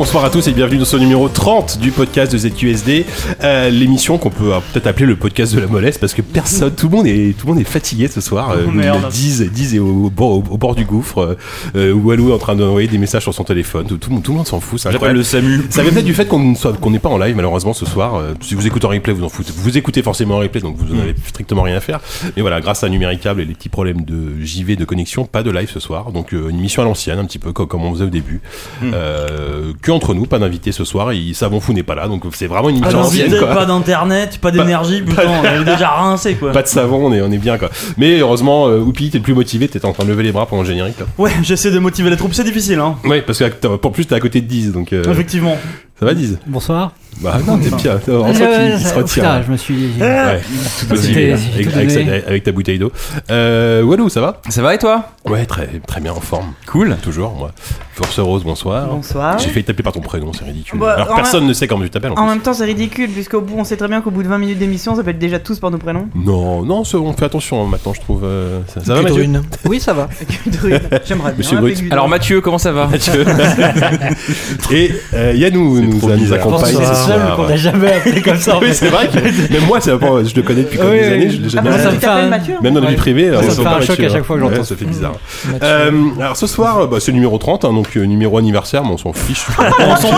Bonsoir à tous et bienvenue dans ce numéro 30 du podcast de ZQSD, euh, l'émission qu'on peut euh, peut-être appeler le podcast de la mollesse parce que personne, tout le monde est, tout le monde est fatigué ce soir. Euh, Oh, merde. le disent, ils disent au, au bord, au bord du gouffre, euh, euh, Walou est en train d'envoyer des messages sur son téléphone. Tout, tout le monde- tout le monde s'en fout. c'est J'appelle incroyable. le SAMU. Ça vient peut-être du fait qu'on ne soit- qu'on n'est pas en live malheureusement ce soir. Euh, si vous écoutez en replay, vous en foutez. Vous écoutez forcément en replay, donc vous en avez strictement rien à faire. Mais voilà, grâce à Numéricable et les petits problèmes de JV de connexion, pas de live ce soir. Donc euh, une émission à l'ancienne, un petit peu comme, comme on faisait au début. Euh, que entre nous, pas d'invité ce soir. Et Savon Fou n'est pas là, donc c'est vraiment une émission ancienne. d'invité, quoi. pas d'internet, pas d'énergie, putain, on avait déjà rincé quoi. Pas de savon, on est, on est bien quoi. Mais heureusement, euh, Oupi, t'es le plus motivé, t'es en train de lever les bras pendant le générique. Là. Ouais, j'essaie de motiver les troupes, c'est difficile hein. Ouais, parce que en plus t'es à côté de Diz, donc euh, Effectivement. Ça va Diz? Bonsoir. Bah non, t'es bien. On Ah, sent qu'il- qu'il se retire. putain, je me suis. Ouais, tout possible, avec, tout avec donné. sa- avec ta bouteille d'eau. Euh, Walou, ça va? Ça va et toi? Ouais, très, très bien en forme. Cool. Toujours, moi. Force Rose, bonsoir. Bonsoir. J'ai failli t'appeler par ton prénom, c'est ridicule. Bah, Alors en personne ne sait comment tu t'appelles en, En plus. même temps, c'est ridicule, puisqu'au bout, on sait très bien qu'au bout de 20 minutes d'émission, ça peut être déjà tous par nos prénoms. Non, non, on fait attention maintenant, je trouve. euh, ça, ça va, Mathieu? Oui, ça va. J'aimerais bien. Monsieur. Alors Mathieu, comment ça va? Mathieu. Et euh, Yannou nous nous accompagne C'est ce le seul soir. qu'on a jamais appelé comme ça. en Oui, fait. c'est vrai que même moi, c'est pas- je le connais depuis comme Oui, des oui. années, je l'ai Ah, jamais Mathieu Même dans la vie privée, Ça s'en fait un choc à chaque fois que hein. j'entends ça fait bizarre. Mathieu. Euh, alors ce soir, bah, c'est le numéro 30, hein, donc euh, numéro anniversaire, mais on s'en fiche. On s'en.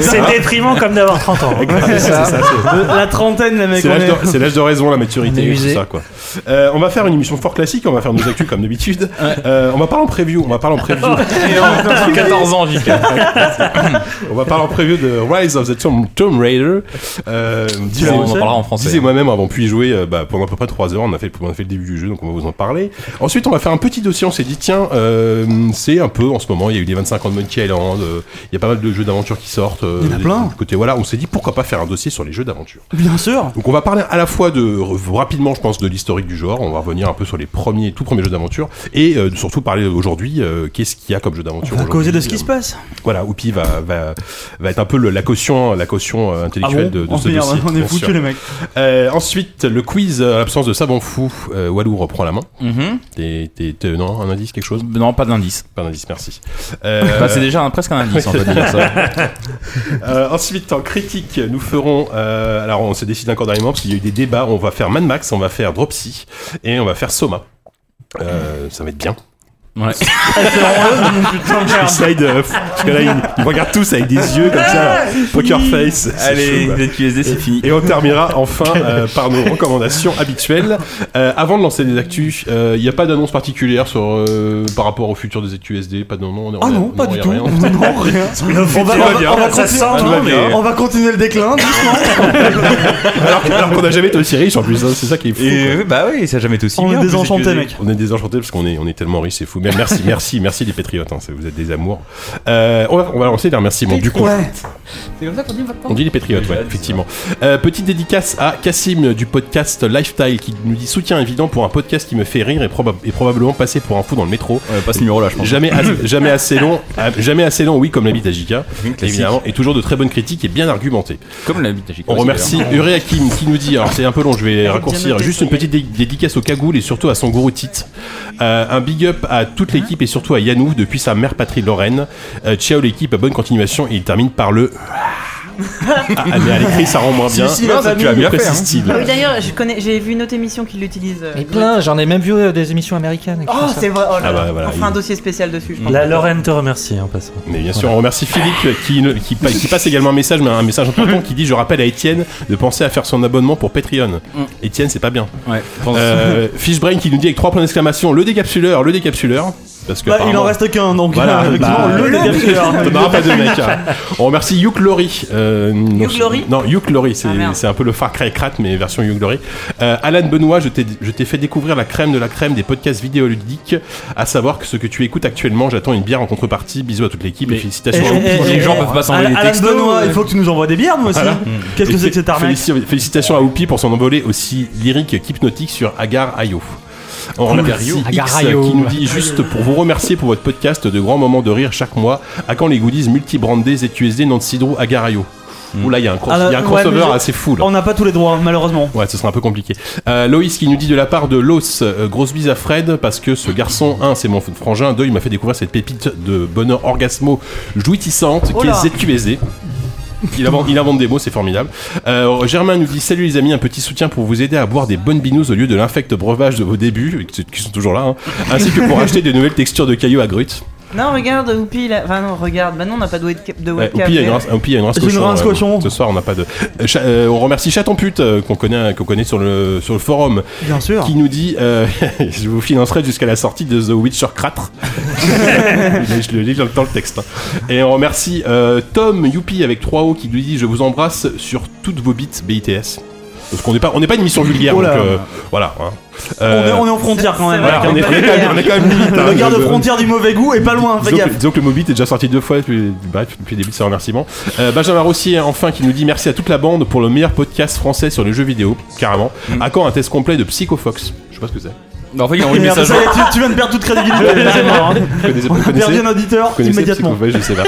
C'est déprimant comme d'avoir 30 ans. La trentaine les mecs, C'est l'âge de, raison, la maturité, tout ça quoi. Euh, on va faire une émission fort classique, on va faire nos actus comme d'habitude. Euh, on va parler en preview, on va parler en preview. 14 ans, JK. on va parler en preview de Rise of the Tomb, Tomb Raider. Euh, disais- on en parlera en français. Disais moi-même avant pu y jouer euh, bah, pendant à peu près 3 heures. On a fait on a fait le début du jeu, donc on va vous en parler. Ensuite, on va faire un petit dossier. On s'est dit tiens, euh, c'est un peu en ce moment. Il y a eu des 25 ans de Monkey Island. euh, il y a pas mal de jeux d'aventure qui sortent. euh, Il y en a des- plein. du Côté voilà, on s'est dit pourquoi pas faire un dossier sur les jeux d'aventure. Bien sûr. Donc on va parler à la fois de rapidement, je pense, de l'historique du genre. On va revenir un peu sur les premiers, tout premiers jeux d'aventure et euh, surtout parler aujourd'hui. euh, Qu'est-ce qu'il y a comme jeu d'aventure On va causer de ce qui Euh, se passe. Voilà, Oupi va, va, va être un peu le- la caution, la caution euh, Ah intellectuelle bon de, de ce merde, dossier. on est foutus les mecs. Euh, ensuite, le quiz euh, à l'absence de savant fou. Euh, Walou reprend la main. Mhm. T'es, non, un indice, quelque chose Non, pas d'indice. Pas d'indice, merci. Euh, Bah, c'est déjà un- presque un indice, on peut dire ça. Euh, ensuite, en critique, nous ferons. euh, alors, on s'est décidé encore dernièrement parce qu'il y a eu des débats. On va faire Mad Max, on va faire Dropsy et on va faire Soma. Euh, ça va être bien. Ouais. J'essaye de. Parce que là, ils, ils regardent tous avec des yeux comme ça. là. Poker face. c'est Allez, chaud. ZQSD, c'est fini. Et on terminera enfin euh, par nos recommandations habituelles. Euh, avant de lancer les actus, euh, il n'y a pas d'annonce particulière sur euh, par rapport au futur des ZQSD. Pas de non, on est- Ah on est- non, pas du tout. rien. Non, rien. On va, Tout va on va- bien. on va Ça continuer- sent, Tout va non, bien. mais on va continuer le déclin doucement. Alors, que- alors qu'on n'a jamais été aussi riche en plus. hein, c'est ça qui est fou. Et quoi. oui, bah oui, ça a jamais été aussi On bien. est en plus, désenchantés, ZQSD. mec. On est désenchantés parce qu'on est, on est tellement riches, c'est fou. Mais merci, merci, merci les patriotes. hein, vous êtes des amours. Euh, on, va, on va lancer les remerciements. Du coup, C'est comme ça qu'on dit maintenant on dit les patriotes, ouais, effectivement. Euh, petite dédicace à Cassim du podcast Lifestyle qui nous dit soutien évident pour un podcast qui me fait rire et, proba- et probablement passer pour un fou dans le métro. Ouais, pas ce numéro-là, je pense. Jamais, as- jamais assez long, euh, jamais assez long, oui, comme l'habite à Jika, évidemment, et toujours de très bonnes critiques et bien argumentées. Comme l'habit à JK On remercie Uri Hakim qui nous dit, alors c'est un peu long, je vais raccourcir, juste une petite dé- dédicace au cagoule et surtout à son gourou Tite. Euh, un big up à toute l'équipe et surtout à Yannou depuis sa mère patrie Lorraine. Euh, ciao l'équipe, bonne continuation et il termine par le. Ah, mais à l'écrit ça rend moins bien. Si, si, Non, la ça, tu as bien fait. hein. Précise-t-il. Ah oui, d'ailleurs, je connais, j'ai vu une autre émission qui l'utilise. euh, Mais plein, j'en ai même vu euh, des émissions américaines. Oh, c'est vrai. Oh là Ah bah, voilà, on fera un dossier spécial dessus, je pense. La Lorraine te remercie en passant. Mais bien sûr, on remercie Philippe qui, ne- qui, pa- qui passe également un message, mais un message important qui dit Je rappelle à Étienne de penser à faire son abonnement pour Patreon. Étienne, c'est pas bien. Ouais, Euh, Fishbrain qui nous dit avec trois points d'exclamation le décapsuleur, le décapsuleur. Parce que Bah, il en reste qu'un donc. Voilà, euh, bah, le le pas deux mecs. hein. On remercie Hugh Laurie. Euh, non, Hugh Laurie Non, Hugh Laurie, c'est Ah, un peu le Far Cry Krat, mais version Hugh Laurie. Euh, Alan Benoît, je t'ai je t'ai fait découvrir la crème de la crème des podcasts vidéoludiques, à savoir que ce que tu écoutes actuellement, j'attends une bière en contrepartie. Bisous à toute l'équipe et félicitations. Eh, à vous. eh, les eh, gens eh, peuvent pas s'envoyer Alan des textos, Benoît, euh. il faut que tu nous envoies des bières, nous aussi. Voilà. Qu'est-ce que c'est que cette arnaque Félici- Félicitations à Oupi pour son envolée aussi lyrique qu'hypnotique sur Agar Ayo. Agar Ayo. qui nous dit juste pour vous remercier pour votre podcast de grands moments de rire chaque mois. À quand les goodies multi-brandés ZQSD Nancy Drew Ouh là, il y a un, cross- Ah, il y a un ouais, crossover je- assez fou là. On n'a pas tous les droits, malheureusement. Ouais, ce sera un peu compliqué. Euh, Loïs qui nous dit de la part de Los, euh, grosse bise à Fred parce que ce garçon, un, c'est mon frangin, deux, il m'a fait découvrir cette pépite de bonheur orgasmo jouissante Oh qui là. est ZQSD. Il invente, des mots, c'est formidable. Euh, Germain nous dit Salut les amis, un petit soutien pour vous aider à boire des bonnes binous au lieu de l'infect breuvage de vos débuts, qui qui sont toujours là, hein, ainsi que pour acheter de nouvelles textures de cailloux à grut. Non, regarde, Oupi, là. Enfin, non, regarde. Bah, non, on n'a pas de, de Ouais, webcam. Oupi a une mais- rince, Oupi a une cochon. rince euh, cochon. ce soir, on n'a pas de. Euh, cha- euh, on remercie Chaton Pute euh, qu'on connaît, qu'on connaît sur le sur le forum, Bien sûr. qui nous dit euh, Je vous financerai jusqu'à la sortie de The Witcher 4. je le lis dans le texte. hein. Et on remercie euh, Tom Youpi avec 3 O qui nous dit Je vous embrasse sur toutes vos bits BITS. Parce qu'on n'est pas, on n'est pas une mission vulgaire, Oh donc euh, voilà. hein. On, Euh, est, on est en frontière quand même. voilà, on, est, on est quand même, on est quand même limite. hein. Le garde Je- frontière du mauvais goût est pas loin, fais Disons que, gaffe. disons que le Mobit est déjà sorti deux fois depuis, bref, depuis le début de ses remerciements. Euh, Benjamin Rossier, enfin, qui nous dit merci à toute la bande pour le meilleur podcast français sur les jeux vidéo, carrément. À quand un test complet de Psychofox Je sais pas ce que c'est. Bah, en fait, il a envoyé le Merde, message. ça y est, tu, tu viens de perdre toute crédibilité. c'est mort, hein. On un auditeur immédiatement. Psychofox, je sais pas.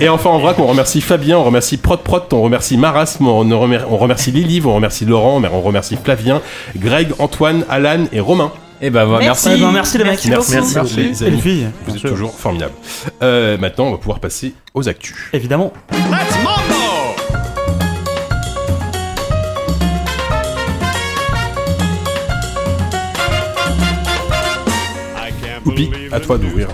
Et enfin, en vrac, on remercie Fabien, on remercie Prot Prot, on remercie Marasme, on, remer- on remercie Lilive, on remercie Laurent, mais on remercie Flavien, Greg, Antoine, Alan et Romain. Et bah, voilà, merci. Eh ben, merci les mecs. Merci. Merci, les Et les amis. filles, Vous êtes toujours formidables. Euh, maintenant, on va pouvoir passer aux actus. évidemment. À toi d'ouvrir.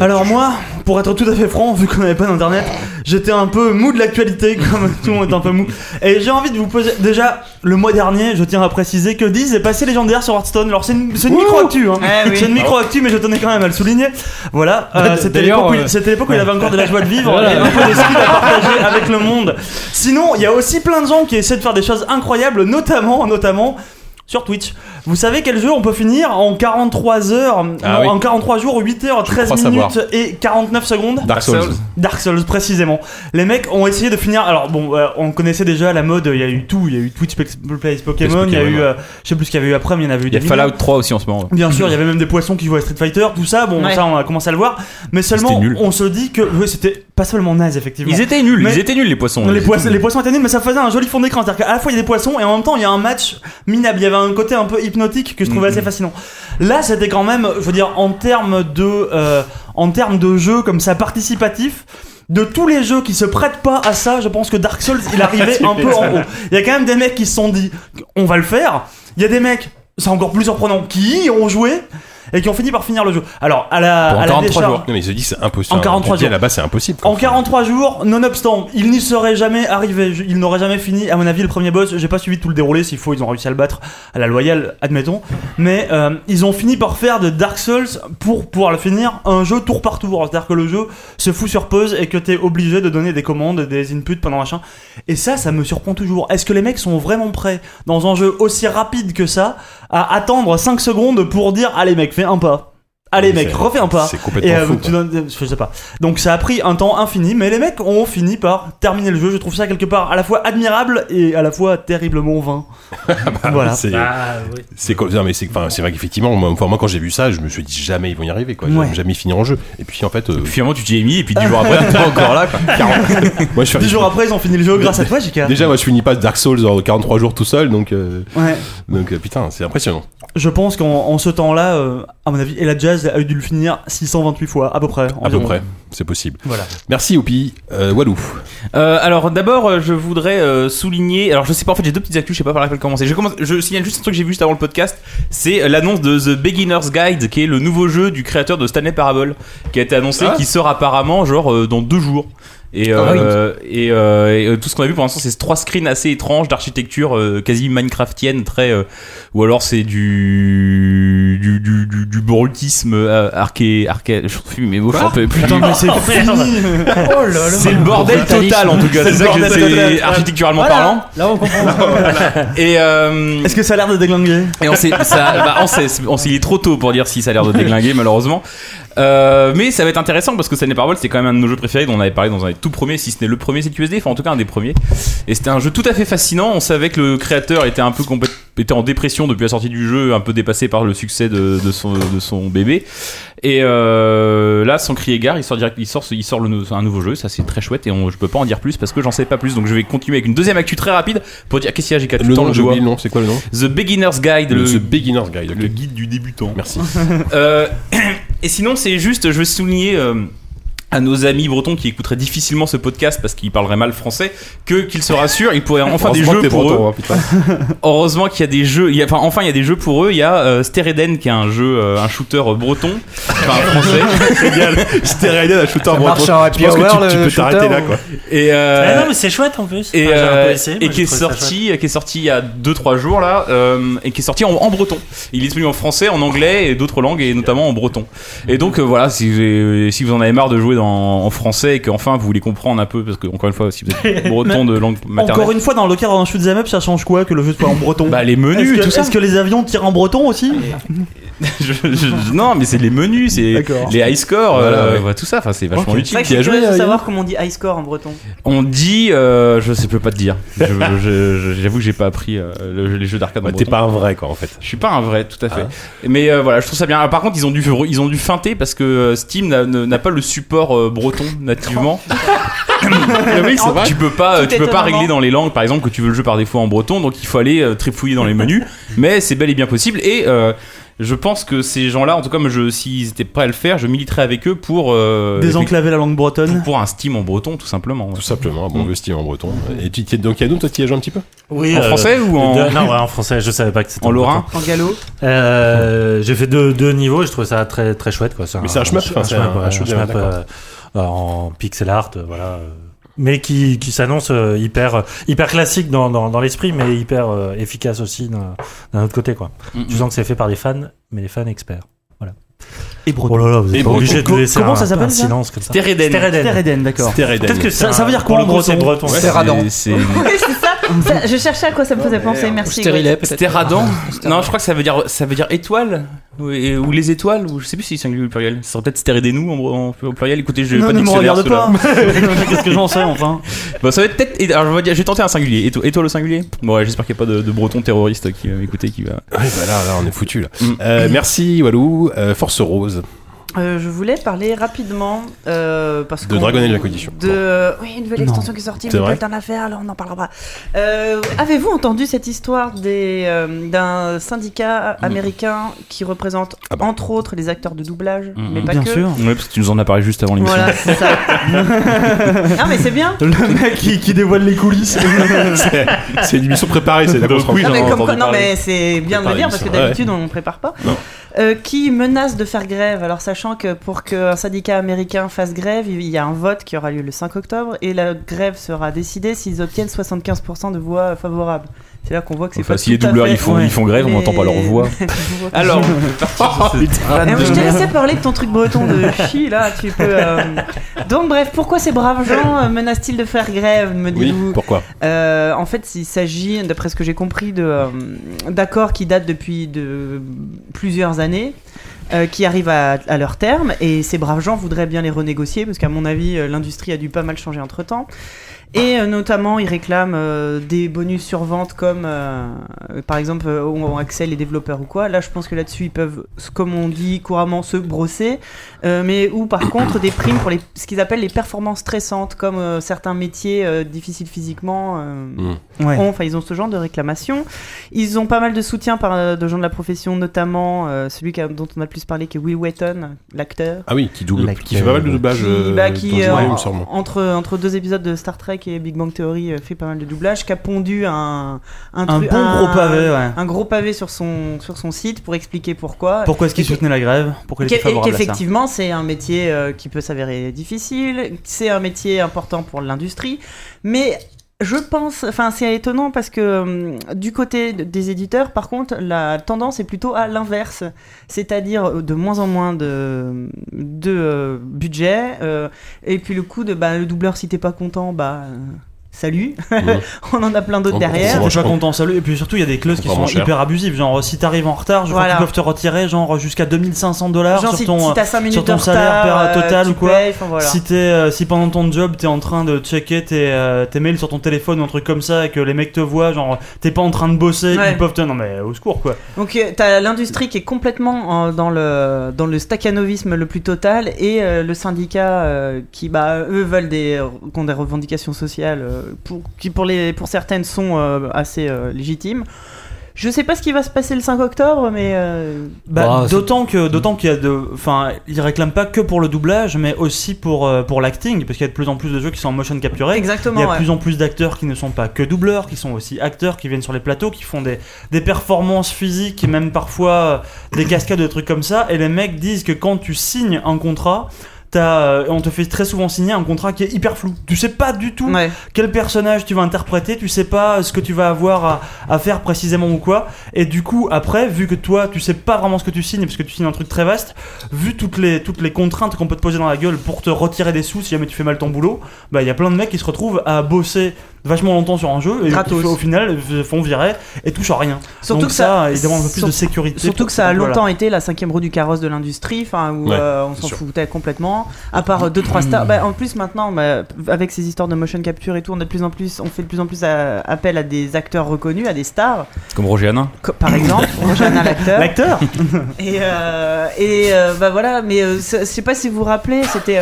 Alors moi, pour être tout à fait franc, vu qu'on n'avait pas d'internet, j'étais un peu mou de l'actualité, comme tout le monde est un peu mou. Et j'ai envie de vous poser. Déjà, le mois dernier, je tiens à préciser que Diz est passé légendaire sur Hearthstone. Alors c'est une, c'est une micro-actu, hein. Oui. C'est une micro-actu, mais je tenais quand même à le souligner. Voilà, euh, c'était D'ailleurs, l'époque où, il- euh, c'était l'époque où il avait encore de la joie de vivre Voilà. et un peu de skill à partager avec le monde. Sinon, il y a aussi plein de gens qui essaient de faire des choses incroyables, notamment, notamment. Sur Twitch. Vous savez quel jeu on peut finir en 43 heures, Ah non, oui. en 43 jours, 8 heures, 13 crois minutes savoir. et 49 secondes Dark Souls. Dark Souls précisément. Les mecs ont essayé de finir. Alors bon, euh, on connaissait déjà la mode. Il y a eu tout. Il y a eu Twitch Plays Pokémon. Il y a eu, euh, je sais plus ce qu'il y avait eu après, mais il y en avait eu Il y a Fallout millions. 3 aussi en ce moment. Bien sûr, il y avait même des poissons qui jouaient à Street Fighter, tout ça. Bon, Ouais. ça on a commencé à le voir. Mais seulement, nul. on se dit que oui, c'était pas seulement naze effectivement. Ils étaient nuls, Mais- ils étaient nuls les poissons. Les Ils poissons, étaient les poissons étaient nuls, mais ça faisait un joli fond d'écran. C'est-à-dire qu'à la fois il y a des poissons et en même temps il y a un match minable. Il y avait un côté un peu hypnotique que je trouvais assez fascinant. Là, c'était quand même, je veux dire, en termes de, euh, en termes de jeu comme ça participatif. De tous les jeux qui se prêtent pas à ça, je pense que Dark Souls il arrivait un peu en haut. Il y a quand même des mecs qui se sont dit on va le faire. Il y a des mecs, c'est encore plus surprenant, qui y ont joué et qui ont fini par finir le jeu. Alors à la, Pour à la 43 décharge- jours. Non, mais il se dit c'est impossible. En 43 Tu dis, jours. Là-bas, c'est impossible. en 43 jours, nonobstant, il n'y serait jamais arrivé. Je- Il n'aurait jamais fini. À mon avis, le premier boss, j'ai pas suivi tout le déroulé. S'il faut, ils ont réussi à le battre à la loyale, admettons. Mais euh, ils ont fini par faire de Dark Souls pour pouvoir le finir un jeu tour par tour. C'est-à-dire que le jeu se fout sur pause et que t'es obligé de donner des commandes, des inputs pendant machin. Et ça, ça me surprend toujours. Est-ce que les mecs sont vraiment prêts dans un jeu aussi rapide que ça à attendre 5 secondes pour dire allez mec, fais un pas. Allez mec, refais un pas. C'est complètement Et euh, fou. tu quoi. donnes- je sais pas. Donc ça a pris un temps infini, mais les mecs ont fini par terminer le jeu. Je trouve ça quelque part à la fois admirable et à la fois terriblement vain. voilà. C'est Ah, oui. c'est comme ça, mais c'est enfin, c'est vrai qu'effectivement, moi, enfin, moi, quand j'ai vu ça, je me suis dit jamais ils vont y arriver, quoi. Ouais. Jamais, jamais finir en jeu. Et puis en fait, euh, Finalement, tu t'y es mis et puis 10 jours après, t'es pas encore là. quoi. moi, je fais Dix jours après, ils ont fini le jeu grâce à toi, JK. Déjà, moi, je finis pas Dark Souls en 43 jours tout seul, donc, euh, Ouais. donc euh, putain, c'est impressionnant. Je pense qu'en en ce temps-là, euh, à mon avis, Ella Jazz a dû le finir 628 fois, à peu près. À peu près, c'est possible. Voilà. Merci, Oupi. Euh, Walou. Euh, alors d'abord, euh, je voudrais euh, souligner. Alors je sais pas, en fait, j'ai deux petites actus, je sais pas par laquelle commencer. Je, commence, je signale juste un truc que j'ai vu juste avant le podcast. C'est l'annonce de The Beginner's Guide, qui est le nouveau jeu du créateur de Stanley Parable, qui a été annoncé, Ah. qui sort apparemment genre euh, dans deux jours. Et, euh, et, euh, et, euh, tout ce qu'on a vu pour l'instant, c'est trois screens assez étranges d'architecture euh, quasi Minecraftienne, très euh, ou alors c'est du du du du, du brutisme euh, arché arché. Je trouve mais bon, je peux plus. Putain, mais c'est fini. Oh là là. C'est le bordel total en tout cas. C'est ça que bordel je- total. c'est architecturalement Voilà. parlant. Là, on comprend. Et euh, Est-ce que ça a l'air de déglinguer? Et on sait, ça, bah, on sait, on sait, il est trop tôt pour dire si ça a l'air de déglinguer malheureusement. Euh, mais ça va être intéressant parce que Stanley Parable c'est quand même un de nos jeux préférés dont on avait parlé dans un des tout premiers, si ce n'est le premier CQSD, enfin en tout cas un des premiers. Et c'était un jeu tout à fait fascinant. On savait que le créateur était un peu complètement était en dépression depuis la sortie du jeu, un peu dépassé par le succès de, de son, de son bébé. Et euh, là, sans crier gare, il sort direct, il sort, il sort le, un nouveau jeu. Ça, c'est très chouette et on, je peux pas en dire plus parce que j'en sais pas plus. Donc, je vais continuer avec une deuxième actu très rapide pour dire qu'est-ce qu'il y a, j'ai quatre Le temps nom, le nom, c'est quoi le nom? The Beginner's Guide, le, The Beginner's Guide. le guide du débutant. Merci. Euh, et sinon, c'est juste, je veux souligner euh, à nos amis bretons qui écouteraient difficilement ce podcast parce qu'ils parleraient mal français, que qu'ils se rassurent, ils pourraient enfin des jeux pour eux. hein. Heureusement qu'il y a des jeux, il y a, enfin enfin il y a des jeux pour eux. Il y a euh, Stereden qui est un jeu, euh, un shooter euh, breton, enfin français. Génial. Raiden, un shooter Ça marche breton. en Je pense que tu, tu peux t'arrêter shooter, là, ou- quoi. Et euh, Ah non, mais c'est chouette en plus. et, Enfin, euh, essayé, qui est sorti, qui est sorti il y a 2-3 jours là, euh, et qui est sorti en, en breton. Il est disponible en français, en anglais et d'autres langues, et notamment en breton. Et donc euh, voilà, si, si vous en avez marre de jouer dans, en français et qu'enfin vous voulez comprendre un peu, parce que encore une fois, si vous êtes breton de langue maternelle, Encore une fois, dans le cadre d'un shoot'em up, ça change quoi que le jeu soit en breton bah les menus, Est-ce que, tout ça. est-ce que les avions tirent en breton aussi Je- je- je- non, mais c'est les menus, c'est les high scores, Voilà, euh, ouais. tout ça. Enfin, c'est vachement Ok. C'est utile. Qui je a joué, euh, savoir comment on dit high score en breton. On dit, euh, je sais, peux pas te dire. J'avoue que j'ai pas appris euh, le- les jeux d'arcade. en Ouais, T'es pas un vrai, quoi, en fait. Je suis pas un vrai, tout à fait. Mais euh, voilà, je trouve ça bien. Ah, par contre, ils ont dû, ils ont dû feinter parce que Steam n'a- pas le support euh, breton nativement. vrai. Tu peux pas, Tout tu peux pas régler dans les langues, par exemple, que tu veux le jeu par défaut en breton, donc il faut aller euh, trifouiller dans les menus. mais c'est bel et bien possible. Et euh, je pense que ces gens-là, en tout cas, moi, je, s'ils étaient prêts à le faire, je militerais avec eux pour euh, Désenclaver la langue bretonne pour un Steam en breton, tout simplement. ouais. Tout simplement, un bon Mm. vieux style en breton. Et tu, t'y- donc, Yannou, toi, tu y as joué un petit peu? Oui, En euh, français ou en, de- Non, ouais, en français. Je savais pas que c'était en lorrain? En galop. Euh, j'ai fait deux, deux niveaux, je trouve ça très très chouette quoi. Mais c'est un c'est un- ouais, un euh, euh, en pixel art, euh, voilà. Euh, Mais qui, qui s'annonce euh, hyper hyper classique dans, dans, dans l'esprit, mais hyper euh, efficace aussi d'un d'un autre côté quoi. Mm, Tu sens que c'est fait par des fans, mais des fans experts. et breton. Oh là là, vous êtes obligé de laisser comment un, ça s'appelle, silence comme ça. Stereden. Stereden, d'accord. Peut-être que Ça- ça veut dire quoi le en breton c'est- Oui, c'est ça. Ça, Je cherchais à quoi ça me faisait penser. Merci. Stérilet, peut-être. Stéradon Non, je crois que ça veut dire ça veut dire étoile ou, et- ou les étoiles ou je sais plus si c'est singulier ou pluriel. Ça serait peut-être stérédénou en, en- au pluriel. Écoutez, je pas ne de me dictionnaire, regarde pas Qu'est-ce que j'en sais, enfin Bah, ça va être peut-être. Alors je vais dire, j'ai tenté un singulier. Éto- étoile au singulier. Bon, ouais, j'espère qu'il n'y a pas de, de breton terroriste qui va m'écouter, qui va. Ouais, bah là, là, on est foutu là. Mm. Euh, merci Walou. Euh, Force Rose Euh, je voulais parler rapidement euh, parce de Dragon Age Inquisition. De... Oui, une nouvelle Non. extension qui est sortie, C'est mais pas vrai le temps de la faire, alors on n'en parlera pas. Euh, Avez-vous entendu cette histoire des, euh, d'un syndicat américain qui représente Ah bah. entre autres les acteurs de doublage, Mhm. mais pas Bien que sûr. Ouais, parce que tu nous en as parlé juste avant l'émission. Voilà, c'est ça. non, mais c'est bien. Le mec qui, qui dévoile les coulisses. C'est- une émission préparée, c'est la oui, Non, mais, comme non, mais c'est bien de le dire parce que d'habitude on ne prépare pas. Non. Euh, qui menace de faire grève. Alors, sachant que pour qu'un syndicat américain fasse grève, il y a un vote qui aura lieu le 5 octobre et la grève sera décidée s'ils obtiennent 75% de voix favorables. C'est là qu'on voit que c'est Enfin, pas si les tout à doubleurs fait- ils font, Ouais. ils font grève, on n'entend pas leur voix. Alors, Eh, moi, je t'ai laissé parler de ton truc breton de chi là, tu peux. euh, Donc bref, pourquoi ces braves gens euh, menacent-ils de faire grève, me Oui, dites-vous pourquoi? Euh, en fait, il s'agit, d'après ce que j'ai compris, de, euh, d'accords qui datent depuis de plusieurs années. euh, qui arrivent à, à leur terme et ces braves gens voudraient bien les renégocier parce qu'à mon avis l'industrie a dû pas mal changer entre temps et euh, notamment ils réclament euh, des bonus sur vente comme euh, par exemple euh, ont accès les développeurs ou quoi là je pense que là-dessus ils peuvent comme on dit couramment se brosser euh, mais ou par contre des primes pour les, ce qu'ils appellent les performances stressantes comme euh, certains métiers euh, difficiles physiquement euh, Mm. Ouais. ont, enfin ils ont ce genre de réclamation. Ils ont pas mal de soutien par euh, de gens de la profession, notamment euh, celui dont on a le plus parlé, qui est Will Wheaton, l'acteur. Ah oui, qui double, qui fait pas mal de doublage. Qui, euh, bah, qui, euh, en- entre, entre deux épisodes de Star Trek et Big Bang Theory, euh, fait pas mal de doublage, qui a pondu un, Un bon gros pavé, ouais. un gros pavé sur son, sur son site pour expliquer pourquoi. Pourquoi est-ce qu'il soutenait la grève? Pourquoi il Qu'e- était favorable ça? Qu'effectivement, c'est un métier euh, qui peut s'avérer difficile, c'est un métier important pour l'industrie, mais je pense, enfin c'est étonnant parce que hum, du côté de- des éditeurs, par contre, la tendance est plutôt à l'inverse, c'est-à-dire euh, de moins en moins de, euh, budget, euh, et puis le coup de bah, le doubleur si t'es pas content, bah euh, salut. On en a plein d'autres derrière. on- Je suis pas content, salut. Et puis surtout, il y a des clauses qui sont cher. hyper abusives. Genre, si t'arrives en retard, je crois Voilà. qu'ils peuvent te retirer genre jusqu'à 2500 dollars sur si, ton. si t'as 5 minutes sur ton salaire retard, euh, total ou quoi. payes, enfin, voilà. Si, t'es, euh, si pendant ton job t'es en train de checker tes, euh, tes mails sur ton téléphone ou un truc comme ça et que les mecs te voient, genre t'es pas en train de bosser, Ouais. ils peuvent te. Non mais au secours quoi. Donc euh, t'as l'industrie qui est complètement euh, dans le dans le staccanovisme le plus total et euh, le syndicat euh, qui bah eux veulent des ont des revendications sociales euh, pour qui pour les pour certaines sont euh, assez euh, légitimes. Je sais pas ce qui va se passer le 5 octobre mais euh, Bah, Bah, d'autant que d'autant qu'il y a de enfin ils réclament pas que pour le doublage mais aussi pour euh, pour l'acting parce qu'il y a de plus en plus de jeux qui sont en motion capturé. Il y exactement a de ouais. plus en plus d'acteurs qui ne sont pas que doubleurs, qui sont aussi acteurs, qui viennent sur les plateaux, qui font des, des performances physiques et même parfois euh, des cascades, des trucs comme ça. Et les mecs disent que quand tu signes un contrat, t'as, euh, on te fait très souvent signer un contrat qui est hyper flou. Tu sais pas du tout Ouais. quel personnage tu vas interpréter, tu sais pas ce que tu vas avoir à, à faire précisément ou quoi. Et du coup, après, vu que toi, tu sais pas vraiment ce que tu signes, parce que tu signes un truc très vaste, vu toutes les, toutes les contraintes qu'on peut te poser dans la gueule pour te retirer des sous si jamais tu fais mal ton boulot, bah il y a plein de mecs qui se retrouvent à bosser vachement longtemps sur un jeu et Gratos. au final se font virer et touchent à rien. Surtout Donc que ça, un peu plus de sécurité. Surtout pour- que ça a voilà. longtemps été la cinquième roue du carrosse de l'industrie, enfin où Ouais, euh, on s'en sûr. foutait complètement. À part euh, deux trois stars. Bah, en plus maintenant, bah, avec ces histoires de motion capture et tout, on a de plus en plus, on fait de plus en plus euh, appel à des acteurs reconnus, à des stars, Comme Roger Hanin. co- par exemple, Roger l'acteur. L'acteur Et, euh, et euh, bah voilà, mais euh, je sais pas si vous vous rappelez, c'était.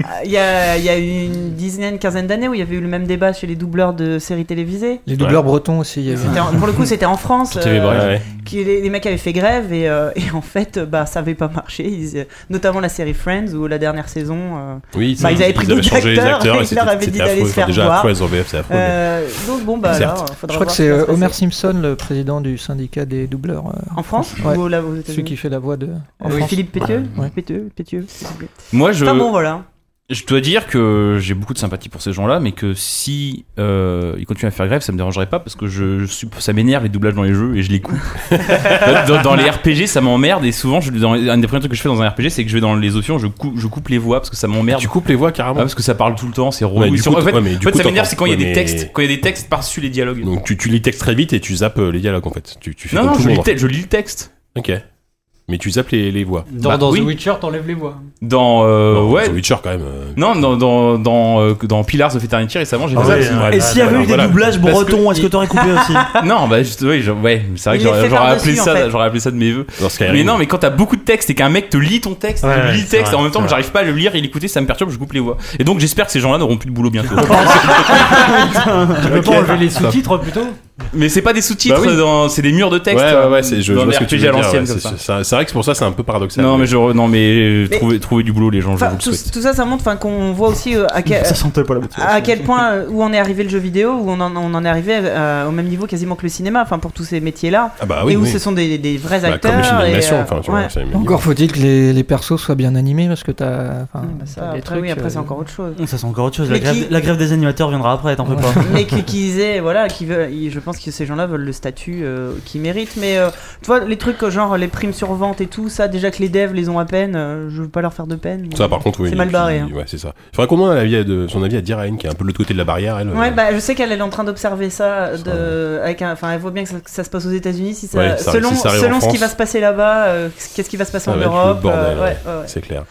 Euh, Il y, a, il y a eu une dizaine, quinzaine d'années où il y avait eu le même débat chez les doubleurs de séries télévisées. Les doubleurs bretons aussi. il y avait- en- pour le coup, c'était en France. Euh, Bref. Ouais. qui, les, les mecs avaient fait grève et, euh, et en fait, bah, ça avait pas marché. Ils- notamment la série Friends où la dernière saison. euh, Oui, Bah, ils avaient pris d'autres changé les acteurs acteurs et et ils leur avaient dit d'aller affreux. se faire Déjà, voir. En VF, affreux. mais- euh, donc bon, bah Certes. là, faudra Je crois voir que ce c'est Homer. Simpson, le président du syndicat des doubleurs. euh, En France Ouais. ou là, celui qui fait la voix de. Oui. Philippe Pétieux. Pétieux. Moi, je, bon, voilà. Je dois dire que j'ai beaucoup de sympathie pour ces gens-là, mais que si euh, ils continuent à faire grève, ça me dérangerait pas parce que je, je suis, ça m'énerve les doublages dans les jeux et je les coupe. dans, dans les RPG, ça m'emmerde et souvent, je, dans, un des premiers trucs que je fais dans un RPG, c'est que je vais dans les options, je coupe, je coupe les voix parce que ça m'emmerde. Tu coupes les voix Ah, carrément. parce que ça parle tout le temps, c'est relou. Ouais, en fait, ouais, mais du en fait, coup, ça m'énerve, c'est quand il y a des mais- textes, quand il y a des textes par-dessus les dialogues. Donc tu, tu lis texte très vite et tu zappes euh, les dialogues en fait. Tu, tu fais non, non, je lis, je lis le texte. Ok. Mais tu zappes les, les voix. Dans, Bah, dans oui. The Witcher, t'enlèves les voix. Dans, euh, Non, ouais. The Witcher quand même. euh, Non, dans, dans, dans, euh, dans Pillars of Eternity récemment, j'ai Ah fait ouais, ça. ouais. Et s'il y avait eu des doublages que bretons, est-ce que t'aurais coupé aussi Non, bah, juste, oui, je- ouais, c'est vrai que j'aurais appelé en ça, fait. j'aurais appelé ça de mes vœux. Mais non, mais quand t'as beaucoup de texte et qu'un mec te lit ton texte, le c'est texte et en même temps que j'arrive pas à le lire et l'écouter, ça me perturbe, je coupe les voix. Et donc j'espère que ces gens-là n'auront plus de boulot bientôt. Tu peux pas enlever les sous-titres plutôt mais c'est pas des sous-titres, Bah oui. dans- c'est des murs de texte. Ouais, ouais, ouais, c'est, je, vois ce que tu veux à dire, l'ancienne ouais, comme c'est, ça. c'est- c'est vrai que pour ça c'est un peu paradoxal. Non, mais je, non, mais, Mais- trouver, trouver du boulot, les gens, je vous le tout, tout ça, ça montre enfin, qu'on voit aussi euh, à, quel, Ça sentait pas la à quel point euh, où on est arrivé le jeu vidéo, où on en, on en est arrivé euh, au même niveau quasiment que le cinéma, enfin pour tous ces métiers-là, Ah bah oui, et où oui. ce sont des, des vrais Bah, acteurs. comme les films et, euh, vois, Encore faut-il que les, les persos soient bien animés parce que t'as. oui, après c'est euh, encore autre chose. Ça c'est encore autre chose. La grève, des animateurs viendra après, t'en fais pas. mais qui- qu'ils aient voilà qui je pense que ces gens-là veulent le statut euh, qu'ils méritent mais euh, tu vois les trucs euh, genre les primes sur vente et tout ça déjà que les devs les ont à peine euh, je veux pas leur faire de peine Ça par contre, oui. C'est mal puis- barré, hein. Ouais, c'est ça. Il faudrait qu'on demande l'avis de, son avis à Diraine, qui est un peu de l'autre côté de la barrière, elle. Ouais, euh, bah je sais qu'elle elle est en train d'observer ça, de, avec un, enfin elle voit bien que ça, que ça se passe aux États-Unis. Si ça, Ouais, ça- selon si ça arrive selon ce qui va se passer là-bas, euh, qu'est-ce qui va se passer Ça en Europe, bordel, euh, ouais. ouais, ouais, ouais. C'est clair.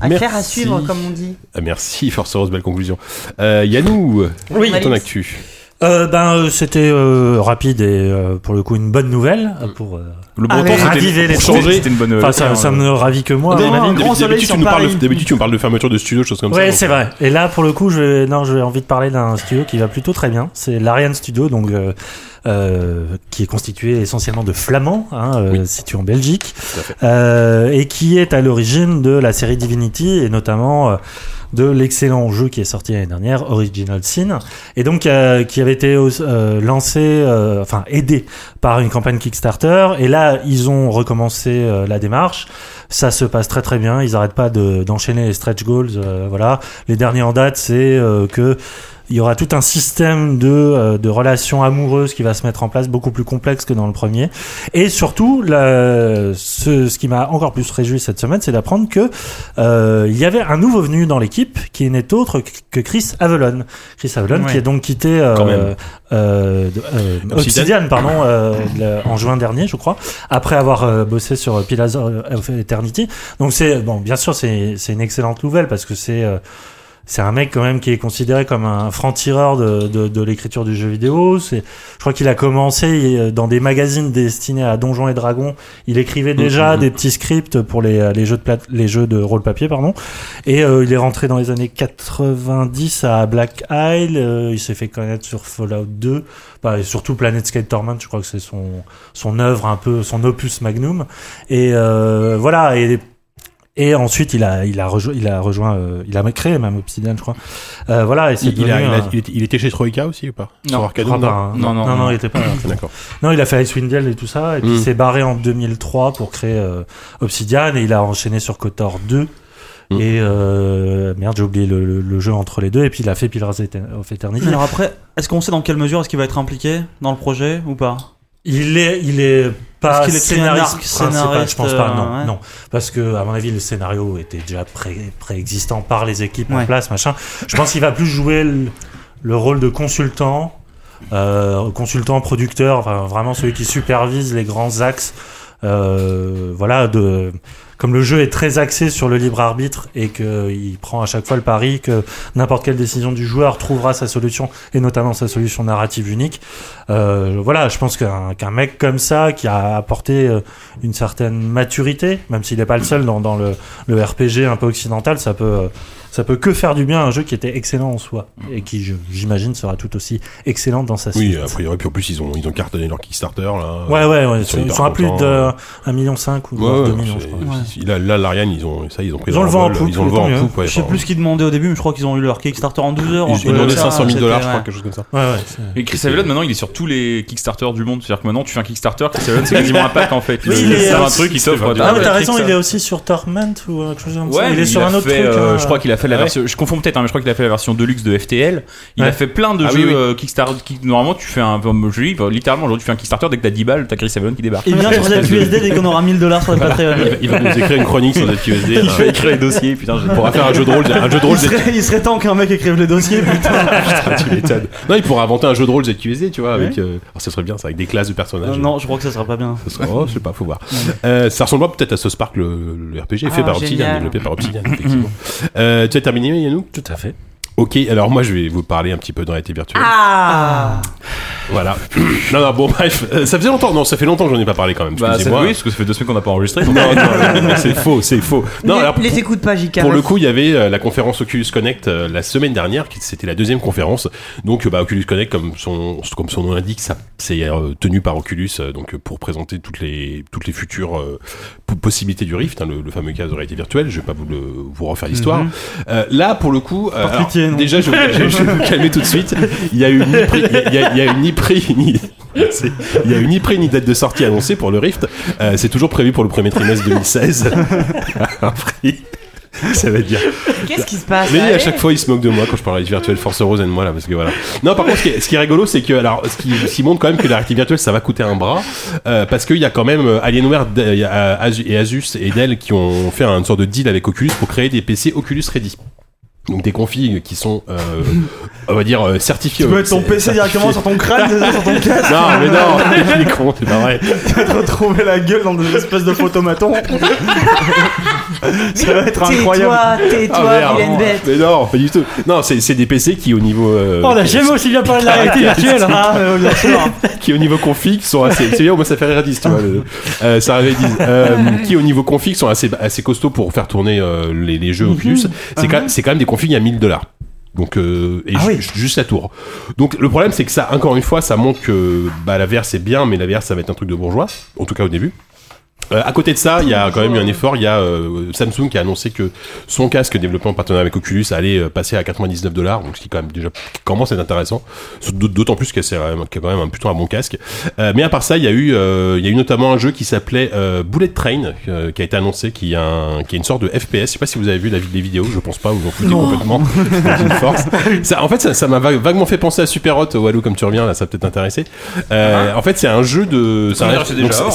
Affaire à Merci. suivre comme on dit. Ah, merci, Force Rose, belle conclusion. Euh, Yannou, Oui. ton actu. Euh, ben, euh, c'était euh, rapide et euh, pour le coup une bonne nouvelle euh, pour. euh, Le Allez. breton, Raviver c'était les pour changer, c'était une bonne Enfin, ça, me ravit que moi. à Non, mon avis. un grand soleil D'habitude, sur tu nous parles de- Paris. d'habitude, tu me parles de fermeture de studio, choses comme ça. Ouais, donc, c'est vrai. Et là, pour le coup, je vais, non, j'ai envie de parler d'un studio qui va plutôt très bien. C'est l'Ariane Studio, donc euh, euh, qui est constitué essentiellement de flamands, hein, euh, Oui. situé en Belgique, euh, et qui est à l'origine de la série Divinity et notamment euh, de l'excellent jeu qui est sorti l'année dernière, Original Sin, et donc euh, qui avait été euh, lancé, euh, enfin aidé par une campagne Kickstarter. Et là, ils ont recommencé euh, la démarche. Ça se passe très très bien. Ils arrêtent pas de- d'enchaîner les stretch goals. euh, voilà. Les derniers en date, c'est euh, que il y aura tout un système de, euh, de relations amoureuses qui va se mettre en place, beaucoup plus complexe que dans le premier. Et surtout, la- ce, ce qui m'a encore plus réjoui cette semaine, c'est d'apprendre que euh, il y avait un nouveau venu dans l'équipe qui n'est autre que Chris Avalon. Chris Avalon Ouais. qui est donc quitté euh, euh, euh, Obsidian. Pardon, euh, le- en juin dernier, je crois, après avoir bossé sur Pillars of Eternity. Donc c'est bon, bien sûr, c'est c'est une excellente nouvelle parce que c'est euh, c'est un mec quand même qui est considéré comme un franc-tireur de, de, de l'écriture du jeu vidéo. C'est, je crois qu'il a commencé euh, dans des magazines destinés à Donjons et Dragons. Il écrivait déjà Mhm. des petits scripts pour les, les jeux de plate, les jeux de rôle papier, pardon. Et euh, il est rentré dans les années 90 à Black Isle. Euh, il s'est fait connaître sur Fallout 2, bah, et surtout Planet Skate Torment. Je crois que c'est son son œuvre un peu, son opus magnum. Et euh, voilà. Et et ensuite, il a, il a rejoint, il a rejoint, euh, il a créé même Obsidian, je crois. Euh, voilà, et c'est Il, il a- devenu il a- un- il était- chez Troika aussi ou pas? Non, je crois pas, hein. Non, non, non, non. il était pas là. D'accord. Non, il a fait Icewind Dale et tout ça, et puis Mm. il s'est barré en 2003 pour créer euh, Obsidian, et il a enchaîné sur Kotor 2. Mm. Et euh, merde, j'ai oublié le, le- le jeu entre les deux, et puis il a fait Pillars of Eternity. Alors après, est-ce qu'on sait dans quelle mesure est-ce qu'il va être impliqué dans le projet ou pas? Il est, il est pas est scénariste, scénariste, je pense pas, euh, non, ouais. non, parce que à mon avis le scénario était déjà pré préexistant par les équipes en place, machin. Je pense qu'il va plus jouer le, le rôle de consultant, euh, consultant, producteur, enfin vraiment celui qui supervise les grands axes. Euh, voilà, de comme le jeu est très axé sur le libre arbitre et qu'il prend à chaque fois le pari que n'importe quelle décision du joueur trouvera sa solution et notamment sa solution narrative unique. Euh, voilà, je pense qu'un qu'un mec comme ça qui a apporté euh, une certaine maturité, même s'il n'est pas le seul dans, dans le, le RPG un peu occidental, ça peut euh, ça peut que faire du bien à un jeu qui était excellent en soi et qui j'imagine sera tout aussi excellent dans sa Oui, suite. a priori, puis en plus, ils ont, ils ont cartonné leur Kickstarter, là. Ouais, ouais, ouais. Ils sont Ils sont à plus de 1,5 million ou Ouais, voire ouais, 2 millions, je crois. Là, là, l'Ariane, ils ont, ça, ils ont pris Ils ont le vent en poupe, Ils ont le vent en poupe, ouais. Je sais enfin, plus ce qu'ils demandaient au début, mais je crois qu'ils ont eu leur Kickstarter en 12 heures. Ils, ils comme ça, 500 000 c'était- dollars, je crois, ouais. quelque chose comme ça. Ouais, ouais. c'est- Et Chris Avellone, maintenant, il est sur tous les Kickstarter du monde. C'est-à-dire que maintenant, tu fais un Kickstarter, Chris Avellone, c'est quasiment un pack en fait. Oui, il il est- sert un euh, truc, il t'offre. Ah, mais ouais, t'as raison, il est aussi sur Torment ou euh, quelque chose comme ça. Ouais, il est sur un autre truc. euh, hein. je crois qu'il a fait la version. Je confonds peut-être, hein, mais je crois qu'il a fait la version deluxe de FTL. Il a fait plein de Ah jeux oui, oui. euh, Kickstarter. normalement, tu fais un. Je dis, littéralement, aujourd'hui, tu fais un Kickstarter dès que t'as 10 balles, t'as Chris Avellone qui débarque. Il vient sur ZQSD dès qu'on aura 1000 dollars sur le Patreon. Il va- Il va nous écrire une chronique sur ZQSD. Il va écrire les dossiers. Putain, On pourra faire un jeu de rôle, un jeu de rôle Il serait, il serait temps qu'un mec écrive les dossiers, putain. tu m'étonnes. Non, il pourra inventer un jeu de rôle ZQSD, tu vois, avec. euh, Alors, ça serait bien, ça, avec des classes de personnages. Euh, non, je crois que ça sera pas bien. Ça serait- oh, je sais pas, faut voir. Euh, ça ressemble peut-être à South Park, le, le RPG, fait Ah, par Obsidian, développé par Obsidian, effectivement. euh, tu as terminé, Yannou? Tout à fait. Ok, alors moi je vais vous parler un petit peu de réalité virtuelle. Ah Voilà. non, non, bon, bref, euh, ça faisait longtemps, non, ça fait longtemps que j'en ai pas parlé quand même. Bah, ça, Excusez-moi. oui, parce que ça fait deux semaines qu'on n'a pas enregistré. non, non, non, non, c'est faux, c'est faux. Non, les, alors, les pour- écoutes pas, JK. Pour le coup, il y avait euh, la conférence Oculus Connect euh, la semaine dernière, qui c'était la deuxième conférence. Donc, bah, Oculus Connect, comme son comme son nom l'indique, ça c'est tenu par Oculus, donc pour présenter toutes les toutes les futures euh, po- possibilités du Rift, hein, le, le fameux cas de réalité virtuelle. Je vais pas vous le vous refaire l'histoire. Euh, là, pour le coup, Par alors, non. déjà, je, vais vous calmer tout de suite. Il y a eu ni prix, il y a, il y a eu ni prix ni il y a eu ni prix ni date de sortie annoncée pour le Rift. Euh, c'est toujours prévu pour le premier trimestre 2016. Un prix. Ça veut dire Qu'est-ce qui se passe mais à chaque fois, il se moque de moi quand je parle de virtuelle Force Rose et de moi là, parce que voilà. Non, par contre, ce qui est, ce qui est rigolo, c'est que alors, ce qui, ce qui montre quand même que la réalité virtuelle, ça va coûter un bras, euh, parce qu'il y a quand même euh, Alienware Asus- et Asus et Dell qui ont fait une sorte de deal avec Oculus pour créer des PC Oculus Ready. Donc des configs qui sont, euh, on va dire, euh, certifiés. Tu peux mettre ton PC directement sur ton crâne, ça, sur ton casque. Non, mais non, il est con, c'est pas vrai. Tu vas te retrouver la gueule dans des espèces de photomatons. ça va être incroyable. Tais-toi, tais-toi, Ah, vilaine bête. Mais non, pas du tout. Non, c'est c'est des PC qui au niveau. euh, Oh, on a jamais aussi bien parlé de la réalité virtuelle. hein. Ah, euh, bien sûr. qui au niveau config sont assez c'est bien moi ça fait rire 10 tu vois le- euh, ça à 10 euh, qui au niveau config sont assez assez costauds pour faire tourner euh, les, les jeux Oculus c'est quand, c'est quand même des configs à 1000 dollars. Donc euh, et Ah ju- oui. juste la tour. Donc le problème c'est que ça encore une fois ça montre que bah, la VR c'est bien mais la VR ça va être un truc de bourgeois en tout cas au début Euh, à côté de ça, il y a quand même eu un effort. Il y a euh, Samsung qui a annoncé que son casque développé en partenariat avec Oculus allait euh, passer à 99 dollars, donc ce qui quand même déjà commence à être intéressant. D'aut- D'autant plus que c'est quand même un, plutôt un bon casque. Mais à part ça, il y a eu, il y a eu notamment un jeu qui s'appelait Bullet Train, qui a été annoncé, qui a, un, qui est une sorte de FPS. Je sais pas si vous avez vu la, les vidéos. Je pense pas. Vous en foutez complètement. C'est une force. Ça, en fait, ça m'a vague- vaguement fait penser à Super Hot. Walou, comme tu reviens là, ça va peut-être t'intéresser. Euh, En fait, c'est un jeu de, c'est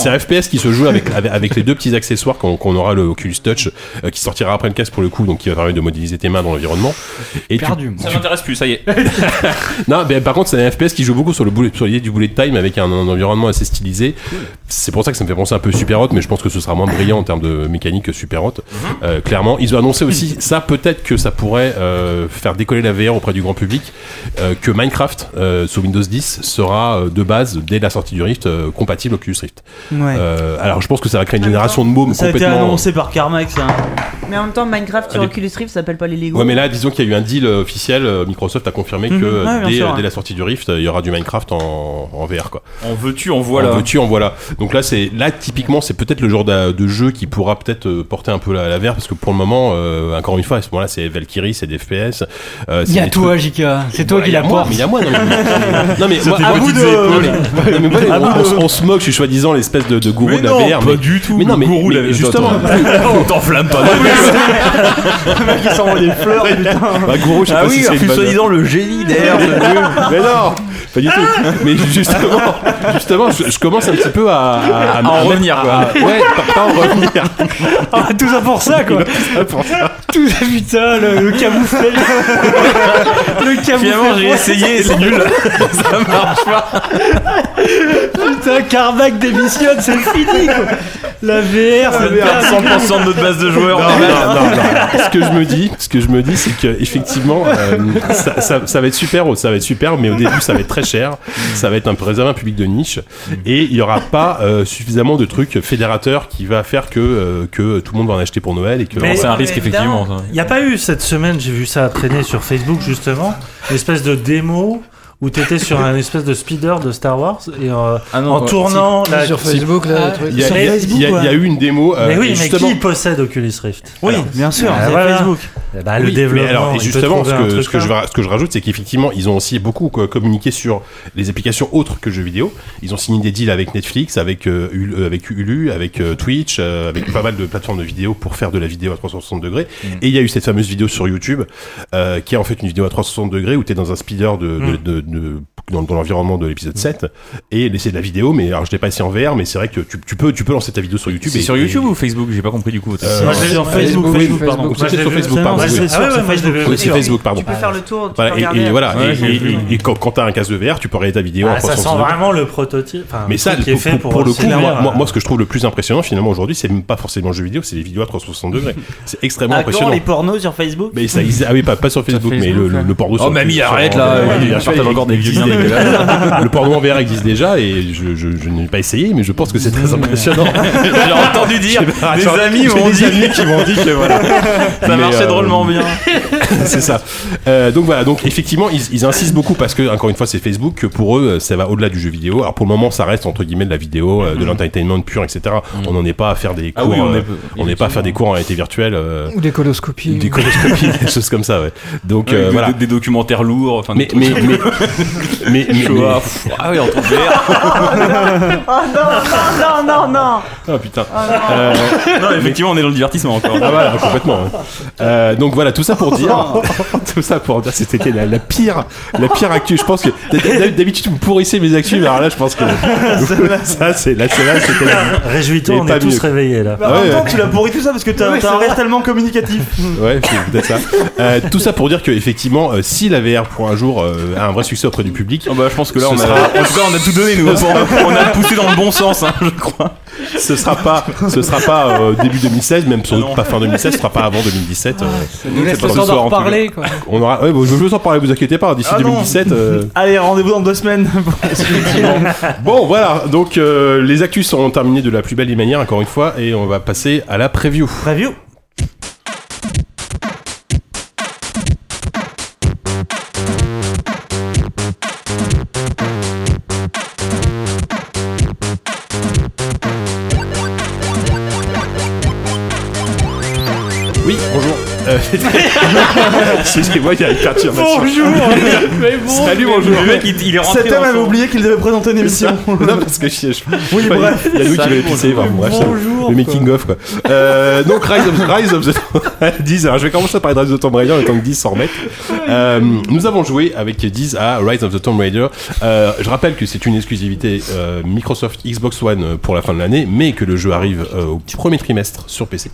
un, FPS qui se joue avec, avec, avec les deux petits accessoires qu'on aura le Oculus Touch euh, qui sortira après le casque pour le coup donc qui va permettre de modéliser tes mains dans l'environnement et tu- Perdu. moi. Ça m'intéresse plus, ça y est. non mais par contre c'est un FPS qui joue beaucoup sur le bullet, sur l'idée du bullet time avec un, un environnement assez stylisé c'est pour ça que ça me fait penser un peu Super Hot mais je pense que ce sera moins brillant en termes de mécanique que Super Hot Euh, clairement ils ont annoncé aussi ça peut-être que ça pourrait euh, faire décoller la VR auprès du grand public euh, que Minecraft euh, sous Windows 10 sera euh, de base dès la sortie du Rift euh, compatible Oculus Rift Ouais. Euh, alors je pense que ça va créer une génération de mômes Ça a été complètement annoncé par Carmax. hein. Mais en même temps, Minecraft sur Allez. Oculus Rift ça s'appelle pas les Lego. Ouais, mais là, disons qu'il y a eu un deal euh, officiel. euh, Microsoft a confirmé que Mhm. Ouais, dès, sûr, euh, ouais. dès la sortie du Rift, il y aura du Minecraft en, en VR, quoi. En veux-tu, en voilà. En veux-tu, en voilà. Donc là, c'est là typiquement, c'est peut-être le genre de, de jeu qui pourra peut-être porter un peu la, la VR, parce que pour le moment, euh, encore une fois, à ce moment-là, c'est Valkyrie, c'est des FPS. euh, Il y c'est a toi, JK. C'est toi qui la moi, porte. mais il y a moi, non mais, non, mais moi, À vous de. Non, mais voilà, on, se- moque, je suis soi-disant l'espèce de, gourou de la VR. Du tout. mais non, mais, Gourou, mais justement, On t'enflamme pas. Le mec qui s'envoie des fleurs, putain. bah, gourou, je sais Ah pas oui, si c'est soi-disant le génie derrière mais non, pas du tout. Mais justement, justement, je, je commence un petit peu à, à, À en revenir, quoi. à- ouais, pas, pas en revenir. Ah, tout ça pour ça, quoi. Tout ça, putain, le, le camouflet. le camouflet. Finalement, j'ai essayé et c'est nul. Ça marche pas. Putain, Carmack démissionne, c'est fini, quoi. La VR, c'est Perdre 100% de notre base de joueurs. Non, non, non, non. Ce que je me dis, ce que je me dis, c'est que effectivement, euh, ça, ça, ça va être super, ça va être super, mais au début, ça va être très cher. Ça va être un peu réservé à un public de niche, et il y aura pas euh, suffisamment de trucs fédérateurs qui va faire que euh, que tout le monde va en acheter pour Noël et que. Mais- C'est un risque, effectivement. Il n'y a pas eu cette semaine, j'ai vu ça traîner sur Facebook justement, une espèce de démo où tu étais sur un espèce de speeder de Star Wars et euh, Ah non, en ouais, tournant la... sur Facebook, là, Ah, il y a, y y eu une démo. euh, Mais oui, mais justement, qui possède Oculus Rift Oui, bien sûr, c'est voilà. Facebook. Ben, Le Oui, développement. alors, et justement, ce que, ce, je, ra- ce que je rajoute, c'est qu'effectivement, ils ont aussi beaucoup co- communiqué sur les applications autres que jeux vidéo. Ils ont signé des deals avec Netflix, avec, euh, Hulu, euh, avec Hulu, avec euh, Twitch, euh, avec pas mal de plateformes de vidéo pour faire de la vidéo à 360 degrés. Et il y a eu cette fameuse vidéo sur YouTube, euh, qui est en fait une vidéo à 360 degrés où tu es dans un speeder de, de, de- de- dans, dans l'environnement de l'épisode 7 et c'est de la vidéo mais alors je l'ai pas essayé en VR mais c'est vrai que tu, tu peux tu peux lancer ta vidéo sur YouTube C'est sur et- YouTube ou Facebook? J'ai pas compris du coup. Euh, Moi, je l'ai- Sur Facebook, Facebook, Facebook, Facebook, pardon. Sur Facebook pardon c'est Ah ouais, ouais, Facebook. pardon Tu peux faire le tour, tu Voilà, peux et, voilà, Ouais, et, j'ai et- vu. et- et quand, quand t'as un casque de VR, tu peux regarder ta vidéo Ah, en ça sent 360 degrés. vraiment le prototype. Mais ça, qui est pour, fait pour- le coup, moi, ce que je trouve le plus impressionnant finalement aujourd'hui, c'est même pas forcément le jeu vidéo, c'est les vidéos à 360 degrés. C'est extrêmement quand impressionnant. les pornos sur Facebook? Mais ça, ils- ah oui, pas, pas sur Facebook, mais le, porno Oh, sur mamie, arrête là. Vieux existe déjà. Le porno en VR existe déjà et je, je, je n'ai pas essayé, mais je pense que c'est très impressionnant. J'ai entendu dire. Ah, Des amis m'ont des dit. amis qui m'ont dit que voilà. Ça Mais, marchait euh, drôlement bien. c'est ça. Euh, donc voilà, donc effectivement, ils, ils insistent beaucoup parce que encore une fois, c'est Facebook que pour eux, ça va au-delà du jeu vidéo. Alors pour le moment, ça reste entre guillemets de la vidéo, euh, de l'entertainment pur, etc. On n'en est pas à faire des Ah cours. oui, on euh, est- on n'est pas à faire des cours en réalité virtuelle, euh, Ou des coloscopies. des coloscopies, des choses comme ça, ouais. Donc Ouais, euh, des- voilà. des, des documentaires lourds. Enfin, Mais des mais trucs- mais mais, mais, pff, Ah oui, entre VR. Oh non, non, non, non mais- oh putain. Euh, Non, effectivement, on est dans le divertissement encore. Ah voilà, complètement. hein. Euh, donc voilà, tout ça pour dire, tout ça pour dire, c'était la, la pire, la pire actu. Je pense que d'hab- d'habitude vous pourrissez mes actus, mais alors là, je pense que ça, c'est là, c'est là, c'était la- Réjouis-toi, on est tous mieux. réveillés là. Bah, en Ouais, même temps, ouais. tu l'as pourri tout ça parce que t'as c'est un rire tellement communicatif. Ouais, c'est peut-être ça. Euh, tout ça pour dire que effectivement, euh, si la VR pour un jour euh, a un vrai succès auprès du public, Oh bah, je pense que là, on a, en tout cas, on a tout donné, nous. On a poussé dans le bon sens, hein, je crois. ce sera pas, ce sera pas euh, début 2016, même sans Ah doute pas fin 2016, ce sera pas avant 2017. euh, Ça nous laisse pas le ce temps soir, en d'en tout reparler, quoi. on aura, ouais, bon, je veux en parler, vous inquiétez pas. D'ici Ah non. 2017. euh, Allez, rendez-vous dans deux semaines. Bon, voilà. Donc euh, les actus sont terminés de la plus belle des manières, encore une fois, et on va passer à la preview. Preview. Excusez-moi, il y a une perturbation. Bonjour Mais bon Salut, bonjour. Le mec, il, il est rentré Cet homme avait oublié qu'il devait présenter une émission. Non, parce que je, je- Oui, bref. Il y a nous qui bonjour. enfin, bref, Bonjour, Le making of, quoi. Euh, donc, Rise of, Rise of the 10. Alors, je vais commencer par Rise of the Tomb Raider, le temps que 10 s'en remette. Euh, nous avons joué avec 10 à Rise of the Tomb Raider. Euh, je rappelle que c'est une exclusivité euh, Microsoft Xbox One euh, pour la fin de l'année, mais que le jeu arrive euh, au premier trimestre sur PC.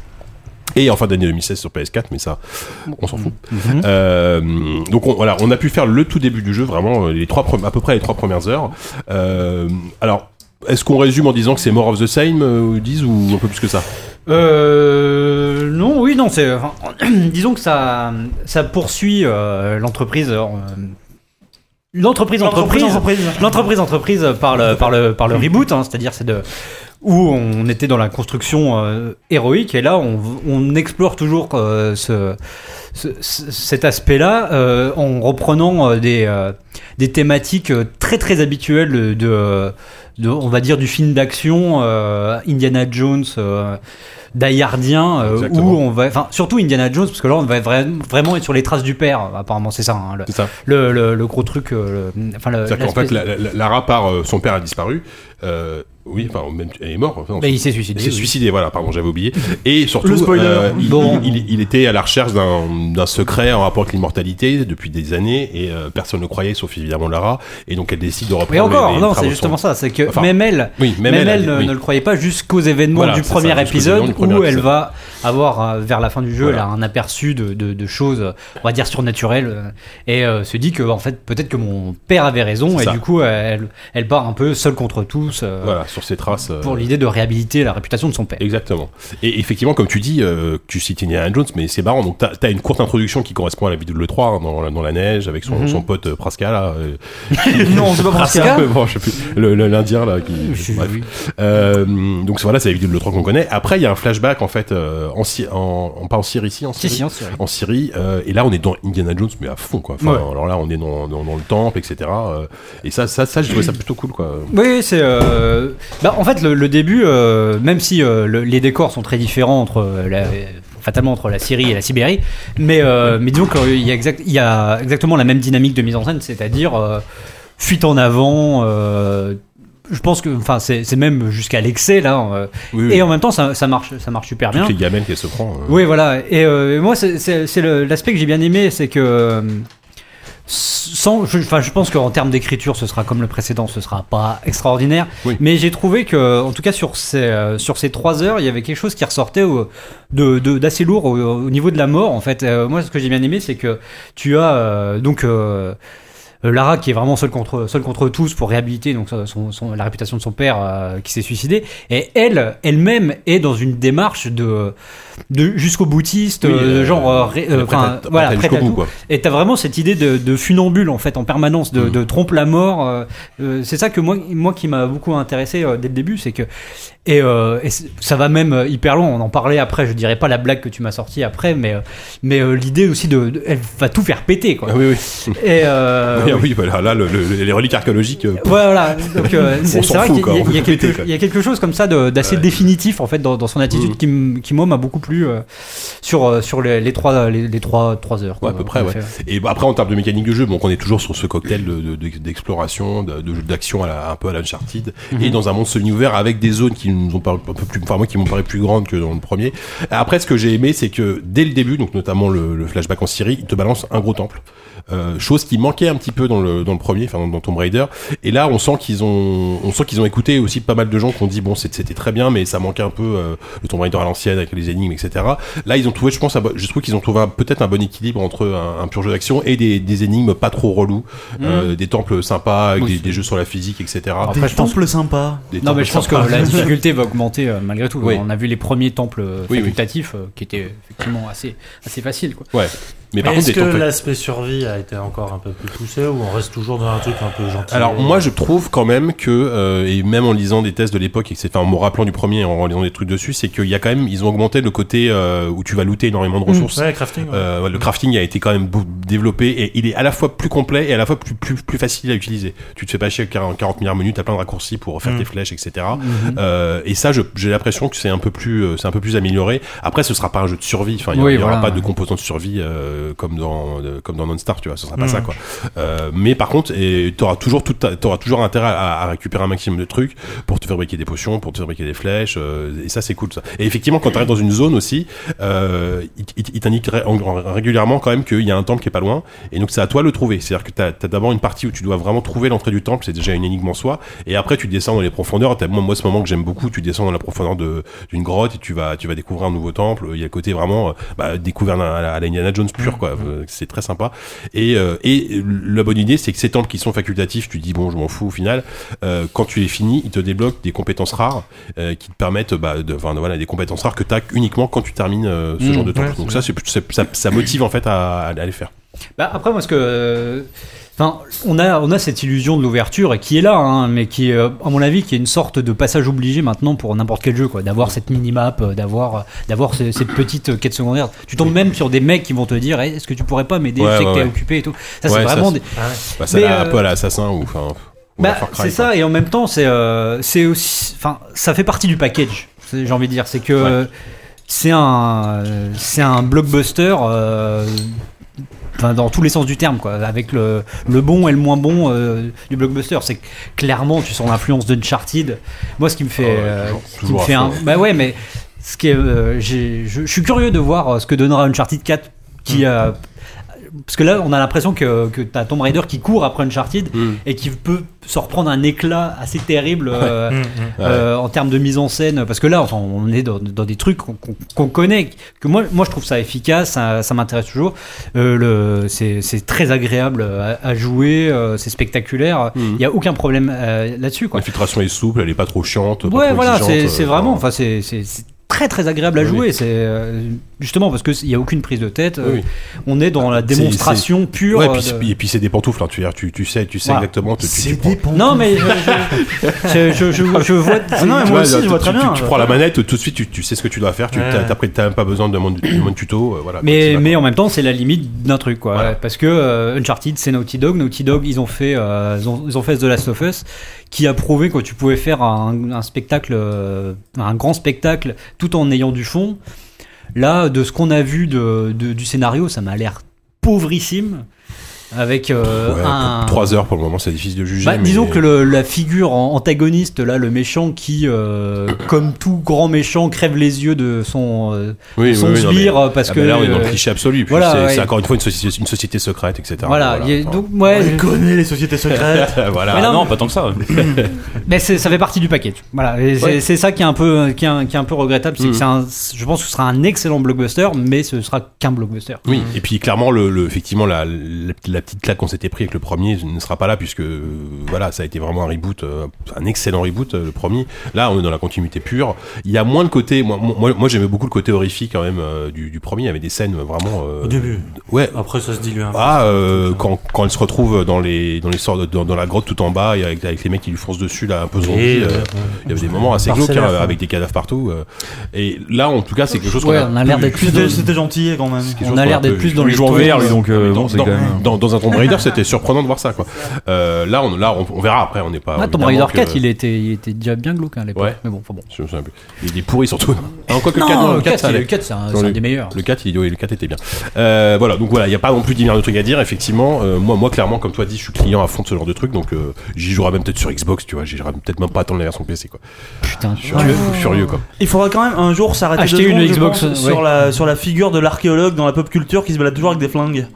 Et en fin d'année 2016 sur PS4, mais ça, on s'en fout. Euh, donc on, voilà, on a pu faire le tout début du jeu, vraiment euh, les trois à peu près les trois premières heures. Euh, alors, est-ce qu'on résume en disant que c'est more of the same, euh, disent ou un peu plus que ça? Euh, non, oui, non, c'est. enfin, disons que ça, ça poursuit euh, l'entreprise. euh, l'entreprise, entreprise, entreprise. l'entreprise, entreprise par le, par le, par le reboot, hein, c'est-à-dire c'est de où on était dans la construction euh, héroïque et là on, on explore toujours euh, ce, ce- ce- cet aspect-là euh, en reprenant euh, des, euh, des thématiques euh, très très habituelles de, de, on va dire du film d'action euh, Indiana Jones euh, d'Ayardien euh, où on va enfin surtout Indiana Jones parce que là on va vra- vraiment être sur les traces du père apparemment c'est ça hein, le, ça. le, le- le gros truc enfin l'aspect- fait, la- la- Lara part, son père a disparu. Euh, oui, enfin, même, elle est mort. Enfin, Bah, il s'est suicidé Il s'est oui. suicidé, voilà, pardon, j'avais oublié. Et surtout, euh, il, Bon. il- il était à la recherche d'un secret en rapport avec l'immortalité depuis des années et euh, personne ne croyait, sauf évidemment Lara. Et donc elle décide de reprendre Et encore, les, les non, c'est justement son- ça, c'est que Enfin, même elle, Oui, même, même, elle, elle, ne, oui. ne le croyait pas jusqu'aux événements Voilà, du premier ça, épisode événements du premier où elle va avoir euh, vers la fin du jeu Voilà. a un aperçu de, de, de choses, euh, on va dire surnaturelles, euh, et euh, se dit que en fait peut-être que mon père avait raison et ça. du coup elle, elle part un peu seule contre tous euh, Voilà, sur ses traces. euh, pour l'idée de réhabiliter la réputation de son père. Exactement. Et effectivement, comme tu dis, euh, tu cites Indiana Jones, mais c'est marrant. Donc, t'as as une courte introduction qui correspond à la vidéo de l'E3 hein, dans, la- dans la neige avec son, Mhm. son pote euh, Praska là. euh, Non, c'est pas Praska bon, je sais plus. Le- le- L'Indien là. Qui, Je- bref. oui. Euh, donc voilà, c'est la vidéo de l'E3 qu'on connaît. Après, il y a un flashback en fait en, Sy- en, en pas en Syrie ici, en Syrie. si, en Syrie, euh, et là on est dans Indiana Jones mais à fond quoi. Enfin, Ouais. Alors là on est dans, dans, dans le temple etc. euh, et ça ça ça j'ai trouvé ça plutôt cool quoi. Oui, c'est. euh, Bah, en fait, le, le début, euh, même si euh, le- les décors sont très différents entre euh, la, fatalement entre la Syrie et la Sibérie, mais, euh, mais disons qu'il y, a exact, il y a exactement la même dynamique de mise en scène, c'est-à-dire euh, fuite en avant. euh, je pense que, enfin, c'est c'est même jusqu'à l'excès là, euh, Oui, oui. et en même temps, ça, ça marche, ça marche super bien. Toutes les gamelles qu'elle se prend. euh. Oui, voilà. Et euh, moi, c'est- l'aspect que j'ai bien aimé, c'est que euh, sans, je, enfin, je pense qu'en termes d'écriture, ce sera comme le précédent, ce sera pas extraordinaire. Oui. Mais j'ai trouvé que, en tout cas, sur ces euh, sur ces trois heures, il y avait quelque chose qui ressortait au- de de- d'assez lourd au, au niveau de la mort. En fait, moi, ce que j'ai bien aimé, c'est que tu as euh, donc Lara qui est vraiment seule contre, seule contre tous pour réhabiliter donc, la réputation de son père euh, qui s'est suicidé. Et elle, elle-même est dans une démarche de jusqu'au boutiste, Oui, euh, euh, genre, euh, prête à- voilà, prête à bout, tout. quoi. Et t'as vraiment cette idée de, de funambule en fait en permanence, de, de trompe la mort. c'est ça que moi, moi qui m'a beaucoup intéressé dès le début, c'est que et, ça va même hyper loin. On en parlait après. Je dirais pas la blague que tu m'as sortie après, mais mais l'idée aussi de, de- elle va tout faire péter quoi. Ah oui oui. Et euh, Oui, oui, voilà, là, le- le- les reliques archéologiques. Ouais, voilà. Donc, c'est vrai qu'il y, y y a quelque chose comme ça d'assez Ouais. définitif en fait dans, dans son attitude Mhm. qui, qui moi m'a beaucoup plu euh, sur euh, sur les, les trois les, les trois trois heures. Ouais, quoi, à peu près, qu'on a ouais. fait. Et bah, après, en termes de mécanique de jeu, donc on est toujours sur ce cocktail de- de- de- d'exploration, de, d'action un peu à l'Uncharted, Mhm. et dans un monde semi-ouvert avec des zones qui nous ont paru un peu plus, enfin moi qui m'ont paru plus grandes que dans le premier. Après, ce que j'ai aimé, c'est que dès le début, donc notamment le, le flashback en Syrie, il te balance un gros temple. Euh, chose qui manquait un petit peu dans le dans le premier, enfin dans, dans Tomb Raider. Et là, on sent qu'ils ont on sent qu'ils ont écouté aussi pas mal de gens qui ont dit bon c'était très bien, mais ça manquait un peu euh, le Tomb Raider à l'ancienne avec les énigmes, etc. Là, ils ont trouvé, je pense, un je trouve qu'ils ont trouvé peut-être un bon équilibre entre un, un pur jeu d'action et des, des énigmes pas trop relous, euh, des temples sympas avec Oui, des, des jeux sur la physique, etc. Après, Des je pense- temples sympas. Des Non temples mais je pense que la difficulté va augmenter euh, malgré tout. Oui. On a vu les premiers temples euh, Oui, oui. facultatifs euh, qui étaient effectivement assez assez faciles quoi. Ouais. Mais par Est-ce contre, que tempêtes- l'aspect survie a été encore un peu plus poussé ou on reste toujours dans un truc un peu gentil Alors moi je trouve quand même que euh, et même en lisant des tests de l'époque et que c'est enfin en me rappelant du premier et en lisant des trucs dessus c'est qu'il y a quand même ils ont augmenté le côté euh, où tu vas looter énormément de ressources. Ouais, crafting. ouais. Euh, le crafting a été quand même développé et il est à la fois plus complet et à la fois plus, plus, plus facile à utiliser. Tu te fais pas chier avec 40, 40 milliards de menus, t'as plein de raccourcis pour faire Mm. tes flèches, etc. Euh, et ça, j'ai l'impression que c'est un peu plus, euh, c'est un peu plus amélioré. Après, ce sera pas un jeu de survie. Enfin, il y, Oui, il y aura voilà. pas de composants de survie euh, comme dans euh, comme dans Non-Star, tu vois. Ce sera pas Mm. ça, quoi. Euh, mais par contre, et t'auras toujours tout, ta- t'auras toujours intérêt à, à récupérer un maximum de trucs pour te fabriquer des potions, pour te fabriquer des flèches. euh, et ça, c'est cool, ça. Et effectivement, quand t'arrives dans une zone aussi, euh, il, il- t'indique ré- en- en- régulièrement quand même qu'il y a un temple qui est pas loin. Et donc, c'est à toi de le trouver. C'est-à-dire que t'as as, d'abord une partie où tu dois vraiment trouver l'entrée du temple. C'est déjà une énigme en soi. Et après, tu descends dans les profondeurs. Moi, moi, ce moment que j'aime beaucoup, tu descends dans la profondeur de- d'une grotte et tu vas, tu vas découvrir un nouveau temple. Il y a le côté vraiment, euh, bah, découvert à la, à la Indiana Jones pur, quoi. Euh, C'est très sympa. Et, euh, et la bonne idée, c'est que ces temples qui sont facultatifs, tu dis bon, je m'en fous au final. Euh, quand tu les finis, ils te débloquent des compétences rares euh, qui te permettent, bah, de, enfin, voilà, des compétences rares que tu as uniquement quand tu termines ce Mmh, genre de temple. ouais, Donc ça, ça, ça motive en fait à, à les faire. Bah, après, moi, ce que. Enfin, on a, on a cette illusion de l'ouverture et qui est là, hein, mais qui est, euh, à mon avis, qui est une sorte de passage obligé maintenant pour n'importe quel jeu, quoi. D'avoir cette mini-map, euh, d'avoir, euh, d'avoir ces- cette petite euh, quête secondaire. Tu tombes même sur des mecs qui vont te dire, Eh, est-ce que tu pourrais pas m'aider? Ouais, Je sais que t'es ouais. occupé et tout. Ça, Ouais, c'est ça, vraiment c'est- des. Bah, ça Mais, a un euh, peu à l'assassin ou enfin. ou à Bah, Far Cry, c'est ça, et en même temps, c'est euh, c'est aussi, enfin, ça fait partie du package. c'est- J'ai envie de dire, c'est que Ouais. euh, c'est un, euh, c'est un blockbuster. euh, Enfin, dans tous les sens du terme, quoi, avec le, le bon et le moins bon euh, du blockbuster. C'est clairement, tu sens l'influence d'Uncharted. Moi, ce qui me fait, Ah euh, qui me fait un, bah ouais, mais ce qui est, euh, je, je suis curieux de voir euh, ce que donnera Uncharted 4, qui a, parce que là, on a l'impression que, que t'as Tomb Raider qui court après Uncharted Mm. et qui peut se reprendre un éclat assez terrible euh, Mm, mm. euh, en termes de mise en scène. Parce que là, enfin, on est dans, dans des trucs qu'on connaît, que moi, moi je trouve ça efficace, ça, ça m'intéresse toujours. Euh, le- c'est c'est très agréable à, à jouer, euh, c'est spectaculaire. Mm. Il n'y a aucun problème euh, là-dessus. quoi. L'infiltration est souple, elle est pas trop chiante. pas Ouais, trop voilà, c'est vraiment, enfin, c'est c'est- c'est très très agréable à Oui, jouer. oui. C'est euh, justement parce que il y a aucune prise de tête. Oui, euh, oui. On est dans la C'est- démonstration pure. Ouais, euh, puis, de- et puis c'est des pantoufles, hein, tu, veux dire, tu, tu sais, tu sais Voilà. exactement. Tu, C'est des ponts. Non, mais je, je, je, je, je- je vois. Ah non, mais Tu moi vois, aussi, tu- je vois tu- très tu- bien. Tu, prends la manette, tout de suite, tu, tu sais ce que tu dois faire. Tu t'as même pas besoin de mon, de mon tuto. euh, voilà, Mais, en même temps, c'est la limite d'un truc, quoi. Voilà. Parce que euh, Uncharted, c'est Naughty Dog. Naughty Dog, ils ont fait, euh, ils, ont, ils ont fait The Last of Us, qui a prouvé que tu pouvais faire un, spectacle, euh, un grand spectacle, tout en ayant du fond. Là, de ce qu'on a vu de- du scénario, ça m'a l'air pauvrissime. Avec euh, Ouais, un. 3 heures pour le moment, c'est difficile de juger. Bah, mais- Disons que le- la figure antagoniste, là, le méchant qui, euh, comme tout grand méchant, crève les yeux de son, euh, oui, son oui, oui, non, mais- sbire euh, parce Ah que. bah là, on est dans le cliché absolu. Voilà, c'est ouais. encore une fois une société, une société secrète, etc. Voilà, il y a- enfin, donc ouais, On connaît les sociétés secrètes. voilà. Mais Ah non, non, mais- pas tant que ça. mais ça fait partie du package. Voilà, c'est Ouais. c'est ça qui est un peu, qui est un, qui est un peu regrettable, c'est que c'est un, je pense que ce sera un excellent blockbuster, mais ce sera qu'un blockbuster. Oui, et puis clairement, le, le- effectivement, la, la, petite claque qu'on s'était pris avec le premier ne sera pas là puisque euh, voilà, ça a été vraiment un reboot, euh, un excellent reboot, euh, le premier. Là, on est dans la continuité pure. Il y a moins de côté. Moi, moi, moi, j'aimais beaucoup le côté horrifique quand même euh, du, du premier. Il y avait des scènes vraiment. euh, Au début. Ouais. Après, ça se dilue un peu. Ah, euh, quand, quand elle se retrouve dans les dans les sortes de- dans, dans la grotte tout en bas et avec, avec les mecs qui lui foncent dessus là un peu zombie. Euh, euh, il y avait des moments assez glauques hein, avec des cadavres partout. euh. et là, en tout cas, c'est quelque chose qu'on Ouais, a on a l'air d'être plus C'était gentil quand même. on a qu'on l'air d'être peu- plus dans les joue en toits, VR, lui, euh, donc dans, dans- un Tomb Raider, c'était surprenant de voir ça, quoi. Euh, là, on, là, on, on verra après. On n'est pas. Ah, Tomb Raider que- 4, il était, il était déjà bien glauque hein, à l'époque. Ouais. Mais bon, enfin bon. Je me souviens plus. Il est pourri surtout. Ah, encore que le Non, 4, non, le le 4, 4, ça c'est- allait. le 4, c'est un, des meilleurs. Le 4, il, oui, le 4 était bien. Euh, voilà, donc voilà, il n'y a pas non plus 10 milliards de trucs à dire, effectivement. Euh, moi, moi, clairement, comme toi dis, je suis client à fond de ce genre de truc, donc euh, j'y jouerai même peut-être sur Xbox, tu vois. J'y peut-être même pas attendre la version PC, quoi. Putain, Je suis furieux, furieux, quoi. Il faudra quand même un jour s'arrêter Acheter une Xbox, sur la figure de l'archéologue dans la pop culture qui se balade toujours avec des flingues.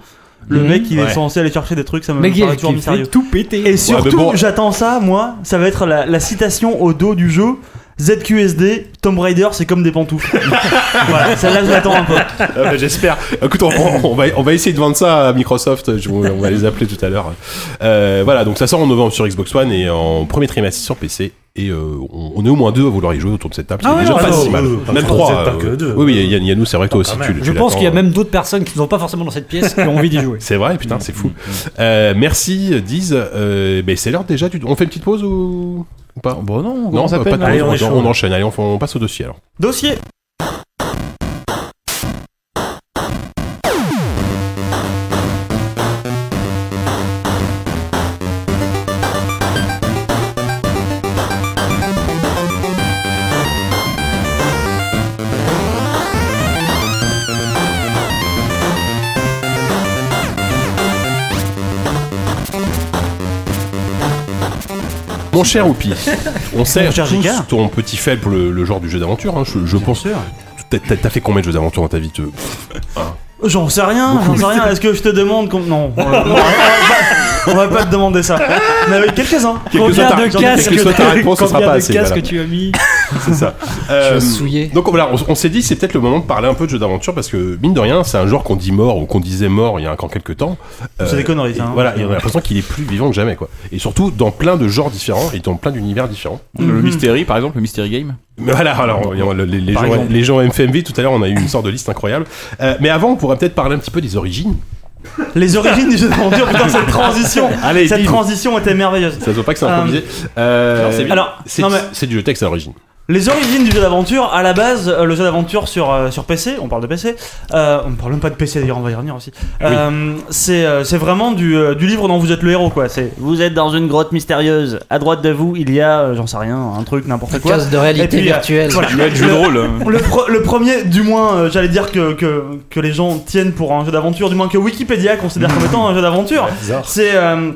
Le mec, il est Ouais. censé aller chercher des trucs, ça me mec, paraît il toujours mystérieux. tout péter. Et surtout, bon. j'attends ça, moi, ça va être la, la citation au dos du jeu. ZQSD, Tomb Raider, c'est comme des pantoufles. voilà, celle-là je l'attends un peu. Ah bah, J'espère. Écoute, on, on- on va, on va essayer de vendre ça à Microsoft. Je- on va les appeler tout à l'heure. Euh, voilà, donc ça sort en novembre sur Xbox One et en premier trimestre sur PC. Et euh, on, est au moins deux à vouloir y jouer autour de cette table. C'est Ah ouais, déjà non, pas non, si mal. euh, pas Même trois. pas euh, que deux. Oui, oui, Yann, Yannou, c'est vrai que toi aussi, tu, tu Je pense qu'il y a l'attends. même d'autres personnes qui ne sont pas forcément dans cette pièce qui ont envie d'y jouer. C'est vrai, putain, c'est fou. Euh, merci, Diz. Euh, ben, c'est l'heure déjà. Tu- On fait une petite pause ou, ou pas Bon, non, Non, comment ça pas de s'appelle pause. Allez, on on, est chaud. on enchaîne. Allez, on, on passe au dossier alors. Dossier. Mon cher Oupi, on sait tous ton petit fait pour le, le genre du jeu d'aventure. hein. Je, je pense. T'as- T'as t'as fait combien de jeux d'aventure dans ta vie te- J'en sais rien, j'en sais rien. Est-ce que je te demande com- Non, on va, on va pas, on va pas te demander ça. Mais avec quelques-uns. Quelle que soit Combien ta- de quelle casques que soit ta réponse, ce sera pas de assez. voilà. tu as mis C'est ça. Je Euh, suis souillé. donc voilà, on, on s'est dit c'est peut-être le moment de parler un peu de jeux d'aventure parce que mine de rien, c'est un genre qu'on dit mort ou qu'on disait mort il y a encore quelques temps. C'est Euh, des conneries, et hein. Voilà, et on a l'impression qu'il est plus vivant que jamais quoi. Et surtout dans plein de genres différents et dans plein d'univers différents. Le Mhm. Mystery, par exemple, le Mystery Game. Mais voilà, alors le- les, gens, les gens FMV tout à l'heure, on a eu une sorte de liste incroyable. Euh, mais avant, on pourrait peut-être parler un petit peu des origines. Les origines du jeu d'aventure, putain, cette transition. Allez, cette bim. transition était merveilleuse. Ça se voit pas que c'est improvisé. Euh, Alors, c'est bien. Alors, c'est c'est du jeu texte à l'origine. Les origines du jeu d'aventure, à la base, euh, le jeu d'aventure sur, euh, sur PC, on parle de PC, euh, on parle même pas de PC d'ailleurs, on va y revenir aussi. Euh, c'est euh, c'est vraiment du, euh, du livre dont vous êtes le héros quoi. C'est vous êtes dans une grotte mystérieuse, à droite de vous il y a, euh, j'en sais rien, un truc, n'importe quoi. Case de réalité Et puis, euh, virtuelle. voilà. Il y a le jeu de rôle. Le, pro- le premier, du moins, euh, j'allais dire que, que, que les gens tiennent pour un jeu d'aventure, du moins que Wikipédia considère comme étant un jeu d'aventure. C'est euh,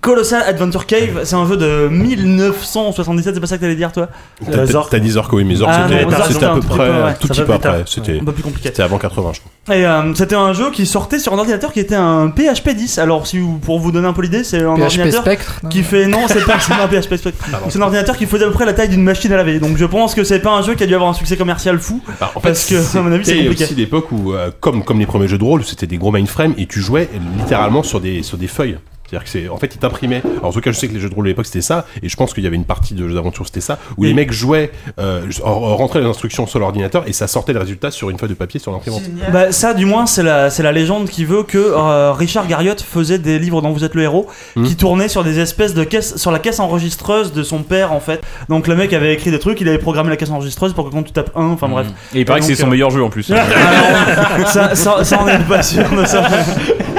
Colossal Adventure Cave, c'est un jeu de 1977, c'est pas ça que t'allais dire toi T'as- T'as Zork. t'as dit Zork, oui, mais Zork, Ah, c'était à un peu près un tout petit peu après. C'était Un peu plus compliqué. c'était avant 80, je crois. Et euh, c'était un jeu qui sortait sur un ordinateur qui était un PHP 10. Alors, si vous, pour vous donner un peu l'idée, c'est un PHP ordinateur Spectre. non qui fait. Non, c'est pas un PHP Spectre. C'est un ordinateur qui faisait à peu près la taille d'une machine à laver. Donc, je pense que c'est pas un jeu qui a dû avoir un succès commercial fou. Bah, en Parce que, à mon avis, c'est compliqué. aussi l'époque où, euh, comme, comme les premiers jeux de rôle, c'était des gros mainframes et tu jouais littéralement sur des, sur des feuilles. C'est-à-dire que c'est, en fait, ils t'imprimaient. Alors, en tout cas, je sais que les jeux de rôle à l'époque c'était ça, et je pense qu'il y avait une partie de jeux d'aventure c'était ça, où Oui. les mecs jouaient, euh, rentraient les instructions sur l'ordinateur et ça sortait le résultat sur une feuille de papier sur l'imprimante. Bah, ça, du moins, c'est la, c'est la légende qui veut que euh, Richard Garriott faisait des livres dont vous êtes le héros, Mhm. qui tournaient sur des espèces de caisses, sur la caisse enregistreuse de son père, en fait. Donc, le mec avait écrit des trucs, il avait programmé la caisse enregistreuse pour que quand tu tapes 1, enfin bref. Et il paraît Et que c'est son euh, meilleur jeu en plus. Ah non, ça, ça, ça, on est pas sûr de ça.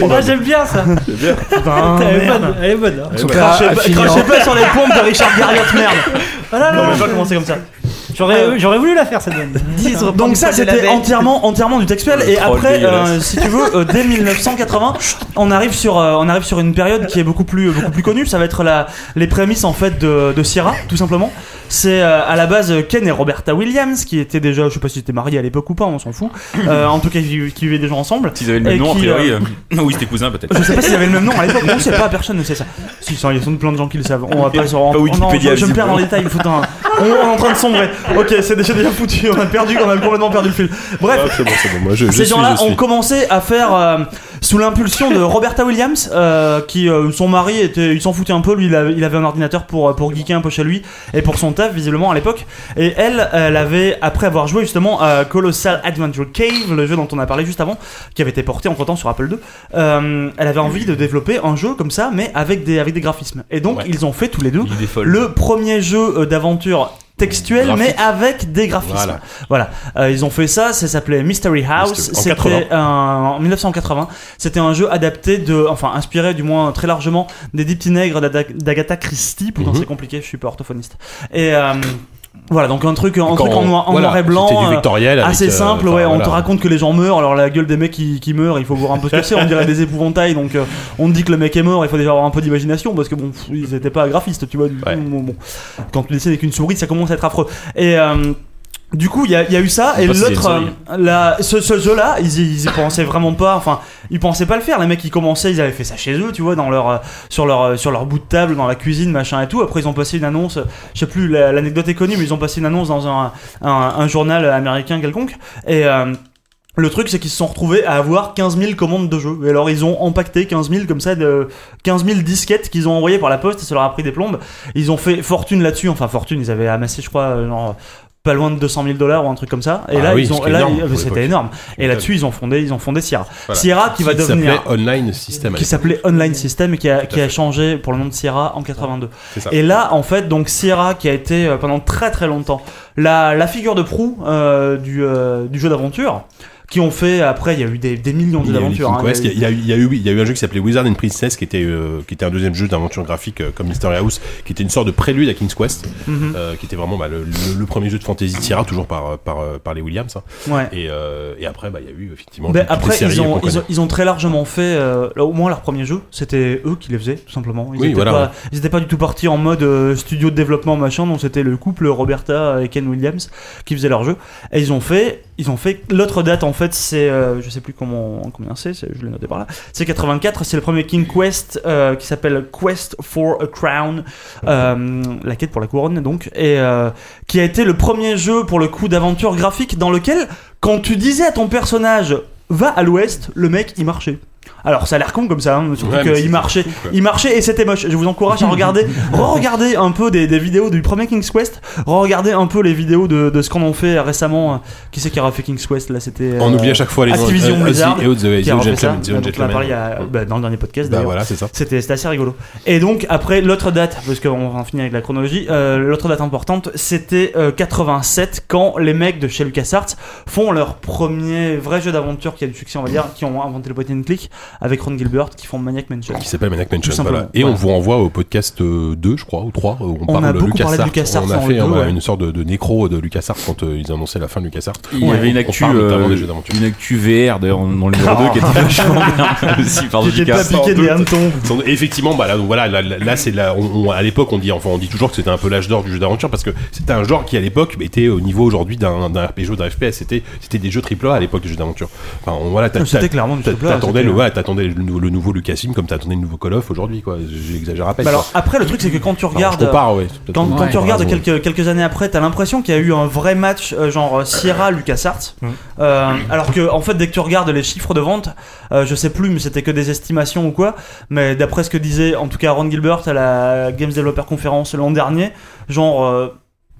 Moi j'aime bien ça. Putain, elle, est bonne, elle est bonne. hein. Crachez pas, crachez sur les pompes de Richard Garriott, merde. Ah là là, Non, mais pas commencer comme ça. J'aurais j'aurais voulu la faire cette bonne. Donc ça c'était entièrement entièrement du textuel et troll après euh, si tu veux euh, dès 1980 on arrive sur euh, on arrive sur une période qui est beaucoup plus beaucoup plus connue ça va être la les prémices en fait de, de Sierra tout simplement c'est euh, à la base Ken et Roberta Williams qui étaient déjà je sais pas si étaient mariés à l'époque ou pas on s'en fout Euh, en tout cas qui, qui vivaient déjà ensemble S'ils avaient le même Et nom, a qui, priori. euh, euh, Oui, c'était cousin peut-être. je sais pas s'ils avaient le même nom à l'époque, on sait pas, personne ne sait ça. Si, il y a sans doute plein de gens qui le savent. On va pas oh non, Wikipédia, je, me perds dans les détails, on est en train de sombrer. Ok, c'est déjà, déjà foutu, on a perdu, on a complètement perdu le fil. Bref, Ah, c'est bon, c'est bon. Moi, je, je ces gens-là ont commencé à faire euh, sous l'impulsion de Roberta Williams, euh, qui euh, son mari était, il s'en foutait un peu, lui il avait, il avait un ordinateur pour pour geeker un peu chez lui et pour son taf visiblement à l'époque. Et elle, elle avait après avoir joué justement à Colossal Adventure Cave, le jeu dont on a parlé juste avant, qui avait été porté entre temps sur Apple II. euh, elle avait envie de développer un jeu comme ça, mais avec des avec des graphismes. Et donc Ouais. ils ont fait tous les deux le premier jeu euh, d'aventure textuel mais avec des graphismes. Voilà. Voilà, Euh, ils ont fait ça, ça s'appelait Mystery House, c'était 80. un- en 1980, c'était un jeu adapté de, enfin inspiré du moins très largement des Dix Petits Nègres d'Agatha Christie, putain Mhm. c'est compliqué, je suis pas orthophoniste. Et euh, voilà, donc un truc, un Quand truc en, noir, en voilà, noir et blanc. Du euh, avec, Assez euh, simple, ouais. On te raconte que les gens meurent. Alors la gueule des mecs qui, qui meurent, il faut voir un peu ce que c'est. On dirait des épouvantails. Donc euh, on te dit que le mec est mort. Il faut déjà avoir un peu d'imagination parce que bon, pff, ils étaient pas graphistes, tu vois. Ouais. bon. Quand tu dessines avec une souris, ça commence à être affreux. Et euh, Du coup, il y, a- il y a eu ça, et l'autre, euh, la- ce, ce jeu-là, ils, y- ils y pensaient vraiment pas. Enfin, ils pensaient pas le faire. Les mecs, ils commençaient, ils avaient fait ça chez eux, tu vois, dans leur, euh, sur leur, euh, sur leur bout de table, dans la cuisine, machin et tout. Après, ils ont passé une annonce. Je sais plus, la- l'anecdote est connue, mais ils ont passé une annonce dans un, un, un journal américain quelconque. Et le truc, c'est qu'ils se sont retrouvés à avoir 15 000 commandes de jeux. Et alors, ils ont empaqueté 15 000 comme ça, de 15 000 disquettes qu'ils ont envoyées par la poste, et ça leur a pris des plombes. Ils ont fait fortune là-dessus. Enfin, fortune, ils avaient amassé, je crois, genre, pas loin de 200 000 dollars ou un truc comme ça. Et Ah là, oui, ils ont, là, c'était énorme. Et là-dessus, ils ont fondé, ils ont fondé Sierra. Voilà. Sierra qui va s'appelait devenir, Online System. qui s'appelait Online System et qui a, qui a changé pour le nom de Sierra en 82. C'est ça. Et là, en fait, donc Sierra qui a été euh, pendant très très longtemps la, la figure de proue euh, du, euh, du jeu d'aventure, qui ont fait après, il y a eu des, des millions de jeux Il y a eu Il y a il y a un jeu qui s'appelait Wizard and Princess qui était euh, qui était un deuxième jeu d'aventure graphique euh, comme Mystery House qui était une sorte de prélude à King's Quest Mhm. euh, qui était vraiment bah, le, le- le premier jeu de fantasy Sierra toujours par par par les Williams hein. Ouais. et après bah il y a eu effectivement les après, ils ont, qu'on ils, ont, connaît. ils ont très largement fait, là, au moins leur premier jeu, c'était eux qui les faisaient, tout simplement. Ils Oui, étaient voilà, pas, ouais. pas du tout partis en mode studio de développement machin, donc c'était le couple Roberta et Ken Williams qui faisaient leur jeu. Et ils ont fait, ils ont fait l'autre date en fait, c'est, euh, je sais plus comment, combien c'est, je l'ai noté par là, c'est 84, c'est le premier King Quest euh, qui s'appelle Quest for a Crown, euh, la quête pour la couronne donc, et euh, qui a été le premier jeu pour le coup d'aventure graphique dans lequel, quand tu disais à ton personnage va à l'ouest, le mec il marchait. Alors ça a l'air con comme ça, hein, surtout Ouais, qu'il marchait, fou, il marchait et c'était moche. Je vous encourage à regarder, re-regarder un peu des, des vidéos du premier King's Quest, re-regarder un peu les vidéos de, de ce qu'on a fait récemment. Qui c'est qui a refait King's Quest là C'était. on euh, oublie à chaque fois les Activision euh, Blizzard, et The- qui a refait ça. The Donc, on en a bah, dans le dernier podcast Bah voilà c'est ça C'était assez rigolo. Et donc, après, l'autre date, parce qu'on va en finir avec la chronologie, euh, l'autre date importante, c'était euh, 87, quand les mecs de chez LucasArts font leur premier vrai jeu d'aventure qui a du succès, on va dire, qui ont inventé le point and click avec Ron Gilbert, qui font Maniac Mansion. qui s'appelle Maniac Mansion voilà. et on vous renvoie au podcast euh, 2 je crois ou 3 où on, On parle a de beaucoup parlé de LucasArts on a fait le on deux, a ouais. une sorte de, de nécro de LucasArts quand euh, ils annonçaient la fin de LucasArts Il y avait une actu, euh, une actu VR d'ailleurs dans le numéro 2 qui était vachement bien aussi par Qui était JK. pas piqué des hannetons. Sans- Effectivement, bah là, donc voilà, là, là, là, c'est là, on, on- à l'époque, on dit, enfin, on dit toujours que c'était un peu l'âge d'or du jeu d'aventure parce que c'était un genre qui à l'époque était au niveau aujourd'hui d'un RPG ou d'un FPS. C'était, c'était des jeux AAA à l'époque des jeux d'aventure. Enfin, on- voilà, t'as- C'était t'as- clairement du t'a- triple A, T'attendais c'était- le, ouais, t'attendais le, nouveau- le nouveau Lucasfilm comme t'attendais le nouveau Call of aujourd'hui, quoi. J'exagère à peine. Bah alors, quoi. après, le truc, c'est que quand tu Enfin, regardes. je compare, ouais. c'est peut-être Quand, tu regardes quelques, quelques années après, t'as l'impression qu'il y a eu un vrai match euh, genre euh, Sierra LucasArts. Mm. Euh, alors que en fait, dès que tu regardes les chiffres de vente, euh, je sais plus, mais c'était que des estimations ou quoi. Mais d'après ce que disait en tout cas Ron Gilbert à la Games Developer Conference l'an dernier, genre.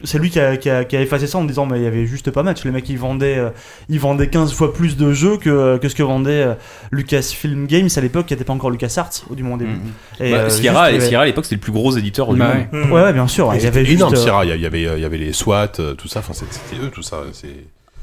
Euh, c'est lui qui a, qui, a, qui a effacé ça en disant mais il y avait juste pas match les mecs ils vendaient euh, ils vendaient 15 fois plus de jeux que, que ce que vendait euh, Lucasfilm Games à l'époque qui n'était pas encore LucasArts au du moins au début Et, Bah, euh, Sierra, juste, il y avait- Sierra à l'époque c'était le plus gros éditeur du Bah monde. ouais. bien sûr il y avait juste énorme, euh, Sierra. Il y avait, euh, il y avait les SWAT, euh, tout ça. Enfin, c'était c'était eux, tout ça. C'est.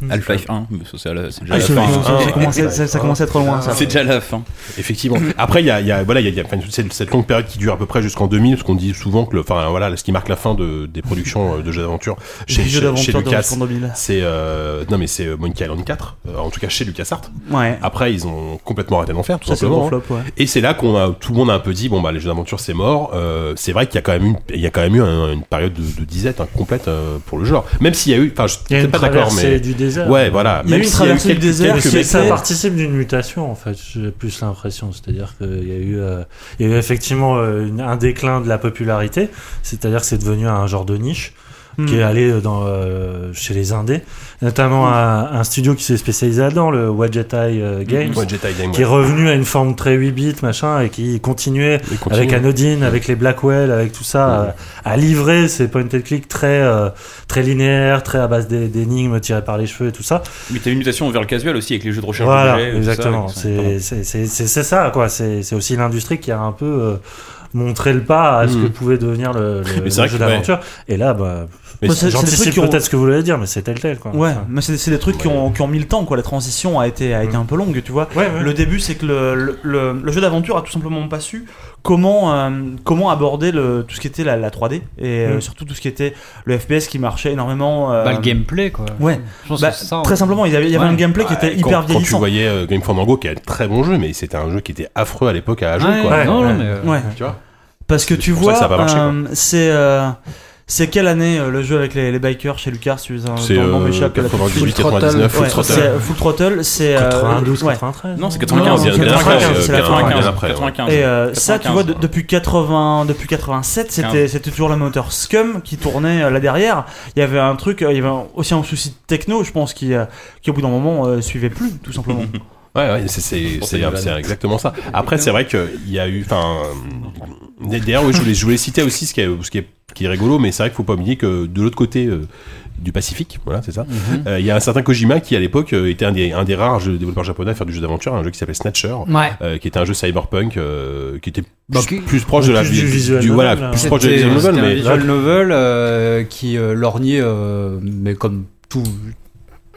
Half-Life 1, mais ça, c'est à la- c'est déjà Ah, la ça, fin. ça- ça- ça commençait- ça- ça commençait à être loin C'est déjà la fin. Effectivement. Après, il y a, il y a, voilà, il y a, y a cette, cette longue période qui dure à peu près jusqu'en 2000, parce qu'on dit souvent que, le, enfin, voilà, ce qui marque la fin de, des productions euh, de jeux d'aventure chez, chez, chez Lucas, Horizon 2000. c'est, euh, non mais c'est euh, Monkey Island 4, euh, en tout cas chez LucasArts. Ouais. Après, ils ont complètement arrêté d'en faire, tout simplement. hein. flop, ouais. Et c'est là qu'on a, tout le monde a un peu dit, bon bah les jeux d'aventure c'est mort. Euh, c'est vrai qu'il y a quand même une, il y a quand même eu un- une période de, de disette hein, complète euh, pour le genre. Même s'il y a eu, enfin, je suis pas d'accord, mais du désert. ouais, voilà. Il y a eu Même une s'il y a eu traversée du quelques- désert, mais ça participe d'une mutation en fait, j'ai plus l'impression. C'est-à-dire qu'il y a eu, euh, il y a eu effectivement euh, une- un déclin de la popularité, c'est-à-dire que c'est devenu un genre de niche qui est Hmm. allé dans, euh, chez les indés, notamment un, un studio qui s'est spécialisé là-dedans, le Wadgetai euh, Games, Ouais, Jedi Game, qui est revenu à une forme très 8 bits machin et qui continuait continue. avec Anodine, avec les Blackwell, avec tout ça, à, à livrer ces point and click très euh, très linéaires, très à base d'é- d'énigmes tirées par les cheveux et tout ça. Mais t'as une mutation vers le casual aussi avec les jeux de recherche Voilà, ça, exactement. C'est c'est ça, quoi. C'est aussi l'industrie qui a un peu euh, montré le pas à ce que pouvait devenir le, le- le jeu ouais. d'aventure. Et là, bah, Mais Bah, c'est- c'est des trucs j'anticipe ont- peut-être ce que vous voulez dire, mais c'est tel tel, quoi. Ouais, Enfin, mais c'est c'est des trucs qui, ont, qui ont mis le temps, quoi. La transition a été, a été un peu longue, tu vois. ouais, ouais. Le début, c'est que le, le, le- le jeu d'aventure a tout simplement pas su comment, euh, comment aborder le, tout ce qui était la, la 3D et euh, Mm. surtout tout ce qui était le FPS qui marchait énormément. euh, Bah, le gameplay, quoi. Ouais. Je pense bah, ça. très simplement, il y avait, il y avait Ouais. un gameplay qui était Ouais, hyper quand, quand tu vieillissant. voyais euh, Game Fandango qui est un très bon jeu, mais c'était un jeu qui était affreux à l'époque à jouer, Ouais, quoi. Ouais, non, ouais. non, mais. Ouais. Tu vois Parce que tu vois, que ça a pas marché, c'est euh, C'est quelle année euh, le jeu avec les, les bikers chez Lucas un- C'est dans le nom euh, m'échappe, là, tout de suite. 98, 99, Full Ouais, Throttle. c'est Full Throttle, c'est. euh, 92, ouais. 93. Non, c'est Non, 95. non, bien, bien 95, après, c'est la bien, fin. bien après, ouais. 95. Et euh, ça, tu 95, vois, de- depuis 80, depuis 87, c'était, c'était toujours le moteur Scum qui tournait euh, là derrière. Il y avait un truc, euh, il y avait un- aussi un souci techno, je pense, qui, euh, qui au bout d'un moment euh, suivait plus, tout simplement. Ouais, ouais, c'est exactement ça. Après, c'est vrai qu'il y a eu, enfin, d'ailleurs, oui, je voulais je voulais citer aussi ce qui est ce qui est qui est rigolo, mais c'est vrai qu'il faut pas oublier que de l'autre côté euh, du Pacifique, voilà, c'est ça. euh, Il y a un certain Kojima qui à l'époque euh, était un des un des rares jeux développeurs japonais à faire du jeu d'aventure, un jeu qui s'appelle Snatcher. Ouais. euh, qui était un jeu cyberpunk euh, qui était plus, qui- plus proche de la plus du visual du- novel, voilà là. plus proche de la visual novel c'était un mais visual novel euh, qui euh, lorgnait, euh, mais comme tout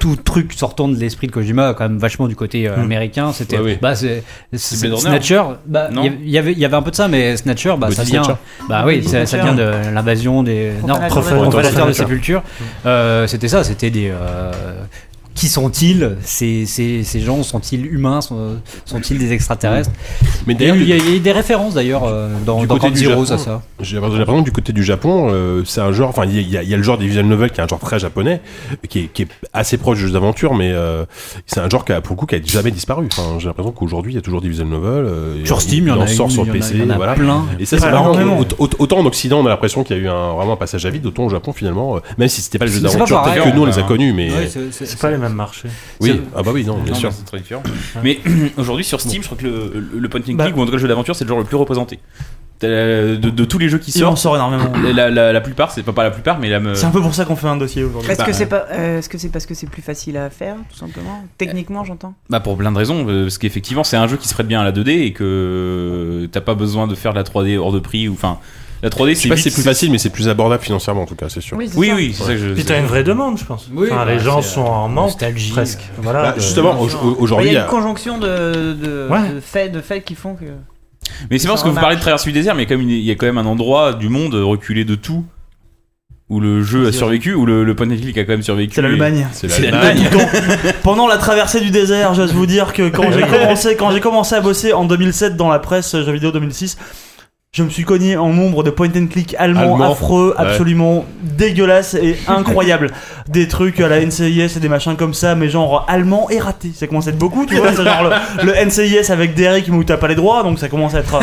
tout truc sortant de l'esprit de Kojima, quand même vachement du côté euh, Hmm. américain. C'était, Ouais, oui. bah, c'est, c'est- Blade Runner. Snatcher. Bah, Non. il y avait- il y avait, un peu de ça, mais Snatcher, bah, Oui, ça vient, Snatcher. bah oui, Oui, ça, ça Snatcher. vient de l'invasion des, non, Profanateur de profanateur de Snatcher. sépulture. Euh, c'était ça, c'était des, euh, qui sont-ils ces, ces, ces gens sont-ils humains sont, sont-ils des extraterrestres mais Il y, d'ailleurs a, il y a- il y a des références d'ailleurs euh, dans, Du dans côté du Japon. à ça? J'ai l'impression que du côté du Japon, euh, c'est un genre. Enfin, il y, a- il y a le genre des visual novels qui est un genre très japonais, qui est, qui est assez proche du jeu d'aventure, mais euh, c'est un genre qui a pour le coup qui a jamais disparu. Enfin, j'ai l'impression qu'aujourd'hui il y a toujours des visual novels. euh, Sur Steam, il y en en a sort une, sur en a- PC, il y en a voilà. plein. Et ça, c'est marrant. Autant en Occident, on a l'impression qu'il y a eu un, vraiment un passage à vide, autant au Japon, finalement, euh, même si c'était pas le jeu d'aventure tel que nous on les a hein. connus, mais c'est- pas les mêmes marchés. oui, ah bah oui, non, bien Non, sûr. c'est très différent. Mais aujourd'hui sur Steam, je crois que le, le- le point and click Bah. ou en tout cas le jeu d'aventure, c'est le genre le plus représenté. De, de tous les jeux qui Il en sortent, sort énormément. la, la, la plupart, c'est pas, pas la plupart, mais la me- C'est un peu pour ça qu'on fait un dossier aujourd'hui. Est-ce Bah, que c'est pas, euh, est-ce que c'est parce que c'est plus facile à faire, tout simplement? Techniquement, j'entends. Bah pour plein de raisons, euh, parce qu'effectivement c'est un jeu qui se prête bien à la 2D et que t'as pas besoin de faire de la 3D hors de prix ou enfin la 3D Je c'est sais pas si plus facile, mais c'est plus abordable financièrement en tout cas, c'est sûr. Oui oui, c'est ça que je. Puis t'as une vraie demande, je pense. Oui, Enfin, bah, les gens sont euh, en manque nostalgie. presque. Voilà. Bah, de- justement, aujourd'hui, il y a une conjonction de, de, Ouais. de faits, de faits qui font que. Mais c'est parce que vous parlez de traverser du désert, mais comme il y a quand même un endroit du monde reculé de tout où le jeu a survécu, où le, le point and click a quand même survécu. C'est l'Allemagne. c'est l'Allemagne. Pendant la traversée du désert, j'ose vous dire que quand j'ai commencé, quand j'ai commencé à bosser en 2007 dans la presse euh, jeux vidéo 2006, je me suis cogné en nombre de point and click allemands Allemand. affreux, Ouais. absolument dégueulasses et incroyables. des trucs à la NCIS et des machins comme ça, mais genre allemand et raté. Ça commence à être beaucoup, tu vois. C'est genre le, le NCIS avec des rythmes où t'as pas les droits, donc ça commence à être.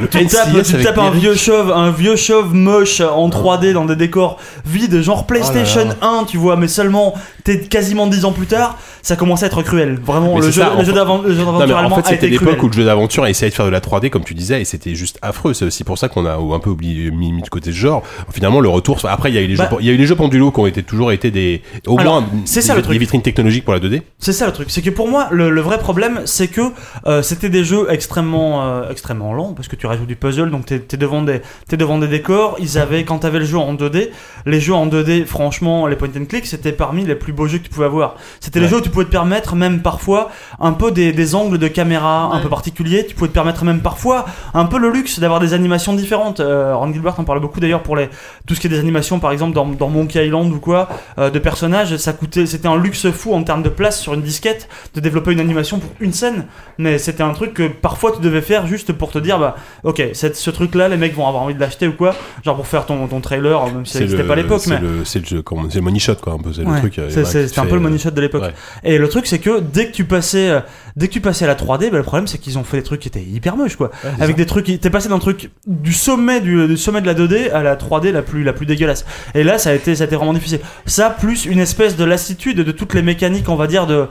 Le Tu tapes, NCIS tu avec tapes un vieux chauve, un vieux chauve moche en 3D dans des décors vides, genre PlayStation Oh là 1, tu vois, mais seulement t'es quasiment 10 ans plus tard, ça commence à être cruel. Vraiment, Mais le c'est jeu, ça, le en jeu fait- d'avent- le jeu Non, d'aventure mais en allemand fait, a c'était été cruel. l'époque où le jeu d'aventure essayait de faire de la 3D, comme tu disais, et c'était juste affreux. C'est aussi pour ça qu'on a un peu oublié, mis, mis de côté ce genre. Finalement, le retour. Après, il y a eu les Bah- jeux, il y a eu les jeux pendulo qui ont été toujours été des, au Alors, moins, c'est des, ça le des truc. vitrines technologiques pour la 2D. C'est ça le truc, c'est que pour moi le, le vrai problème c'est que euh, c'était des jeux extrêmement euh, extrêmement lents parce que tu rajoutes du puzzle donc t'es es devant des t'es devant des décors. Ils avaient quand t'avais le jeu en 2D, les jeux en 2D franchement les point and click c'était parmi les plus beaux jeux que tu pouvais avoir. C'était les jeux où tu pouvais te permettre même parfois un peu des, des angles de caméra un peu particuliers. Tu pouvais te permettre même parfois un peu le luxe d'avoir des animations différentes. Euh, Ron Gilbert en parle beaucoup d'ailleurs pour les tout ce qui est des animations par exemple dans, dans Monkey Island ou quoi euh, de personnages. Ça coûtait c'était un luxe fou en termes de place sur une disquette de développer une animation pour une scène, mais c'était un truc que parfois tu devais faire juste pour te dire bah ok cette- ce truc là les mecs vont avoir envie de l'acheter ou quoi, genre pour faire ton, ton trailer même si le- pas à l'époque c'est mais le, c'est le jeu, comment- c'est le money shot quoi, un peu. C'est Ouais, le truc. euh, c'est- c'était un peu le euh, money shot de l'époque. ouais. Et le truc c'est que dès que tu passais euh, dès que tu passais à la 3D, bah, le problème c'est qu'ils ont fait des trucs qui étaient hyper moches quoi. Ouais, Avec ça. des trucs qui t'es passé d'un truc du sommet du, sommet de la 2D à la 3D la plus la plus dégueulasse. Et là ça a été ça a été vraiment difficile. Ça plus une espèce de lassitude de toutes les mécaniques on va dire de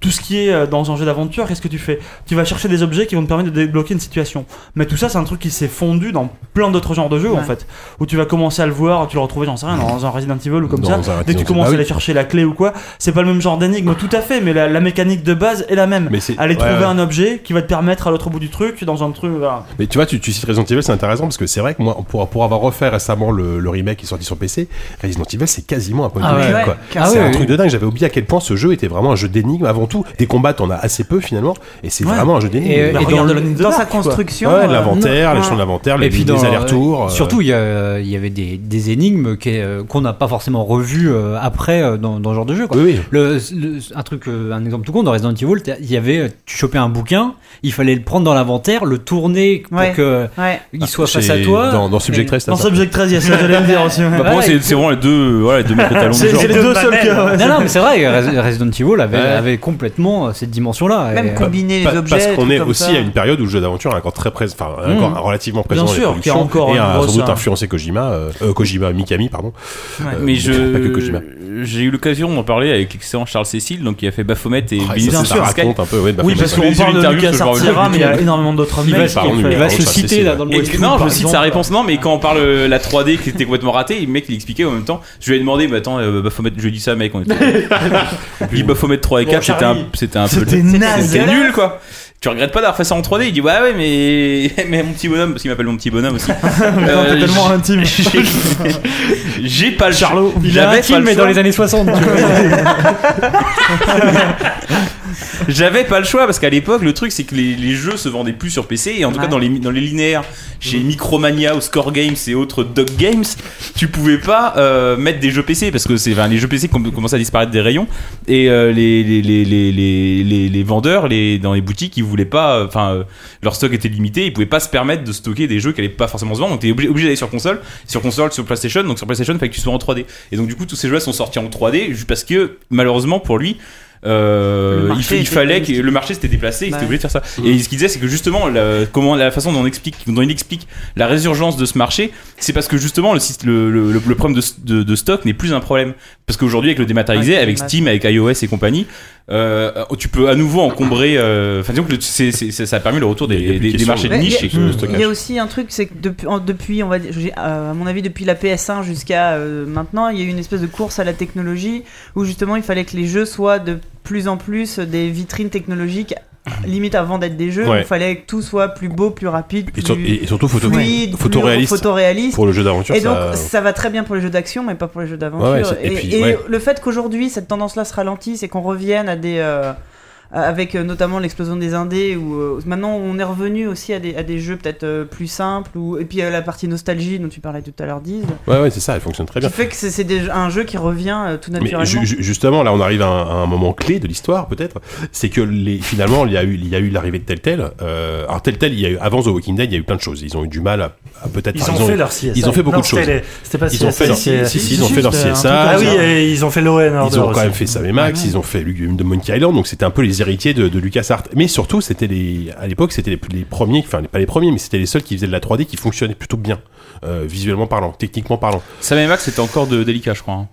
tout ce qui est euh, dans un jeu d'aventure, qu'est-ce que tu fais? Tu vas chercher des objets qui vont te permettre de débloquer une situation. Mais tout ça, c'est un truc qui s'est fondu dans plein d'autres genres de jeux, en fait. Où tu vas commencer à le voir, tu le retrouves, j'en sais rien, dans un Resident Evil ou comme Dans ça. Dès que tu commences Bah à aller chercher la clé ou quoi, c'est pas le même genre d'énigme, tout à fait, mais la, la mécanique de base est la même. Mais c'est- Aller ouais, trouver ouais. un objet qui va te permettre à l'autre bout du truc, dans un truc. voilà. Mais tu vois, tu, tu cites Resident Evil, c'est intéressant parce que c'est vrai que moi, pour, pour avoir refait récemment le, le remake qui est sorti sur PC, Resident Evil, c'est quasiment un point Ah de ouais. quoi. Ah c'est ouais, un ouais. truc de dingue. J'avais oublié à quel point ce jeu était vraiment un jeu d'énigmes avant tout. Tout. Des combats, t'en as assez peu finalement, et c'est Ouais. vraiment un jeu d'énigmes. Et, Bah, et dans, regarde le- Dans sa construction. Ouais, euh, l'inventaire, les champs d'inventaire, les, et puis les dans- allers-retours. euh, Surtout, il y, a- il y avait des, des énigmes euh, qu'on n'a pas forcément revues euh, après euh, dans, dans ce genre de jeu. Quoi. Oui, oui. Le, le- un truc, euh, un exemple tout con dans Resident Evil, il y avait, euh, tu chopais un bouquin, il fallait le prendre dans l'inventaire, le tourner pour Ouais. que Ouais. il soit face à toi. Dans, dans Subject Et- Rest, Dans t'as ça. Subject 13, il y a ça, j'allais le dire aussi. Bah, pour c'est c'est vraiment les deux, voilà, les deux talons C'est genre. c'est les deux seuls. Non, non, mais c'est vrai, Res- Resident Evil avait complètement euh, cette dimension-là. Même Et- combiner les Pa- objets. Parce qu'on est comme aussi ça. à une période où le jeu d'aventure est encore très présent, enfin Mmh. encore relativement présent Bien sûr, qu'il y a encore et a sans doute influencé Kojima, euh, euh, Kojima Mikami pardon. Ouais. Euh, Mais pas que Kojima. je, j'ai eu l'occasion d'en parler avec l'excellent Charles Cécile, donc qui a fait Baphomet et Ah, Star Sky. raconte un peu, ouais, Oui, parce qu'on parle de Lucas Artira, mais il y a énormément d'autres Il va, mecs. qui mais il va se citer là dans le non, je cite sa réponse, non, mais quand on parle euh, la 3D qui était complètement ratée, le mec il expliquait en même temps. Je lui ai demandé, bah attends, euh, Baphomet, je lui ai dit ça, mec, on était. Il dit Baphomet 3 et Bon, 4, c'était un, Charlie, c'était un peu. C'était naze. C'était nul quoi. Tu regrettes pas d'avoir fait ça en 3D Il dit ouais ouais mais mais mon petit bonhomme parce qu'il m'appelle mon petit bonhomme aussi. Euh, tellement intime. j'ai- pas le Charlot. Il a un J'avais pas film, le mais dans les années 60. tu vois. J'avais pas le choix parce qu'à l'époque le truc c'est que les, les jeux se vendaient plus sur PC et en tout cas dans les dans les linéaires chez Micromania ou Score Games et autres Dog Games tu pouvais pas euh, mettre des jeux PC parce que c'est enfin, les jeux PC com- commençaient à disparaître des rayons et euh, les, les, les, les, les, les, les vendeurs les dans les boutiques ils voulaient pas euh, enfin euh, leur stock était limité ils pouvaient pas se permettre de stocker des jeux qui allaient pas forcément se vendre donc t'es obligé, obligé d'aller sur console sur console sur PlayStation donc sur PlayStation il fallait que tu sois en 3D et donc du coup tous ces jeux là sont sortis en 3D juste parce que malheureusement pour lui euh, il, fallait que le marché s'était déplacé, il Ouais. était obligé de faire ça. Et ce qu'il disait, c'est que justement, la, comment la façon dont on explique, dont il explique la résurgence de ce marché, c'est parce que justement le, le, le, le- le problème de, de, de stock n'est plus un problème. Parce qu'aujourd'hui, avec le dématérialisé, Ouais, avec Steam, avec iOS et compagnie, euh, tu peux à nouveau encombrer. euh, Enfin, disons que ça a permis le retour des, marchés de niche. Le Il y a aussi un truc, c'est que depuis, en- depuis, on va dire, euh, à mon avis, depuis la PS1 jusqu'à euh, maintenant, il y a eu une espèce de course à la technologie où justement il fallait que les jeux soient de plus en plus des vitrines technologiques, limite avant d'être des jeux, Ouais. il fallait que tout soit plus beau, plus rapide, Et, plus sur- et- et surtout photo, fluide, plus photoréaliste photoréaliste. pour le jeu d'aventure. Et donc ça- ça... va très bien pour les jeux d'action, mais pas pour les jeux d'aventure. Ouais, ouais, c'est- et puis, le fait qu'aujourd'hui cette tendance-là se ralentisse et qu'on revienne à des euh, avec euh, notamment l'explosion des indés où euh, maintenant on est revenu aussi à des, à des jeux peut-être euh, plus simples ou et puis euh, la partie nostalgie dont tu parlais tout à l'heure Diz Ouais, ouais, c'est ça, elle fonctionne très qui bien. fait que c'est c'est des- un jeu qui revient euh, tout naturellement. ju- ju- justement, là, on arrive à un, à un moment clé de l'histoire, peut-être. C'est que les, finalement, il y a eu, il y a eu l'arrivée de Telltale. Euh, alors Telltale, il y a eu, avant The Walking Dead, il y a eu plein de choses. Ils ont eu du mal à, à peut-être. Ils ont fait leur CSI. ils ont fait beaucoup Non, de choses. c'était les- C'était pas Ils ont fait leur, c'est- si, si, si, ils ont fait leur CSA. Ah oui, ils ont fait Order Ils ont quand même fait Sam et Max, ils ont fait de Monkey Island, donc c'était un peu les héritiers de, de LucasArts. Mais surtout, c'était les, à l'époque, c'était les, les premiers, enfin pas les premiers, mais c'était les seuls qui faisaient de la 3D qui fonctionnaient plutôt bien, euh, visuellement parlant, techniquement parlant. Sam et Max c'était encore de délicat, je crois. hein.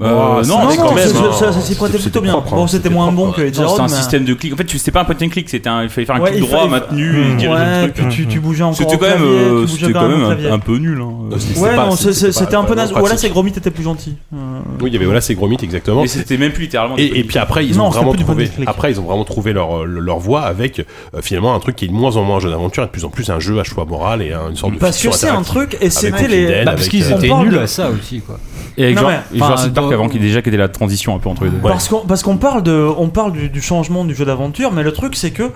Ouais, Euh, non, mais quand même, ça- hein. ça- ça s'y prêtait plutôt bien. propre, hein. Bon, c'était moins bon que les c'était un mais- système de clic. En fait, tu- c'était pas un point and click, c'était un, il fallait faire un Ouais, clic droit fallait- maintenu Mmh. et diriger Ouais, le truc. puis tu, tu bougeais encore. C'était quand même, clavier, euh, c'était quand même un, peu nul. hein. C'était Ouais, pas- non, c'est- c'était un peu naze. Voilà, c'est Gromit était plus gentil. Euh, Oui, il y avait voilà, c'est Gromit exactement. Mais c'était même plus littéralement. Et, et puis après, ils ont vraiment trouvé. Après, ils ont vraiment trouvé leur leur voie avec finalement un truc qui est de moins en moins un jeu d'aventure et de plus en plus un jeu à choix moral et un- une sorte de Parce que c'est un truc, et c'était les. Bah, parce qu'ils étaient nuls à ça aussi, quoi. Et avec Dans- avant qui déjà qui était la transition un peu entre les deux. Parce qu'on parce qu'on parle de on parle du, du changement du jeu d'aventure, mais le truc c'est que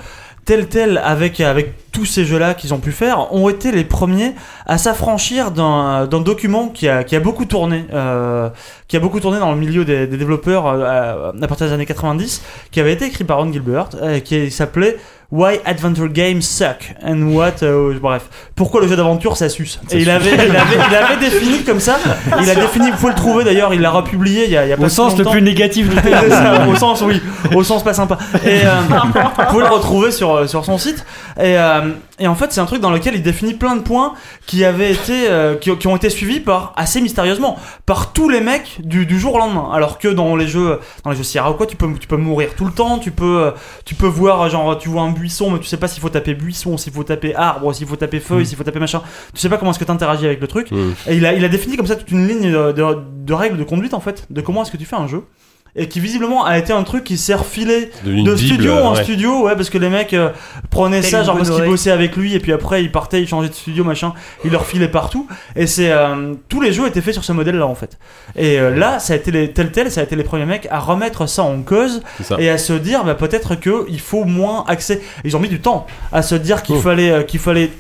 tel tel avec avec tous ces jeux là qu'ils ont pu faire ont été les premiers à s'affranchir d'un d'un document qui a qui a beaucoup tourné euh, qui a beaucoup tourné dans le milieu des, des développeurs euh, à, à partir des années 90 qui avait été écrit par Ron Gilbert euh, qui s'appelait Why Adventure Games Suck and What euh, bref pourquoi le jeu d'aventure ça suce et il avait, il avait il avait défini comme ça il a défini vous pouvez le trouver d'ailleurs il l'a republié il y a, il y a pas Au si sens le plus négatif du terme. Au sens oui, au sens pas sympa. Et euh, vous pouvez le retrouver sur euh, sur son site. Et, euh, et en fait, c'est un truc dans lequel il définit plein de points qui avaient été euh, qui, qui ont été suivis par assez mystérieusement par tous les mecs du, du jour au lendemain. Alors que dans les jeux dans les jeux Sierra ou quoi, tu peux tu peux mourir tout le temps. Tu peux euh, tu peux voir genre tu vois un buisson, mais tu sais pas s'il faut taper buisson, s'il faut taper arbre, s'il faut taper feuille, s'il faut taper machin. Tu sais pas comment est-ce que t'interagis avec le truc. Mm. Et il a, il a défini comme ça toute une ligne de, de, de règles de conduite en fait, de comment est-ce que tu fais un jeu. Et qui visiblement a été un truc qui s'est refilé De, Bible, studio en ouais. studio, ouais, parce que les mecs euh, prenaient Tel ça, genre parce qu'ils bossaient avec lui, et puis après ils partaient, ils changeaient de studio, machin, ils leur filaient partout. Et c'est euh, tous les jeux étaient faits sur ce modèle-là en fait. Et euh, là, ça a été les Telltale, ça a été les premiers mecs à remettre ça en cause et à se dire, bah, peut-être que il faut moins accès. Ils ont mis du temps à se dire qu'il Oh. fallait, euh, qu'il fallait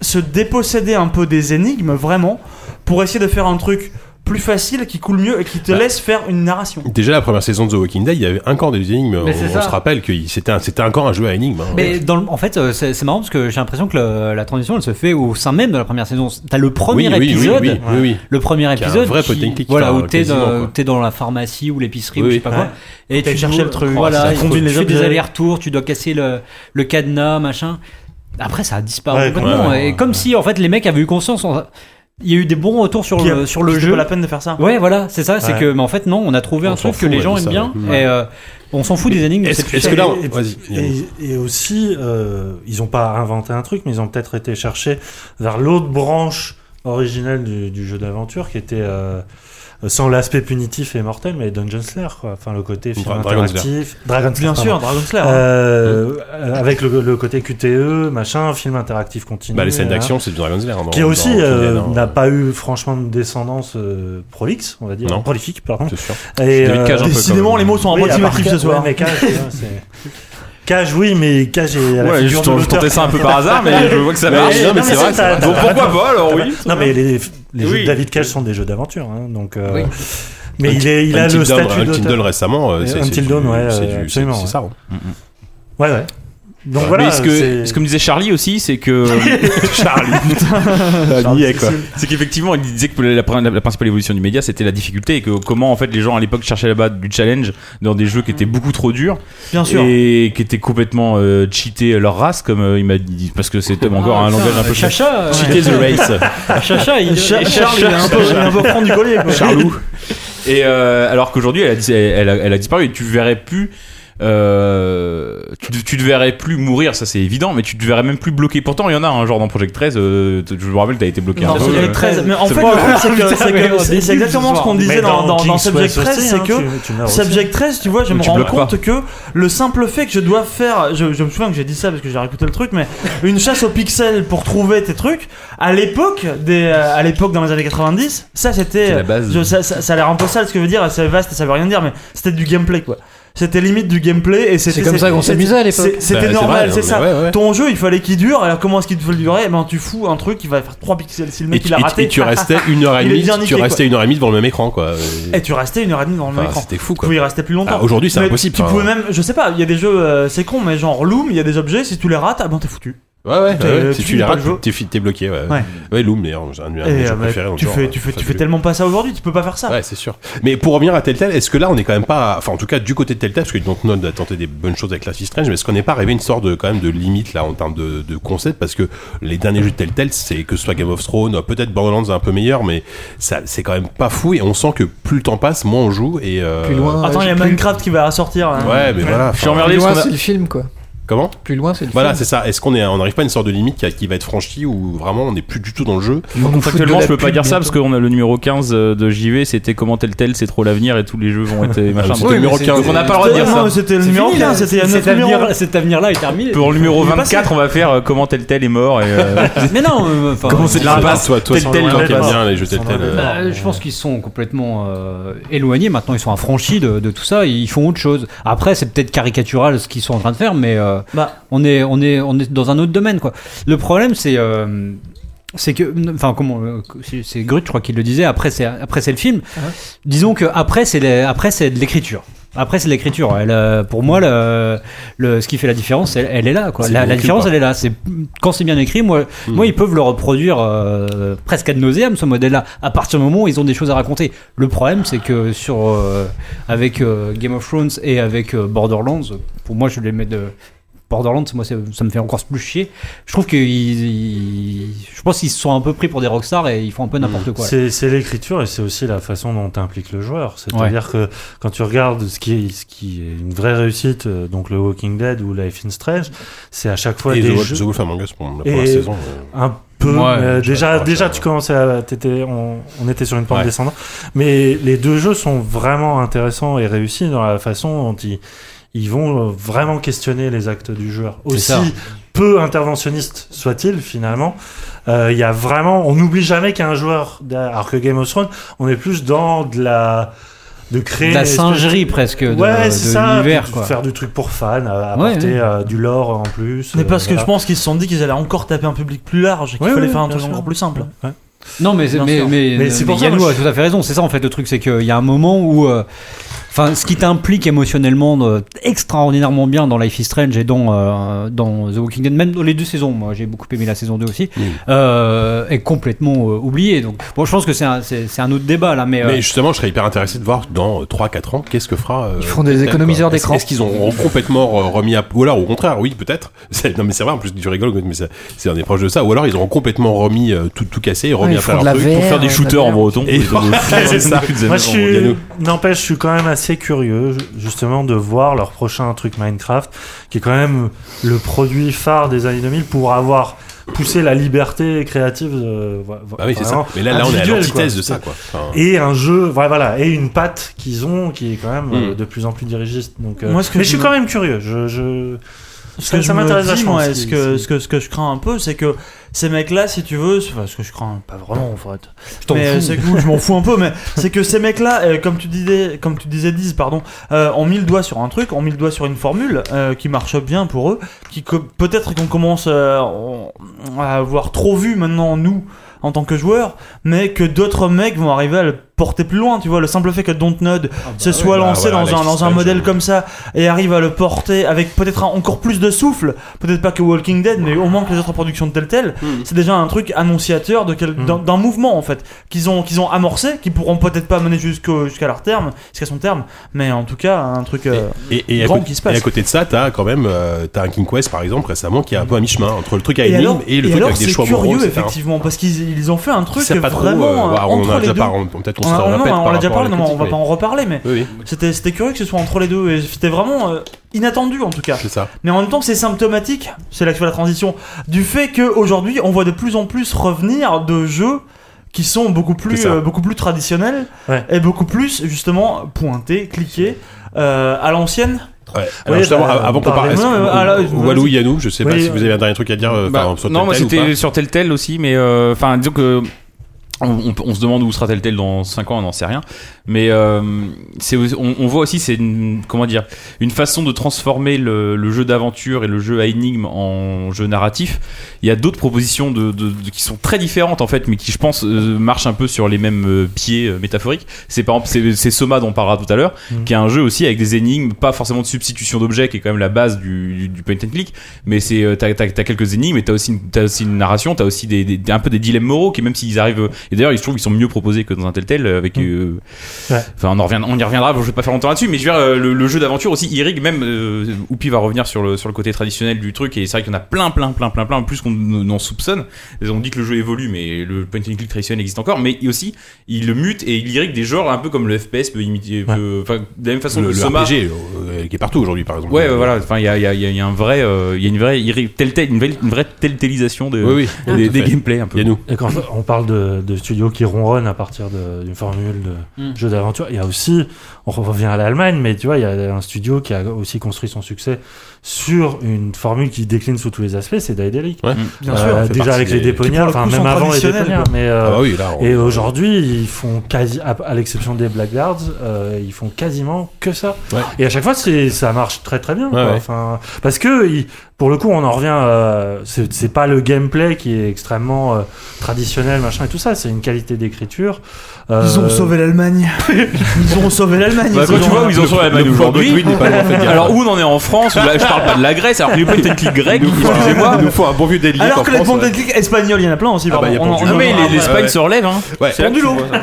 se déposséder un peu des énigmes vraiment pour essayer de faire un truc plus facile, qui coule mieux et qui te Bah. laisse faire une narration. Déjà la première saison de The Walking Dead, il y avait encore des énigmes. On, Mais on se rappelle que c'était un, c'était encore un jeu à énigmes. hein. Mais dans le- en fait, euh, c'est marrant parce que j'ai l'impression que le- la transition elle se fait au sein même de la première saison. T'as le premier oui, oui, oui, épisode, oui, oui, oui. le premier Qui un épisode, vrai qui- click, voilà, où t'es dans, dans la pharmacie ou l'épicerie Oui, ou je sais pas quoi, et tu cherché dois- le truc, voilà, faut- conduit tu fais des allers-retours, tu dois casser le, le cadenas, machin. Après, ça a disparu complètement. et comme si en fait les mecs avaient eu conscience. Il y a eu des bons retours sur le sur le jeu. pas la peine de faire ça. Ouais, voilà, c'est ça. C'est que, mais en fait, non, on a trouvé On un truc que les gens aiment ça, bien. ouais. Et euh, on s'en fout des énigmes. Est-ce c'est est-ce plus que là, Et- vas-y. Et, et aussi, euh, ils ont pas inventé un truc, mais ils ont peut-être été chercher vers l'autre branche originelle du, du jeu d'aventure qui était euh, sans l'aspect punitif et mortel, mais Dungeon Slayer, quoi. Enfin, le côté film Dra- Dragon interactif. Dragon Slayer. Bien pardon. sûr, Dragon Slayer. hein. Euh, euh, avec le, le côté QTE, machin, film interactif continu. Bah, les scènes hein. d'action, c'est du Dragon's Lair. dans- Qui aussi euh, hein. n'a pas eu franchement de descendance euh, prolixe, on va dire. Non. Prolifique, pardon. C'est sûr. Et, Cage, Décidément, les mots sont oui, à part approximatifs ce soir. ouais, mais Cage, Cage, oui, mais Cage est à la Ouais, je figure de je tentais ça un peu par hasard, mais je vois que ça Mais- marche. non, mais c'est vrai, Donc pourquoi pas alors oui Non, mais les, les jeux de David Cage sont des jeux d'aventure, hein, donc. euh, Oui. Mais il, est, il a Until le statut Until d'auteur. Dawn récemment, euh, c'est Until Dawn, ouais, c'est euh, du- absolument, c'est- c'est ouais. ça. hein. Ouais, ouais. Donc voilà. mais ce que, c'est- ce que me disait Charlie aussi, c'est que Charlie, putain. Quoi. c'est qu'effectivement, il disait que la, la- la principale évolution du média, c'était la difficulté et que comment en fait les gens à l'époque cherchaient là-bas du challenge dans des jeux qui étaient beaucoup trop durs Bien sûr. et qui étaient complètement euh, cheatés leur race, comme euh, il m'a dit, parce que c'était encore Ah, un langage un peu Chacha, euh, Cheater the race. Chacha, il Cha- Charles, il est un peu, il est un peu franc du collier. quoi. Charlou. Et euh, alors qu'aujourd'hui, elle, a dis- elle, a, elle a disparu et tu verrais plus. Euh, tu, tu te verrais plus mourir, ça c'est évident, mais tu te verrais même plus bloqué. Pourtant, il y en a un genre dans Project 13. euh, je me rappelle, t'as été bloqué Non, un peu. c'est euh, les 13. Mais en fait, c'est exactement ce qu'on disait dans, dans, dans Subject Quest 13, aussi, c'est hein, que. Subject 13, tu vois, je me rends compte que le simple fait que je dois faire, je, me souviens que j'ai dit ça parce que j'ai réécouté le truc, mais une chasse aux pixels pour trouver tes trucs, à l'époque, euh, à l'époque dans les années 90, ça c'était, ça, ça, ça a l'air un peu sale ce que je veux dire, c'est vaste, ça veut rien dire, mais c'était du gameplay quoi. C'était limite du gameplay et c'était. C'est comme ça qu'on c'était- s'amusait à l'époque. C'était Bah, normal, c'est ça. ouais, ouais. Ton jeu, il fallait qu'il dure. Alors comment est-ce qu'il te faut le durer Ben tu fous un truc qui va faire 3 pixels. Si le Et mec tu, il a et tu- raté, et tu restais une heure et demie, tu restais une heure et demie devant le même écran, quoi. et tu restais une heure et demie dans le même Enfin, écran. c'était fou, Tu quoi. pouvais y rester plus longtemps. Ah, Aujourd'hui, c'est impossible. Tu pouvais même, je sais pas, il y a des jeux, euh, c'est con, mais genre Loom, il y a des objets, si tu les rates, ah ben t'es foutu. Ouais, ouais, T'es- ouais, tu Si tu les pas rates, t'es t'es bloqué, ouais. Ouais. Ouais, Loom, d'ailleurs, c'est un Et, euh, bah, dans tu le fais, genre, tu fais, tu fais tellement pas ça aujourd'hui, tu peux pas faire ça. Ouais, c'est sûr. Mais pour revenir à Telltale, est-ce que là, on est quand même pas, enfin, en tout cas, du côté de Telltale, parce que Dontnod a tenté des bonnes choses avec Life is Strange, mais est-ce qu'on n'est pas arrivé à une sorte de, quand même, de limite, là, en termes de, de concept, parce que les derniers jeux de Telltale, c'est que ce soit Game of Thrones, peut-être Borderlands un peu meilleur, mais ça, c'est quand même pas fou, et on sent que plus le temps passe, moins on joue, et euh, Plus loin. Attends, il y a plus- Minecraft qui va ressortir. hein. Ouais, mais voilà. Je suis emmerdé c'est le film, quoi. Comment Plus loin, c'est le Voilà, c'est ça. Est-ce qu'on est, on n'arrive pas à une sorte de limite qui, va être franchie ou vraiment on n'est plus du tout dans le jeu Contractuellement, je peux pas dire ça parce qu'on a le numéro 15 de JV, c'était comment tel tel, c'est trop l'avenir et tous les jeux vont être machin. c'était Donc, le numéro mais 15. Donc on n'a pas le droit de dire ça. C'était le numéro fini, là. 15, c'était il y a Cet 9 numéros. avenir- Cet avenir-là est terminé. Pour le numéro Il est passé. 24, on va faire euh, comment tel tel est mort et euh, Mais non, euh, Comment c'est de l'impasse Toi, toi, Tel tel, bien les jeux. Bah, euh, Bah, je pense qu'ils sont complètement euh, éloignés. Maintenant, ils sont affranchis de, de tout ça. Ils font autre chose. Après, c'est peut-être caricatural ce qu'ils sont en train de faire, mais euh, Bah. on est, on est, on est dans un autre domaine, quoi. Le problème, c'est, euh, c'est que, enfin, comment, euh, c'est- Grut, je crois qu'il le disait. Après, c'est, après, c'est le film. Ah ouais. Disons que après, c'est, après, c'est de l'écriture. Après, c'est de l'écriture. Elle, euh, pour moi, le, le, ce qui fait la différence, elle, elle est là. Quoi. La, la différence, elle est là. C'est quand c'est bien écrit. Moi, Hmm. moi, ils peuvent le reproduire euh, presque ad nauseam ce modèle-là. À partir du moment où ils ont des choses à raconter. Le problème, c'est que sur euh, avec euh, Game of Thrones et avec euh, Borderlands, pour moi, je les mets de Borderlands, moi, ça me fait encore plus chier. Je trouve qu'ils, ils- je pense qu'ils se sont un peu pris pour des rockstars et ils font un peu n'importe quoi. là. C'est l'écriture et c'est aussi la façon dont implique le joueur. C'est-à-dire que quand tu regardes ce qui, est, ce qui est une vraie réussite, euh, donc le Walking Dead ou Life is Strange, c'est à chaque fois Et des The, jeux. The Wolf Among Us pour la première saison. euh, un peu. Ouais, déjà, crois déjà, tu commençais à, on était sur une pente Ouais. descendante. Mais les deux jeux sont vraiment intéressants et réussis dans la façon dont ils, ils vont euh, vraiment questionner les actes du joueur. Aussi peu interventionniste soit-il, finalement, euh, il y a vraiment, on n'oublie jamais qu'il y a un joueur. Alors que Game of Thrones, on est plus dans de la, de créer De la singerie presque de, ouais, de c'est ça, l'univers quoi. faire du truc pour fans, euh, Ouais, apporter ouais. euh, du lore en plus. Mais euh, parce que voilà. je pense qu'ils se sont dit qu'ils allaient encore taper un public plus large et qu'il Ouais, fallait ouais, faire un truc encore plus simple. Ouais. Non, mais, mais, sûr. mais, Mais c'est pour ça, Yannou a tout à fait raison. C'est ça, en fait, le truc, c'est qu'il y a un moment où. Enfin, ce qui t'implique émotionnellement euh, extraordinairement bien dans Life is Strange et dans, euh, dans The Walking Dead, même dans les deux saisons, moi j'ai beaucoup aimé la saison 2 aussi, Oui. euh, est complètement euh, oublié. Donc, bon, je pense que c'est un, un autre débat là, mais. euh, Mais justement, je serais hyper intéressé de voir dans 3-4 ans qu'est-ce que fera. euh, Ils feront des économiseurs d'écran. Est-ce qu'ils ont complètement re- remis à. Ou alors, au contraire, oui, peut-être. Non, mais c'est vrai, en plus, tu rigoles, mais c'est un des proches de ça. Ou alors, ils auront complètement remis euh, tout, tout cassé et remis ils à faire font leur truc. VR. Pour faire des shooters en breton. Et c'est ça. Moi, je suis, n'empêche, je suis quand même assez curieux, justement, de voir leur prochain truc Minecraft, qui est quand même le produit phare des années 2000 pour avoir poussé la liberté créative. euh, Bah oui, c'est ça. vraiment Mais là, là, on est à individuelle, l'antithèse de ça, quoi. Enfin, Et un jeu, voilà, et une patte qu'ils ont, qui est quand même euh, Mm. de plus en plus dirigiste. Donc, euh, Moi, ce que mais je je suis quand même curieux. Je, je... Ce Ça- que ça m'intéresse vachement, que, ce- ce, que, ce que je crains un peu, c'est que ces mecs-là, si tu veux, enfin, ce que je crains, pas vraiment en fait, je mais fous. euh, c'est cool, je m'en fous un peu, mais c'est que ces mecs-là, euh, comme tu disais, comme tu disais, disent, pardon, euh, ont mis le doigt sur un truc, ont mis le doigt sur une formule euh, qui marche bien pour eux, qui peut-être qu'on commence euh, on- à avoir trop vu maintenant nous en tant que joueurs, mais que d'autres mecs vont arriver à le porter plus loin, tu vois, le simple fait que Dontnod se soit bah lancé dans, un, dans un modèle euh. comme ça et arrive à le porter avec peut-être encore plus de souffle, peut-être pas que Walking Dead, mais au moins que les autres productions de Telltale, c'est déjà un truc annonciateur de quel- Mm. d'un d'un mouvement en fait qu'ils ont qu'ils ont amorcé, qui pourront peut-être pas mener jusqu'au jusqu'à leur terme, jusqu'à son terme, mais en tout cas un truc. euh, Et, et, à grand côté, qui se passe. et à côté de ça, t'as quand même euh, t'as un King Quest par exemple récemment qui est un peu à mi-chemin entre le truc à énigme et le truc alors avec des c'est choix curieux moraux, etc. effectivement parce qu'ils ils ont fait un truc C'est pas trop, vraiment euh, bah, euh, on entre a les déjà deux. parlé, peut-être on On, a- on l'a déjà parlé, non, on critique, va mais- pas en reparler, mais Oui, oui, c'était c'était curieux que ce soit entre les deux et c'était vraiment euh, inattendu en tout cas. c'est ça. Mais en même temps, c'est symptomatique, c'est là que je fais la transition, du fait qu'aujourd'hui, on voit de plus en plus revenir de jeux qui sont beaucoup plus, euh, beaucoup plus traditionnels Ouais. et beaucoup plus, justement, pointés, cliqués, euh, à l'ancienne. Ouais. Alors justement, bah, avant qu'on parle, Walou, Yannou, je sais pas si vous avez un dernier truc à dire. euh, Bah, non, moi c'était sur Telltale aussi, mais euh, enfin disons que on, on- on se demande où sera Telltale dans 5 ans, on n'en sait rien. Mais euh, on, on voit aussi c'est une comment dire une façon de transformer le, le jeu d'aventure et le jeu à énigme en jeu narratif. Il y a d'autres propositions de, de- de- qui sont très différentes en fait, mais qui je pense euh, marchent un peu sur les mêmes euh, pieds euh, métaphoriques. C'est par exemple c'est- Soma dont on parlera tout à l'heure, Mhm. qui est un jeu aussi avec des énigmes, pas forcément de substitution d'objets, qui est quand même la base du, du, point and click, mais c'est euh, t'as, t'as, t'as quelques énigmes et t'as aussi une, t'as aussi une narration, t'as aussi des, des- un peu des dilemmes moraux qui même s'ils arrivent et d'ailleurs je trouve qu'ils sont mieux proposés que dans un tel tel avec euh, Ouais. enfin on en revient, on y reviendra, bon, je vais pas faire longtemps là-dessus, mais je veux dire euh, le, le jeu d'aventure aussi irrigue même euh, Oupi va revenir sur le sur le côté traditionnel du truc et c'est vrai qu'il y en a plein plein plein plein plein plus qu'on n'en soupçonne. On dit que le jeu évolue mais le point and click traditionnel existe encore, mais aussi il le mute et il irrigue des genres un peu comme le FPS peut imiter, peut- enfin de la même façon le, que le Soma. RPG euh, qui est partout aujourd'hui, par exemple. Ouais, ouais, voilà. Enfin, il y a, il y, a, il y a un vrai, euh, il y a une vraie, irri- tel, tel, une vraie, une vraie telltalisation de, Oui, oui. des, des gameplays un peu. Et quand on parle de, de studios qui ronronnent à partir d'une formule de Mm. jeu d'aventure, il y a aussi, on revient à l'Allemagne, mais tu vois, il y a un studio qui a aussi construit son succès sur une formule qui décline sous tous les aspects, c'est Daedalic. Ouais. Bien Euh, sûr. fait déjà avec les le enfin coup, même avant les quoi. mais euh, Ah bah oui, là. on- et aujourd'hui, ils font quasi, à, à l'exception des Blackguards, euh, ils font quasiment que ça. Ouais. Et à chaque fois, ça marche très très bien. Ouais, quoi. ouais. Enfin, parce que ils- pour le coup, on en revient. euh, c'est, pas le gameplay qui est extrêmement euh, traditionnel, machin et tout ça. C'est une qualité d'écriture. Euh, Ils ont sauvé l'Allemagne. ils ont sauvé l'Allemagne. Bah, quand tu ont- vois où ils sont à l'Allemagne aujourd'hui. Alors où on en est en France où là, Je parle pas de la Grèce, alors que les point and click grecs, excusez-moi. Il nous faut un bon vieux délire. Alors que les de clic espagnols, il y en a plein aussi. Ah bah, Non mais verra les, les après. spines ouais. se relèvent. Hein. C'est vois ça.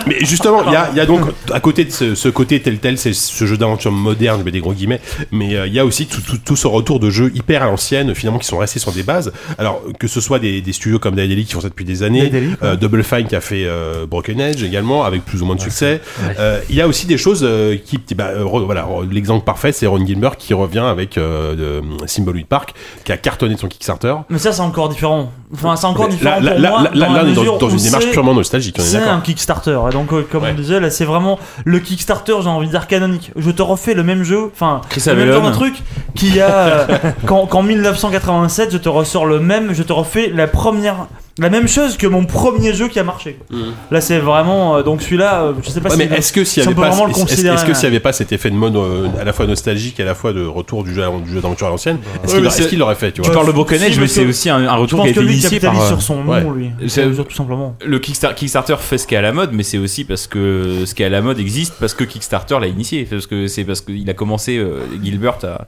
Mais justement, il y a, donc à côté de ce, côté tel tel, c'est ce jeu d'aventure moderne, je mets des gros guillemets, mais euh, il y a aussi tout, ce retour de jeu hyper à l'ancienne anciennes finalement qui sont restées sur des bases. Alors que ce soit des, des studios comme Daedalic qui font ça depuis des années, Daedalic, euh, Double Fine qui a fait euh, Broken Edge également avec plus ou moins de succès. Euh, Il y a aussi des choses euh, qui, bah, re- voilà, l'exemple parfait c'est Ron Gilbert qui revient avec euh, de Thimbleweed Park qui a cartonné son Kickstarter. Mais ça, c'est encore différent. Enfin, c'est encore Mais différent là, pour là, moi. là, dans là, la une démarche purement nostalgique, C'est un Kickstarter. Et donc, euh, comme Ouais. on disait, là, c'est vraiment le Kickstarter, j'ai envie de dire canonique. Je te refais le même jeu, enfin, Chris le même genre de truc qu'il y a euh, qu'en qu'en 1987, je te ressors le même, je te refais la première, la même chose que mon premier jeu qui a marché. Là, c'est vraiment, euh, donc celui-là, euh, je sais pas Ouais, si. mais est-ce que s'il y si on avait pas, vraiment le est-ce- est-ce considérer, est-ce que hein. s'il y avait pas cet effet de mode euh, à la fois nostalgique et à la fois de retour du jeu, à- du jeu d'aventure à l'ancienne, est-ce Ouais, qu'il l'aurait fait, tu Tu vois parles de Edge, mais c'est aussi un, retour qui a été lui initié par. euh, sur son ouais. nom, lui. C'est- C'est tout simplement. Le Kickstar- Kickstarter fait ce qui est à la mode, mais c'est aussi parce que ce qui est à la mode existe parce que Kickstarter l'a initié. Parce que c'est parce qu'il a commencé euh, Gilbert à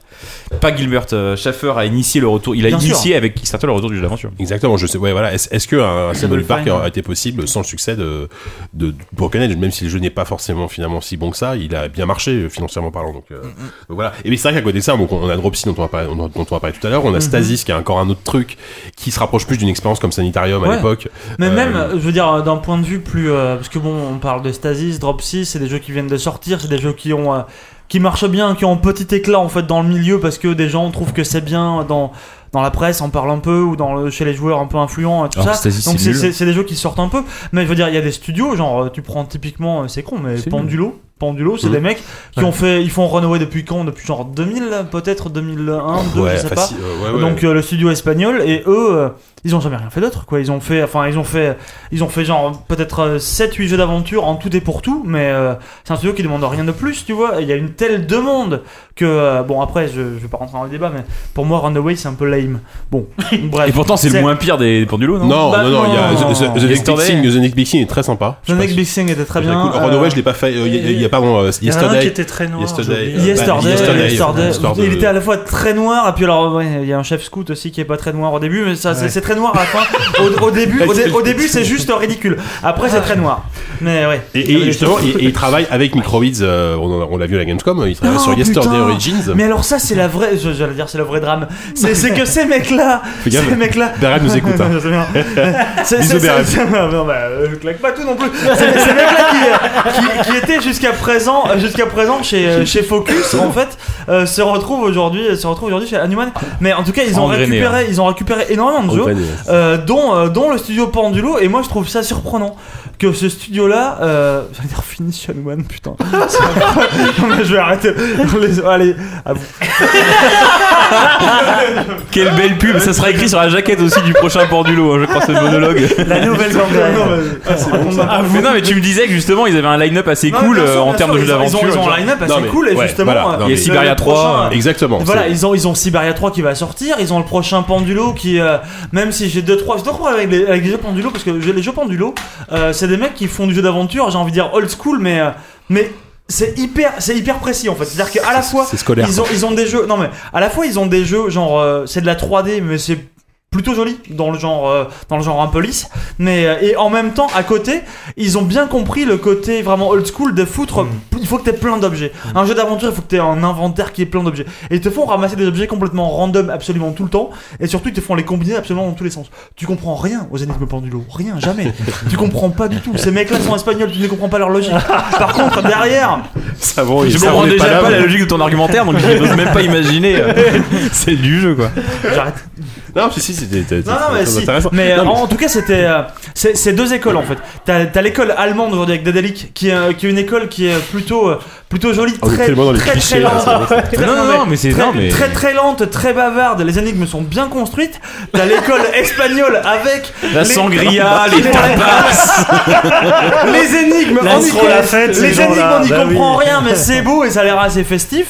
pas Gilbert euh, Schaffer a initié le retour. Il a Bien sûr. initié avec Kickstarter le retour du jeu d'aventure. Exactement, je sais. Ouais, voilà. Est-ce est-ce que un Symbol Park Fine. a été possible sans le succès de, de, de Broken Edge, même si le jeu n'est pas forcément finalement si bon que ça, il a bien marché euh, financièrement parlant. Donc, euh, donc voilà. Et c'est vrai qu'à côté de ça, donc, on a Dropsy dont on va parler, dont on va parler tout à l'heure, on a Stasis qui est encore un autre truc qui se rapproche plus d'une expérience comme Sanitarium à l'époque. Mais Euh, même, je veux dire, d'un point de vue plus. euh, parce que bon, on parle de Stasis, Dropsy, c'est des jeux qui viennent de sortir, c'est des jeux qui ont. qui marchent bien, qui ont un petit éclat en fait dans le milieu parce que des gens trouvent que c'est bien dans. Dans la presse, on parle un peu, ou dans le, chez les joueurs un peu influents, et tout Alors, ça. Donc c'est des jeux qui sortent un peu. Mais je veux dire, il y a des studios, genre, euh, tu prends typiquement, euh, c'est con, mais Pendulo. Pendulo, c'est Mhm. des mecs qui ont fait, ils font Runaway depuis quand? Depuis genre 2000, peut-être 2001, 2, ouais, je sais pas. euh, ouais, ouais. Donc euh, le studio espagnol et eux euh, ils ont jamais rien fait d'autre quoi ils ont fait enfin ils ont fait ils ont fait genre peut-être 7 8 jeux d'aventure en tout et pour tout mais euh, c'est un studio qui demande rien de plus tu vois il y a une telle demande que euh, bon après je, je vais pas rentrer dans le débat mais pour moi Runaway c'est un peu lame bon bref Et pourtant, c'est le moins pire des pendulos, non? Non, Bah, non, non, il y a non. The- The- The Next Big. Thing, The Next Big Thing est très sympa. The Next Big Thing était très bien Runaway, je l'ai pas fait. y a- y a pas bon, euh, Il y en a un qui Yesterday. était très noir. Yesterday. oublié. Euh, Yesterday, bah, Yesterday, Yesterday. de- il était à la fois très noir et puis alors ouais, il y a un chef scout aussi qui est pas très noir au début mais ça c'est- Ouais. c'est très noir à la fin au, au début au, dé- au début c'est juste ridicule après c'est très noir mais ouais Et, Il et justement, et il travaille avec Microids, euh, on, on l'a vu à la Gamescom, il travaille Oh, sur Yesterday putain. Origins. Mais alors ça c'est la vraie, je- j'allais dire c'est le vrai drame. C'est que ces mecs-là, ces mecs-là. Beren nous écoute, hein. C'est- Bisous, c'est- Non, bah, euh, claque pas tout non plus. C'est ces mecs-là qui étaient jusqu'à présent, euh, jusqu'à présent chez euh, chez Focus en fait, euh, se retrouvent aujourd'hui, se retrouvent aujourd'hui chez Hanuman. Mais en tout cas ils ont Engrainé, récupéré, ils ont récupéré énormément de jeux. Euh, dont, euh, dont le studio Pendulo et moi je trouve ça surprenant que ce studio là euh, j'allais dire finish Hanuman putain. Non, mais je vais arrêter Les- allez à vous Quelle belle pub Ça sera écrit sur la jaquette aussi du prochain pendulo, hein, je crois, ce monologue. la nouvelle gangrène Ah, mais non, mais tu me disais que justement, ils avaient un line-up assez Non, cool sûr, euh, en termes de jeux d'aventure. Ils ont un line-up assez Non, mais- cool et ouais, justement. voilà, euh, non, Il y a Siberia le 3. prochain, Exactement. Voilà, ils ont, ils ont Siberia 3 qui va sortir, ils ont le prochain Pendulo qui, euh, même si j'ai 2-3 j'ai deux, trois avec les, avec les jeux Pendulo, parce que j'ai- les jeux Pendulo, euh, c'est des mecs qui font du jeu d'aventure, j'ai envie de dire old school, mais, euh, mais c'est hyper, c'est hyper précis en fait. C'est-à-dire qu'à la fois, C'est ils ont, ils ont des jeux, non mais à la fois ils ont des jeux genre, euh, c'est de la 3D, mais c'est plutôt joli dans le genre euh, dans le genre un peu lisse. Mais euh, et en même temps à côté ils ont bien compris le côté vraiment old school de foutre il faut que t'aies plein d'objets. Un jeu d'aventure il faut que t'aies un inventaire qui est plein d'objets. Et ils te font ramasser des objets complètement random absolument tout le temps et surtout ils te font les combiner absolument dans tous les sens. Tu comprends rien aux énigmes pendulo rien jamais. Tu comprends pas du tout. Ces mecs là sont espagnols tu ne comprends pas leur logique. Par contre derrière Savon, Je comprends déjà là, pas la logique de ton argumentaire, donc je n'ose même pas imaginer. C'est du jeu, quoi. j'arrête Non, si, si, c'était c'était Non, non, mais si. intéressant. Mais, Non, euh, en tout cas, c'était. euh, c'est deux écoles en fait. T'as as, l'école allemande aujourd'hui avec Dedelic, qui, est, euh, qui est une école qui est plutôt, euh, plutôt jolie, est très, tellement dans les très, clichés, très là, lente. Très- Non, non, non, mais c'est- très, non, mais- très très lente, très bavarde. Les énigmes sont bien construites. T'as l'école espagnole avec La les- sangria, les tapas. les énigmes. On y la fête, ces les énigmes, gens-là. on n'y Bah comprend oui. rien, mais c'est beau et ça a l'air assez festif.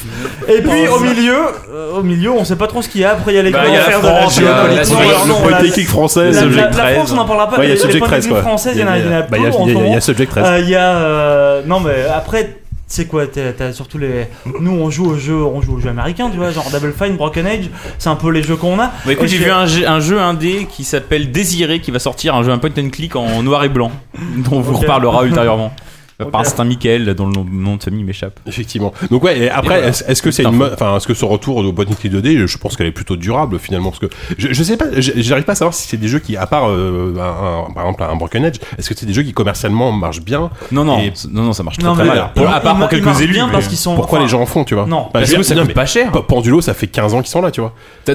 Et puis au milieu, euh, au milieu, on sait pas trop ce qu'il y a. Après, il y a l'école Bah, il y a la faire de France, il y a la géopolitique. Suisse, Non, non, Le la- Polytechnique française. la, Subject la- la 13. France, on n'en parlera pas. Il y a les, les Subject 13, points de vue quoi. françaises, il y en a, il y en a Bah, il y a- peu en il y a- ce il y a moment. Subject 13. Euh, Il y a euh, non mais après c'est quoi t'as surtout les nous on joue aux jeux on joue aux jeux américains tu vois genre Double Fine Broken Age c'est un peu les jeux qu'on a Bah écoute, j'ai vu un jeu, un jeu indé qui s'appelle Désiré qui va sortir, un jeu un point and click en noir et blanc, dont on vous reparlera ultérieurement. Ok. Par instinct Michael, dont le nom, de famille m'échappe. Effectivement. Donc ouais, et après, Et voilà. est-ce que c'est une, enfin, est-ce que ce retour au click 2D, je pense qu'elle est plutôt durable finalement, parce que je, je sais pas, j'arrive pas à savoir si c'est des jeux qui, à part euh, un- un- par exemple un Broken Edge, est-ce que c'est des jeux qui commercialement marchent bien Non, non, Et- non, non, ça marche très Non, très mal. Pour- à part pour quelques élus. bien mais- parce qu'ils sont. Pourquoi enfin, les gens en font, tu vois Non. Bah, Parce que ça coûte pas cher. Pendulo, ça fait 15 ans qu'ils sont là, tu vois. T'as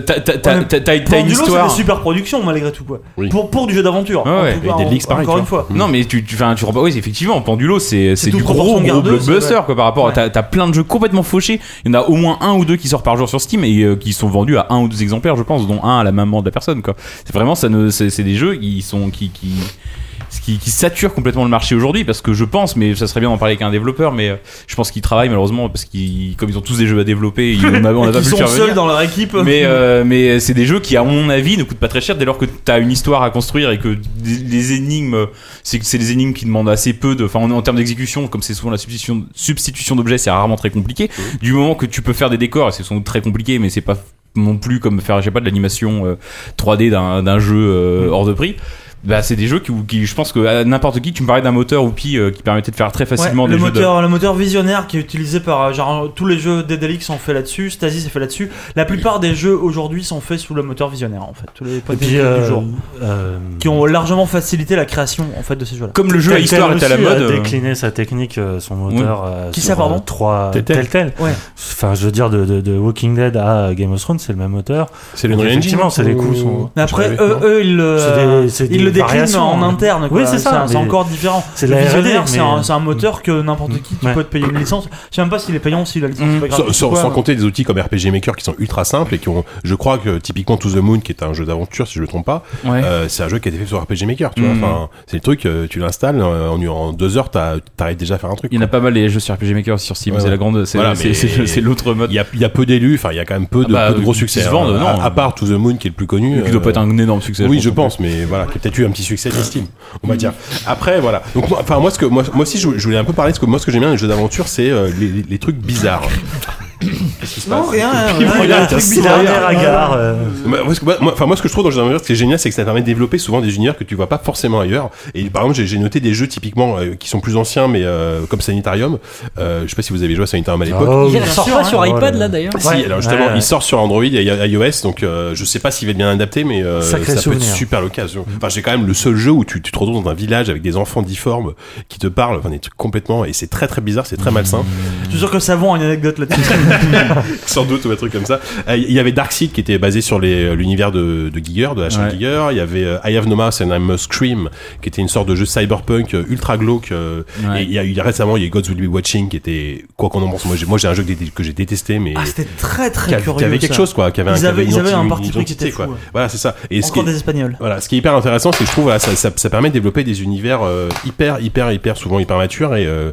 une Pendulo, c'est histoire. super productions malgré tout quoi. Pour, pour du jeu d'aventure. Cas, des leaks pareils, Encore une fois. Non mais tu, tu, enfin, tu oui effectivement Pendulo c'est c'est du gros gros blockbuster quoi par rapport t'as t'as plein de jeux complètement fauchés. Il y en a au moins un ou deux qui sortent par jour sur Steam et euh, qui sont vendus à un ou deux exemplaires je pense dont un à la maman de la personne quoi. C'est vraiment ça ne c'est c'est des jeux qui sont qui qui qui, qui saturent complètement le marché aujourd'hui parce que je pense mais ça serait bien d'en parler avec un développeur mais euh, je pense qu'ils travaillent malheureusement parce qu'ils comme ils ont tous des jeux à développer ils, on a, on a pas pu le sont faire seuls venir dans leur équipe. mais euh, mais c'est des jeux qui à mon avis ne coûtent pas très cher dès lors que tu as une histoire à construire et que les énigmes c'est des énigmes qui demandent assez peu de enfin en, en termes d'exécution comme c'est souvent la substitution substitution d'objets c'est rarement très compliqué. Du moment que tu peux faire des décors et c'est sans doute très compliqué mais c'est pas non plus comme faire je sais pas de l'animation euh, 3D d'un d'un jeu euh, hors de prix bah c'est des jeux qui, qui je pense que à n'importe qui tu me parlais d'un moteur Oupi euh, qui permettait de faire très facilement Ouais, des le jeux de- moteur, le moteur visionnaire qui est utilisé par euh, genre tous les jeux Daedalic sont faits là-dessus, Stasis est fait là-dessus. La plupart des jeux aujourd'hui sont faits sous le moteur visionnaire en fait, tous les points de euh, du jour, euh, qui ont largement facilité la création en fait de ces jeux-là. comme le jeu à histoire est à la mode a euh, décliné sa technique, euh, son moteur. euh, Qui sur, ça, pardon euh, trois Telltale. Telltale. Ouais. Enfin, je veux dire, de, de, de Walking Dead à Game of Thrones, c'est le même moteur. C'est le Engine. effectivement, c'est les coups Mais après, eux, ils le, Variations, en hein. interne. quoi. Oui, c'est ça, C'est mais- encore différent. C'est la c'est mais- un, c'est un moteur que n'importe qui tu Ouais. peux te payer une licence. Je sais même pas s'il est payant aussi la licence. Mm. pas grave, Sans, c'est sans- quoi, sans mais- compter des outils comme RPG Maker qui sont ultra simples et qui ont, je crois que typiquement To the Moon, qui est un jeu d'aventure, si je ne me trompe pas, ouais. euh, c'est un jeu qui a été fait sur RPG Maker, tu vois. Enfin, c'est le truc, euh, tu l'installes, euh, en, en deux heures, t'arrives déjà à faire un truc. Il y en a pas mal les jeux sur RPG Maker aussi sur Steam, Ouais, c'est la grande, c'est Voilà, l'autre mode. Il y a, y a peu d'élus, enfin, il y a quand même peu de, Ah bah, peu de gros succès. se vendent, hein. non. À, part To the Moon, qui est le plus connu. qui doit pas être un énorme succès. oui, je pense, mais voilà, qui a peut-être eu un petit succès d'estime, on va dire. Après, voilà. Donc, moi, enfin, moi, ce que, moi, moi aussi, je, je voulais un peu parler de ce que moi, ce que j'aime bien dans les jeux d'aventure, c'est euh, les trucs bizarres. Qu'est-ce qui se Non, passe rien. Il rien, il y a un truc bizarre. Dernière agarre. euh, Moi, moi, ce que- moi, enfin, moi, ce que je trouve dans d'aventure, ce qui est génial, c'est que ça permet de développer souvent des univers que tu vois pas forcément ailleurs. Et par exemple, j'ai- j'ai noté des jeux typiquement euh, qui sont plus anciens, mais euh, comme Sanitarium. Euh, je sais pas si vous avez joué à Sanitarium à l'époque. oh, Il ressort sûr, pas hein. sur Oh iPad là d'ailleurs. Si, alors justement, Ouais. il sort sur Android et iOS, donc euh, je sais pas s'il va être bien adapté, mais euh, Sacré ça peut souvenir. être super l'occasion. Enfin, j'ai quand même le seul jeu où tu, tu te retrouves dans un village avec des enfants difformes qui te parlent, enfin des trucs complètement, et c'est très très bizarre, c'est très malsain. Je suis sûr que Savon a une anecdote là-dessus. sans doute ou un truc comme ça. Euh, Il y avait Darkseid qui était basé sur les- l'univers de, de Giger, de chaîne Ouais. Giger. Il y avait euh, I Have No Mouse and I Must Scream qui était une sorte de jeu cyberpunk euh, ultra glauque. euh, Ouais. Et il y a eu récemment, il y a Gods Will Be Watching qui était quoi qu'on en pense. Moi, j'ai, moi, j'ai un jeu que, j'ai- détesté, mais Ah, c'était très qui, très avait- curieux. qui avait quelque ça. chose quoi, qui avait, Ils qui avaient- ils un parti pris qui était quoi. fou, ouais. Voilà, c'est ça. Et ce qui Encore est- des Espagnols. voilà, ce qui est hyper intéressant, c'est que je trouve voilà, ça, ça, ça permet de développer des univers euh, hyper, hyper, hyper souvent hyper matures et euh,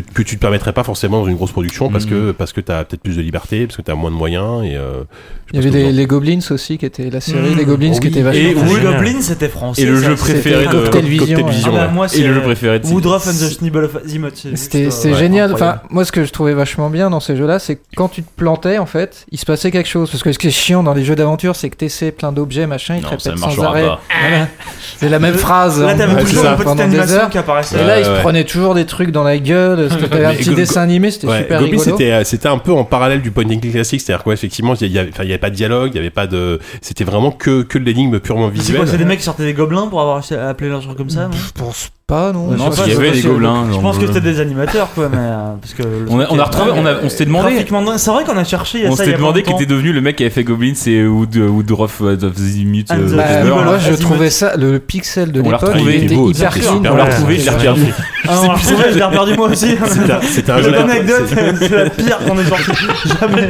que, que tu te permettrais pas forcément dans une grosse production parce Mhm. que parce que t'as peut-être plus de liberté, parce que t'as moins de moyens et euh, Il y avait les, Goblins aussi, qui était la série Mmh. Les Goblins, Oh qui était vachement Et Oui, génial. Goblin, c'était français. Et le jeu préféré de- Cocktail. Vision. Cocktail ouais. Vision, Ah bah, ouais. moi, Et c'est le jeu préféré de Woodruff and the Schnibble of Azimuth. c'est C'était c'est euh, génial. Enfin, moi, ce que je trouvais vachement bien dans ces jeux-là, c'est que quand tu te plantais, en fait, il se passait quelque chose. Parce que ce qui est chiant dans les jeux d'aventure, c'est que t'essaies plein d'objets, machin, ils te répètent sans arrêt. C'est la même phrase. Là, t'avais toujours c'est une petite pendant des animation heures. qui apparaissait. Et là, Ouais, il se prenait toujours des trucs dans la gueule. C'était t'avais un petit Go- dessin animé, c'était Ouais, super Goblin, rigolo. c'était euh, c'était un peu en parallèle du point and click classique, c'est-à-dire quoi effectivement il y, avait, enfin, il y avait pas de dialogue, il y avait pas de, c'était vraiment que que de l'énigme purement C'est visuelle. quoi C'est des mecs qui sortaient des gobelins pour avoir appeler leur truc comme ça non Je pense pas, non. Non, Je il y avait je des gobelins. Je pense que jeu. c'était des animateurs quoi, mais euh, parce que On a, on retrouvé, on, a, on s'était demandé. C'est vrai qu'on a cherché. il y a On s'était demandé qui était devenu le mec qui avait fait Goblin, c'est Wood, Woodruff of the Zimut. Bah, moi, je trouvais ça, le pixel de On l'a l'époque, retrouvé, il était hyper clean. On l'a retrouvé, je l'ai c'est reperdu. Ah, je l'ai perdu moi aussi. C'était un- jeu anecdote, c'est la pire qu'on ait sorti. Jamais.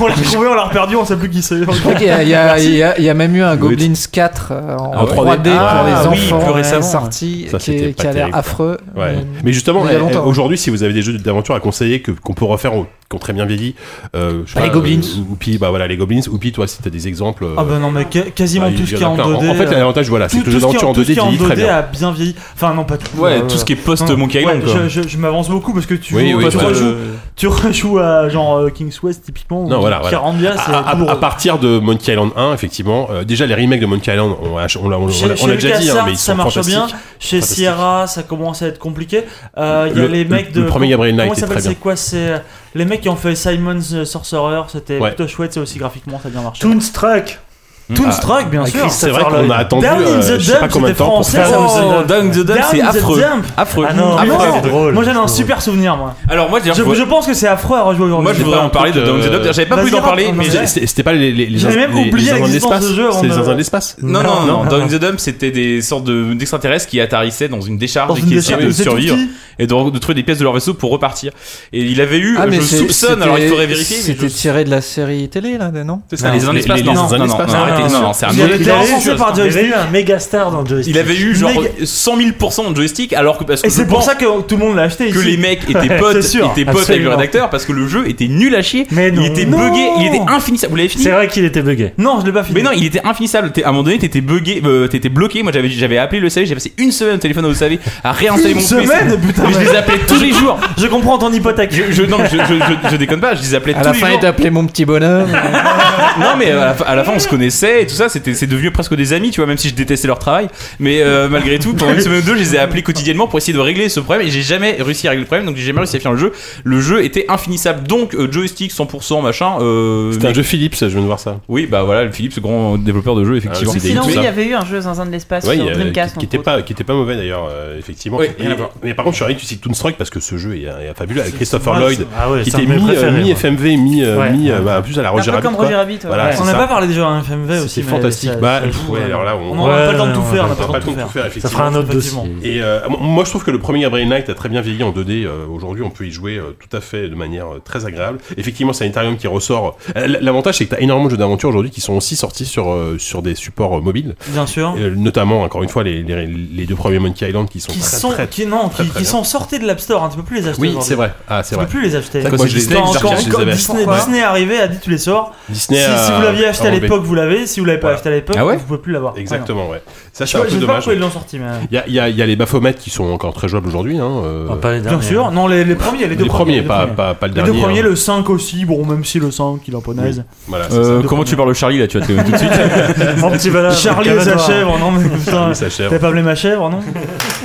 On l'a retrouvé, on l'a reperdu, on sait plus qui c'est. Je il y, a- même eu un Goblins 4 euh, en, En 3D. 3D, pour Ah, les oui, enfants plus euh, récemment. sorti, Qui, a l'air affreux. Ouais. Euh, Mais justement, eh, longtemps. aujourd'hui, si vous avez des jeux d'aventure à conseiller que qu'on peut refaire, ou- qui ont très bien vieilli, euh, je sais Bah, pas, les Goblins. euh, Oupi, bah voilà, les Goblins. Oupi, toi, si t'as des exemples. euh, Ah bah non, mais quasiment bah, tout ce qui est en a en plein. 2D. En fait, l'avantage, voilà, c'est tout- que le jeu tout ce qui est- d'aventure en tout ce 2D qui est en vieillit très 2D bien. a bien vieilli. Enfin, non, pas tout. Ouais, tout ce qui est non, post-Monkey ouais, Island, je, m'avance beaucoup parce que tu, rejoues, tu rejoues à genre King's West typiquement, Non, voilà, À, à- douloureux. à partir de Monkey Island 1, effectivement, euh, déjà les remakes de Monkey Island, on, l'a- déjà dit, hein, mais ils ça sont marche fantastiques. bien. Chez Ça commence à être compliqué. Euh, Il y a Le- les mecs de. le premier Gabriel Knight Comment ça s'appelle. C'est quoi C'est euh, les mecs qui ont fait Simon's Sorcerer. C'était Ouais. plutôt chouette. C'est aussi graphiquement, ça a bien marché. Toonstruck. Toonstruck, bien sûr. C'est vrai qu'on a attendu Down in euh, the je sais pas Dump, c'était français, ça, ça. Down the Dump, Down c'est in the affreux. Dump. Affreux. Ah non, Ah c'est drôle. Moi j'en ai un super souvenir, moi. Alors moi, Je, pense que c'est affreux à rejouer aujourd'hui. moi, je voudrais pas en parler de Down the de- Dump. J'avais pas voulu d'en parler, mais C'était pas les, J'avais même oublié l'existence de ce jeu C'est les zinzins de l'espace Non, non, non. Down in the Dump, c'était des sortes de- d'extraterrestres qui atterrissaient dans une décharge et qui essayaient de survivre et de, trouver des pièces de leur vaisseau pour repartir. Et il avait eu, Ah, je soupçonne, alors il faudrait vérifier, C'était tiré de la série télé, là, non? C'est Ah, les zinzins de l'espace, les- non, non, c'est un Il avait été Il avait eu- Il avait un méga star dans Joystick. Il avait eu genre Méga- 100 000% de joystick alors que parce que Et c'est pour ça que tout le monde l'a acheté que ici. les mecs étaient potes, étaient potes avec le rédacteur parce que le jeu était nul à chier. Mais non. il était Non. buggé, il était infinissable. Vous l'avez fini C'est vrai qu'il était bugué. Non, je l'ai pas fini. Mais non, il était infinissable. À un moment donné, t'étais bugué, euh, t'étais bloqué. Moi, j'avais, j'avais appelé le SAV, j'ai passé une semaine au téléphone au SAV à réinstaller Une mon semaine, PC. putain, Mais je les appelais tous les jours. Je comprends ton hypothèque. Je, je- non, je, je, je- je déconne pas, je les appelais À tous la les fin, jours. il t'appelait mon petit bonhomme. Non, mais à la, fin, à la fin, on se connaissait et tout ça. C'était, c'est devenu presque des amis, tu vois, même si je détestais leur travail. Mais euh, malgré tout, pendant une semaine ou deux, je les ai appelés quotidiennement pour essayer de régler ce problème. Et j'ai jamais réussi à régler le problème, donc j'ai jamais réussi à finir le jeu. Le jeu était infinissable. Donc, euh, joystick 100%, machin. Euh, C'était un jeu Philips, je viens de voir ça. Oui, bah voilà, le Philips, grand développeur de jeux, effectivement. Ah, Sinon, oui, il y avait eu un jeu Zinzin de l'espace Ouais, sur Dreamcast. qui, qui était pas qui était pas mauvais d'ailleurs euh, effectivement Et- à mais par contre je suis ravi que tu cites Toonstruck parce que ce jeu est, est fabuleux avec Christopher Lloyd Ah ouais, qui était mes mi, mi. FMV mi, Ouais. mi bah, en plus à la Roger Rabbit comme. Roger. Voilà, On n'a pas parlé des jeux en Aussi. Mais fantastique. ça- Bah, ça pff, joue, ouais, euh, alors là, on- Ouais, pas le temps de tout faire. On n'a pas n'a le temps de tout faire. faire Ça fera un autre Effectivement. dossier. Et euh, moi je trouve que le premier Gabriel Knight a très bien vieilli en 2D. euh, Aujourd'hui on peut y jouer euh, tout à fait de manière très agréable. Effectivement c'est un Ethereum qui ressort. L'avantage c'est que tu as énormément de jeux d'aventure aujourd'hui qui sont aussi sortis sur, sur des supports mobiles. Bien sûr. Notamment encore une fois les, les, les deux premiers Monkey Island qui sont Qui très sont, très qui, non, très, qui, très qui bien. sont sortis de l'App Store. hein, Tu peux plus les acheter. Oui c'est vrai. Ah c'est Tu vrai. peux plus les acheter. C'est c'est Disney est arrivé, a dit tu les sors. Disney si, vous l'aviez acheté à l'époque, vous l'avez. Si vous l'avez pas Voilà. acheté à l'époque, Ah ouais vous pouvez plus l'avoir. Exactement ouais. Ça Je c'est un sais peu pas dommage. pourquoi ils l'ont sorti, mais. Il y a, il y, a, y a les Baphomet qui sont encore très jouables aujourd'hui. Hein, euh, Ah, pas les Bien derniers, sûr. hein. Non, les, les premiers, les deux les premiers, les pas, premiers. pas, pas le Les dernier. deux premiers, hein. le 5 aussi, bon, même si le 5, il est un peu naze. Voilà, Euh, ça. comment tu parles de Charlie là Tu vas te tout de suite. Mon petit bonhomme. Charlie et sa chèvre, non mais ça. putain. Oui. T'as pas appelé ma chèvre, non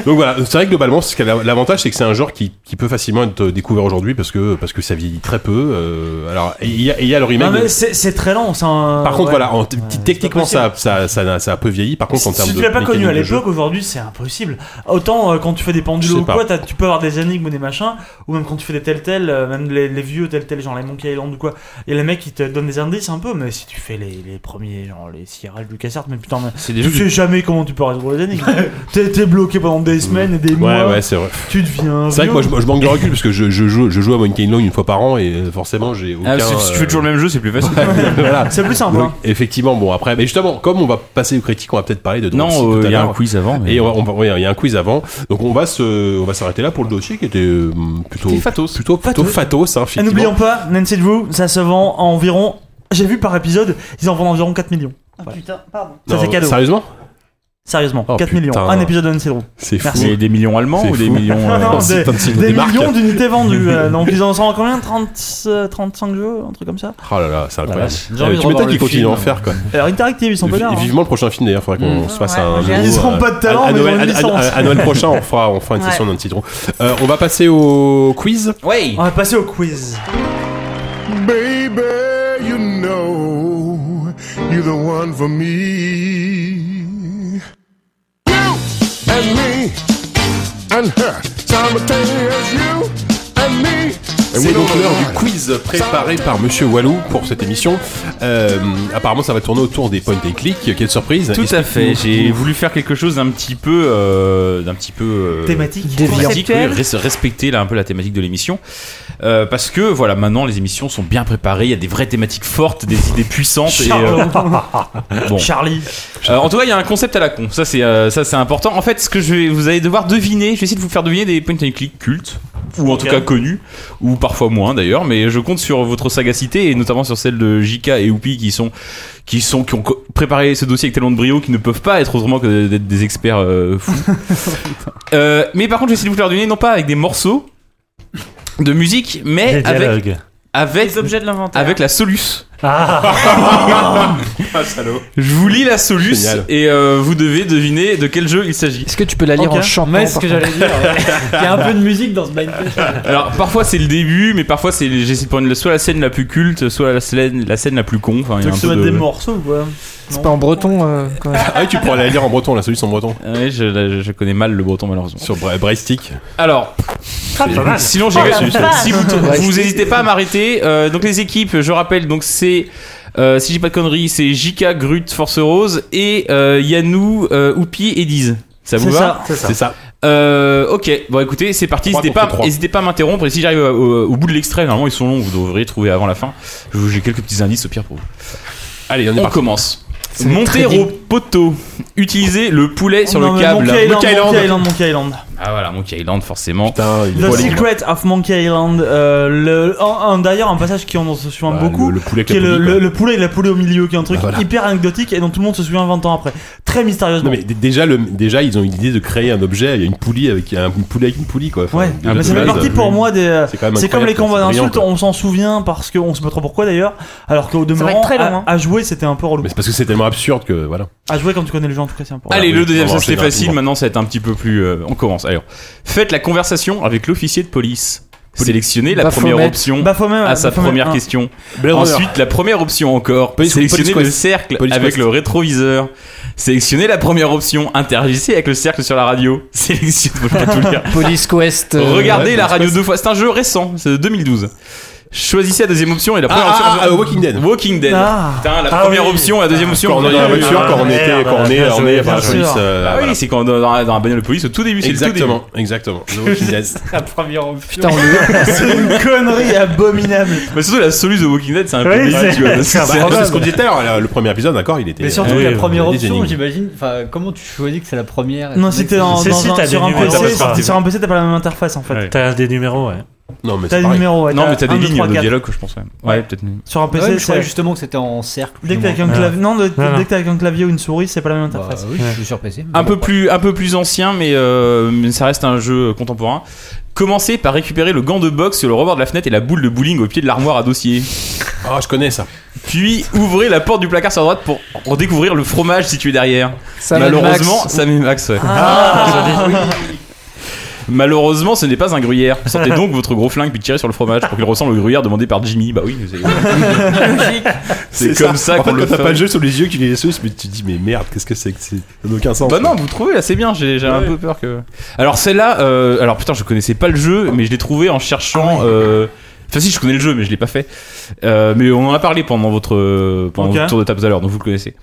Donc voilà, c'est vrai que globalement, l'avantage, c'est que c'est un genre qui, qui peut facilement être découvert aujourd'hui parce que, parce que ça vieillit très peu. euh, alors, il y, a- et il y a le remake. Non mais de- c'est très lent. c'est un- Par contre, ouais. voilà, en techniquement, ça, ça, ça, ça a peu vieilli. Par contre, en termes si de. tu l'as pas connu à l'époque, aujourd'hui c'est impossible. Autant euh, quand tu fais des pendules ou quoi, tu peux avoir des énigmes ou des machins, ou même quand tu fais des tels tels, euh, même les, les vieux tels tels, genre les Monkey Island ou quoi, et les mecs qui te donnent des indices un peu, mais si tu fais les, les premiers, genre les Sierra, LucasArts, mais putain, mais C'est des tu sais jamais comment tu peux résoudre les énigmes. T'es t'es bloqué pendant des semaines et des Ouais, mois, ouais, c'est vrai. tu deviens. C'est vrai que moi, je, je manque de recul parce que je, je, joue, je joue à Monkey Island une fois par an et euh, forcément, j'ai aucun. Ah, si si tu fais toujours le même jeu, c'est plus facile. voilà. C'est plus simple. Donc, hein. effectivement, bon, après, mais justement, comme on va passer aux critiques, on va peut-être parler de Non, Dropsy tout euh, à il y a un quiz avant. mais- Et on va, on va- ouais, il y a un quiz avant. Donc on va se, on va s'arrêter là pour le dossier qui était euh, plutôt C'était fatos. plutôt plutôt fatos, hein, Et effectivement. n'oublions pas, Nancy Drew, ça se vend à environ. J'ai vu par épisode, ils en vendent environ 4 millions. Ah, putain, pardon. Ça, Non, c'est cadeau. Sérieusement? Sérieusement, Oh, 4 putain. millions. Un épisode de Nancy Drew. C'est fou. Merci. Mais des millions allemands ou des fou. millions. Non, euh, non, des, des des millions d'unités vendues. euh, donc ils en sont à combien? 30, euh, 35 jeux, un truc comme ça? Oh là là, c'est incroyable. Euh, envie de tu m'étonnes revoir qu'ils continuent à en faire quoi. Alors Interactive, ils sont pas là. hein. Vivement le prochain film d'ailleurs, faudrait qu'on Mmh. se fasse Ouais, un. nouveau, hâte. Ils ont euh, pas de talent, à, mais ils Noël, ont une à- à- licence. à Noël prochain, on fera, on fera une session d'un citron. Euh, on va passer au quiz. Ouais. On va passer au quiz. Baby, you know you're the one for me. And me and her, simultaneous you and me. C'est donc l'heure du quiz préparé par Monsieur Walou pour cette émission. Euh, apparemment, ça va tourner autour des point and click. Quelle surprise Tout à fait. J'ai voulu faire quelque chose d'un petit peu, euh, d'un petit peu euh, Thématique. Thématique, oui, res- respecter là un peu la thématique de l'émission, Euh, parce que voilà, maintenant les émissions sont bien préparées. Il y a des vraies thématiques fortes, des idées puissantes. Et, euh, bon. Charlie. Euh, en tout cas, il y a un concept à la con. Ça, c'est euh, ça, c'est important. En fait, ce que je vais, vous allez devoir deviner. Je vais essayer de vous faire deviner des point and click cultes, ou en tout cas connus, ou parfois moins d'ailleurs. Mais je compte sur votre sagacité et notamment sur celle de JK et Oupi qui sont qui sont qui ont préparé ce dossier avec tellement de brio qui ne peuvent pas être autrement que d'être des experts euh, fous. Euh, mais par contre, je vais essayer de vous faire deviner non pas avec des morceaux. de musique, Des mais avec avec Les objets de l'inventaire. avec la Solus. Ah, Je vous lis la Solus Génial. et euh, vous devez deviner de quel jeu il s'agit. Est-ce que tu peux la lire en chantant Mais ce que j'allais dire, il y a un peu de musique dans ce blind test. Alors parfois c'est le début, mais parfois c'est j'essaie de prendre soit la scène la plus culte, soit la scène la scène la plus con. Enfin, Tu veux un que je te peu mette de- des morceaux ou quoi C'est pas en breton euh, quand même. Ah oui, tu pourrais la lire en breton, la solution en breton. Ah oui, je, la- je connais mal le breton malheureusement. Sur Bra- Braille-Stick. Alors, sinon j'ai Oh si vous, vous n'hésitez pas à m'arrêter. euh, donc les équipes, je rappelle, donc c'est euh, si j'ai pas de conneries, c'est Jika, Grut, Force Rose et euh, Yanou, euh, Oupi et Diz. Ça vous C'est va. C'est ça. Euh, ok, bon écoutez, c'est parti. N'hésitez pas, trois. n'hésitez pas à m'interrompre. Et si j'arrive au, bout de l'extrait, normalement ils sont longs, vous devriez trouver avant la fin. Je- J'ai quelques petits indices au pire pour vous. Allez, on est On parti. commence. C'est Monter au poteau. Utiliser le poulet sur Non, le câble. Monkey Island, Monkey Island. Monkey Island, Monkey Island. Ah voilà, Monkey Island forcément. Putain, il The Secret of Monkey Island. euh, le, un- un- D'ailleurs, un passage qui en se souvient Bah, beaucoup. Le, le poulet qui est le, le, le poulet et la poulet au milieu, qui est un truc Bah, voilà. hyper anecdotique et dont tout le monde se souvient 20 ans après. Très mystérieusement. Non mais déjà, le, déjà ils ont eu l'idée de créer un objet, il y a une poulie avec un une poulie avec une poulie quoi. Enfin, Ouais, déjà, mais de ça fait base, partie euh, pour moi des. C'est C'est comme les combats c'est d'insultes, on s'en souvient parce qu'on sait pas trop pourquoi d'ailleurs. Alors qu'au demeurant, à, hein. à jouer c'était un peu relou. Mais c'est parce que c'est tellement absurde que voilà. À jouer quand tu connais le jeu en tout cas, c'est. Voilà, Allez, oui, le deuxième, ça c'était facile. Maintenant, ça va être un petit peu plus. euh, on commence. Alors, faites la conversation avec l'officier de police. Sélectionnez la Baphomet. première option Baphomet, à sa Baphomet, première hein. question. Blade Runner. Ensuite, la première option encore. Police- Sélectionnez Police le Quest. cercle Police avec Quest. le rétroviseur. Sélectionnez la première option. Interagissez avec le cercle sur la radio. Sélectionnez. Faut pas tout lire. Police Quest. euh, Regardez ouais, la radio Quest. deux fois. C'est un jeu récent. C'est de 2012. Choisissez la deuxième option et la première Ah, option. ah, ah, Walking Dead. Walking Dead. Ah. Putain, la Ah première oui. option et la deuxième option. Quand on est dans la voiture, quand on était, quand on est, on est par la police. euh, Ah voilà. c'est quand dans, dans, dans la bagnole de police au tout début. c'est le tout début. Exactement, exactement. The Walking Dead. La première option. Putain, on le- C'est une connerie abominable. Mais surtout la soluce de Walking Dead, c'est un peu Oui, débile, c'est- tu vois. parce que c'est Bah, ce qu'on disait tout à l'heure, le- le premier épisode, d'accord, il était. Mais surtout euh, la première des option, énigmes. j'imagine. Enfin, comment tu choisis que c'est la première Non, si t'es dans, dans un, sur un numéros, PC, pas- sur- un PC t'as pas la même interface en fait. T'as des numéros, ouais. Non, mais T'as des numéros, ouais. Non, mais t'as des deux, lignes trois, de quatre. dialogue, je pense. Ouais, peut-être. Sur un Ouais, PC, mais je croyais c'est. justement que c'était en cercle. Dès que t'as ou avec un Ouais. clavier, non, de- Non, non. dès que t'as avec un clavier ou une souris, c'est pas la même interface. Bah oui, je suis sur PC. Un peu plus, un peu plus ancien, mais, euh, mais ça reste un jeu contemporain. Commencez par récupérer le gant de boxe sur le rebord de la fenêtre et la boule de bowling au pied de l'armoire à dossier. Ah, je connais ça. Puis ouvrez la porte du placard sur la droite pour redécouvrir le fromage situé derrière. Malheureusement, Max. Sam et Max, ouais. Ah, Malheureusement, ce n'est pas un gruyère. Sortez donc votre gros flingue puis tirez sur le fromage pour qu'il ressemble au gruyère demandé par Jimmy. Bah oui, c'est- c'est comme ça fait, qu'on le quand t'as fait. pas le jeu sous les yeux, tu les sauces, mais tu te dis, mais merde, qu'est-ce que c'est que c'est? Ça n'a aucun sens. Bah non, vous trouvez là, c'est bien. J'ai un peu peur que. Alors celle-là, euh, alors putain, je connaissais pas le jeu, mais je l'ai trouvé en cherchant. euh, Enfin si, je connais le jeu, mais je l'ai pas fait. Euh, mais on en a parlé pendant votre pendant Ok. votre tour de table tout à l'heure, donc vous le connaissez.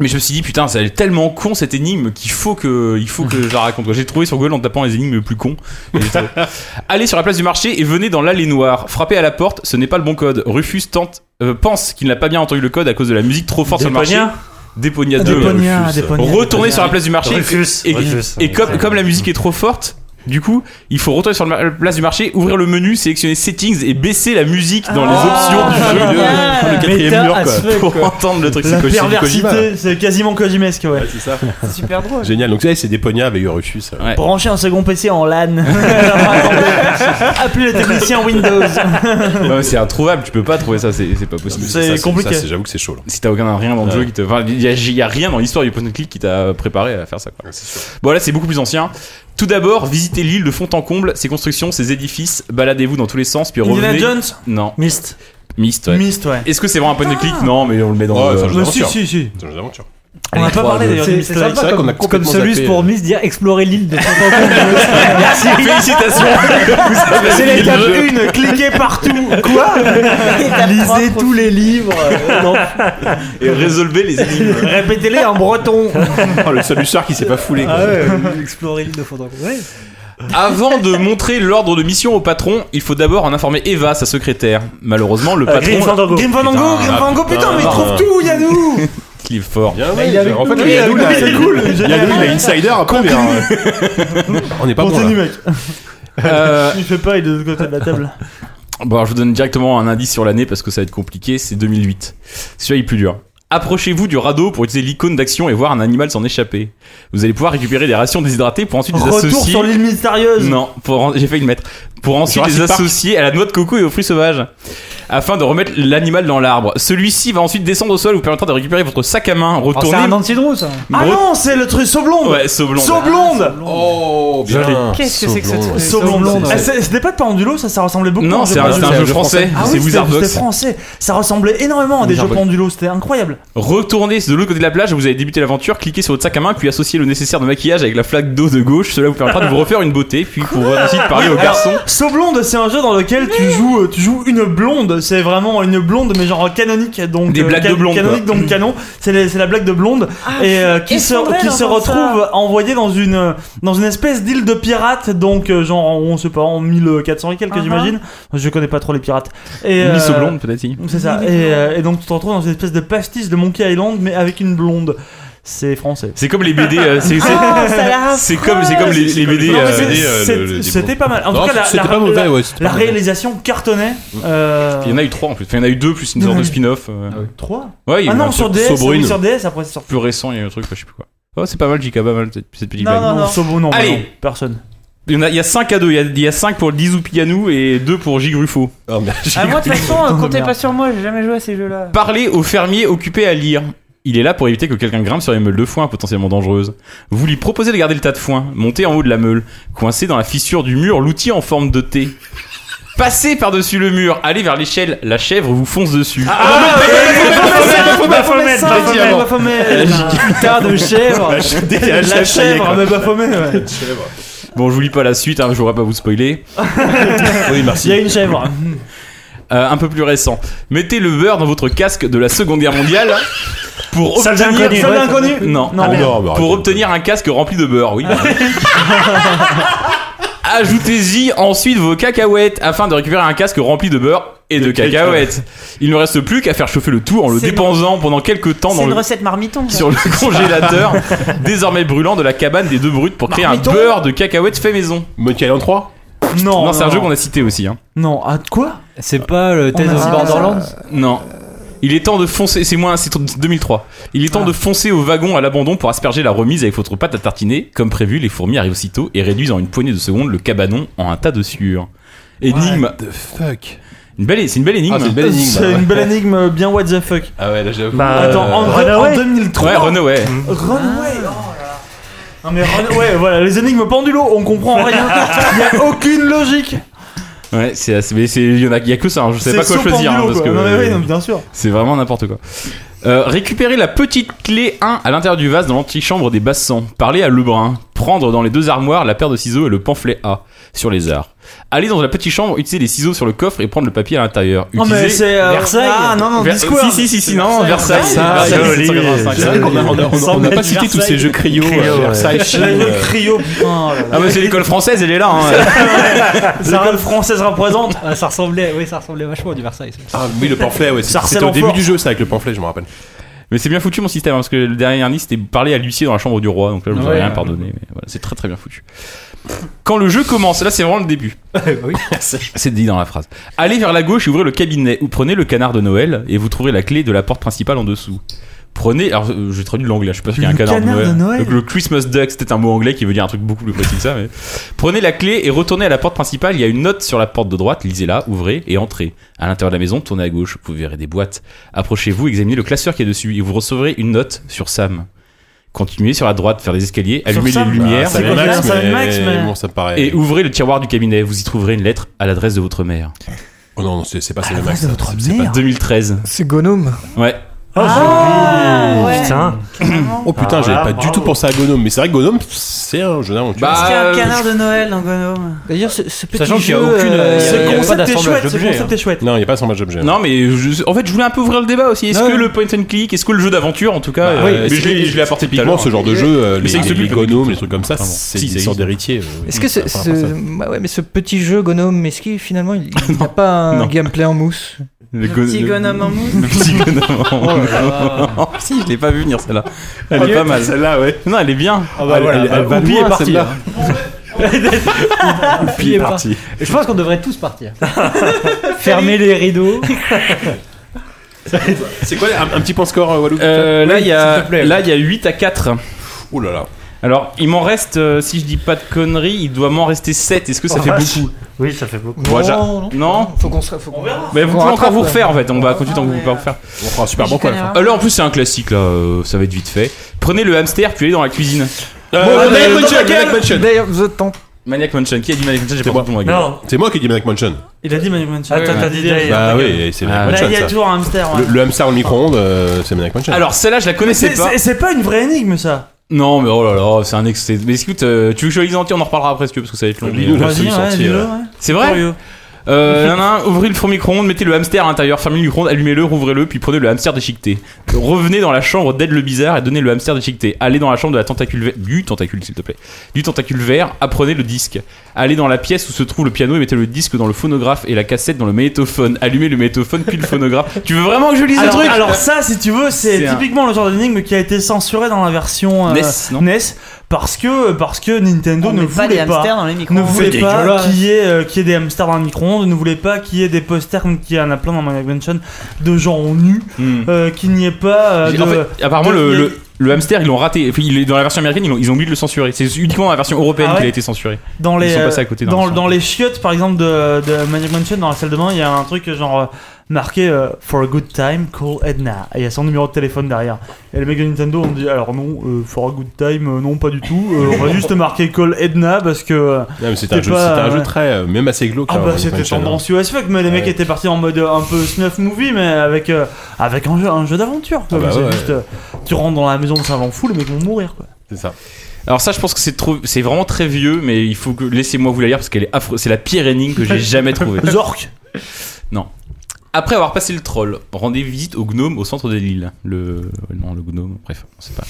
Mais je me suis dit putain, ça est tellement con cette énigme qu'il faut que il faut que je la raconte. J'ai trouvé sur Google en tapant les énigmes les plus cons. Allez sur la place du marché et venez dans l'allée noire. Frappez à la porte, ce n'est pas le bon code. Rufus tente euh, pense qu'il n'a pas bien entendu le code à cause de la musique trop forte sur le marché. Déponia Déponia 2. Déponia, Rufus. Déponia. Retournez sur la place du marché Rufus, et, et- Rufus. et comme, comme la musique est trop forte, du coup, il faut retourner sur la place du marché, ouvrir le menu, sélectionner settings et baisser la musique dans les options du jeu. Le quatrième mur, quoi. fait, pour quoi. entendre le truc. La C'est perversité, c'est quasiment Kojimesque, ouais. Ouais, c'est ça. C'est super drôle. Génial. Donc, ça, c'est des pognards avec Rufus. euh. Ouais. Brancher un second PC en LAN. Appelez le technicien Windows. C'est introuvable, tu peux pas trouver ça, c'est c'est pas possible. C'est Ça, compliqué. J'avoue que c'est chaud. là. Si t'as aucun rien dans le Ouais. jeu qui te. Enfin, il y, a- il y a rien dans l'histoire du point and click qui t'a préparé à faire ça. Quoi. Bon, là, c'est beaucoup plus ancien. Tout d'abord, visitez l'île de fond en comble, ses constructions, ses édifices, baladez-vous dans tous les sens, puis Indiana revenez. Jones Non, Myst. Myst, ouais. Myst, ouais. Est-ce que c'est vraiment un point and click Non, mais on le met dans. Ouais, le- c'est un jeu Mais si, d'aventure. si, si. C'est un jeu d'aventure. On n'a pas parlé d'ailleurs du C'est Myst c'est vrai qu'on a comme, celui pour euh. Miss dire explorer l'île de fond en comble. Merci, félicitations. Vous avez C'est l'étape le jeu. 1, cliquez partout. Quoi Lisez tous les livres. et résolvez les énigmes. Répétez-les en breton. Oh, le solusseur qui s'est pas foulé. Ah ouais, explorer l'île de fond en comble. Ouais. Avant de montrer l'ordre de mission au patron, il faut d'abord en informer Eva, sa secrétaire. Malheureusement, le Euh, patron. Grim Fandango. Grim Fandango, Putain, Grim Fandango, putain, mais il putain. trouve tout, Yannou Il est fort. Bien, il est en fait, nous, il. Yannou, il a insider à combien On n'est pas bon. Continue, là. mec. Euh, Il fait pas, il est de l'autre côté de la table. bon, alors, je vous donne directement un indice sur l'année parce que ça va être compliqué. C'est 2008. Celui-là, il est plus dur. Approchez-vous du radeau pour utiliser l'icône d'action et voir un animal s'en échapper. Vous allez pouvoir récupérer des rations déshydratées pour ensuite les Retour associer. sur l'île mystérieuse. Non, pour en- j'ai failli le mettre. Pour ensuite les Park. associer à la noix de coco et aux fruits sauvages. Afin de remettre l'animal dans l'arbre. Celui-ci va ensuite descendre au sol, vous permettra de récupérer votre sac à main, Oh, c'est retourner. un Nancy Drew, ça. Ah Re- non, c'est le truc Saublonde. Ouais, Saublonde. Saublonde. Oh, bien. Qu'est-ce que c'est que ce truc Saublonde. Ah, c'est- C'était pas de Pendulo, ça, ça ressemblait beaucoup. Non, à c'est jeu un, Pendulo. c'est un c'est jeu un jeu français. Ah c'est oui, c'était Wizard c'était Box. français. Ça ressemblait énormément à des jeux Wizard Box. Pendulo, c'était incroyable. Retournez de l'autre côté de la plage, vous allez débuter l'aventure, cliquez sur votre sac à main, puis associez le nécessaire de maquillage avec la flaque d'eau de gauche. Cela vous permettra de vous refaire une beauté, puis pour ensuite parler au garçon. Saublonde, c'est un jeu dans lequel tu joues, euh, tu joues une blonde. C'est vraiment une blonde, mais genre canonique. Donc, Des euh, blagues de blonde, Canonique, donc canon. C'est la blague de blonde. et euh, qui, se, effondré qui se d'entendre retrouve envoyée dans une, dans une espèce d'île de pirates. Donc, euh, genre, on sait pas, en 1400 et quelques, Uh-huh. j'imagine. Je connais pas trop les pirates. Et, Miss au blonde, peut-être. si. C'est ça. Et, euh, et donc, tu te retrouves dans une espèce de pastis de Monkey Island, mais avec une blonde. C'est français. C'est comme les BD. euh, c'est- Ah, C'est comme, c'est comme les, les BD. Non, euh, euh, C'était pas mal. En Non, tout cas, la, c'était la- pas mauvais, la- ouais. c'était la pas mauvais. réalisation cartonnait. Euh... Il y en a eu trois en plus. Enfin, il y en a eu deux plus une sorte de spin-off. euh. 3 Ouais, il y a Ah eu un non, sur DS, Sobrune. sur DS, après c'est sorti. plus récent, il y a eu un truc, je sais plus quoi. Oh, c'est pas mal, JK, pas mal cette, petite Non, blague. non, non. Sobo, non, Allez. non, personne. Il y, en a, il y a 5 à 2. Il y a, il y a 5 pour Lizou Pianou et 2 pour Gigrufo. Oh, merde. Ah, moi, de toute façon, euh, comptez pas sur moi, j'ai jamais joué à ces jeux-là. Parlez au fermier occupé à lire. Il est là pour éviter que quelqu'un grimpe sur les meules de foin potentiellement dangereuses. Vous lui proposez de garder le tas de foin, montez en haut de la meule, coincé dans la fissure du mur, l'outil en forme de T. Passez par-dessus le mur, allez vers l'échelle, la chèvre vous fonce dessus. Baphomet. Putain de chèvre. La chèvre. Bon, je vous lis pas la suite, hein, je voudrais pas vous spoiler. Oui, Il y merci. a une chèvre. Euh, un peu plus récent. Mettez le beurre dans votre casque de la Seconde Guerre mondiale pour obtenir... Non, Non, pour, merde. Non, pour obtenir un casque rempli de beurre, oui. Ajoutez-y ensuite vos cacahuètes afin de récupérer un casque rempli de beurre et de cacahuètes. Il ne reste plus qu'à faire chauffer le tout en le C'est déposant pendant quelques temps dans une le, recette marmiton. ça. sur le congélateur désormais brûlant de la cabane des deux brutes pour créer un beurre de cacahuètes fait maison. Monkey Island 3 Non, non, c'est un jeu qu'on a cité aussi. Hein. Non, ah, quoi C'est pas le Tales of Borderlands Non. Il est temps de foncer, c'est moins, c'est 2003. Il est temps de foncer au wagon à l'abandon pour asperger la remise avec votre pâte à tartiner. Comme prévu, les fourmis arrivent aussitôt et réduisent en une poignée de secondes le cabanon en un tas de sueur. Énigme. The fuck Une belle, c'est une belle énigme. Ah, c'est une belle énigme. C'est ouais. une belle énigme bien what the fuck. Ah ouais, là j'avoue. Bah, Attends, Euh, en, en Runaway 2003. Ouais, Runaway. Runaway oh là là. Non mais Runaway, voilà, les énigmes pendulo, on comprend rien. Il y a aucune logique. Ouais, c'est, assez- mais c'est, il y en a, il y a que ça. hein. Je sais pas quoi choisir, hein, pendulo, parce quoi. que Non mais oui, non, bien sûr. c'est vraiment n'importe quoi. Euh, récupérer la petite clé 1 à l'intérieur du vase dans l'antichambre des bassans. Parler à Lebrun. Prendre dans les deux armoires la paire de ciseaux et le pamphlet A sur les arts. Aller dans la petite chambre, utiliser les ciseaux sur le coffre et prendre le papier à l'intérieur. Non mais c'est euh, Versailles. Ah non non, Ver- Discord. Si, si, si, si, non, Versailles. Versailles, Versailles, joli. 785. C'est vrai qu'on a- on n'a pas cité tous ces jeux cryo, euh. Versailles, cryo, oh. Ah, mais c'est l'école française, elle est là. Hein. L'école française représente. Ah, ça ressemblait, oui, ça ressemblait vachement à du Versailles. Ah oui, le pamphlet, ouais. Ça C'était au début du jeu, ça, avec le pamphlet, je me rappelle. Mais c'est bien foutu mon système, hein, parce que le dernier indice c'était parler à l'huissier dans la chambre du roi, donc là je vous ai rien pardonné, mais voilà, c'est très très bien foutu. Quand le jeu commence, là c'est vraiment le début. oui. C'est dit dans la phrase. Allez vers la gauche et ouvrez le cabinet, ou prenez le canard de Noël et vous trouverez la clé de la porte principale en dessous. Prenez, alors euh, j'ai traduit l'anglais, je sais pas s'il y a un canard, canard de Noël. de Noël Donc, le Christmas duck, c'était un mot anglais qui veut dire un truc beaucoup plus précis que ça. Mais... Prenez la clé et retournez à la porte principale. Il y a une note sur la porte de droite. Lisez-la, ouvrez et entrez. À l'intérieur de la maison, tournez à gauche. Vous verrez des boîtes. Approchez-vous, examinez le classeur qui est dessus et vous recevrez une note sur Sam. Continuez sur la droite, faire des escaliers, allumez les lumières Ah, ça Max, mais... Max, mais- Bon, ça me paraît. et ouvrez le tiroir du cabinet. Vous y trouverez une lettre à l'adresse de votre mère. Oh non, non, c'est pas Max. C'est pas- mère. 2013. C'est Gnome. Ouais. Ah, ouais. Putain. Oh putain, Ah, j'avais voilà, pas du bravo. tout pensé à Gnome. Mais c'est vrai que Gnome, c'est un jeu d'aventure. Bah, C'était un euh, canard de Noël dans Gnome. D'ailleurs, ce, ce petit Sachant qu'il y a jeu, aucune, euh, il y a- Ce il y a pas concept est d'assemblage chouette, ce d'objets, concept hein. est chouette. Non, il n'y a pas sans match d'objet. Non, mais je- en fait, je voulais un peu ouvrir le débat aussi. Est-ce Ah que le point and click, est-ce que le jeu d'aventure, en tout cas, Bah, euh, oui, mais je l'ai je l'ai apporté Typiquement, ce genre de jeu, euh, Mais les, ça existe les les trucs comme ça, c'est Si, des ça sortes existe. d'héritiers. euh, Est-ce que c'est, ce- ça. ouais, mais ce petit jeu Gnome, mais est-ce qu'il finalement il il n'a pas un Non. gameplay en mousse? Le Le go- petit le- Gnome en mousse. Le petit gnome. si, je l'ai pas vu venir celle-là. Elle est pas mal. Celle-là, ouais. Non, elle est bien. Ah bah Elle- voilà, elle- elle va loin, est parti. celle-là. hein. Oupi est parti. Je pense qu'on devrait tous partir. Fermer les rideaux. C'est quoi un, un petit point score, euh, Walou Euh, là, il là, il y a 8 à 4. Ouh là là. Alors, il m'en reste, euh, si je dis pas de conneries, il doit m'en rester 7. Est-ce que ça Oh, fait vache. beaucoup? Oui, ça fait beaucoup. Moi, j'a- non, Non Faut qu'on se. Faut qu'on Mais vous pouvez encore vous ouais. refaire en fait, on va continuer tant que vous pouvez pas refaire. On fera un super bon rien. Euh, là en plus c'est un classique là, euh, ça va être vite fait. Prenez le hamster puis allez dans la cuisine. Euh, Bon, Maniac Mansion, dans Maniac Mansion. Day of the Temple. Maniac Mansion, qui a dit Maniac Mansion J'ai C'est pas moi. entendu mon Non, C'est moi qui ai dit Maniac Mansion. Il a dit Maniac Mansion. Ah, toi, t'as dit. Bah oui, et c'est Ah, Maniac Là, Mansion. il y a ça. toujours un hamster. ouais. Le, le hamster au micro-ondes, euh, c'est Maniac Mansion. Alors celle-là je la connaissais c'est- pas. c'est c'est pas une vraie énigme ça. Non mais oh là là, c'est un excès. Mais écoute, euh, tu veux que je le lise entier On en reparlera après si tu veux parce que ça va être long. Dis-le, euh. ouais. C'est vrai? Curieux. Euh, nan, nan, ouvrez le four micro-ondes, mettez le hamster à l'intérieur, fermez le micro-ondes, allumez-le, rouvrez-le, puis prenez le hamster déchiqueté. Revenez dans la chambre d'Ed le bizarre et donnez le hamster déchiqueté. Allez dans la chambre de la tentacule vert, du tentacule s'il te plaît, du tentacule vert, apprenez le disque. Allez dans la pièce où se trouve le piano et mettez le disque dans le phonographe et la cassette dans le magnétophone. Allumez le magnétophone puis le phonographe. tu veux vraiment que je lise Alors, le truc? alors ça, si tu veux, c'est un- typiquement le genre d'énigme qui a été censuré dans la version euh, NES, non? NES parce que parce que Nintendo On ne pas voulait pas. hamsters dans les micros. ne voulait pas qu'il y, ait, euh, qu'il y ait des hamsters dans le micro-ondes, ne voulait pas qu'il y ait des posters y en a plein dans Maniac Mansion de gens nus, Hmm. euh, qu'il n'y ait pas euh, J'ai- de... en fait, apparemment, de- le, le, le hamster, ils l'ont raté. Enfin, il est dans la version américaine, ils ont, ils ont oublié de le censurer. C'est uniquement dans la version européenne Ah ouais qu'il a été censuré. dans les Ils sont passés à côté d'un dans, dans les chiottes par exemple de, de Maniac Mansion dans la salle de bain il y a un truc genre euh, marqué euh, for a good time call Edna et il y a son numéro de téléphone derrière et les mecs de Nintendo ont dit alors non euh, for a good time euh, non pas du tout Euh, on va juste marquer call Edna parce que Non, mais c'était un, jeu, pas, un jeu très, euh, même assez glauque. ah hein, bah c'était tendancieux as fuck mais les mecs étaient partis en mode un peu snuff movie mais avec euh, avec un jeu un jeu d'aventure quoi Ah bah C'est ouais. juste, euh, tu rentres dans la maison de savant fou les mecs vont mourir quoi C'est ça. Alors ça, je pense que c'est trop, c'est vraiment très vieux, mais il faut que laissez-moi vous la lire parce qu'elle est affreuse. C'est la pire énigme que j'ai jamais trouvée. Zork Après avoir passé le troll, rendez visite au gnome au centre de l'île. Le non, le gnome. Bref, on sait pas.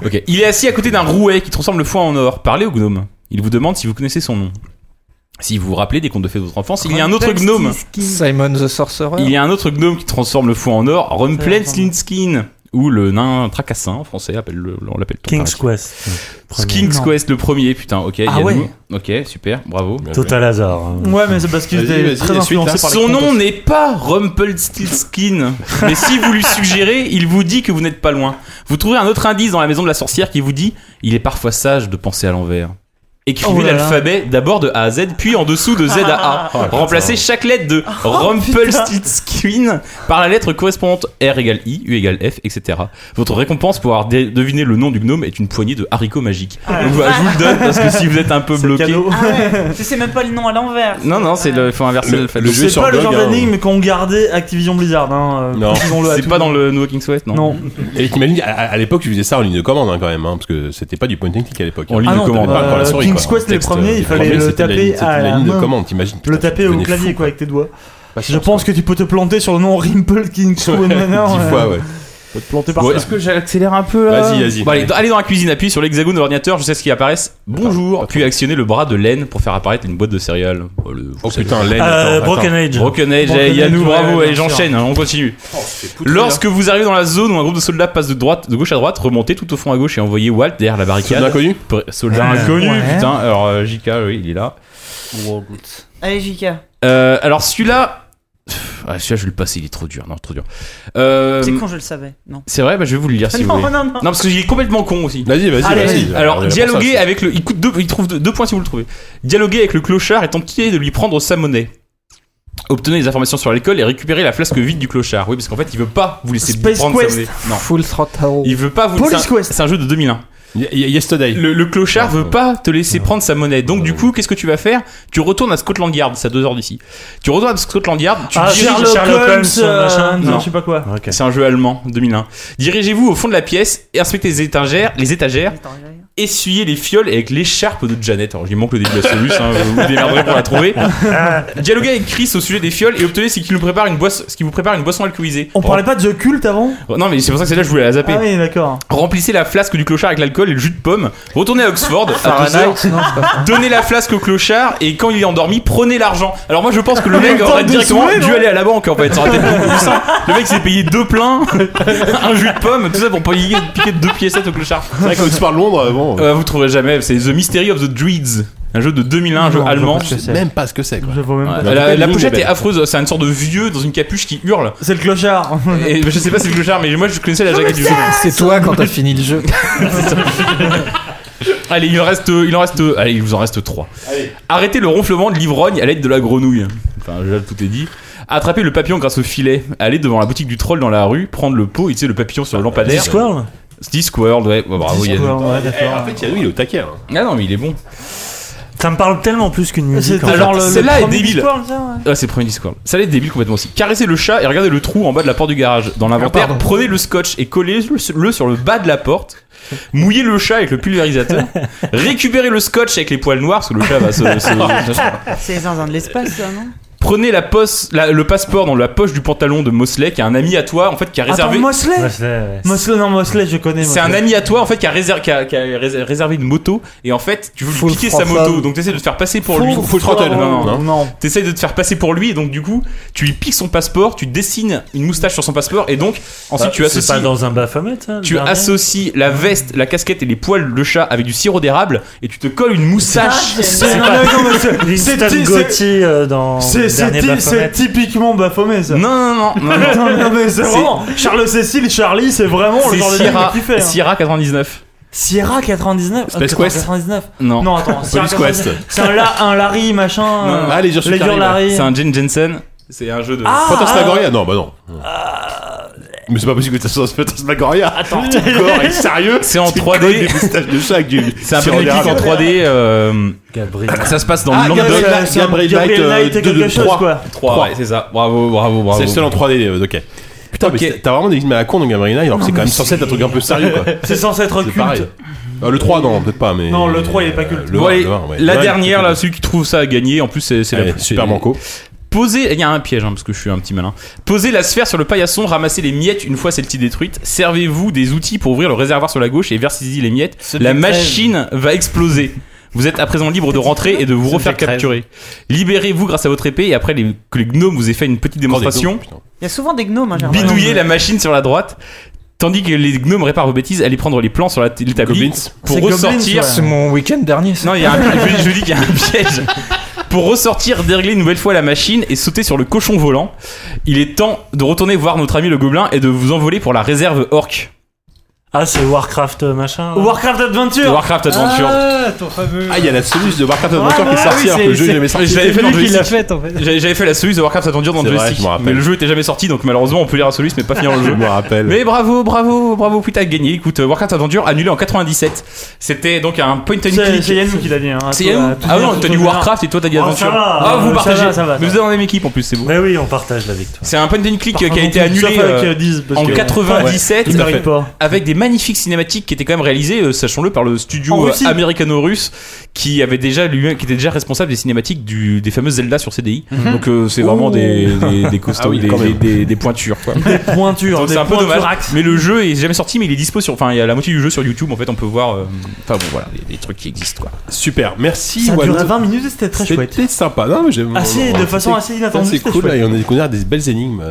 ok. Il est assis à côté d'un rouet qui transforme le foin en or. Parlez au gnome. Il vous demande si vous connaissez son nom. Si vous vous rappelez des contes de fées de votre enfance, il y a un autre gnome. Simon the Sorcerer. Il y a un autre gnome qui transforme le foin en or, Rumpelstiltskin, ou le nain tracassin en français, appelle le, on l'appelle King's Quest. Premier. King's Non. Quest le premier, putain, ok. Ah ouais. Ok, super, bravo. Total hasard. hein. ouais mais c'est parce qu'il était très influencé là. par les Son nom n'est pas Rumpelstiltskin, mais si vous lui suggérez, il vous dit que vous n'êtes pas loin. Vous trouvez un autre indice dans la maison de la sorcière qui vous dit il est parfois sage de penser à l'envers. Écrivez Oh l'alphabet d'abord de A à Z, puis en dessous de Z à A. Remplacez chaque lettre de Rumpelstiltskin par la lettre correspondante R égale I, U égale F, etc. Votre récompense pour avoir dé- deviné le nom du gnome est une poignée de haricots magiques. Donc voilà, je vous le donne parce que si vous êtes un peu bloqué. Ah ouais, tu sais même pas le nom à l'envers. Non, non, c'est le, faut inverser Le- l'alphabet. le jeu C'est sur pas le genre hein. d'énigme qu'ont gardé Activision Blizzard. Hein, euh, Non. C'est pas dans le nouveau King's Quest, non Non. Et t'imagines, à, à l'époque, tu faisais ça en ligne de commande hein, quand même, hein, parce que c'était pas du point and click à l'époque. En hein. ligne Ah de commande. Euh, King's quoi. Quest, premiers, euh, il les fallait le taper à la ligne de commande, t'imagines. Le taper au clavier quoi avec tes doigts. Je pense que tu peux te planter sur le nom Rimple King Dix Manor. fois, ouais. Te planter par ça. est-ce que j'accélère un peu là Vas-y, vas-y. Bon, allez, dans- allez dans la cuisine, appuyez sur l'hexagone de l'ordinateur jusqu'à ce qu'il apparaisse bonjour, puis actionnez le bras de laine pour faire apparaître une boîte de céréales. Oh, le- Oh putain, laine. Euh, attends, Broken attends. Age. Broken Age, Broken eh, Yannou, bravo, ouais, et bien j'enchaîne, hein, on continue. Oh, Lorsque vous arrivez dans la zone où un groupe de soldats passe de droite, de gauche à droite, remontez tout au fond à gauche et envoyez Walt derrière la barricade. Soldat inconnu Pr- Soldat Ouais. inconnu, Ouais. putain. Alors euh, JK, oui, il est là. Allez, Jika. Euh, alors celui-là, ah, celui-là je vais le passer, il est trop dur, non, trop dur. Euh, C'est quand je le savais. Non. c'est vrai, bah, je vais vous le lire si vous non, voulez. non, non. Non, parce qu'il est complètement con aussi. Vas-y, vas-y, Allez, vas-y. Alors, dialoguer ça, avec le. Il, coûte deux, il trouve deux, deux points si vous le trouvez. Dialoguer avec le clochard et tenter de lui prendre sa monnaie. Obtenez des informations sur l'école et récupérer la flasque vide du clochard. Oui, parce qu'en fait, il veut pas vous laisser Space prendre Quest. sa monnaie. Non. Full Throttle. Il veut pas vous Police c'est un- Quest. C'est un jeu de 2001. Yesterday. Le, le clochard Ah, veut pas te laisser prendre sa monnaie. Donc, du coup, qu'est-ce que tu vas faire? Tu retournes à Scotland Yard, c'est à deux heures d'ici. Tu retournes à Scotland Yard, tu Ah, diriges- Sherlock Sherlock Holmes, euh, machin. non, Non. je sais pas quoi. Ok. C'est un jeu allemand, 2001. Dirigez-vous au fond de la pièce et inspectez les étagères, les étagères essuyez les fioles avec l'écharpe de Janet. Alors, il manque le début de la soluce, hein, vous vous démerderez pour la trouver. Dialoguez avec Chris au sujet des fioles et obtenez ce qui, nous prépare une boisse- ce qui vous prépare une boisson alcoolisée. On parlait pas de The Cult avant? Non, mais c'est pour ça que c'est là que je voulais la zapper. Ah oui, d'accord. Remplissez la flasque du clochard avec l'alcool et le jus de pomme. Retournez à Oxford, à deux heures. Donnez la flasque au clochard et quand il est endormi, prenez l'argent. Alors moi je pense que le mec aurait directement dû aller à la banque en fait. Ça aurait été beaucoup plus simple. Le mec s'est payé deux pleins, un jus de pomme, tout ça pour payer piquer deux piécettes au clochard. C'est vrai qu'Oxford Londres, bon. Euh, vous trouverez jamais, c'est The Mystery of the Druids. Un jeu de 2001, un jeu Non, allemand. Je sais même pas ce que c'est. quoi. Je vois même pas. La, pochette est affreuse, c'est une sorte de vieux dans une capuche qui hurle. C'est le clochard. Et je sais pas si c'est le clochard, mais moi je connaissais la jaquette du jeu. C'est toi quand t'as fini le jeu. Allez, il en reste, il en reste, allez, il vous en reste 3. Arrêtez le ronflement de l'ivrogne à l'aide de la grenouille. Enfin, déjà tout est dit. Attrapez le papillon grâce au filet. Allez devant la boutique du troll dans la rue, prendre le pot et tu sais le papillon sur le lampadaire. Discworld Discworld, ouais, bah, bravo. il y a- Discworld, ouais, Eh, d'accord. En fait, Yannou, il est au taquet. hein. Ah non, mais il est bon. Ça me parle tellement plus qu'une musique. En fait. Alors, le, le celle-là est premier débile. Discworld, ça, ouais. Ah, c'est le premier Discworld. Ça allait être débile complètement aussi. Caressez le chat et regardez le trou en bas de la porte du garage. Dans l'inventaire, pardon. prenez le scotch et collez-le sur le bas de la porte. Mouillez le chat avec le pulvérisateur. Récupérez le scotch avec les poils noirs parce que le chat va se. se- C'est les zinzins de l'espace, ça, non? Prenez la poste, la- le passeport dans la poche du pantalon de Mosley, qui est un ami à toi en fait qui a réservé. Attends, Mosley. Mosley, non, Mosley, je connais. C'est un Mosley. ami à toi en fait qui a, réser- qui a- qui a rés- réservé une moto et en fait tu veux lui Full piquer sa throttle. moto donc t'essaies de te faire passer pour Full- lui. Full throttle. Non, non, Non. Non. T'essayes de te faire passer pour lui et donc du coup tu lui piques son passeport, tu dessines une moustache sur son passeport et donc ensuite Ah, tu c'est associes pas dans un Baphomet, ça, le tu dernier associes la veste, la casquette et les poils de chat avec du sirop d'érable et tu te colles une moustache. C'est mais c'est- c'est Winston ti- Gotti c'est- euh, dans c'est- c'est typiquement Baphomet, ça. Non non non non non. Non, non, mais c'est C'est- vraiment Charles Cécile, Charlie, c'est vraiment le genre de Sierra, qui fait. hein. Sierra 99. Sierra 99 Space euh, Quest 99 Non. Non, attends, Sierra Police Quest. 99. C'est un, la- un Larry machin. euh, Ah, les. Larry. C'est un Jane Jensen. C'est un jeu de. Ah, Fantasmagoria Non, bah non. Mais c'est pas possible que ça soit Fantasmagoria. Attends, encore, est sérieux C'est en Tu 3D. colles Des moustaches de chat avec du. C'est un équipe en d'érable. 3D. euh, Gabriel. ça se passe dans Ah, le Gabriel London. Knight, c'est un Gabriel Gabriel Knight, Knight euh, et deux, quelque deux, chose, trois. quoi. 3, ouais, c'est ça. Bravo, bravo, bravo. C'est le seul en 3D, euh, ok. Putain, Ok. mais c'est- t'as vraiment des rythmes à la con dans Gabriel Knight, alors que c'est quand même censé être un truc un peu sérieux, quoi. C'est censé être C'est pareil. culte. Euh, le 3, non, peut-être pas, mais. Non, le 3, il est pas culte. Le Bon, 1, allez, le 1, ouais. la Le 1, dernière, là, celui qui trouve ça a gagné. En plus, c'est la super c'est- Posez, il y a un piège hein, parce que je suis un petit malin. Posez la sphère sur le paillasson, ramassez les miettes une fois celle-ci détruite. Servez-vous des outils pour ouvrir le réservoir sur la gauche et versez-y les miettes. La machine va exploser. Vous êtes à présent libre de rentrer et de vous refaire capturer. Libérez-vous grâce à votre épée et après les, que les gnomes vous aient fait une petite démonstration. Il y a souvent des gnomes, hein, bidouillez la machine sur la droite. Tandis que les gnomes réparent vos bêtises, allez prendre les plans sur la- l'établi pour ressortir. C'est mon week-end dernier. ça. Non, il y a un, je, je dis qu'il y a un piège. Pour ressortir, dérégler une nouvelle fois la machine et sauter sur le cochon volant, il est temps de retourner voir notre ami le gobelin et de vous envoler pour la réserve orc. Ah, c'est Warcraft euh, machin. là. Warcraft Adventure Warcraft Adventure. Ah, ton fameux. Ah, il y a la solution de Warcraft Adventure qui est sortie oui, alors que le jeu n'est jamais sorti. Je l'avais fait dans fait en fait. J'avais j'avais fait la soluce de Warcraft Adventure dans le joystick, mais le jeu était jamais sorti, donc malheureusement on peut lire la soluce mais pas finir le Je jeu. me rappelle. Mais bravo, bravo, bravo, putain, gagné. Écoute, euh, Warcraft Adventure annulé en 97. C'était donc un point and click. c'est Yannou qui l'a dit. hein. C'est Yannou Ah non, t'as dit. Warcraft et toi t'as dit Oh, Adventure. Ah, vous partagez. va, ça va, Mais vous êtes dans la même équipe en plus, c'est beau. Mais oui, on partage la victoire. C'est un point and click qui a été annulé euh, en que- 97 Il mérite pas. avec des magnifiques cinématiques qui étaient quand même réalisées, euh, sachons-le, par le studio euh, américano-russe qui avait déjà lui qui était déjà responsable des cinématiques du, des fameuses Zelda sur CDI. Donc euh, c'est vraiment des, des, des costauds, Ah oui, des, des, même. des- des pointures. Quoi. Des pointures. C'est un peu dommage. Mais le jeu est jamais sorti, mais il est dispo sur. Enfin, il y a la moitié du jeu sur YouTube. En fait, on peut voir. euh, Enfin bon, voilà, des, des trucs qui existent quoi. Super, merci. Ça Walou. 20 minutes et c'était très chouette. C'était sympa. Non, mais j'aime- Assez, de on- façon assez inattendue. C'est cool, là, et on a découvert des belles énigmes.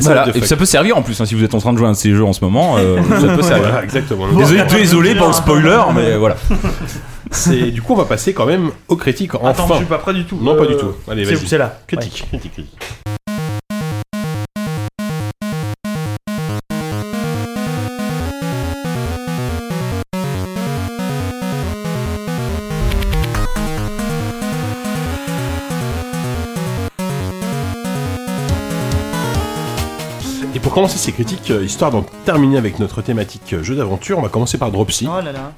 Voilà, et ça peut servir en plus hein, si vous êtes en train de jouer à un de ces jeux en ce moment. euh, ça peut servir. Voilà, exactement. Désolé, désolé pour le spoiler, mais voilà. C'est du coup on va passer quand même aux critiques enfin. Attends, je suis pas prêt du tout. Non, pas Euh, du tout. Allez, C'est vas-y. c'est là. Critique, critique, critique. Commencer ces critiques, euh, histoire d'en terminer avec notre thématique euh, jeu d'aventure, on va commencer par Dropsy. Oh là là.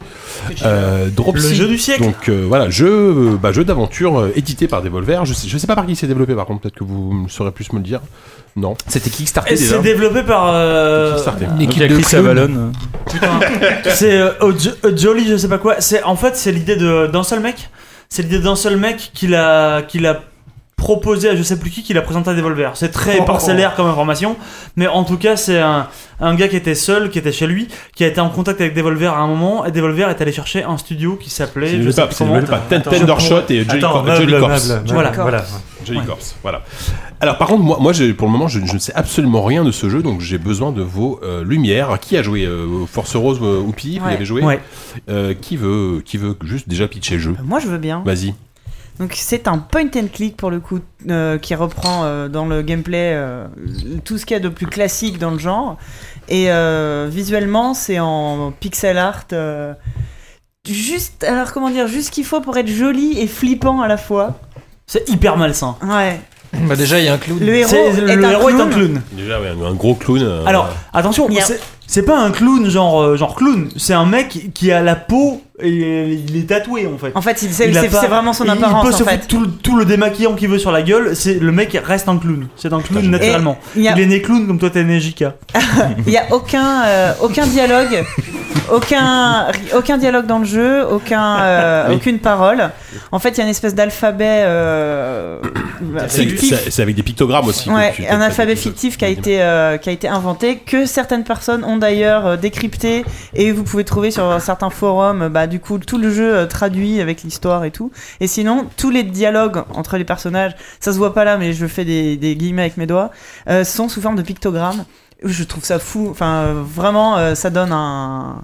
Euh, Dropsy, Le jeu du siècle. Donc euh, voilà, jeu, bah, jeu d'aventure euh, édité par Devolver. Je sais, je sais pas par qui c'est développé par contre, peut-être que vous saurez plus me le dire. Non. C'était Kickstarter Et déjà. c'est développé par. euh, Kickstarter. L'équipe de Chris. Avalon. Putain. c'est euh, euh, Jolly, je sais pas quoi. C'est en fait c'est l'idée de d'un seul mec. C'est l'idée d'un seul mec qui l'a qui l'a proposé à je sais plus qui qui l'a présenté à Devolver. C'est très Oh. parcellaire comme information, mais en tout cas c'est un, un gars qui était seul, qui était chez lui, qui a été en contact avec Devolver à un moment et Devolver est allé chercher un studio qui s'appelait je le sais pas, c'est le pas. Ten- Tendershot et Jolly, Attends, Cor- meuble, Jolly meuble, Corpse. meuble, Voilà. voilà. Jolly Corpse, voilà. Alors par contre, moi, moi pour le moment, je, je ne sais absolument rien de ce jeu, donc j'ai besoin de vos euh, lumières. Qui a joué euh, Force Rose euh, ou Pi Vous Ouais. y avez joué Ouais. Euh, Qui veut qui veut juste déjà pitcher le jeu Moi, je veux bien. Vas-y. Donc c'est un point and click pour le coup euh, qui reprend euh, dans le gameplay euh, tout ce qu'il y a de plus classique dans le genre et euh, visuellement c'est en pixel art euh, juste alors comment dire juste ce qu'il faut pour être joli et flippant à la fois. C'est hyper malsain. Ouais. Bah déjà, il y a un clown. Le héros, est, le un héros est un clown. clown. Déjà, ouais, un gros clown. euh, Alors, attention, a- c'est- pas un clown genre, genre clown, c'est un mec qui a la peau et il est tatoué en fait. En fait, il- c'est Il a c'est- pas- c'est vraiment son il- apparence Il peut se en fait. foutre tout, le- tout le démaquillant qu'il veut sur la gueule, c'est le mec reste un clown. C'est un clown naturellement. Il y a- Il est né clown comme toi t'es né JK. Il y a aucun euh, aucun dialogue, aucun aucun dialogue dans le jeu, aucun euh, Oui. aucune parole. En fait, il y a une espèce d'alphabet euh, c'est fictif. c'est- avec des pictogrammes aussi. Ouais, tu- un alphabet fictif qui a été euh, qui a été inventé que certaines personnes ont d'ailleurs euh, décrypté et vous pouvez trouver sur certains forums bah du coup tout le jeu euh, traduit avec l'histoire et tout et sinon tous les dialogues entre les personnages ça se voit pas là mais je fais des, des guillemets avec mes doigts euh, sont sous forme de pictogrammes je trouve ça fou enfin euh, vraiment euh, ça donne un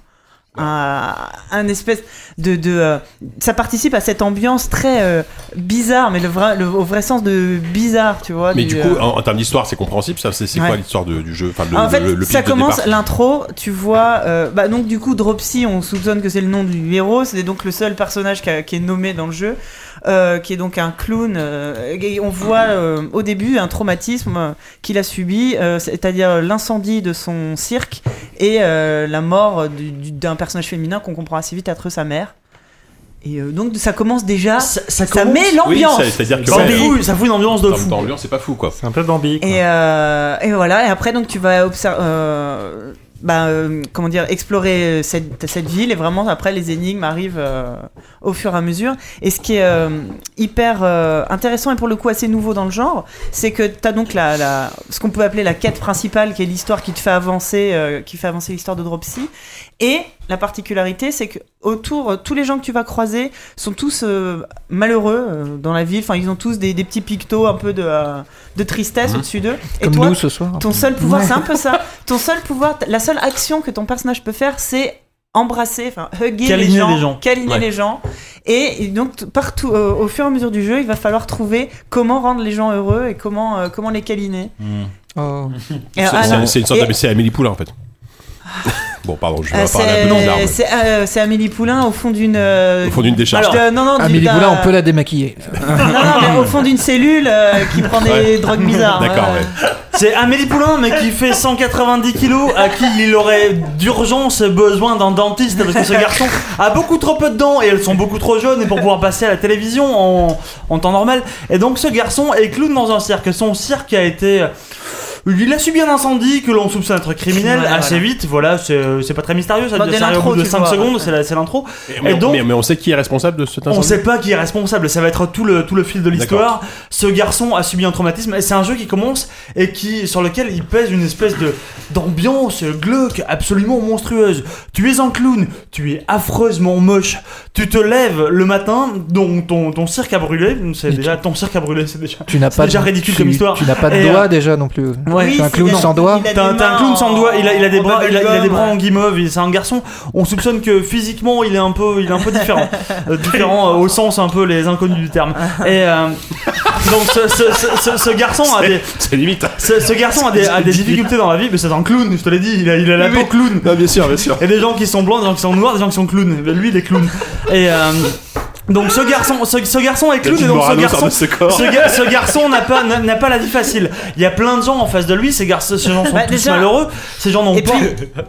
un, un espèce de, de euh, ça participe à cette ambiance très euh, bizarre mais le vrai le, au vrai sens de bizarre tu vois Mais du, du coup, euh, en, en termes d'histoire, c'est compréhensible. Ça, c'est Ouais. quoi l'histoire du jeu Enfin, le, en fait, le, le ça commence l'intro. Tu vois, euh, bah donc du coup, Dropsy, on soupçonne que c'est le nom du héros. C'est donc le seul personnage qui, a- qui est nommé dans le jeu, euh, qui est donc un clown. euh, et on voit euh, au début un traumatisme qu'il a subi, euh, c'est-à-dire l'incendie de son cirque et euh, la mort du- du- d'un personnage féminin qu'on comprend assez vite être sa mère. Et euh, donc ça commence déjà. Ça, Ça, commence- met l'ambiance. Oui, ça- c'est-à-dire que Ça ouais, fout, ça fout une ambiance de fou. termes d'ambiance, c'est pas fou quoi. C'est un peu Bambi. quoi. Et, euh, et voilà, et après, donc, tu vas observer. euh, bah, euh, comment dire, explorer cette, cette ville et vraiment après les énigmes arrivent euh, au fur et à mesure. Et ce qui est euh, hyper euh, intéressant et pour le coup assez nouveau dans le genre, c'est que tu as donc la, la, ce qu'on peut appeler la quête principale qui est l'histoire qui te fait avancer, euh, qui fait avancer l'histoire de Dropsy. Et la particularité, c'est que autour, euh, tous les gens que tu vas croiser sont tous euh, malheureux euh, dans la ville. Enfin, ils ont tous des, des petits pictos un peu de, euh, de tristesse Mhm. au-dessus d'eux. Et Comme toi, nous ce soir. ton seul pouvoir, c'est un peu ça. Ton seul pouvoir, la seule action que ton personnage peut faire, c'est embrasser, enfin hugger Câliner les gens, les gens. câliner Ouais. les gens. Et, donc partout, euh, au fur et à mesure du jeu, il va falloir trouver comment rendre les gens heureux et comment euh, comment les câliner. Oh. Et, C'est ah, une sorte Et- de c'est Amélie Poulain en fait. bon, pardon, je vais euh, parler un peu mais- c'est euh, Amélie Poulain au fond d'une euh, Au fond d'une décharge. non non Amélie Poulain, on peut la démaquiller. non non mais au fond d'une cellule euh, qui prend des Ouais. drogues bizarres. D'accord, ouais. ouais. C'est Amélie Poulain, mais qui fait 190 kilos, à qui il aurait d'urgence besoin d'un dentiste, parce que ce garçon a beaucoup trop peu de dents et elles sont beaucoup trop jeunes et pour pouvoir passer à la télévision en, en temps normal. Et donc ce garçon est clown dans un cirque. Son cirque a été. Il a subi un incendie que l'on soupçonne être criminel assez voilà. vite, voilà, c'est c'est pas très mystérieux, ça Bah, ça arrive au l'intro, bout de tu 5 vois. secondes, c'est l'intro. Mais, Et donc- mais- mais on sait qui est responsable de cet On incendie. sait pas qui est responsable, ça va être tout le, tout le fil de l'histoire. Ce garçon a subi un traumatisme et c'est un jeu qui commence et qui, sur lequel il pèse une espèce de d'ambiance glauque absolument monstrueuse. Tu es un clown, tu es affreusement moche. Tu te lèves le matin, donc ton, ton cirque a brûlé. C'est déjà ton cirque a brûlé, c'est déjà. Tu n'as pas déjà de- ridicule tu- comme histoire. Tu n'as pas de Et, doigts euh, déjà non plus. Ouais, es un clown il a- sans a T'as un, clown sans doigts, il a, il a des bras, il a, il a des bras en guimauve, c'est un garçon. On soupçonne que physiquement il est un peu, il est un peu différent, Euh, différent euh, au sens un peu les inconnus du terme. Et euh, donc ce, ce, ce, ce- ce garçon a des, C'est limite. ce, ce garçon a des, a des difficultés dans la vie, mais c'est un clown, je te l'ai dit, il a, il a la peau clown. Bien sûr, bien sûr. Il y a des gens qui sont blancs, des gens qui sont noirs, des gens qui sont clowns. Lui, il est clown. Et euh, donc ce garçon, ce, ce garçon est clown. Et donc ce garçon, ce corps. ce, ga- ce garçon n'a pas n'a pas la vie facile. Il y a plein de gens en face de lui. Ces, garçons, ces gens sont Bah, tous déjà- malheureux. Ces gens n'ont pas.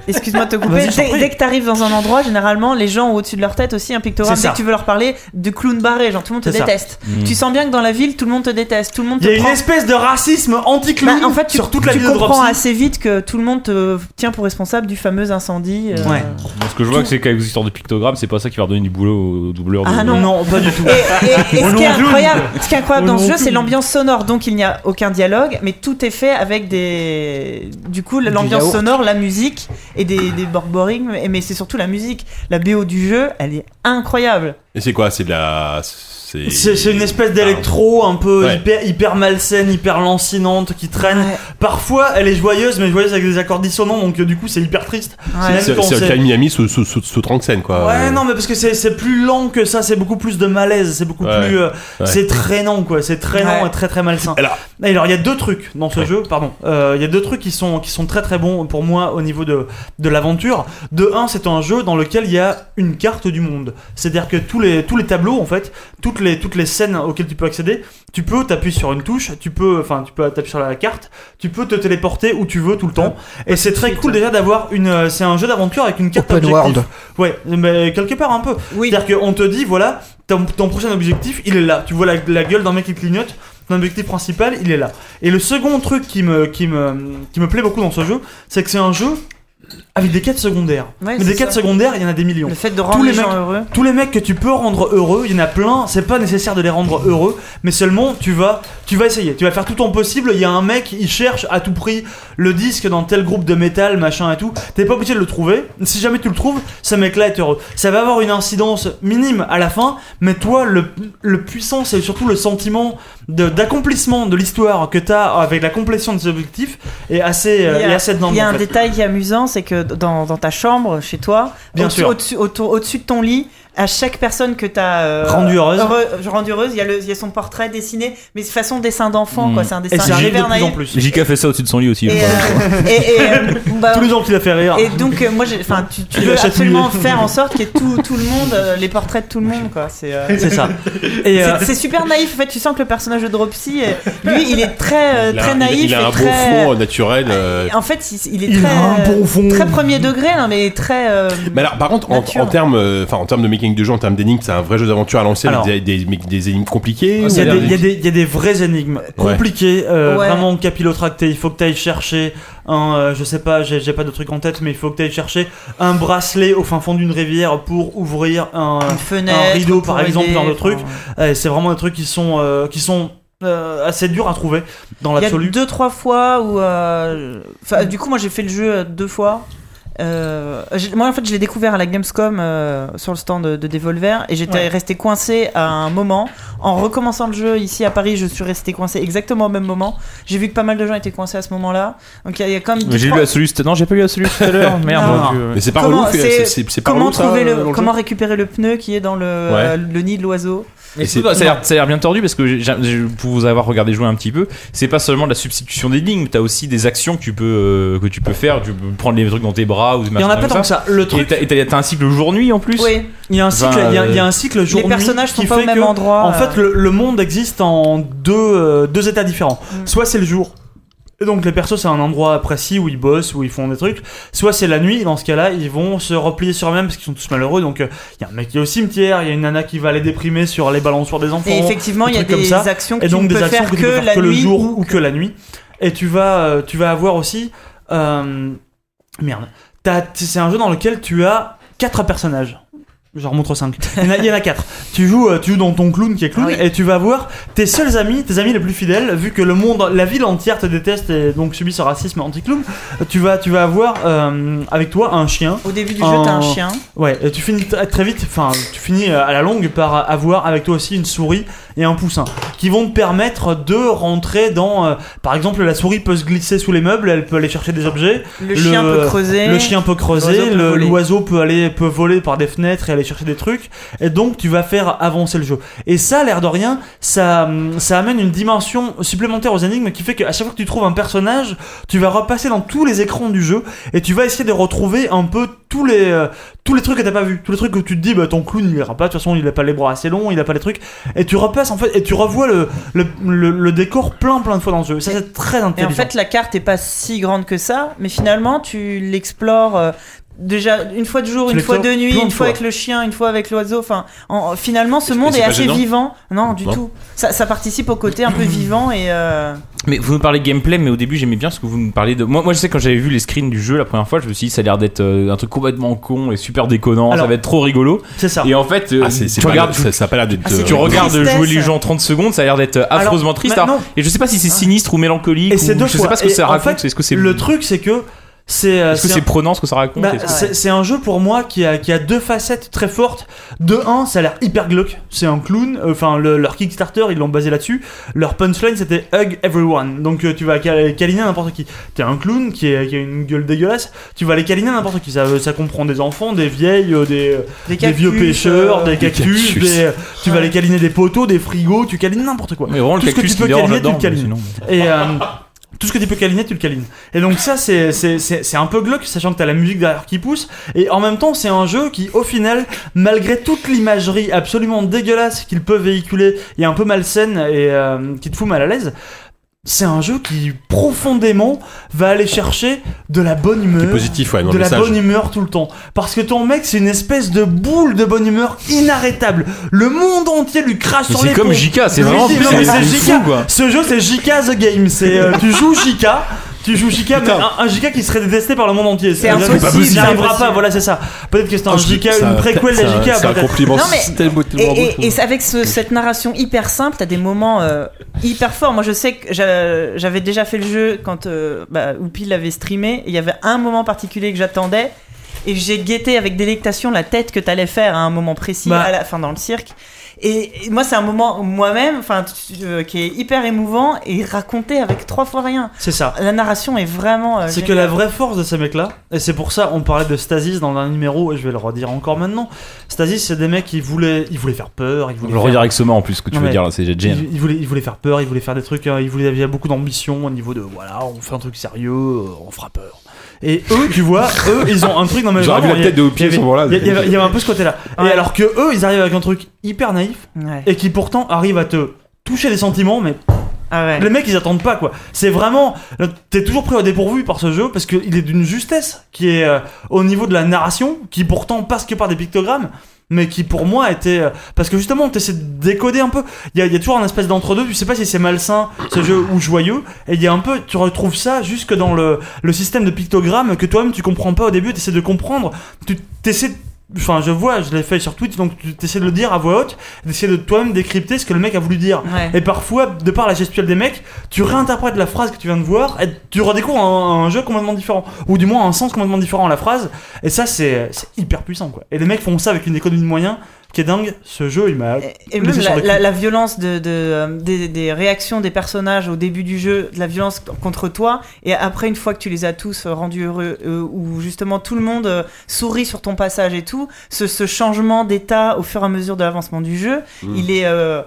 excuse-moi de te couper, dès, dès que t'arrives dans un endroit, généralement, les gens ont au-dessus de leur tête aussi un pictogramme. Dès ça. que tu veux leur parler de clown barré, genre tout le monde te déteste. Tu sens bien que dans la ville, tout le monde te déteste, tout le monde Il te y a une espèce de racisme anti-clown Bah, en fait, tu, sur toute la tu ville de comprends Dropsy. assez vite que tout le monde te tient pour responsable du fameux incendie. euh, Ouais. Ce que je vois, c'est qu'avec les histoires de pictogrammes, c'est pas ça qui va redonner du boulot au doubleur de. Ah non. Non, pas du tout. Et, et- et ce, qui est incroyable, ce qui est incroyable dans ce jeu, c'est l'ambiance sonore. Donc il n'y a aucun dialogue, mais tout est fait avec des. Du coup, l'ambiance sonore, la musique et des, des borborings. Mais, mais c'est surtout la musique. La BO du jeu, elle est incroyable. Et c'est quoi? C'est de la. C'est C'est c'est une espèce d'électro un peu Ouais. hyper, hyper malsaine, hyper lancinante qui traîne. Ouais. Parfois, elle est joyeuse, mais joyeuse avec des accords dissonants, donc euh, du coup, c'est hyper triste. Ouais. C'est c'est c'est- Camille Miami sous, sous, sous, sous quoi. Ouais, Euh, non, mais parce que c'est c'est plus lent que ça, c'est beaucoup plus de malaise, c'est beaucoup Ouais. plus. euh, Ouais. C'est traînant, quoi, c'est traînant Ouais. et très très malsain. Alors- il y a deux trucs dans ce jeu, pardon. Euh, Il y a deux trucs qui sont, qui sont très très bons pour moi au niveau de, de l'aventure. De un, c'est un jeu dans lequel il y a une carte du monde. C'est-à-dire que tous les, tous les tableaux, en fait, toutes les, toutes les scènes auxquelles tu peux accéder, tu peux t'appuyer sur une touche, tu peux, enfin, tu peux t'appuyer sur la carte, tu peux te téléporter où tu veux tout le temps. Et c'est très cool déjà d'avoir une. euh, C'est un jeu d'aventure avec une carte Open objectif. world. Ouais, mais quelque part un peu. Oui. C'est-à-dire qu'on te dit, voilà, ton, ton prochain objectif, il est là. Tu vois la, la gueule d'un mec qui clignote, ton objectif principal, il est là. Et le second truc qui me, qui me, qui me plaît beaucoup dans ce jeu, c'est que c'est un jeu avec des quêtes secondaires. Ouais, Mais des quêtes ça. secondaires, il y en a des millions. Le fait de rendre Tous les, les gens mecs- heureux. Tous les mecs que tu peux rendre heureux, il y en a plein, c'est pas nécessaire de les rendre heureux, mais seulement tu vas, tu vas essayer, tu vas faire tout ton possible. Il y a un mec, il cherche à tout prix le disque dans tel groupe de métal, machin et tout. T'es pas obligé de le trouver. Si jamais tu le trouves, ce mec-là est heureux. Ça va avoir une incidence minime à la fin, mais toi, le, le puissant, c'est surtout le sentiment d'accomplissement de, l'histoire que t'as avec la complétion de ces objectifs est assez, euh, Il y est a, assez il y a en un fait. détail qui est amusant, c'est que dans, dans ta chambre, chez toi, Bien sûr. au-dessus de ton lit, à chaque personne que tu as Rendue heureuse. rendue heureuse, il y, a le- il y a son portrait dessiné, mais de façon dessin d'enfant, Mm. quoi. C'est un Et dessin arrive de plus en naïf. plus. JK fait ça au-dessus de son lit aussi. Et, crois. euh, et, et, euh, bah, Tous les gens qui l'a fait rire. et donc, euh, moi, j'ai- enfin, tu, tu veux absolument faire en sorte qu'il y ait tout, tout le monde, euh, les portraits de tout le monde, quoi. C'est euh, C'est ça. Et euh, c'est- super naïf. En fait, tu sens que le personnage de Dropsy, euh, lui, il est très, euh, Il a, très il a- naïf il a et un très. bon fond euh, naturel. euh, En fait, il, il est Il très, a un bon euh, fond. très premier degré, hein, mais très. euh, Mais alors, par contre, en, termes, euh, enfin, en termes de making de jeu, en termes d'énigmes, c'est un vrai jeu d'aventure à lancer Alors. avec des, des, des énigmes compliquées. Il y, a des- des, il y a des- il y a des vraies énigmes compliquées, euh, Ouais. vraiment capillotractées. Il faut que tu ailles chercher un, euh, je sais pas, j'ai j'ai pas de truc en tête, mais il faut que tu ailles chercher un bracelet au fin fond d'une rivière pour ouvrir un, une fenêtre, un rideau, pour par exemple, aider, genre de enfin, truc. Ouais, C'est vraiment des trucs qui sont, euh, qui sont euh, assez durs à trouver dans Il y a l'absolu. deux trois fois où, euh, enfin, du coup, moi j'ai fait le jeu euh, deux fois. Euh, j'ai- moi en fait je l'ai découvert à la Gamescom euh, sur le stand de, de Devolver et j'étais Ouais. resté coincé à un moment en recommençant le jeu ici à Paris je suis resté coincé exactement au même moment j'ai vu que pas mal de gens étaient coincés à ce moment là donc il y a- il y, a quand même J'ai lu trois- la solution. Non, j'ai pas lu solution tout à l'heure. Merde. Non. mon Dieu. Mais c'est pas Comment- relou, c'est- c'est- c'est c'est pas comment relou, ça, trouver dans le le comment récupérer le pneu qui est dans le, Ouais. le nid de l'oiseau? C'est- ça a l'air- ça a l'air bien tordu parce que j'ai- j'ai- pour vous avoir regardé jouer un petit peu, c'est pas seulement de la substitution d'énigmes, t'as aussi des actions que tu peux euh, que tu peux faire, tu peux prendre les trucs dans tes bras ou des Il y en a pas tant que ça. Le Et truc, t'as- et t'as t'as un cycle jour-nuit en plus. oui il y a un cycle, Enfin, il y a- il y a euh, un cycle jour les personnages sont qui pas fait au même que, endroit En euh. fait, le, le monde existe en deux, euh, deux états différents. Mm. Soit c'est le jour. Et donc les persos c'est un endroit précis où ils bossent, où ils font des trucs. Soit c'est la nuit, dans ce cas-là ils vont se replier sur eux-mêmes parce qu'ils sont tous malheureux. Donc il y a un mec qui est au cimetière, il y a une nana qui va les déprimer sur les balançoires des enfants. et effectivement il y a des actions que et tu donc ne des peux actions faire que tu peux que faire la que le jour ou ou que la nuit. Et tu vas, euh, tu vas avoir aussi... euh, merde. C'est un jeu dans lequel tu as quatre personnages. J'en remonte 5. Il y en a, il y en a 4. Tu joues, euh, tu joues dans ton clown qui est clown Ah oui. et tu vas voir tes seuls amis, tes amis les plus fidèles, vu que le monde, la ville entière te déteste et donc subit ce racisme anti-clown. Tu vas, tu vas avoir euh, avec toi un chien. Au début du jeu, En- t'as un chien. Ouais, et tu finis très vite, enfin, tu finis euh, à la longue par avoir avec toi aussi une souris et un poussin qui vont te permettre de rentrer dans. euh, par exemple, la souris peut se glisser sous les meubles, elle peut aller chercher des objets. Le, chien peut creuser. Le chien peut creuser, L'oiseau peut peut aller peut voler par des fenêtres et aller chercher des trucs et donc tu vas faire avancer le jeu. Et ça l'air de rien, ça ça amène une dimension supplémentaire aux énigmes qui fait qu'à chaque fois que tu trouves un personnage, tu vas repasser dans tous les écrans du jeu et tu vas essayer de retrouver un peu tous les euh, tous les trucs que t'as pas vu, tous les trucs que tu te dis bah ton clown il ira pas de toute façon, il a pas les bras assez longs, il a pas les trucs et tu repasses en fait et tu revois le le, le, le décor plein plein de fois dans le jeu. Ça c'est très Et intelligent. en fait, la carte est pas si grande que ça, mais finalement, tu l'explores. Déjà une fois de jour, une fois de nuit, une fois fois. avec le chien, une fois avec l'oiseau. Enfin, en- finalement, ce monde est assez gênant vivant. Non, du Non. tout. Ça, ça participe au côté un peu vivant et. euh, Mais vous nous parlez gameplay, mais au début j'aimais bien ce que vous nous parlez de. Moi, moi je sais quand j'avais vu les screens du jeu la première fois, je me suis dit ça a l'air d'être euh, un truc complètement con et super déconnant, Alors- ça va être trop rigolo. c'est ça. Et en fait, euh, Ah, tu pas- regardes, ça, ça a pas l'air d'être. Ah, c'est tu regardes jouer les gens 30 secondes, ça a l'air d'être affreusement triste. et je sais pas si c'est sinistre ou mélancolique. Et c'est je sais pas ce que ça raconte. Est-ce que c'est le truc c'est que C'est euh, Est-ce que c'est un- prenant ce que ça raconte bah, tout c'est un jeu pour moi qui a, qui a deux facettes très fortes. De un, ça a l'air hyper glauque. C'est un clown. euh, Enfin, le- leur Kickstarter, ils l'ont basé là-dessus. Leur punchline, c'était Hug Everyone. Donc, euh, tu vas câliner n'importe qui. T'es un clown qui, est- qui a une gueule dégueulasse. Tu vas aller câliner n'importe qui. Ça, ça comprend des enfants, des vieilles, euh, des, Des, des vieux cactus, pêcheurs, euh, des cactus. cactus. des- tu vas aller câliner des poteaux, des frigos. Tu câlines n'importe quoi. Mais vraiment, le tout ce que cactus tu peux câliner, tu le câlines. sinon- Et euh, tout ce que tu peux câliner, tu le câlines. Et donc ça, c'est c'est- c'est- un peu glauque, sachant que t'as la musique derrière qui pousse. Et en même temps, c'est un jeu qui, au final, malgré toute l'imagerie absolument dégueulasse qu'il peut véhiculer, et un peu malsaine et euh, qui te fout mal à l'aise, c'est un jeu qui profondément va aller chercher de la bonne humeur positif, ouais, dans de la bonne humeur tout le temps. Parce que ton mec, c'est une espèce de boule de bonne humeur inarrêtable. Le monde entier lui crache Mais sur c'est les comme ponts. JK, c'est vraiment c'est c'est c'est. Ce jeu, c'est JK the Game. C'est euh, tu joues JK. Tu joues JK, mais un, un JK qui serait détesté par le monde entier. C'est impossible, Il n'arrivera pas, voilà, c'est ça. Peut-être que c'est un JK, ça- une préquelle de c'est un- JK. C'est un peut-être. compliment. Non, mais- c'est tellement- tellement Et, et, et avec ce- cette narration hyper simple, t'as des moments euh, hyper forts. Moi, je sais que j'a- j'avais déjà fait le jeu quand euh, bah, Oupi l'avait streamé. et Il y avait un moment particulier que j'attendais. Et j'ai guetté avec délectation la tête que t'allais faire à un moment précis, Bah. à la fin dans le cirque. Et, et moi, c'est un moment moi-même, enfin, euh, qui est hyper émouvant et raconté avec trois fois rien. C'est ça. La narration est vraiment. euh, C'est que la vraie force de ces mecs-là, et c'est pour ça on parlait de Stasis dans un numéro, et je vais le redire encore maintenant. Stasis, c'est des mecs qui voulaient, ils voulaient faire peur, ils Je voulaient le faire- redire avec ce en plus, ce que tu Non, veux dire là, c'est génial. Ils, ils voulaient, ils voulaient faire peur, ils voulaient faire des trucs, euh, ils voulaient, il y avait beaucoup d'ambition au niveau de voilà, on fait un truc sérieux, euh, on fera peur. Et eux, tu vois, eux, ils ont un truc dans mes J'aurais vu la tête de Hopi il y à ce avait- moment-là. Il y, avait- il y avait un peu ce côté-là. Et alors que eux, ils arrivent avec un truc hyper naïf Ouais. et qui pourtant arrive à te toucher les sentiments, mais Ah ouais. les mecs ils attendent pas quoi. C'est vraiment. T'es toujours pris au dépourvu par ce jeu parce qu'il est d'une justesse qui est euh, au niveau de la narration, qui pourtant passe que par des pictogrammes, mais qui pour moi était. euh, parce que justement, t'essaies de décoder un peu. Il y a, y a toujours un espèce d'entre-deux, tu sais pas si c'est malsain ce jeu ou joyeux, et il y a un peu. Tu retrouves ça jusque dans le, le système de pictogrammes que toi-même tu comprends pas au début, t'essaies de comprendre, tu t'essaies. Enfin, je vois, je l'ai fait sur Twitch, donc tu essaies de le dire à voix haute, d'essayer de toi-même décrypter ce que le mec a voulu dire. Ouais. Et parfois, de par la gestuelle des mecs, tu réinterprètes la phrase que tu viens de voir et tu redécouvres un, un jeu complètement différent. Ou du moins un sens complètement différent à la phrase. Et ça, c'est c'est hyper puissant, quoi. Et les mecs font ça avec une économie de moyens qui est dingue. Ce jeu, il m'a. Et, et laissé même la, violence de, de, euh, des, des réactions des personnages au début du jeu, de la violence contre toi, et après, une fois que tu les as tous euh, rendus heureux, euh, où justement tout le monde euh, sourit sur ton passage et tout, ce, ce changement d'état au fur et à mesure de l'avancement du jeu, Mm. il est. euh,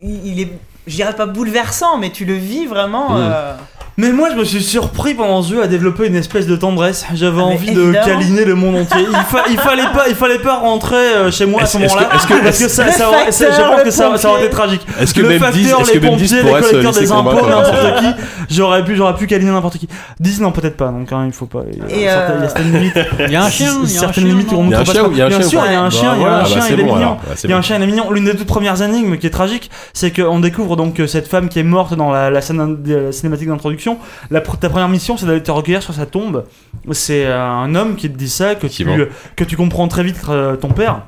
il il est. Je dirais pas bouleversant, mais tu le vis vraiment. Mm. Euh, Mais moi, je me suis surpris pendant ce jeu à développer une espèce de tendresse. J'avais Ah, envie de câliner le monde entier. Il, fa- il fallait pas, il fallait pas rentrer euh, chez moi à ce moment-là. que- est-ce que- parce que ça, Le ça aurait- ça- je facteur, pense que ça, ça aurait été tragique. Est-ce que le même 10 facteur, est-ce que les même pompiers, 10 les collecteurs des impôts, n'importe qui. J'aurais pu, j'aurais pu câliner n'importe qui. 10 non, peut-être pas. Donc hein, il faut pas. Il y a, Et, certaines- il y a euh, certaines limites. Il y a un chien, il y a certaines limites où on ne Il y a un dépasse chien pas. il y a un Bien chien sûr, ou il y a un pas chien, il y a Voilà, un bah, chien, c'est il est mignon. Bah, Il y a un chien, il est mignon. L'une des toutes premières énigmes qui est tragique, c'est qu'on découvre donc euh, cette femme qui est morte dans la, scène cinématique d'introduction. La, ta première mission, c'est d'aller te recueillir sur sa tombe. C'est euh, un homme qui te dit ça, que tu, Effectivement. que tu comprends très vite euh, ton père.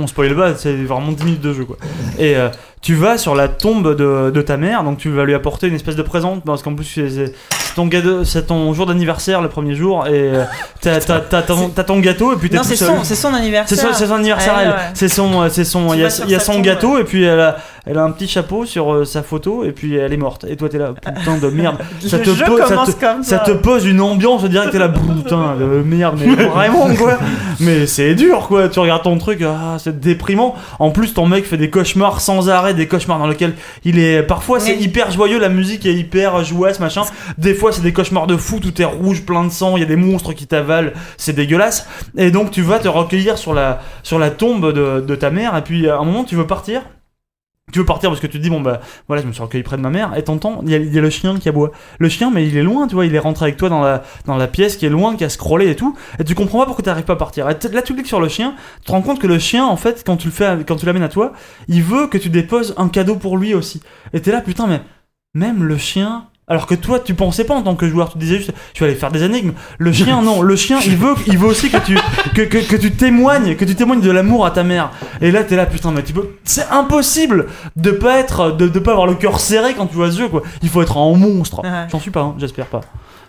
On spoil pas, c'est vraiment 10 minutes de jeu quoi. Et euh, tu vas sur la tombe de, de ta mère, donc tu vas lui apporter une espèce de présent, parce qu'en plus c'est ton, ton jour d'anniversaire le premier jour, et euh, t'as ton, ton gâteau, et puis t'es Non, c'est son, anniversaire. c'est son anniversaire, Ouais, elle. ouais. C'est son, euh, c'est son. Il y a, y son tombe, gâteau et puis elle a, elle a un petit chapeau sur euh, sa photo et puis elle est morte. Et toi t'es là, putain de merde. ça te pose, ça commence te, comme ça ça. te pose une ambiance. Je dirais que t'es là, putain de merde, mais vraiment quoi. Mais c'est dur quoi. Tu regardes ton truc, ah, c'est déprimant. En plus ton mec fait des cauchemars sans arrêt, des cauchemars dans lesquels il est. Parfois c'est hyper joyeux, la musique est hyper jouasse machin. Des fois c'est des cauchemars de fou, tout est rouge, plein de sang, il y a des monstres qui t'avalent, c'est dégueulasse. Et donc tu vas te recueillir sur la, sur la tombe de, de ta mère, et puis à un moment tu veux partir. Tu veux partir parce que tu te dis, bon bah voilà, je me suis recueilli près de ma mère, et t'entends, il y, a- le chien qui aboie. Le chien, mais il est loin, tu vois, il est rentré avec toi dans la, pièce qui est loin, qui a scrollé et tout, et tu comprends pas pourquoi t'arrives pas à partir. Là tu cliques sur le chien, tu te rends compte que le chien, en fait, quand tu le fais, quand tu l'amènes à toi, il veut que tu déposes un cadeau pour lui aussi. Et t'es là, putain, mais même le chien. Alors que toi, tu pensais pas en tant que joueur, tu disais juste, je vais aller faire des énigmes. Le chien, non, le chien, il veut, il veut aussi que tu, que, que, que tu témoignes, que tu témoignes de l'amour à ta mère. Et là, t'es là, putain, mais tu peux, c'est impossible de pas être, de, de pas avoir le cœur serré quand tu vois ce jeu, quoi. Il faut être un monstre. Ouais. J'en suis pas, hein, j'espère pas.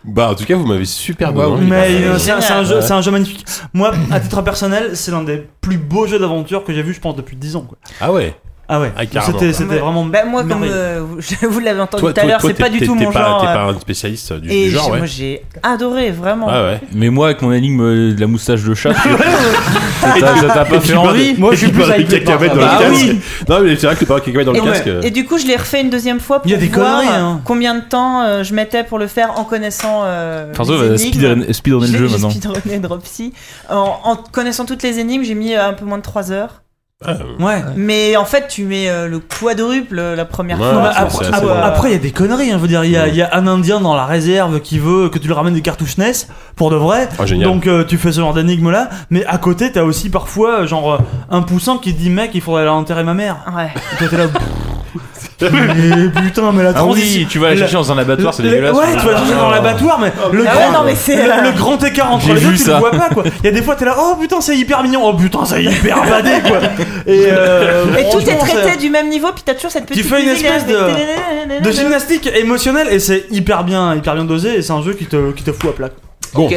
Bah, en tout cas, vous m'avez super. Mais Bah, euh, c'est un, jeu, c'est un jeu magnifique. Moi, à titre personnel, c'est l'un des plus beaux jeux d'aventure que j'ai vu, je pense, depuis 10 ans. Quoi. Ah ouais. Ah ouais, Ah, c'était c'était Ouais. vraiment. Bah, moi, comme euh, vous- l'avez entendu Toi, tout à l'heure, c'est pas du tout mon pas- genre. T'es pas un spécialiste du, Et du genre, j'ai- ouais. moi, j'ai adoré, vraiment. Ah ouais. Mais moi, avec mon énigme euh, de la moustache de chat, ça t'a ça t'a pas fait envie Moi, je suis plus avec cacahuètes dans ça. le Ah casque. oui. Non, mais c'est vrai que parler cacahuètes dans Et, le casque. Et du coup, je l'ai refait une deuxième fois pour voir hein. combien de temps euh, je mettais pour le faire en connaissant les speedrun- speedrunner le jeu maintenant. speedrunné Dropsy. En, connaissant toutes les énigmes, j'ai mis un peu moins de 3 heures. Ah, Ouais. Mais en fait, tu mets euh, le quadruple euh, la première Ouais, fois. c'est après, assez- après- euh, après, il y a des conneries. hein. Je veux dire, il y, a- Ouais. il y a un Indien dans la réserve qui veut que tu lui ramènes des cartouches NES pour de vrai. Ah, génial. Donc euh, tu fais ce genre d'énigme là. Mais à côté, t'as aussi parfois euh, genre euh, un poussant qui dit mec, il faudrait aller enterrer ma mère. Ouais. Et toi, t'es là. Mais putain, mais la Ah transition. oui, tu vas la chercher dans un abattoir, c'est dégueulasse. Ouais, tu vas chercher dans l'abattoir, mais le, Ah grand, non, mais c'est, le, euh, le grand écart entre J'ai les deux, vu tu ça. le vois pas quoi. Il y a des fois, t'es là, oh putain, c'est hyper mignon, oh putain, c'est hyper badé quoi. Et, euh, Et tout est franchement, traité c'est- du même niveau, puis t'as toujours cette petite Tu fais une musique espèce avec- de gymnastique émotionnelle et c'est hyper bien, hyper bien dosé et c'est un jeu qui te, qui te fout à plat. Bon.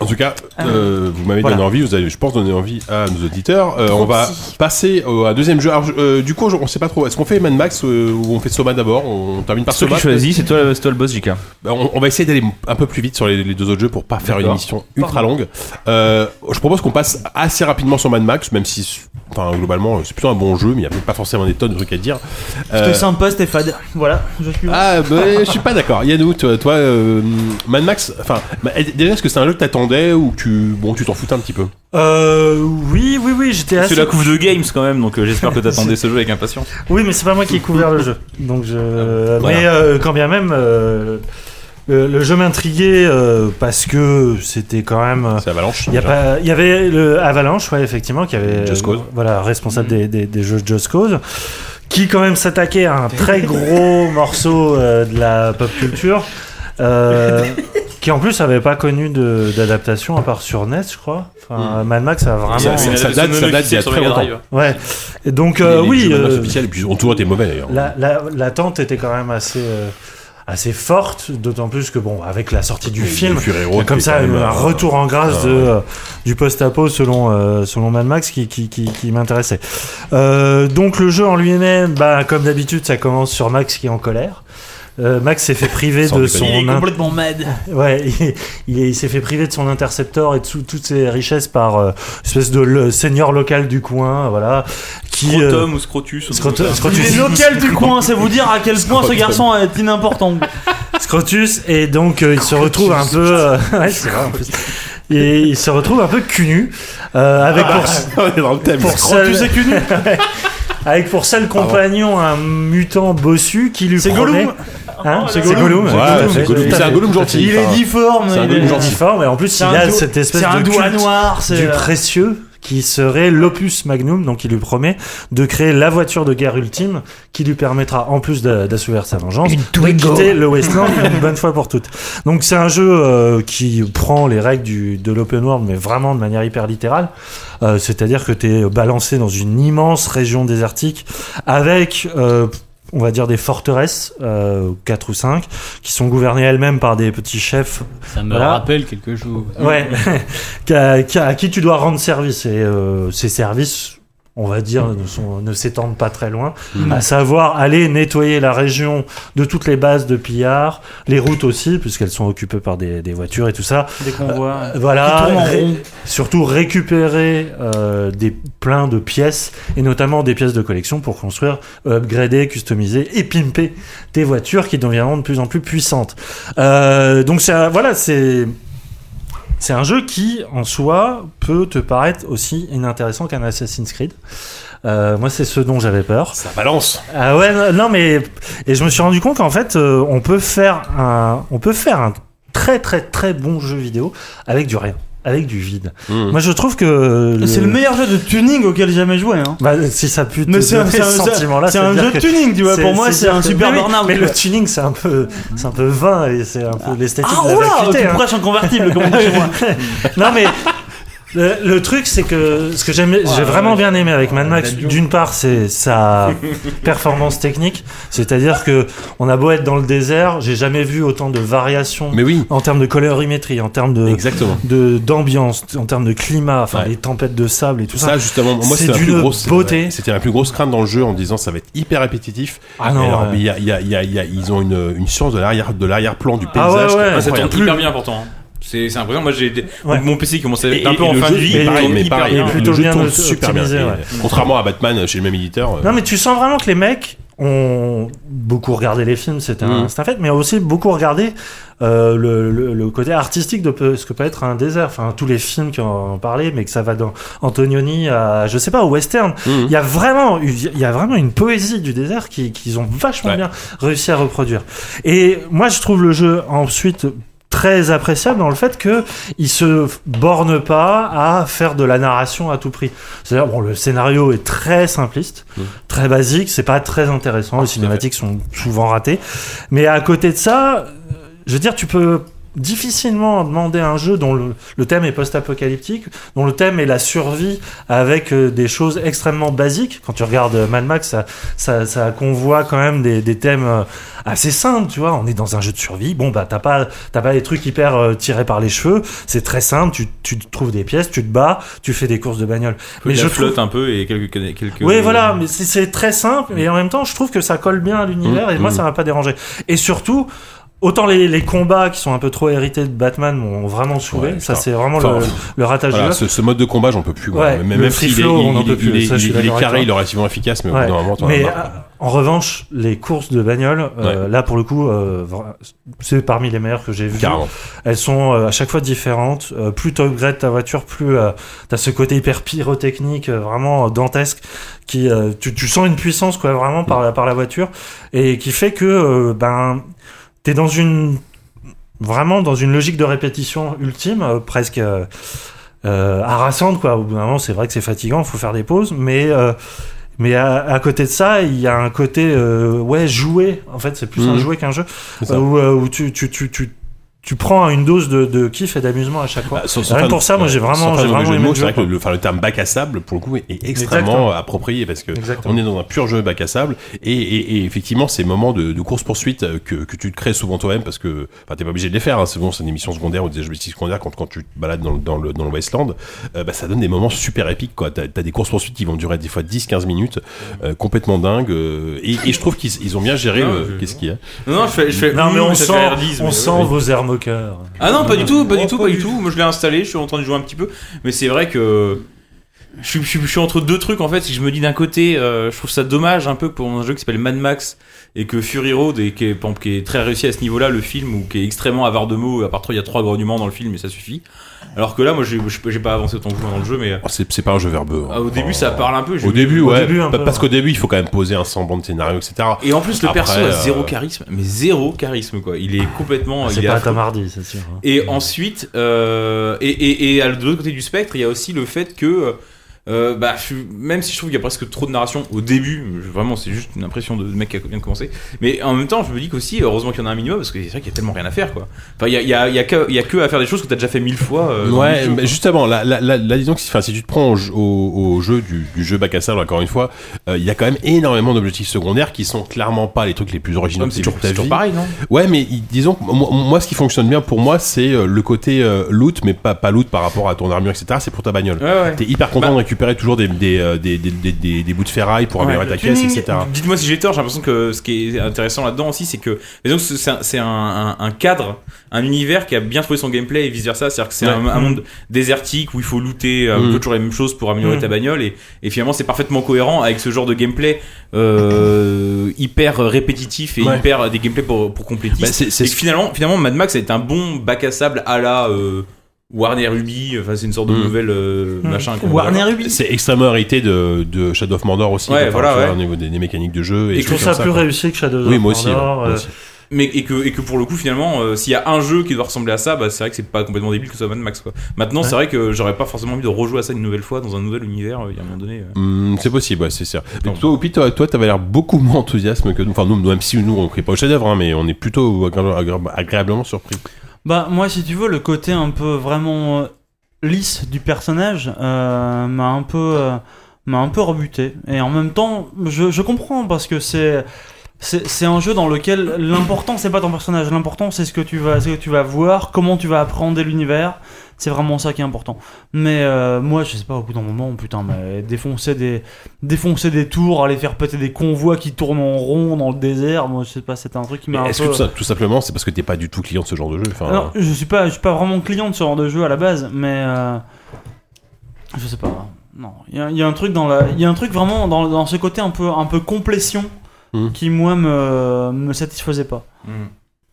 En tout cas, euh, vous m'avez Voilà. donné envie, vous avez, je pense, donné envie à nos auditeurs. Euh, on va passer au, à deuxième jeu. Alors, je- euh, du coup, je- on sait pas trop. Est-ce qu'on fait Mad Max euh, ou on fait Soma d'abord On termine par Soma choisis, c'est toi, c'est toi le boss, JK. Bah, on, on va essayer d'aller un peu plus vite sur les, les deux autres jeux pour pas faire une émission ultra longue. Euh, je propose qu'on passe assez rapidement sur Mad Max, même si, enfin, globalement, c'est plutôt un bon jeu, mais il y a peut-être pas forcément des tonnes de trucs à dire. Euh, C'était sympa, c'était fade. Voilà, je suis. ah, bah, je suis pas d'accord. Yannou, toi, toi euh, Mad Max, enfin, bah, déjà, est-ce que c'est un jeu que t'attendais ou tu, bon, tu t'en foutais un petit peu Euh, oui, oui, oui, j'étais C'est assez. la couve de Games quand même, donc euh, j'espère que t'attendais ce jeu avec impatience. Oui, mais c'est pas moi qui ai couvert le jeu. Donc je. Voilà. Mais euh, quand bien même, euh, le, le jeu m'intriguait euh, parce que c'était quand même. euh, C'est Avalanche. Il y, a déjà. pas, il y avait le Avalanche, ouais, effectivement, qui avait Just Cause. voilà responsable des, des, des jeux Just Cause, qui quand même s'attaquait à un très gros morceau euh, de la pop culture, euh, qui en plus avait pas connu de- d'adaptation à part sur NES, je crois. Enfin, Mad Max a vraiment. Ça- ça- date, ça date d'il y a très longtemps. Ouais. Et donc euh, les oui. euh, officiels, puis ils ont toujours été mauvais d'ailleurs. la, la, l'attente était quand même assez, euh, assez forte, d'autant plus que, bon, avec la sortie du film, il y Road, a comme ça un euh, retour en grâce ah, de, ouais. euh, du post-apo selon, euh, selon Mad Max qui, qui, qui, qui m'intéressait. Euh, donc le jeu en lui-même, bah, comme d'habitude, ça commence sur Max qui est en colère. Euh, Max s'est fait priver Sans de déconner. son Il est complètement mad. ouais il, il, est- il s'est fait priver de son intercepteur et de tout- toutes ses richesses par euh, espèce de le, seigneur local du coin voilà qui euh, Scrotum ou Scrotus. ou Scrot- comme ça. Scrotus. Il est local du coin, c'est vous dire à quel point ce garçon est inimportant. Scrotus et donc euh, il se retrouve un peu euh, ouais, c'est vrai, en plus. et il se retrouve un peu cul nu euh, avec pour, On est dans le thème. pour seul avec pour seul compagnon un mutant bossu qui lui C'est promet Gollum. Hein, C'est c'est Gollum. Gollum, Ouais, tout c'est Gollum. C'est un Gollum gentil. Il est difforme. c'est un il Gollum est- gentil. difforme et en plus il a cette espèce C'est un de doigt culte noir. C'est du euh, précieux qui serait l'opus magnum, donc il lui promet de créer la voiture de guerre ultime qui lui permettra, en plus d'assouvir sa vengeance, de quitter le Westland une bonne fois pour toutes. Donc c'est un jeu euh, qui prend les règles du, de l'open world, mais vraiment de manière hyper littérale. Euh, C'est-à-dire que tu es balancé dans une immense région désertique avec... euh, on va dire des forteresses, euh, 4 ou 5, qui sont gouvernées elles-mêmes par des petits chefs Ça me Voilà. rappelle quelque chose. Ouais, à qui tu dois rendre service. Et euh, ces services, on va dire, ne, sont- ne s'étendent pas très loin. À savoir aller nettoyer la région de toutes les bases de pillards, les routes aussi, puisqu'elles sont occupées par des, des voitures et tout ça. des convois. Euh, Voilà, ré- surtout récupérer euh, des plein de pièces et notamment des pièces de collection pour construire, upgrader, customiser et pimper tes voitures qui deviendront de plus en plus puissantes. Euh, donc c'est un- voilà, c'est c'est un jeu qui en soi peut te paraître aussi inintéressant qu'un Assassin's Creed. Euh, moi, c'est ce dont j'avais peur. Ça balance. Ah ouais, non, mais et je me suis rendu compte qu'en fait, euh, on peut faire un, on peut faire un très très très bon jeu vidéo avec du rien, avec du vide. Mmh. Moi, je trouve que C'est le meilleur jeu de tuning auquel j'ai jamais joué. Hein. Bah, si ça pue te Mais c'est un, ce sentiment-là, c'est ça un jeu de tuning, tu vois. Pour moi, c'est un super oui, burn-out. Mais le tuning, c'est un peu, c'est un peu vain et c'est un peu l'esthétique Ah, de la vacuité. tu hein. prêches en convertible, comme on dit chez moi. Non mais Le, le truc, c'est que ce que j'ai vraiment bien aimé avec Mad Max, d'une part, c'est sa performance technique, c'est-à-dire que on a beau être dans le désert, j'ai jamais vu autant de variations Mais oui, en termes de colorimétrie, en termes de exactement. de d'ambiance, en termes de climat, enfin Ouais. les tempêtes de sable et tout ça. Ça, justement, moi, c'est c'était la plus d'une grosse beauté. ouais, C'était la plus grosse crainte dans le jeu en disant ça va être hyper répétitif. Ah non, alors, ouais. mais il y a, il y a, il y a, il y a- ils ont une, une science de l'arrière, de l'arrière-plan du Ah paysage. ouais, qui est ouais. Ah, ça tourne hyper bien pourtant. C'est c'est impressionnant. Moi, j'ai Ouais. mon PC qui commençait à Et- être un peu en fin jeu- de vie. mais il pareil. Et plutôt le jeu bien tourne super bien. ouais. Contrairement à Batman chez le même éditeur. euh, Non, mais tu sens vraiment que les mecs ont beaucoup regardé les films, c'est un, c'est un fait, mais ont aussi beaucoup regardé euh, le, le, le côté artistique de ce que peut être un désert. Enfin, tous les films qui en ont parlé, mais que ça va dans Antonioni à, je sais pas, au western. Mhm. Il y a vraiment, il y a vraiment une poésie du désert qui- qu'ils ont vachement Ouais. bien réussi à reproduire. Et moi, je trouve le jeu ensuite très appréciable dans le fait que il se borne pas à faire de la narration à tout prix. C'est-à-dire bon le scénario est très simpliste, Mm. très basique, c'est pas très intéressant, les cinématiques sont souvent ratées. Mais à côté de ça, euh, je veux dire tu peux difficilement demander un jeu dont le, le thème est post-apocalyptique, dont le thème est la survie avec euh, des choses extrêmement basiques. Quand tu regardes euh, Mad Max, ça, ça, ça convoit quand même des, des thèmes euh, assez simples, tu vois. On est dans un jeu de survie. Bon, bah, t'as pas, t'as pas des trucs hyper tirés par les cheveux. C'est très simple. Tu, tu trouves des pièces, tu te bats, tu fais des courses de bagnole. Mais je je trouve- flotte un peu et quelques quelques. oui, voilà, mais c'est- très simple et en même temps, je trouve que ça colle bien à l'univers et moi, mmh. ça m'a pas dérangé. Et surtout, autant les, les combats qui sont un peu trop hérités de Batman m'ont vraiment saoulé. Ouais, ça, c'est vraiment Enfin, le, le ratage Voilà, ce, ce mode de combat, j'en peux plus. quoi. Ouais, même même s'il est, il, on n'en il- peut plus, il est, ça, il carré, il est relativement efficace, mais au Ouais. bout d'un moment, as Mais euh, en revanche, les courses de bagnole, euh, là pour le coup, euh, c'est parmi les meilleures que j'ai vues. Carrément. Elles sont euh, à chaque fois différentes. Plus tu upgrades ta voiture, plus euh, t'as ce côté hyper pyrotechnique, vraiment dantesque, qui tu, tu sens une puissance quoi, vraiment par la, par la voiture, et qui fait que ben t'es dans une vraiment dans une logique de répétition ultime, euh, presque euh, euh, harassante quoi. Au bout d'un moment, c'est vrai que c'est fatigant, faut faire des pauses, mais euh, mais à, à côté de ça, il y a un côté euh, ouais jouer. En fait, c'est plus un Mhm. jouet qu'un jeu où, euh, où tu, tu, tu, tu, tu prends une dose de, de kiff et d'amusement à chaque fois. Bah, sans- Rien sans faire pour ça, moi, j'ai vraiment- j'ai vraiment aimé le jeu, vrai que le, enfin, le terme bac à sable, pour le coup, est extrêmement Exactement. approprié parce que Exactement. on est dans un pur jeu bac à sable et, et, et effectivement, ces moments de, de course poursuite que, que tu te crées souvent toi-même parce que, enfin, t'es pas obligé de les faire. Hein, c'est bon, c'est une émission secondaire ou des objectifs secondaires quand, quand tu te balades dans, le- dans le dans le Wasteland, euh, bah, ça donne des moments super épiques. Quoi, t'as as des courses poursuites qui vont durer des fois 10-15 minutes, euh, complètement dingues. euh, et, et je trouve qu'ils ils ont bien géré. Je- Qu'est-ce qu'il y a Non, non, je fais. Je fais Non, mais on sent, on sent vos airs Ah non, pas du tout, pas du tout, pas du tout. Moi, je l'ai installé, je suis en train de jouer un petit peu, mais c'est vrai que je suis, je, suis, je suis entre deux trucs en fait. Si je me dis d'un côté, euh, je trouve ça dommage un peu pour un jeu qui s'appelle Mad Max et que Fury Road et qui est, qui très réussi à ce niveau-là, le film, ou qui est extrêmement avare de mots. À part trois, il y a trois grognements dans le film et ça suffit. Alors que là, moi, j'ai pas avancé autant que vous dans le jeu, mais Oh, c'est c'est pas un jeu verbeux. hein. ah, au début, ça parle un peu. j'ai Au vu- début, Au ouais. début, peu, parce ouais. qu'au début, il faut quand même poser un semblant de scénario, etc. Et en plus, le Après, perso a zéro euh, charisme, mais zéro charisme quoi. Il est complètement. C'est il est pas. Tom Hardy, c'est sûr. hein. Et ensuite, euh, et, et, et à de l'autre côté du spectre, il y a aussi le fait que, euh, bah, je- même si je trouve qu'il y a presque trop de narration au début, je- vraiment c'est juste une impression de mec qui a bien commencé, mais en même temps je me dis qu'aussi, heureusement qu'il y en a un minimum, parce que c'est vrai qu'il y a tellement rien à faire quoi. Enfin, il y a, y, a, y, a que, y a que à faire des choses que t'as déjà fait mille fois. euh, Ouais, mais justement, là, là, là, là, disons que si, si tu te prends au, jeu- au, au jeu du, du jeu bac à sable, encore une fois, euh, il y a quand même énormément d'objectifs secondaires qui sont clairement pas les trucs les plus originaux c'est toujours, pareil, non? Ouais, mais disons, que moi, moi, ce qui fonctionne bien pour moi, c'est euh, le côté loot, mais pas, pas loot par rapport à ton armure, etc. C'est pour ta bagnole. Ouais, ouais. T'es hyper content Bah- de récupérer toujours des, des, euh, des, des, des, des- des bouts de ferraille pour Ouais, améliorer ta caisse, etc. Dites-moi si j'ai tort, j'ai l'impression que ce qui est intéressant là-dedans aussi, c'est que c'est un, cadre, un univers qui a bien trouvé son gameplay et vice versa. C'est-à-dire que c'est Ouais. un, un monde désertique où il faut looter euh, un Mm. peu toujours les mêmes choses pour améliorer Mm. ta bagnole et, et finalement c'est parfaitement cohérent avec ce genre de gameplay euh, hyper répétitif et Ouais. hyper des gameplays pour, pour complétistes. Bah, et finalement, finalement Mad Max est un bon bac à sable à la euh, Warner Ruby. Enfin, c'est une sorte de Mm. nouvelle euh, Mm. machin. Warner Ruby. C'est extrêmement hérité de, de Shadow of Mordor aussi. Ouais, enfin, voilà, ouais. au niveau des, des mécaniques de jeu. Et, Et je trouve ça comme plus quoi. réussi que Shadow Oui, of moi aussi. ouais, Mordor, moi euh, aussi. mais et que et que pour le coup finalement euh, s'il y a un jeu qui doit ressembler à ça bah c'est vrai que c'est pas complètement débile que ce soit Mad Max quoi maintenant Ouais. c'est vrai que j'aurais pas forcément envie de rejouer à ça une nouvelle fois dans un nouvel univers euh, il y a un moment donné euh. Hmm, c'est possible, ouais, c'est sûr. Mais toi, Oupi, toi, toi, t'avais l'air beaucoup moins enthousiasme que nous. Enfin, nous, même si nous, on crie pas au chef-d'œuvre, hein, mais on est plutôt agré- agré- agréablement surpris. Bah moi si tu veux le côté un peu vraiment euh, lisse du personnage euh, m'a un peu euh, m'a un peu rebuté. Et en même temps je, je comprends parce que c'est c'est un jeu dans lequel l'important c'est pas ton personnage. L'important c'est ce que tu vas ce que tu vas voir comment tu vas appréhender l'univers c'est vraiment ça qui est important mais euh, moi je sais pas au bout d'un moment putain mais défoncer des défoncer des tours aller faire péter des convois qui tournent en rond dans le désert moi je sais pas c'est un truc qui m'a un est-ce peu que tout, ça- tout simplement c'est parce que t'es pas du tout client de ce genre de jeu enfin, non, je suis pas, je suis pas vraiment client de ce genre de jeu à la base, mais euh, je sais pas. Non, il y, a- il y a un truc dans la, il y a un truc vraiment dans, dans ce côté un peu, un peu complétion Hmm. qui moi me, me satisfaisait pas.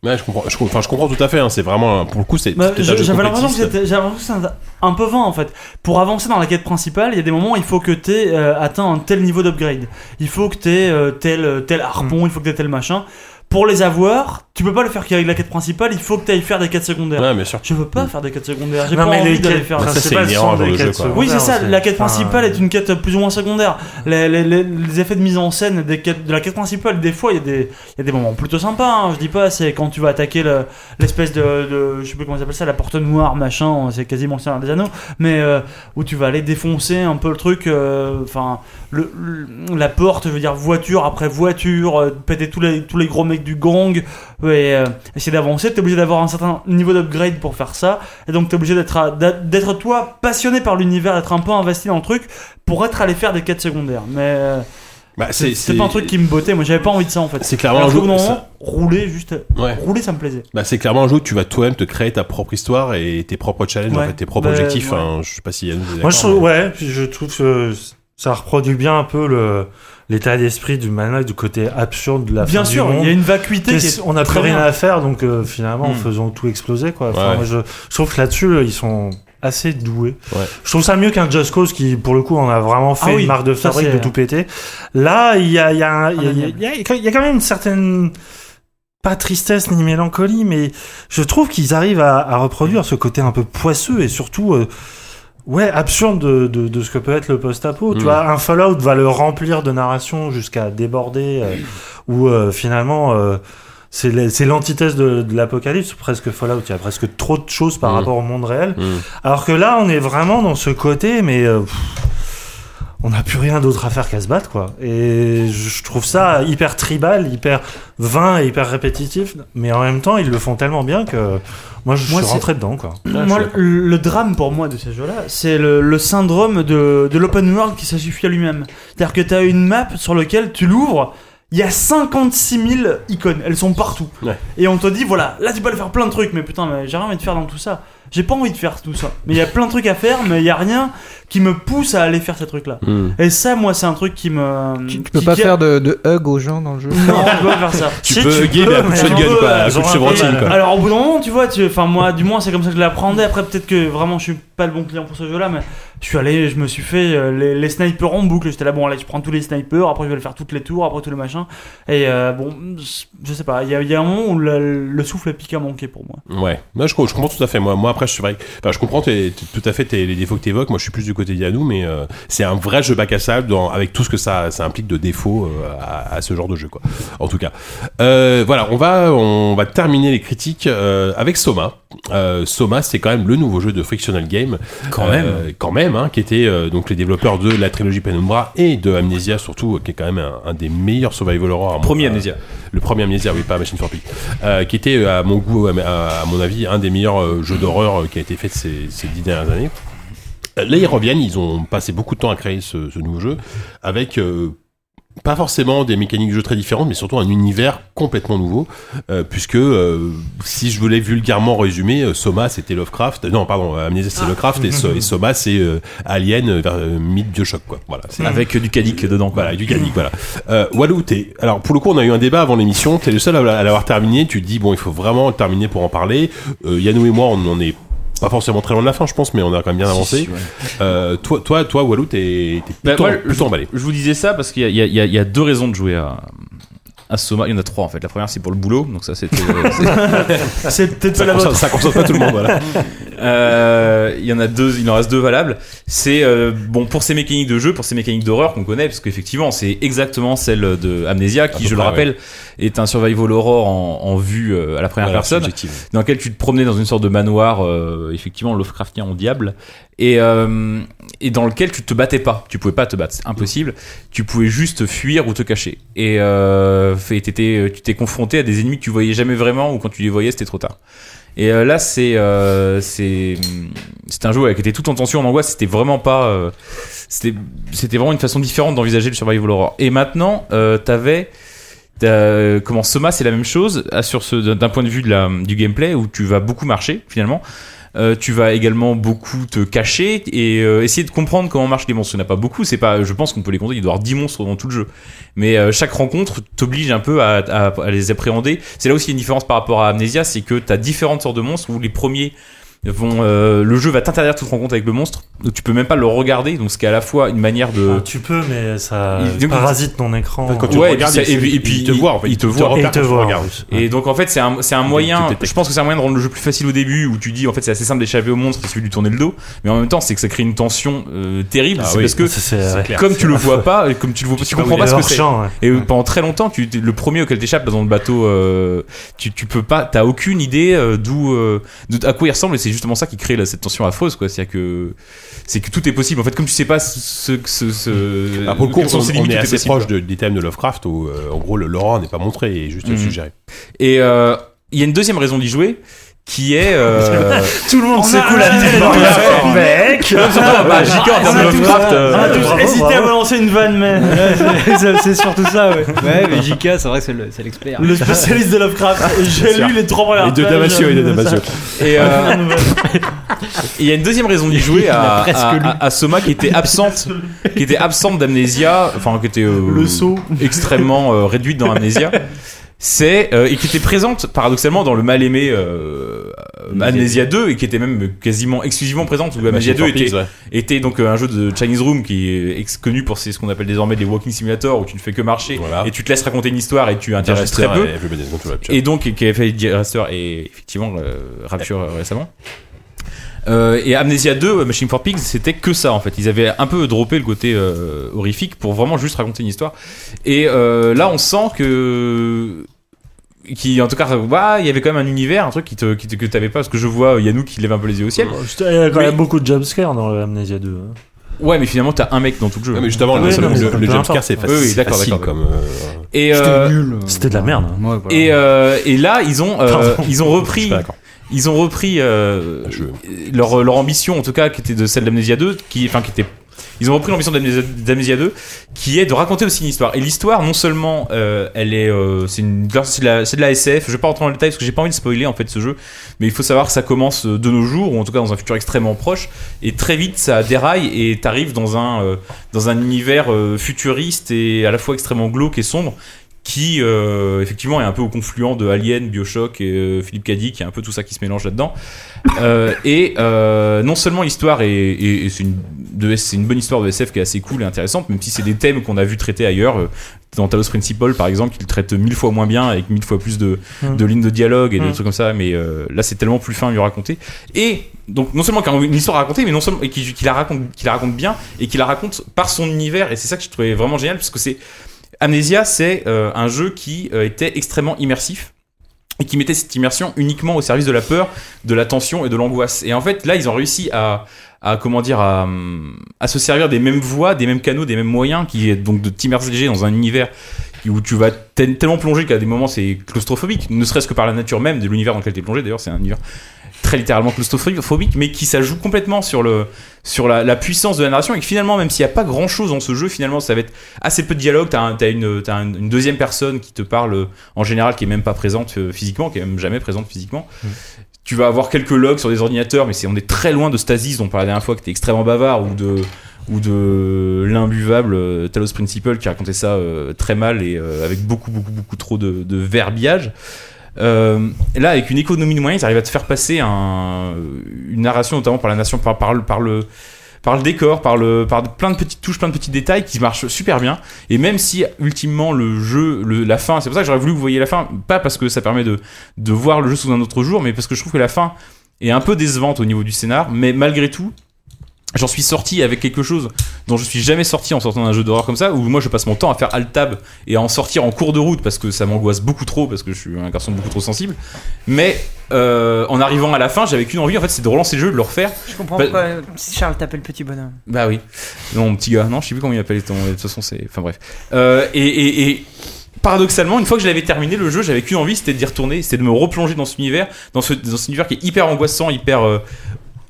Ouais, je comprends, je, enfin, je comprends tout à fait. hein, c'est vraiment, un- pour le coup, c'est. Bah, un J'avais l'impression que c'était, j'avais l'impression que c'était un peu vain en fait. Pour avancer dans la quête principale, il y a des moments où il faut que tu aies atteint un tel niveau d'upgrade. Il faut que tu aies tel, tel harpon, il faut que tu aies tel machin. Pour les avoir, tu peux pas le faire qu'avec la quête principale, il faut que tu ailles faire des quêtes secondaires. Ouais, bien sûr. Je veux pas faire des quêtes secondaires, j'ai pas mais envie d'aller faire Ça, c'est inhérent des de jeu, quêtes quoi. Oui, c'est ça, la quête Enfin, principale est une quête plus ou moins secondaire. Les, les- les- les effets de mise en scène des quêtes, de la quête principale, des fois, il y, a des- il y a des moments plutôt sympas. hein, je dis pas, c'est quand tu vas attaquer le- l'espèce de, de- Je sais plus comment ça s'appelle ça, la porte noire, machin, c'est quasiment le Seigneur des Anneaux, mais euh, où tu vas aller défoncer un peu le truc, euh, enfin, le, le- la porte, je veux dire, voiture après voiture, euh, péter tous les, tous les gros mecs du gang, et euh, essayer d'avancer. T'es obligé d'avoir un certain niveau d'upgrade pour faire ça. Et donc t'es obligé d'être d'être toi passionné par l'univers, d'être un peu investi dans le truc pour être allé faire des quêtes secondaires. Mais euh, Bah, c'est pas un truc qui me bottait. Moi j'avais pas envie de ça en fait. C'est clairement un jeu. d'un ça- rouler juste, Ouais. rouler ça me plaisait. Bah, c'est clairement un jeu où tu vas toi-même te créer ta propre histoire et tes propres challenges, en Ouais. fait, tes propres Bah, objectifs. ouais. hein, je sais pas si Yann Moi, je trouve, mais- ouais, je trouve que ça reproduit bien un peu le l'état d'esprit du Mad du côté absurde de la Bien fin sûr, du monde. il y a une vacuité. qui Qu'est-ce- est on n'a plus rien à faire, donc euh, finalement, Mm. faisons tout exploser, quoi. Enfin, Ouais. moi, je, je trouve que là-dessus, euh, ils sont assez doués. Ouais. Je trouve ça mieux qu'un Just Cause qui, pour le coup, en a vraiment fait Ah oui, une marque de fabrique de tout péter. Là, il y a, il y, a il y, il y, quand même une certaine pas tristesse ni mélancolie, mais je trouve qu'ils arrivent à, à reproduire ce côté un peu poisseux et surtout, euh, ouais, absurde de, de, de ce que peut être le post-apo. Tu Mm. vois, un Fallout va le remplir de narration jusqu'à déborder, euh, où euh, finalement, euh, c'est la- c'est l'antithèse de, de l'apocalypse, presque Fallout. Il y a presque trop de choses par Mm. rapport au monde réel. Mm. Alors que là, on est vraiment dans ce côté, mais euh, pff, on n'a plus rien d'autre à faire qu'à se battre, quoi. Et je trouve ça hyper tribal, hyper vain et hyper répétitif. Mais en même temps, ils le font tellement bien que moi, je Moi, suis rentré dedans, quoi. Moi, le, le drame pour moi de ces jeux-là, c'est le, le syndrome de, de l'open world qui se suffit à lui-même. C'est-à-dire que tu as une map sur laquelle tu l'ouvres, il y a 56 000 icônes, elles sont partout. Ouais. Et on te dit, voilà, là tu peux aller faire plein de trucs, mais putain, mais j'ai rien envie de faire dans tout ça. J'ai pas envie de faire tout ça. Mais il y a plein de trucs à faire, mais il y a rien qui me pousse à aller faire ces trucs-là. Mm. Et ça, moi, c'est un truc qui me. Tu, tu peux qui- pas qui- faire de, de hug aux gens dans le jeu. Non, tu peux pas faire ça. Tu Si, peux hugger, mais à coup de shotgun, quoi, à coup de chevrotine, quoi. Alors au bout d'un moment, tu vois, tu, enfin moi, du moins c'est comme ça que je l'appréhendais. Après peut-être que vraiment je suis pas le bon client pour ce jeu-là, mais je suis allé, je me suis fait euh, les, les snipers en boucle. J'étais là, bon allez, je prends tous les snipers, après je vais le faire toutes les tours, après tout le machin. Et euh, bon, je sais pas, il y, a- y a un moment où le, le souffle pique à manquer pour moi. Ouais, moi je, je comprends tout à fait. Moi, moi après, je suis vrai. Enfin, je comprends tout à fait tes- les défauts que tu évoques. Moi, je suis plus du côté d'Yanou, mais euh, c'est un vrai jeu bac à sable dans, avec tout ce que ça, ça implique de défauts euh, à, à ce genre de jeu, quoi. En tout cas, euh, voilà, on va, on va terminer les critiques euh, avec Soma. Euh, Soma, c'est quand même le nouveau jeu de Frictional Game, Quand Euh, même. quand même, hein, qui était euh, donc les développeurs de la trilogie Penumbra et de Amnesia surtout, qui est quand même un, un des meilleurs survival horror. mon- Premier à- Amnesia. le premier Amnesia, oui, pas Machine for euh, qui était euh, à mon goût, à, à- à mon avis, un des meilleurs euh, jeux d'horreur euh, qui a été fait ces, ces dix dernières années. Euh, Là, ils reviennent, ils ont passé beaucoup de temps à créer ce, ce nouveau jeu, avec euh, pas forcément des mécaniques de jeu très différentes, mais surtout un univers complètement nouveau, euh, puisque euh, si je voulais vulgairement résumer, euh, Soma c'était Lovecraft, non pardon, Amnesia c'est Lovecraft et, So- et Soma c'est euh, Alien euh, vers euh, mythe Bioshock quoi. Voilà, Avec du cadic dedans. quoi. voilà, du Yannick, voilà. Euh, Walou, t'es, alors pour le coup, on a eu un débat avant l'émission, t'es le seul à, l'avoir terminé, tu te dis, bon, il faut vraiment le terminer pour en parler. Euh, Yannou et moi, on en est pas forcément très loin de la fin, je pense, mais on a quand même bien avancé. si, ouais. Euh, toi, toi, toi, Walou, t'es, Bah, plutôt, moi, plutôt emballé. Je vous disais ça parce qu'il y a deux raisons de jouer à, à Soma. Il y en a trois en fait. La première c'est pour le boulot, donc ça c'était. euh, c'est- C'est peut-être pas la vôtre. ça consomme pas tout le monde, voilà. Euh, il y en a deux, il en reste deux valables. C'est euh, bon pour ces mécaniques de jeu, pour ces mécaniques d'horreur qu'on connaît, parce qu'effectivement c'est exactement celle de Amnesia, qui je le rappelle est un survival horror en, en vue euh, à la première Voilà, personne, subjective. dans lequel tu te promenais dans une sorte de manoir, euh, effectivement Lovecraftien en diable, et euh, et dans lequel tu te battais pas, tu pouvais pas te battre, c'est impossible. Tu pouvais juste fuir ou te cacher. Et euh, t'étais- tu t'es confronté à des ennemis que tu voyais jamais vraiment, ou quand tu les voyais c'était trop tard. Et euh, là, c'est euh, c'est un jeu qui était tout en tension, en angoisse. C'était vraiment pas. euh, c'était c'était vraiment une façon différente d'envisager le survival horror. Et maintenant, euh, t'avais t'as- comment Soma, c'est la même chose sur ce d'un point de vue du gameplay où tu vas beaucoup marcher finalement. Euh, tu vas également beaucoup te cacher et euh, essayer de comprendre comment marchent les monstres. Il n'y en a pas beaucoup, c'est pas, je pense qu'on peut les compter, il doit y avoir 10 monstres dans tout le jeu. Mais euh, chaque rencontre t'oblige un peu à, les appréhender. C'est là aussi une différence par rapport à Amnesia, c'est que tu as différentes sortes de monstres où les premiers vont euh, le jeu va t'interdire toute rencontre avec le monstre donc tu peux même pas le regarder donc ce qui est à la fois une manière de Ah, tu peux, mais ça Il- parasite ton écran. Quand tu Ouais, le regardes, et puis il, et puis- et puis il te voit en fait. il te voit. Et te voit. Et donc en fait c'est un, c'est un moyen, je pense que c'est un moyen de rendre le jeu plus facile au début où tu dis en fait c'est assez simple d'échapper au monstre, il suffit de lui tourner le dos, mais en même temps c'est que ça crée une tension euh, terrible, Ah c'est oui, parce que clair. comme tu le vois pas, et comme tu le vois, tu comprends pas ce que c'est. Et euh, pendant très longtemps, tu, le premier auquel t'échappes dans le bateau, euh, tu, tu peux pas, t'as aucune idée euh, d'où, euh, de- à quoi il ressemble, et c'est justement ça qui crée là, cette tension affreuse, quoi. C'est que, c'est que tout est possible. En fait, comme tu sais pas ce, ce, ce, Ah, pour le coup, on, ses on limites, est assez proche de- des thèmes de Lovecraft où, euh, en gros, le l'horreur n'est pas montré et juste Mhm. suggéré. Et euh, il y a une deuxième raison d'y jouer, qui est, euh, Tout le monde secoue la tête. Mec JK en termes de Lovecraft, euh, On a tous bravo, hésité à bravo. balancer une vanne, mais c'est c'est surtout ça, ouais. Ouais, mais JK, c'est vrai que c'est le- c'est l'expert. le spécialiste de Lovecraft, j'ai lu les trois premières Et de Damasio et de euh, Damasio. et, euh, il y a une deuxième raison d'y jouer à, à, à- Soma qui était absente, qui était absente d'Amnesia, enfin qui était euh, Le saut. extrêmement euh, réduite dans Amnesia. C'est euh, et qui était présente paradoxalement dans le mal aimé euh, Amnesia 2 et qui était même quasiment exclusivement présente où Amnesia 2 était, ouais. était donc euh, un jeu de Chinese Room qui est connu pour ces- ce qu'on appelle désormais des walking simulators où tu ne fais que marcher Voilà. et tu te laisses raconter une histoire et tu interagis très peu et donc qui avait fait Disaster et effectivement euh, Rapture euh, récemment. Euh, et Amnesia 2, euh, Machine for Pigs, c'était que ça en fait. Ils avaient un peu droppé le côté euh, horrifique pour vraiment juste raconter une histoire. Et euh, là, on sent que qui en tout cas bah, il y avait quand même un univers un truc qui te, qui te- que t'avais pas parce que je vois Yannou qui lève un peu les yeux au ciel Il y a quand Mais- même beaucoup de jumpscares dans le Amnesia 2. hein. ouais mais finalement t'as un mec dans tout le jeu mais le, non, mais le, peu le importe. jumpscare, c'est facile, oui, d'accord, facile d'accord, comme. euh, et C'était euh, nul. C'était de la merde. hein. Ouais, voilà. et, euh, et là ils ont euh, ils ont repris ils ont repris euh, Je- leur, leur ambition en tout cas qui était de celle d'Amnesia 2 qui enfin qui était ils ont repris l'ambition d'Amnesia d'Amnesia 2 qui est de raconter aussi une histoire. Et l'histoire non seulement euh, elle est euh, c'est de, la, SF je vais pas rentrer dans le détail parce que j'ai pas envie de spoiler en fait ce jeu mais il faut savoir que ça commence euh, de nos jours ou en tout cas dans un futur extrêmement proche et très vite ça déraille et t'arrives dans un dans un univers futuriste et à la fois extrêmement glauque et sombre qui euh, effectivement est un peu au confluent de Alien, Bioshock et euh, Philippe Cadic, il y a un peu tout ça qui se mélange là-dedans. Euh, et euh, non seulement l'histoire est, est- est- c'est une, bonne histoire de SF qui est assez cool et intéressante, même si c'est des thèmes qu'on a vu traiter ailleurs. euh, Dans Talos Principle, par exemple, il traite mille fois moins bien, avec mille fois plus de, Mm. de lignes de dialogue et de Mm. trucs comme ça, mais là c'est tellement plus fin à lui raconter. Et donc non seulement qu'il a une histoire à raconter, mais non seulement qu'il la raconte, qu'il la raconte bien et qu'il la raconte par son univers. Et c'est ça que je trouvais vraiment génial, parce que c'est Amnesia, c'est euh, un jeu qui euh, était extrêmement immersif et qui mettait cette immersion uniquement au service de la peur, de la tension et de l'angoisse. Et en fait, là, ils ont réussi à, à comment dire, à, se servir des mêmes voies, des mêmes canaux, des mêmes moyens, qui est donc de t'immerger dans un univers où tu vas tel- tellement plonger qu'à des moments c'est claustrophobique, ne serait-ce que par la nature même de l'univers dans lequel tu es plongé. D'ailleurs, c'est un univers très littéralement claustrophobique, mais qui ça joue complètement sur le sur la, la puissance de la narration et que finalement, même s'il n'y a pas grand-chose dans ce jeu, finalement, ça va être assez peu de dialogue. Un- t'as une deuxième personne qui te parle euh, en général, qui est même pas présente euh, physiquement, qui est même jamais présente physiquement. Tu vas avoir quelques logs sur des ordinateurs, mais c'est on est très loin de Stasis, dont on parlait la dernière fois, qui était extrêmement bavard, ou de ou de l'imbuvable euh, Talos Principle qui racontait ça euh, très mal et euh, avec beaucoup beaucoup beaucoup trop de, verbiage. Euh, là, avec une économie de moyens, ils arrivent à te faire passer un, une narration, notamment par la nation, par, le, par le par le décor, par le, par plein de petites touches, plein de petits détails qui marchent super bien. Et même si ultimement le jeu, la fin, c'est pour ça que j'aurais voulu que vous voyez la fin, pas parce que ça permet de voir le jeu sous un autre jour, mais parce que je trouve que la fin est un peu décevante au niveau du scénar, mais malgré tout, j'en suis sorti avec quelque chose dont je suis jamais sorti en sortant d'un jeu d'horreur comme ça où moi je passe mon temps à faire alt tab et à en sortir en cours de route parce que ça m'angoisse beaucoup trop parce que je suis un garçon beaucoup trop sensible. Mais euh, en arrivant à la fin j'avais qu'une envie en fait c'est de relancer le jeu de le refaire. Je comprends Bah- pourquoi euh, Charles t'appelle petit bonhomme. bah oui. Non mon petit gars. Non je sais plus comment il appelle ton de toute façon c'est enfin bref. Euh, et, et, et paradoxalement une fois que je l'avais terminé le jeu j'avais qu'une envie c'était d'y retourner c'était de me replonger dans cet univers dans ce dans cet univers qui est hyper angoissant hyper euh,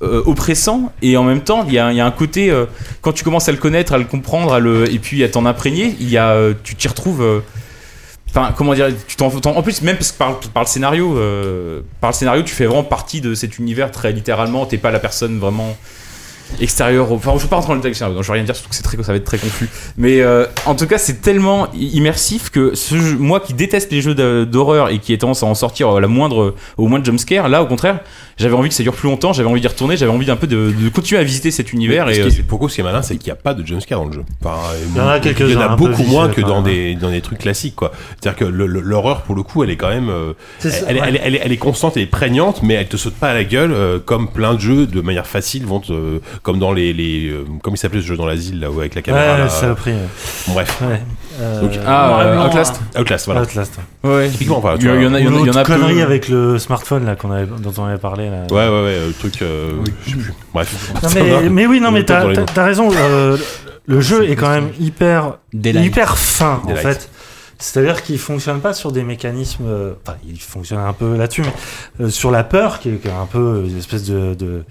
euh, oppressant et en même temps il y a, un côté euh, quand tu commences à le connaître à le comprendre et puis à t'en imprégner euh, tu t'y retrouves comment dire, tu en plus, même parce que par, par le scénario, par le scénario, tu fais vraiment partie de cet univers très littéralement. T'es pas la personne vraiment extérieure. au- Enfin, je veux pas rentrer dans le texte, donc je vais rien dire, surtout que c'est très, ça va être très confus. Mais euh, en tout cas, c'est tellement immersif que ce jeu- moi qui déteste les jeux d'horreur et qui ai tendance à en sortir à la moindre, au moins de jumpscare, là, au contraire, j'avais envie que ça dure plus longtemps. J'avais envie d'y retourner. J'avais envie d'un peu de, de continuer à visiter cet univers. Ce Et qui euh, est- pour coup, ce qui est malin, c'est qu'il n'y a pas de jumpscare dans le jeu. Enfin, Il y en a quelques-uns, Il y en a beaucoup moins que dans des, dans des trucs classiques, quoi. C'est-à-dire que l'horreur, pour le coup, elle est quand même, euh, C'est ça, elle, ouais. elle, elle, elle est constante et prégnante, mais elle te saute pas à la gueule, euh, comme plein de jeux de manière facile vont te, comme dans les, les euh, comme il s'appelait ce jeu dans l'asile, là, où avec la caméra, Ouais, là, ça a pris. bref. Ouais. Euh, Donc, ah, euh, Outlast. Outlast, voilà. Outlast. Ouais. Typiquement, voilà, tu Il y, en a, il y en a, il y en a L'autre peu. connerie avec le smartphone là qu'on avait, dont on avait parlé là. Ouais, ouais, ouais, le truc, euh, je sais plus. Bref. Non, mais, mais oui, non, On mais t'as raison. euh, le jeu est quand même hyper, hyper fin en fait. C'est-à-dire qu'il fonctionne pas sur des mécanismes. euh, Enfin, il fonctionne un peu là-dessus, mais euh, sur la peur, qui est, qui est un peu une espèce de, de,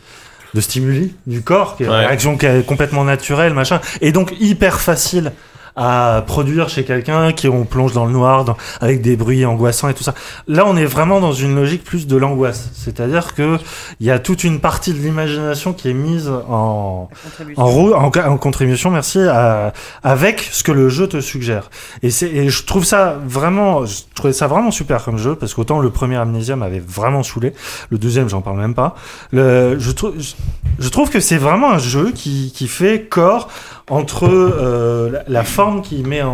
de stimuli du corps, qui est une Ouais. réaction qui est complètement naturelle, machin, et donc hyper facile à produire chez quelqu'un qui on plonge dans le noir dans- avec des bruits angoissants et tout ça. Là, on est vraiment dans une logique plus de l'angoisse, c'est-à-dire que il y a toute une partie de l'imagination qui est mise en en, en, en contribution, merci, à- avec ce que le jeu te suggère. Et, c'est, et je trouve ça vraiment, je trouvais ça vraiment super comme jeu, parce qu'autant le premier Amnesia m'avait vraiment saoulé, le deuxième, j'en parle même pas. Le, je, trouve, je, je trouve que c'est vraiment un jeu qui, qui fait corps entre euh, la, la forme qu'il met en,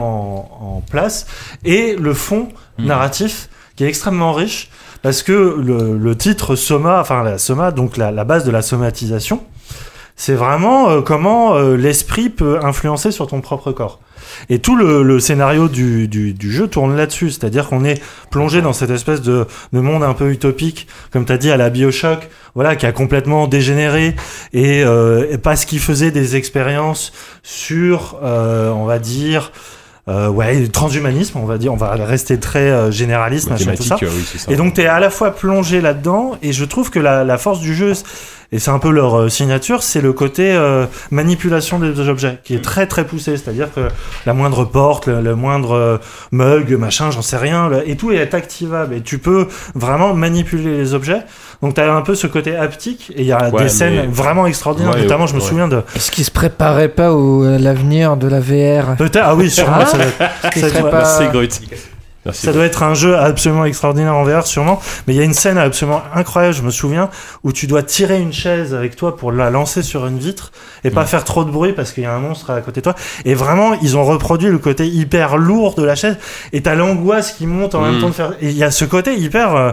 en place et le fond Mhm. narratif qui est extrêmement riche parce que le, le titre soma, enfin la soma, donc la, la base de la somatisation, c'est vraiment euh, comment euh, l'esprit peut influencer sur ton propre corps. Et tout le, le scénario du, du, du jeu tourne là-dessus, c'est-à-dire qu'on est plongé dans cette espèce de, de monde un peu utopique, comme tu as dit à la Bioshock, voilà, qui a complètement dégénéré et, euh, et parce qu'il faisait des expériences sur, euh, on va dire, euh, ouais, le transhumanisme, on va dire, on va rester très euh, généraliste, machin, tout ça. euh, oui, ça. Et donc t'es à la fois plongé là-dedans, et je trouve que la, la force du jeu, et c'est un peu leur euh, signature, c'est le côté euh, manipulation des objets, qui est très très poussé. C'est-à-dire que la moindre porte, le, le moindre euh, mug, machin, j'en sais rien, le- et tout est activable, et tu peux vraiment manipuler les objets. Donc t'as un peu ce côté haptique, et il y a Ouais, des scènes mais- vraiment extraordinaires. Ouais, Notamment, je me ouais. souviens de Est-ce qu'il se préparait pas au à l'avenir de la VR peut-être, ah oui, sûrement, Ah, ça ça serait doit- pas- Grut. Merci. Ça doit être un jeu absolument extraordinaire en VR, sûrement. Mais il y a une scène absolument incroyable, je me souviens, où tu dois tirer une chaise avec toi pour la lancer sur une vitre et pas Mm. faire trop de bruit parce qu'il y a un monstre à côté de toi. Et vraiment, ils ont reproduit le côté hyper lourd de la chaise et t'as l'angoisse qui monte en même Mm. temps de faire. Et il y a ce côté hyper. euh,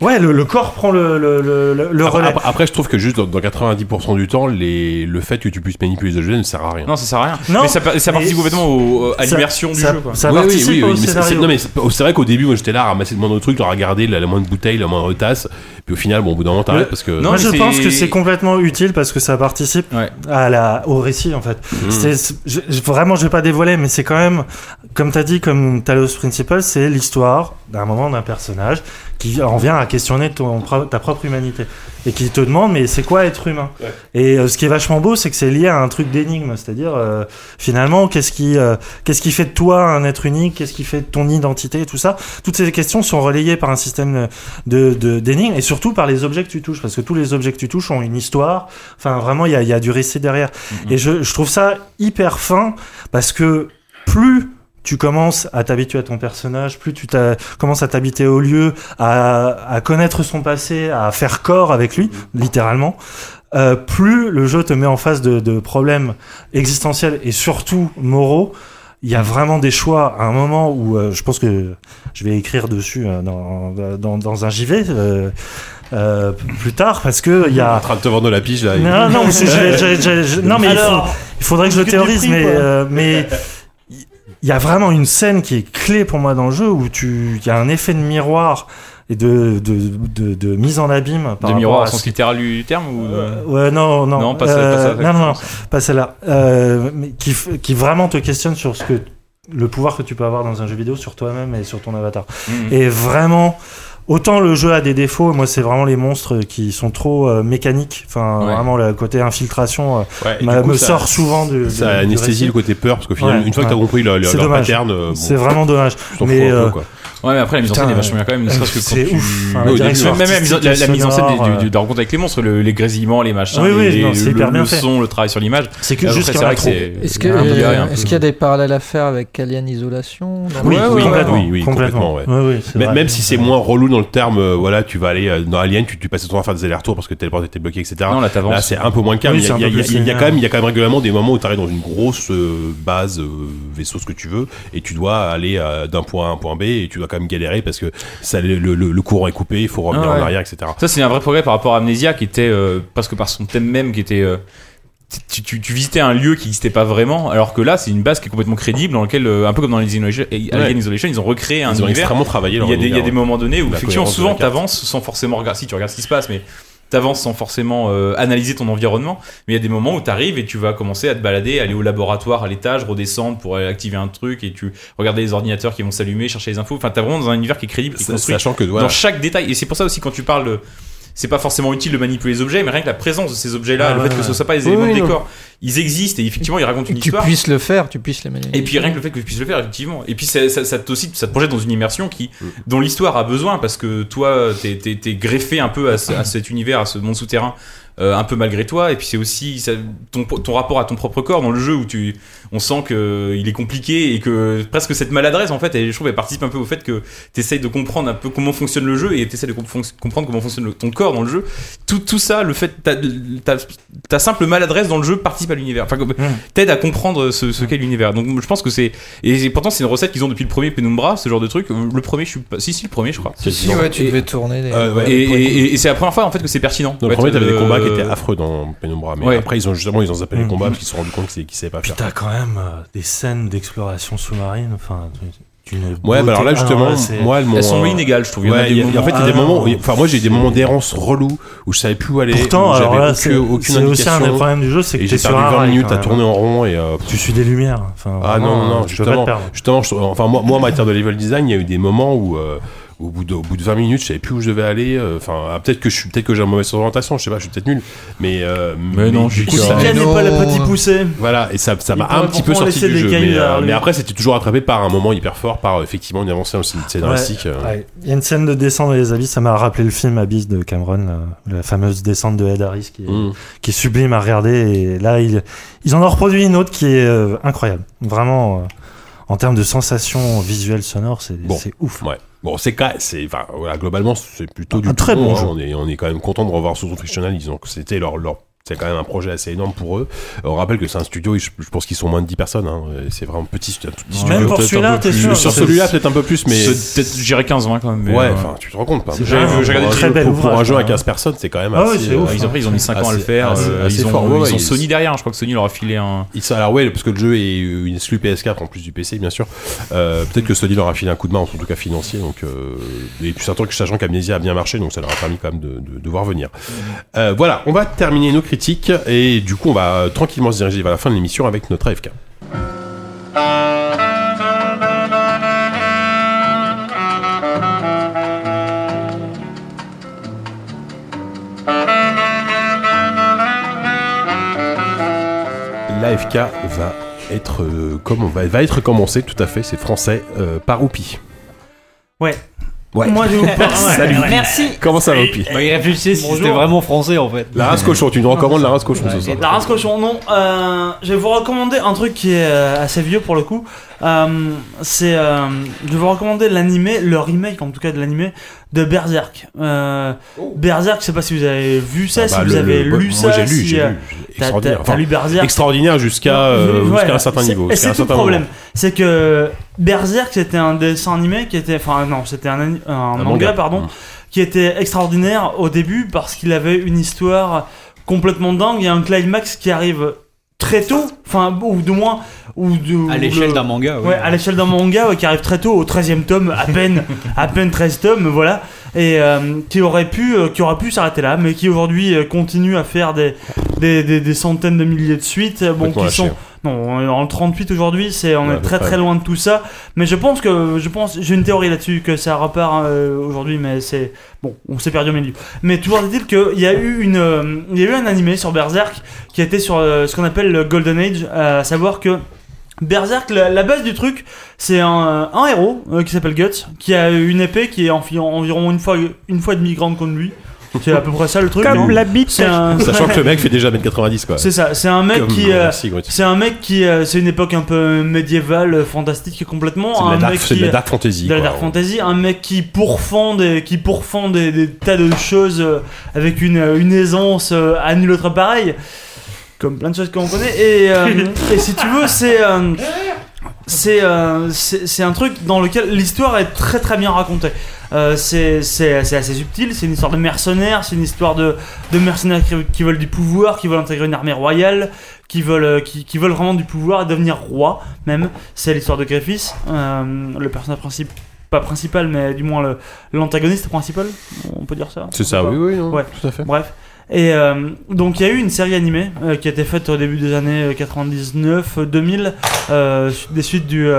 Ouais, le, le corps prend le, le, le, le- le Après, relais. après- après, je trouve que juste dans, dans 90% du temps, les, le fait que tu puisses manipuler les objets ne sert à rien. Non, ça sert à rien. Non, mais ça, ça participe complètement au- à Ça- l'immersion du ça, jeu. Quoi. Ça Oui, oui, participe oui, au oui, mais c'est- c'est- scénario. non, mais c'est c'est vrai qu'au début, moi j'étais là à ramasser le moindre truc, à regarder la, la moindre bouteille, la moindre tasse, puis au final, bon, au bout d'un moment, t'arrêtes Le- parce que. Non, Moi, je pense que c'est complètement utile parce que ça participe Ouais. à la, au récit, en fait. Mm. C'est- je- je- vraiment, je vais pas dévoiler, mais c'est quand même, comme t'as dit, comme Talos Principal, c'est l'histoire d'un moment d'un personnage qui en vient à questionner ton, ta propre humanité et qui te demande, mais c'est quoi être humain Ouais. Et euh, ce qui est vachement beau, c'est que c'est lié à un truc d'énigme, c'est-à-dire euh, finalement, qu'est-ce qui, euh, qu'est-ce qui fait de toi un être unique, qu'est-ce qui fait de ton identité, et tout ça. Toutes ces questions sont relayées par un système de de- d'énigmes et surtout par les objets que tu touches, parce que tous les objets que tu touches ont une histoire. Enfin, vraiment, il y a, y a du récit derrière. Mhm. Et je, je trouve ça hyper fin parce que plus tu commences à t'habituer à ton personnage, plus tu t'as- commences à t'habiter au lieu, à, à connaître son passé, à faire corps avec lui, littéralement, euh, plus le jeu te met en face de, de problèmes existentiels et surtout moraux. Il y a vraiment des choix à un moment où euh, je pense que je vais écrire dessus euh, dans, dans, dans un JV euh, euh, plus tard parce que il y En a train de te vendre la pige là. non non mais, c'est- j'ai- j'ai- j'ai- j'ai- non, mais il faut, Alors, il faudrait que je le théorise prix, mais euh, mais il y a vraiment une scène qui est clé pour moi dans le jeu où tu il y a un effet de miroir et de de, de, de mise en abîme par De miroir à sens littéral du terme ou euh, ouais, non, non. Non, pas euh, pas non, non, non, pas celle-là. Euh, qui, qui vraiment te questionne sur ce que le pouvoir que tu peux avoir dans un jeu vidéo sur toi-même et sur ton avatar. Mhm. Et vraiment, autant le jeu a des défauts, moi c'est vraiment les monstres qui sont trop euh, mécaniques. Enfin, Ouais. vraiment le côté infiltration euh, Ouais, coup, me ça- sort souvent du. Ça du anesthésie le côté peur parce qu'au final, Ouais, une fois que t'as ouais. compris leur C'est leur dommage. pattern, euh, bon, C'est vraiment dommage. tu mais, peu. Ouais, mais après la mise en scène est vachement bien quand même. C'est tu- ouf. Direction début, même la, mise en- la- la mise en scène de la rencontre avec les monstres, le- les grésillements, les machins, Oui, oui, les- non, c'est le, son, le travail sur l'image. C'est que juste Est-ce euh, qu'il y a des parallèles à faire avec Alien Isolation Oui, oui, complètement. Même si c'est moins relou dans le terme, euh, voilà, tu vas aller euh, dans Alien, tu, passes ton temps à faire des allers-retours parce que tes portes étaient bloquées, etc. Non, là t'avances. Là, c'est un peu moins le mais il y, a- quand même, il y a quand même régulièrement des moments où tu arrives dans une grosse base, vaisseau, ce que tu veux, et tu dois aller d'un point A à un point B, et tu dois quand même galérer parce que ça, le, le- le courant est coupé, il faut revenir Ah ouais. en arrière, etc. Ça, c'est un vrai progrès par rapport à Amnesia qui était, euh, parce que par son thème même, qui était. euh, tu, tu- tu visitais un lieu qui n'existait pas vraiment, alors que là, c'est une base qui est complètement crédible, dans lequel, euh, un peu comme dans Alien Isolation, Alien Isolation, ils ont recréé un Ils ont univers. extrêmement travaillé Il y, a des, il y a des ouais. moments donnés où, effectivement, souvent, t'avances sans forcément regarder. Si tu regardes ce qui se passe, mais t'avances sans forcément euh, analyser ton environnement. Mais il y a des moments où t'arrives et tu vas commencer à te balader, aller au laboratoire, à l'étage, redescendre pour activer un truc et tu regarder les ordinateurs qui vont s'allumer, chercher les infos. Enfin, t'as vraiment dans un univers qui est crédible Sa- construit Sachant que, voilà, dans chaque détail. Et c'est pour ça aussi quand tu parles de- c'est pas forcément utile de manipuler les objets, mais rien que la présence de ces objets-là, Ah le ouais, fait que ce soit pas des éléments oui, de non. décor, ils existent et effectivement ils racontent une tu histoire. puisses le faire, tu puisses les manipuler. Et puis rien que le fait que tu puisses le faire, effectivement. Et puis ça, ça, ça te aussi, ça te projette dans une immersion qui, Mm. dont l'histoire a besoin parce que toi, t'es, greffé un peu à, ce- à cet univers, à ce monde souterrain, euh, un peu malgré toi. Et puis c'est aussi ça- ton, ton rapport à ton propre corps dans le jeu où tu, on sent que il est compliqué et que presque cette maladresse en fait, et je trouve, elle participe un peu au fait que t'essayes de comprendre un peu comment fonctionne le jeu et t'essayes de com- comprendre comment fonctionne le- ton corps dans le jeu. Tout, tout ça, le fait, ta, simple maladresse dans le jeu participe à l'univers. Enfin, comme- t'aide à comprendre ce, ce qu'est l'univers. Donc je pense que c'est et pourtant c'est une recette qu'ils ont depuis le premier Penumbra, ce genre de truc. Le premier, je suis pas, si si le premier, je crois. Si, si, ouais, tu Et- devais tourner les. Euh, ouais. Et, et- et- et c'est la première fois en fait que c'est pertinent. Dans le fait, premier, t'avais des combats qui étaient affreux dans Penumbra, mais Ouais. après, ils ont justement, ils ont zappé les Mhm. combats parce qu'ils se sont rendus compte qu'ils qu'ils savaient pas Puis faire. t'as quand même euh, des scènes d'exploration sous-marine, enfin, Ouais, bah alors là, beauté- justement, Ah non, là, moi, elles Elles sont euh, inégales, je trouve. Il y en a Ouais, y a- en fait, il y a des Ah, moments, où- enfin, moi, j'ai eu des moments d'errance relous où je savais plus où aller, Pourtant, alors là, aucune, c'est aussi un des problèmes du jeu, c'est que j'ai perdu un 20 rail, minutes à tourner en rond et euh, Tu suis des lumières. Enfin, Ah vraiment, non, non, justement, justement, enfin moi, moi en matière de level design, il y a eu des moments où, euh, au bout de, au bout de 20 minutes, je savais plus où je devais aller. euh, Enfin, ah, peut-être que je suis, peut-être que j'ai une mauvaise orientation, je sais pas, je suis peut-être nul, mais euh, Mais non, je coup, suis ça- Ken n'est pas le petit poussé. voilà, et ça, ça Il m'a un petit peu sorti du jeu, mais, euh, mais après c'était toujours attrapé par un moment hyper fort, par effectivement une avancée scénaristique. euh. Ouais. Il y a une scène de descente dans les abysses, ça m'a rappelé le film Abyss de Cameron, la, la fameuse descente de Ed Harris qui est, Mm. qui est sublime à regarder. Et là, ils, ils en ont reproduit une autre qui est euh, incroyable. Vraiment, euh, en termes de sensations visuelles sonores, c'est Bon. c'est ouf. Ouais. Bon, c'est c'est, enfin, voilà, globalement, c'est plutôt Un du très bon jeu. On est, on est quand même content de revoir Source Frictional. Ils ont, c'était leur, leur, c'est quand même un projet assez énorme pour eux. On rappelle que c'est un studio, je, pense qu'ils sont moins de 10 personnes, hein. C'est vraiment petit, un tout petit Même studio. pour Peut-être celui-là, t'es sûr Sur celui-là, peut-être un peu plus, mais. J'irais 15-20 quand même. mais, Ouais, euh, enfin, tu te rends compte, pas C'est J'ai regardé très pour, bel pour ouvrage, un jeu à quand 15 personnes, c'est quand même Ah ouais, assez, c'est ouf, euh, ils ont, ils ont mis 5 ans à le faire. assez- euh, assez ils ont, fort. Ouais, ouais, ils ont ils- Sony derrière. Je crois que Sony leur a filé un. Alors ouais, parce que le jeu est une exclu PS4 en plus du PC, bien sûr. Euh, peut-être que Sony leur a filé un coup de main, en tout cas financier. Donc, euh, et puis sachant qu'Amnesia a bien marché, donc ça leur a permis quand même de, voir venir. Euh, voilà, on va terminer nos critiques et du coup, on va tranquillement se diriger vers la fin de l'émission avec notre AFK. L'AFK va être euh, comme va, va être commencé tout à fait, c'est français euh, par Oupi. Ouais. Ouais. Moi, je vous parle. Salut. Merci. Comment ça va Oupi Bah, il réfléchissait si Bonjour. c'était vraiment français en fait. La race cochon, tu nous recommandes la race cochon ce soir. La race cochon, non. euh, je vais vous recommander un truc qui est euh, assez vieux pour le coup. Euh, c'est, euh, je vais vous recommander l'animé, le remake en tout cas de l'animé de Berserk. Euh, Berserk, je sais pas si vous avez vu ça, Ah si vous le- avez le- lu moi, ça. j'ai lu, si, j'ai euh, lu. T'as Extraordinaire. t'as- t'as lu Berserk Extraordinaire jusqu'à euh, Ouais, jusqu'à un certain c'est- niveau. C'est un tout le problème. moment. C'est que Berserk, c'était un dessin animé qui était. Enfin, non, c'était un, manga, manga. pardon, Mm. qui était extraordinaire au début parce qu'il avait une histoire complètement dingue et un climax qui arrive très tôt. Enfin, ou du moins. Ou de, À l'échelle le- d'un manga, oui. Ouais, à l'échelle d'un manga ouais, qui arrive très tôt, au 13e tome, à peine, à peine 13 tomes, voilà. Et euh, qui aurait pu, euh, qui aurait pu s'arrêter là, mais qui aujourd'hui euh, continue à faire des, des, des, des centaines de milliers de suites. euh, Bon, qui sont. Non, en 38 aujourd'hui, c'est on Ouais, est très très loin de tout ça. Mais je pense que je pense j'ai une théorie là-dessus que ça repart euh, aujourd'hui, mais c'est bon, on s'est perdu au milieu. Mais toujours est-il qu'il y a eu une, euh, il y a eu un animé sur Berserk qui était sur euh, ce qu'on appelle le Golden Age, à savoir que Berserk, la, la base du truc, c'est un, un héros euh, qui s'appelle Guts, qui a une épée qui est environ, environ une fois une fois et demie grande comme lui. C'est à peu près ça le truc. non la bite. C'est un, Sachant que le mec fait déjà 1m90 quoi. c'est ça, c'est un mec Comme- qui, euh, c'est un mec qui, euh, c'est une époque un peu médiévale, euh, fantastique complètement. C'est de un la dark, mec c'est de qui, la dark fantasy. de la quoi. dark fantasy, un mec qui pourfend des, qui pourfend des, des tas de choses euh, avec une, une aisance euh, à nul autre pareil, comme plein de choses qu'on connaît. Et, euh, et si tu veux, c'est euh, c'est euh, c'est un truc dans lequel l'histoire est très très bien racontée. C'est assez subtil, c'est une histoire de mercenaires, c'est une histoire de, de mercenaires qui, qui veulent du pouvoir, qui veulent intégrer une armée royale, qui veulent, qui, qui veulent vraiment du pouvoir et devenir roi même. C'est l'histoire de Griffiths, le personnage principal, pas principal, mais du moins l'antagoniste principal, on peut dire ça. C'est ça, oui, oui, non, Ouais. tout à fait. Bref. Et euh, donc il y a eu une série animée euh, qui a été faite au début des années 99-2000, euh, des suites du,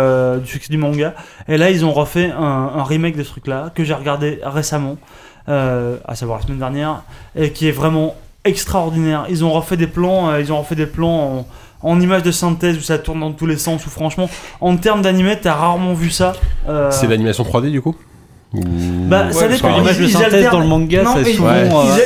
succès du manga. Et là ils ont refait un, remake de ce truc-là que j'ai regardé récemment, à savoir la semaine dernière, et qui est vraiment extraordinaire. Ils ont refait des plans, ils ont refait des plans en, images de synthèse où ça tourne dans tous les sens. Où franchement, en termes d'animé, t'as rarement vu ça. C'est l'animation 3D du coup? Ou- bah, ça dépend. que l'image de Ils- ils synthèse alternent- dans le manga, Non, c'est ils- souvent. Ouais. euh,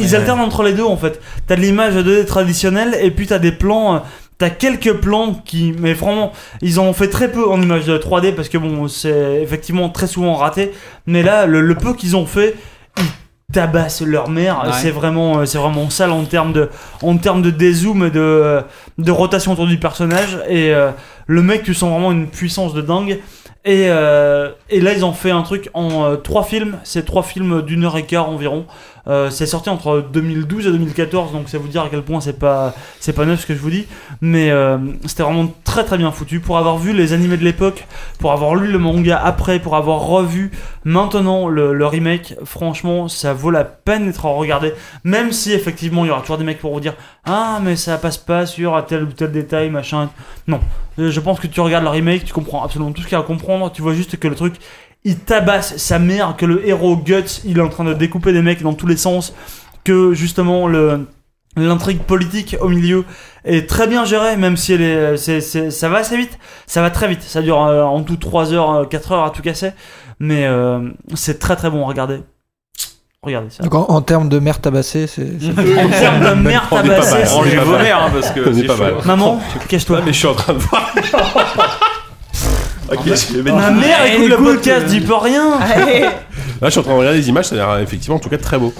ils, alternent entre les deux en fait. T'as de l'image 2D traditionnelle et puis t'as des plans. euh, T'as quelques plans qui, mais vraiment, ils en ont fait très peu en image de 3D parce que bon, c'est effectivement très souvent raté. Mais là, le, le peu qu'ils ont fait, ils tabassent leur mère. Ouais. C'est vraiment, euh, c'est vraiment sale en termes de, en termes de dézoom, et de, de rotation autour du personnage. Et euh, le mec, tu sens vraiment une puissance de dingue. Et, euh, et là, ils ont fait un truc en euh, trois films. C'est trois films d'une heure et quart environ. Euh, c'est sorti entre 2012 et 2014, donc ça vous dire à quel point c'est pas c'est pas neuf ce que je vous dis. Mais euh, c'était vraiment très très bien foutu. Pour avoir vu les animés de l'époque, pour avoir lu le manga après, pour avoir revu maintenant le, le remake, franchement, ça vaut la peine d'être regardé. Même si effectivement il y aura toujours des mecs pour vous dire ah mais ça passe pas sur tel ou tel détail machin. Non, Euh, je pense que tu regardes le remake, tu comprends absolument tout ce qu'il y a à comprendre. Tu vois juste que le truc il tabasse sa mère, que le héros Guts, il est en train de découper des mecs dans tous les sens, que justement le l'intrigue politique au milieu est très bien gérée, même si elle est, c'est, c'est- ça va assez vite, ça va très vite, ça dure euh, en tout 3 heures, euh, 4 heures à tout casser, mais euh, c'est très très bon, regardez. Regardez ça. Donc en, en termes de mère tabassée, c'est. c'est- En termes de pas tabassée, c'est- Rangez vos mères, hein, parce que c'est pas mal. Maman, cache-toi. Ah, mais je suis en train de voir. ok, je vais mettre- Ma mère écoute le podcast, dis pas rien. Allez. Là, je suis en train de regarder les images, ça a l'air effectivement en tout cas très beau.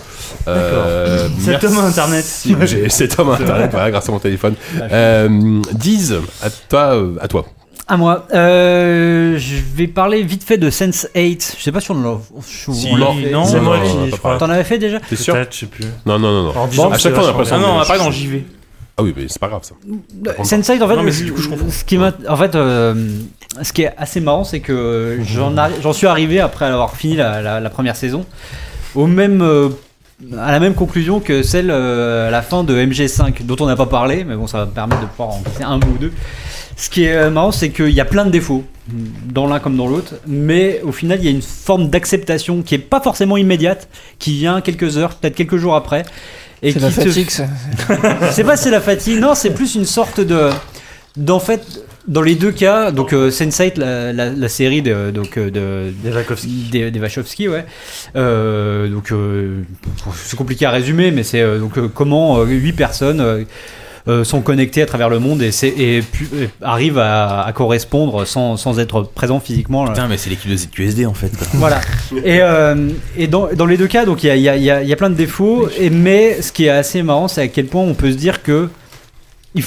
Euh, Cet merci. homme internet. J'ai cet homme internet, voilà, grâce à mon téléphone. Euh, Diz, à toi, euh, à toi. À moi. Euh, je vais parler vite fait de Sense 8. Je sais pas si on l'a. Si, Non, non, c'est moi non, qui- je pas crois. parlé. T'en avais fait déjà T'es sûr Peut-être, je sais plus. Non, non, non, non. En disant à que chaque c'est fois, on a vachement l'impression Ah non, on de- a parlé dans JV. Ah oui, mais c'est pas grave ça. Sense 8, en fait, Non, mais je- du coup, je confonds. ce qui en fait, euh, ce qui est assez marrant, c'est que j'en arri- suis arrivé après avoir fini la, la- la première saison au même, euh, à la même conclusion que celle euh, à la fin de MG5, dont on n'a pas parlé, mais bon, ça va me permettre de pouvoir en glisser un mot ou deux. Ce qui est euh, marrant, c'est qu'il y a plein de défauts, dans l'un comme dans l'autre, mais au final, il y a une forme d'acceptation qui est pas forcément immédiate, qui vient quelques heures, peut-être quelques jours après. Et C'est la qui te fatigue, ça. c'est pas si c'est la fatigue, non, c'est plus une sorte de. D'en fait, dans les deux cas, donc euh, Sense8, la, la, la série de, donc, euh, de, Des Wachowski. des, des Wachowski, ouais. Euh, donc, euh, c'est compliqué à résumer, mais c'est euh, donc euh, comment euh, huit personnes euh, euh, sont connectés à travers le monde et, c'est- et pu- et arrivent à, à correspondre sans, sans être présents physiquement. là. Putain, mais c'est l'équipe de ZQSD en fait. quoi. Voilà. Et, euh, et dans, dans les deux cas, donc il y a, y a- y a plein de défauts. Et, mais ce qui est assez marrant, c'est à quel point on peut se dire que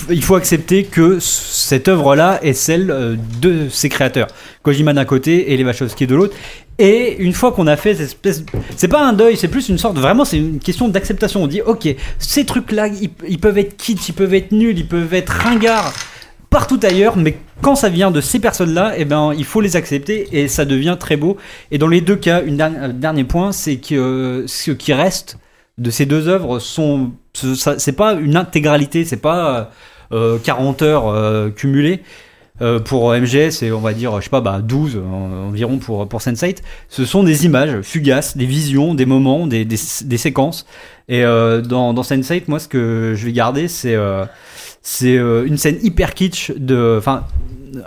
il faut, accepter que cette œuvre-là est celle euh, de ses créateurs. Kojima d'un côté et les Wachowski de l'autre. Et une fois qu'on a fait cette espèce, c'est pas un deuil, c'est plus une sorte, vraiment, c'est une question d'acceptation. On dit, ok, ces trucs-là, ils, peuvent être kitsch, ils peuvent être nuls, ils peuvent être ringards partout ailleurs, mais quand ça vient de ces personnes-là, eh ben, il faut les accepter et ça devient très beau. Et dans les deux cas, un dernier point, c'est que euh, ce qui reste de ces deux œuvres sont, c'est pas une intégralité, c'est pas euh, 40 heures euh, cumulées. Euh, pour MGS et on va dire je sais pas bah 12 en- environ pour pour Sense8 ce sont des images fugaces des visions des moments des, séquences et euh, dans dans Sense8 moi ce que je vais garder c'est euh, c'est euh, une scène hyper kitsch de enfin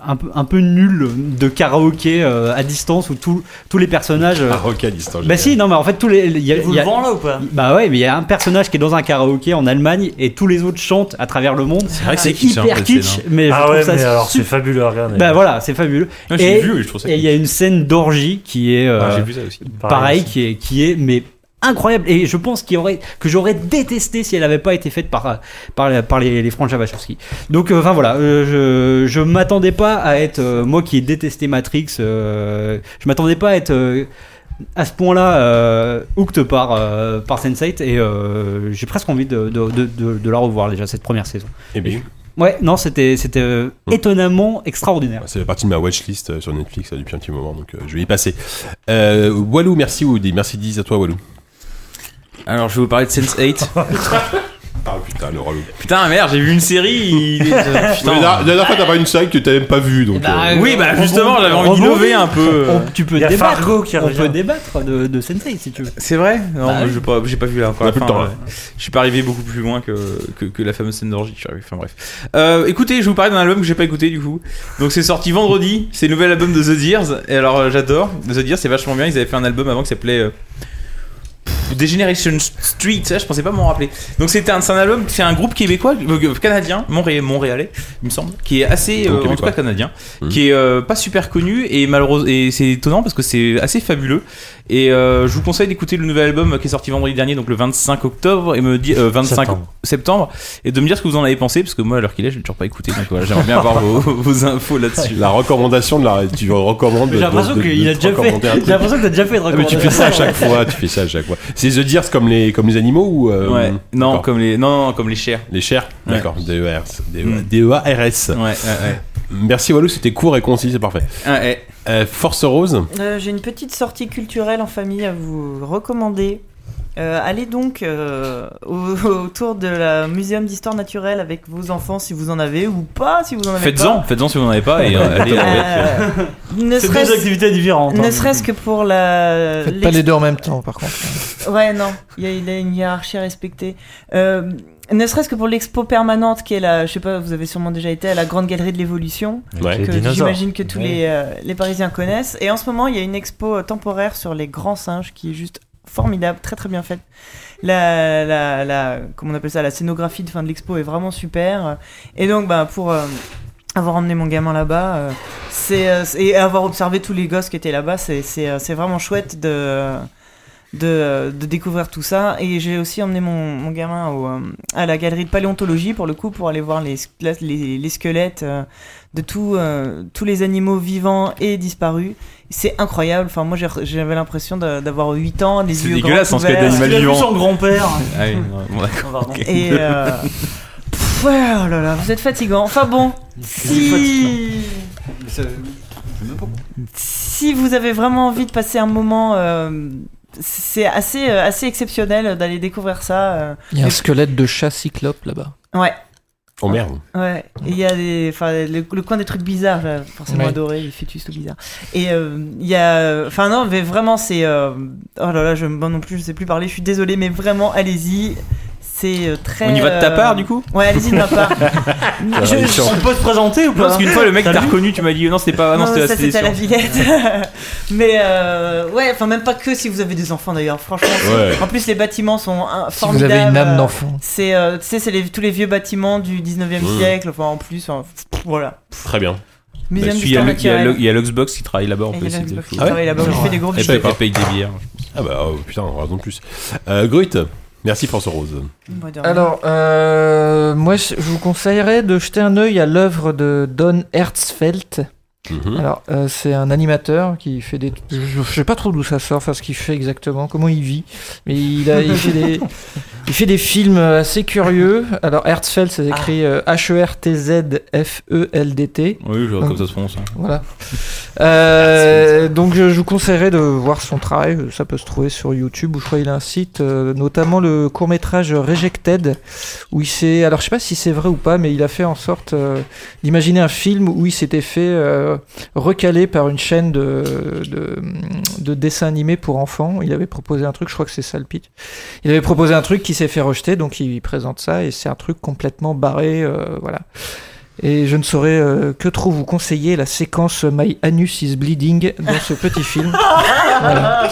un peu un peu nulle de karaoké euh, à distance où tous tous les personnages euh, Ah, rock à distance. bah si non mais en fait tous les il y a- Vous y le a- vend là ou pas? Bah ouais mais il y a un personnage qui est dans un karaoké en Allemagne et tous les autres chantent à travers le monde C'est vrai que c'est hein, hyper kitsch mais je Ah trouve ouais, ça mais alors c'est fabuleux à regarder. bah voilà c'est fabuleux Ah, j'ai et vu et je trouve ça et il y a une scène d'orgie qui est euh, Ah, j'ai vu ça aussi. pareil, aussi. qui est qui est mais incroyable et je pense qu'il aurait que j'aurais détesté si elle n'avait pas été faite par par, par les, les frangins Wachowski. Donc euh, enfin voilà, euh, je je m'attendais pas à être euh, moi qui ai détesté Matrix, je m'attendais pas à être à ce point-là hooked par par Sense8 et j'ai presque envie de de, de, la revoir déjà cette première saison. Eh bien, Ouais, non, c'était c'était euh, Mm. étonnamment extraordinaire. c'est la partie de ma watchlist sur Netflix depuis un petit moment, donc euh, je vais y passer. Euh, Walou, merci Woody, merci Diz à toi Walou. Alors je vais vous parler de Sense8. Ah putain, le relou. Putain, merde, j'ai vu une série. il- Mais Putain. La, la dernière fois, t'as pas une série que t'as même pas vue, donc. Bah, euh, Oui, bah justement, j'avais envie d'innover un peu. On- tu peux Il y a débattre. Fargo qui on revient. peut débattre de, de Sensei si tu veux. C'est vrai? Non, Bah moi, oui. j'ai pas, j'ai pas vu là encore On a la plus le temps, ouais. là. Je suis pas arrivé beaucoup plus loin que, que, que la fameuse scène d'orgie. je suis arrivé- Enfin bref. Euh, écoutez, je vais vous parler d'un album que j'ai pas écouté du coup. Donc c'est sorti vendredi. C'est le nouvel album de The Deers. Et alors euh, j'adore. The Deers, c'est vachement bien. Ils avaient fait un album avant qui s'appelait. euh, Degeneration Street, ça je pensais pas m'en rappeler. Donc c'était un, c'est un album, c'est un groupe québécois, euh, canadien, Montré- montréalais, il me semble, qui est assez, euh, en tout cas canadien, Mhm. qui est euh, pas super connu et malheureusement et c'est étonnant parce que c'est assez fabuleux. Et euh, je vous conseille d'écouter le nouvel album qui est sorti vendredi dernier, donc le 25 octobre, et me dire euh, 25 Septembre. septembre, et de me dire ce que vous en avez pensé, parce que moi à l'heure qu'il est, je l'ai toujours pas écouté, donc voilà, j'aimerais bien avoir vos, vos infos là-dessus. La recommandation de la. Tu recommandes. J'ai l'impression qu'il a déjà fait. J'ai l'impression que t'as déjà fait de Ah, mais tu fais ça à chaque fois, tu fais ça à chaque fois. C'est The Deers comme les, comme les animaux ou. euh, Ouais, non, comme les, non, non, comme les chairs. Les chairs Ouais. D'accord, D-E-R-S. Mm. D-E-A-R-S. Ouais, ouais, ouais. Merci Walou, c'était court et concis, c'est parfait. Ah, ouais. Euh, Force Rose Euh, J'ai une petite sortie culturelle en famille à vous recommander. Euh, allez donc euh, au- autour de la muséum d'histoire naturelle avec vos enfants si vous en avez ou pas si vous en avez Faites-en, faites-en si vous n'en avez pas, et euh, allez avec. ne C'est deux serait-ce activités différentes. ne hein. serait-ce que pour la Faites pas les deux en même temps, par contre. Ouais, non, il y, a- il y a une hiérarchie à respecter. Euh, ne serait-ce que pour l'expo permanente qui est la, je sais pas, vous avez sûrement déjà été à la Grande Galerie de l'Évolution, Ouais. Les que dinosaures. j'imagine que tous Ouais. les, euh, les Parisiens connaissent. Et en ce moment, il y a une expo euh, temporaire sur les grands singes qui est juste formidable, très très bien faite. La, la, comment on appelle ça, la scénographie de fin de l'expo est vraiment super. Et donc, bah, pour euh, avoir emmené mon gamin là-bas, euh, c'est euh, et avoir observé tous les gosses qui étaient là-bas, c'est vraiment chouette de de, de découvrir tout ça. Et j'ai aussi emmené mon, mon gamin au, euh, à la galerie de paléontologie, pour le coup, pour aller voir les, squelettes- les, les squelettes euh, de tout, euh, tous les animaux vivants et disparus. C'est incroyable. Enfin, moi, j'ai- j'avais l'impression d'avoir 8 ans, les C'est yeux dégueulasse, grands ouverts. d'animal Tu l'as vu vivant. son grand-père. Ah oui, bon. Pardon. Et euh, pff, ouais, oh là là, vous êtes fatigant. Enfin bon, si si vous avez vraiment envie de passer un moment, euh, c'est assez euh, assez exceptionnel d'aller découvrir ça. euh. Il y a un squelette de chat cyclope là-bas. Ouais, Oh merde. ouais. Il y a des, enfin, le, le coin des trucs bizarres, j'ai forcément Ouais. adoré les fœtus tout bizarres. Et euh, il y a, enfin non, mais vraiment c'est, euh, oh là là, je, moi non plus, je sais plus parler. Je suis désolée, mais vraiment, allez-y. C'est euh, très. On y va de ta euh, part, du coup Ouais, allez-y de ma part. je, je- On peut se présenter ou pas parce qu'une fois le mec t'a reconnu, tu m'as dit non, c'était pas. Non, non, c'était ça c'était la. Villette. Mais euh, ouais, enfin même pas que si vous avez des enfants d'ailleurs. Franchement, Ouais. en plus les bâtiments sont Si vous formidables. avez une âme d'enfant. C'est, euh, tu sais, c'est les- tous les vieux bâtiments du 19e Mmh. siècle. Enfin, en plus, enfin, voilà. Très bien. Bah, Il y a a qui travaille là-bas, on Et peut il y a essayer de. Luxbox qui Ah ouais travaille là-bas, qui fait des gros bisous. paye, des bières. Ah bah oh, putain, raison de plus. Euh, Grut, merci François Rose. Alors, euh, moi, je je vous conseillerais de jeter un œil à l'œuvre de Don Hertzfeld. Mhm. Alors, euh, c'est un animateur qui fait des. Je, je sais pas trop d'où ça sort, enfin ce qu'il fait exactement, comment il vit. Mais il, a, il, fait des, il fait des films assez curieux. Alors, Hertzfeld, c'est écrit euh, H-E-R-T-Z-F-E-L-D-T. Oui, je vois comme ça se prononce. hein. Voilà. Euh, donc je, je vous conseillerais de voir son travail. Ça peut se trouver sur YouTube ou je crois qu'il a un site, euh, notamment le court métrage Rejected, où il s'est. Alors je sais pas si c'est vrai ou pas, mais il a fait en sorte euh, d'imaginer un film où il s'était fait recaler par une chaîne de dessins animés pour enfants. Il avait proposé un truc, je crois que c'est ça le pitch. Il avait proposé un truc qui s'est fait rejeter, donc il présente ça et c'est un truc complètement barré, euh, voilà. Et je ne saurais euh, que trop vous conseiller la séquence My Anus is Bleeding dans ce petit film. Voilà.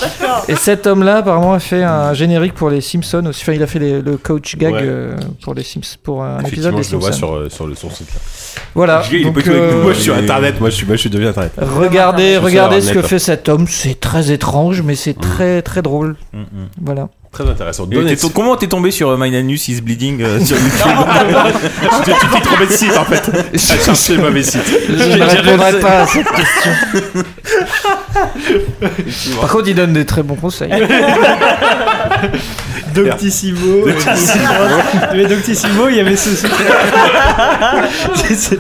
Et cet homme-là, apparemment, a fait un générique pour les Simpsons aussi. Enfin, il a fait les- le coach gag Ouais. euh, pour les Sims, pour un épisode Effectivement, des je le vois Simpsons. sur, euh, sur le son site là. Voilà. Il est Donc, pas euh, Moi je suis internet, moi je suis, moi, je suis devenu internet. regardez, Je suis regardez sur ce que fait cet homme. C'est très étrange, mais c'est très très drôle. Mm, mm. Voilà. Très intéressant. Comment t'es tombé sur euh, My Anus is Bleeding euh, sur YouTube? Tu t'es trompé de site en fait. J'ai cherché le mauvais site. Je ne répondrai pas à cette question. Par contre, il donne des très bons conseils. Doctissimo. Il y avait Doctissimo, il y avait ce C'est- c'est-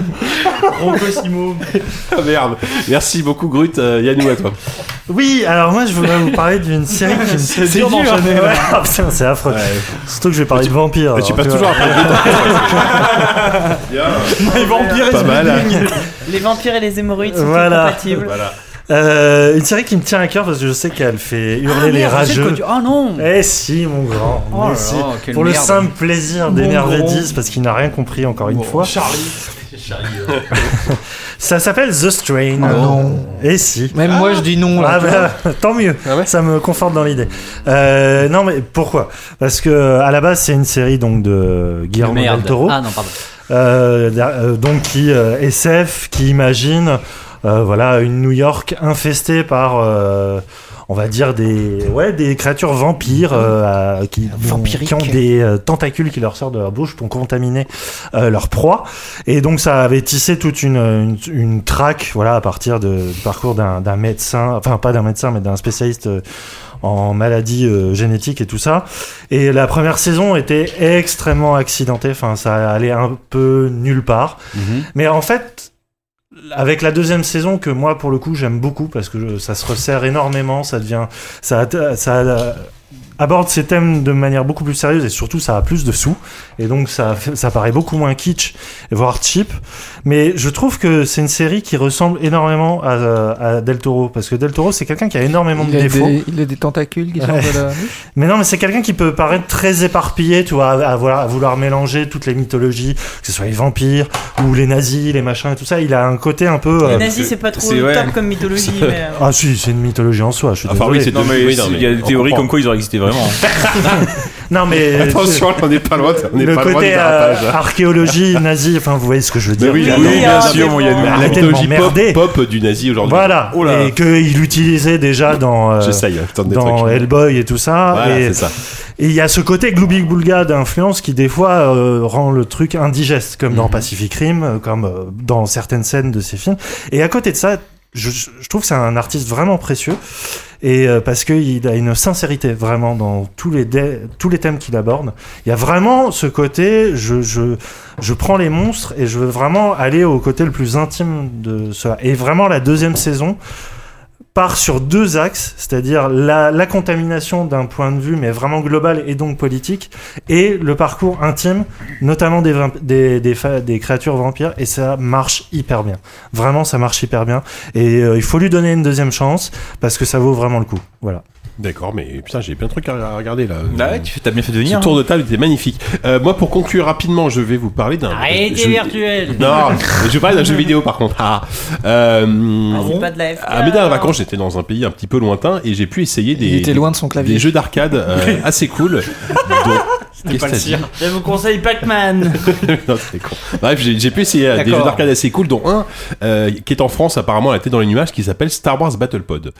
Roncosimo. Ah merde. Merci beaucoup Grut. Euh, Yannou à toi. Oui, alors moi je voudrais vous parler d'une série qui C'est dur d'enchaîner. Ouais, ah, putain, c'est affreux. Surtout que je vais parler de vampires. Mais tu passes toujours après Grut. Les vampires Pas mal. Les vampires et les hémorroïdes sont Voilà. compatibles. Voilà. Euh, une série qui me tient à cœur parce que je sais qu'elle fait hurler les rageux. Ah non Eh si, mon grand. Oh mais si. Pour le simple plaisir d'énerver grand. 10 parce qu'il n'a rien compris encore une fois. Charlie. Ça s'appelle The Strain. Ah non. Et si. Même moi, je dis non. Là, Ah tu bah, tant mieux, Ah ouais ça me conforte dans l'idée. Euh, non mais pourquoi? Parce que à la base c'est une série donc de Guillermo del. Toro, Ah non, pardon. euh, euh, donc qui euh, SF, qui imagine voilà une New York infestée par euh, on va dire des ouais des créatures vampires euh, qui, Vampiriques. qui ont des euh, tentacules qui leur sortent de la bouche pour contaminer euh, leur proie. Et donc ça avait tissé toute une une, une traque voilà à partir de, du parcours d'un d'un médecin enfin pas d'un médecin mais d'un spécialiste euh, en maladies euh, génétiques et tout ça. Et la première saison était extrêmement accidentée. Enfin ça allait un peu nulle part. Mais en fait, avec la deuxième saison que moi pour le coup j'aime beaucoup parce que ça se resserre énormément, ça devient, ça, ça aborde ces thèmes de manière beaucoup plus sérieuse et surtout ça a plus de sous et donc ça, ça paraît beaucoup moins kitsch voire cheap. Mais je trouve que c'est une série qui ressemble énormément à, à Del Toro parce que Del Toro c'est quelqu'un qui a énormément de Il a, défauts. des, il a des tentacules qui sortent Ouais. de la. Mais non, mais c'est quelqu'un qui peut paraître très éparpillé, tu vois, à, à vouloir, à vouloir mélanger toutes les mythologies, que ce soit les vampires ou les nazis, les machins et tout ça. Il a un côté un peu. Les euh, nazis, c'est pas trop ouais. top comme mythologie. mais, euh, Ah si, c'est une mythologie en soi. Je suis Enfin, désolé. oui, c'est Non mais Oui, non, il y a des théories comprend. comme quoi ils auraient existé vraiment. Hein. Non mais Attention, on n'est pas loin. On n'est le pas loin du côté dérapage. euh, archéologie nazie. Enfin, vous voyez ce que je veux Mais dire. oui, Oui, bien ah, sûr, mais il y a la mythologie m'emmerder. pop, pop du nazi aujourd'hui. Voilà. Oh. Et qu'il utilisait déjà dans. euh, J'essaye, hein, dans. Hellboy et tout ça. Voilà, et c'est ça. Et il y a ce côté gloubi-boulga d'influence qui des fois euh, rend le truc indigeste, comme dans Mhm. Pacific Rim, euh, comme euh, dans certaines scènes de ces films. Et à côté de ça, je, je trouve que c'est un artiste vraiment précieux. Et euh, parce qu'il a une sincérité vraiment dans tous les, tous les thèmes qu'il aborde. Il y a vraiment ce côté, je, je, je prends les monstres et je veux vraiment aller au côté le plus intime de cela. Et vraiment la deuxième saison part sur deux axes, c'est-à-dire la, la contamination d'un point de vue mais vraiment global et donc politique, et le parcours intime, notamment des, créatures vampires, et ça marche hyper bien. Vraiment, ça marche hyper bien. Et euh, il faut lui donner une deuxième chance, parce que ça vaut vraiment le coup. Voilà. D'accord, mais putain, j'ai plein de trucs à regarder là. Bah ouais, tu t'as bien fait de Ce venir. tour de table était magnifique. Euh, moi, pour conclure rapidement, je vais vous parler d'un. Arrêtez je- virtuel. Non, je vais parler d'un jeu vidéo par contre. Ah. Euh, C'est pas de la FK. à mes dernières vacances, j'étais dans un pays un petit peu lointain et j'ai pu essayer des, Il était loin de son clavier. des jeux d'arcade euh, assez cool. Que t'as dit Je vous conseille Pac-Man. Non, c'est con. Bref, j'ai j'ai pu essayer euh, des jeux d'arcade assez cool, dont un euh, qui est en France apparemment à la tête dans les nuages, qui s'appelle Star Wars Battle Pod.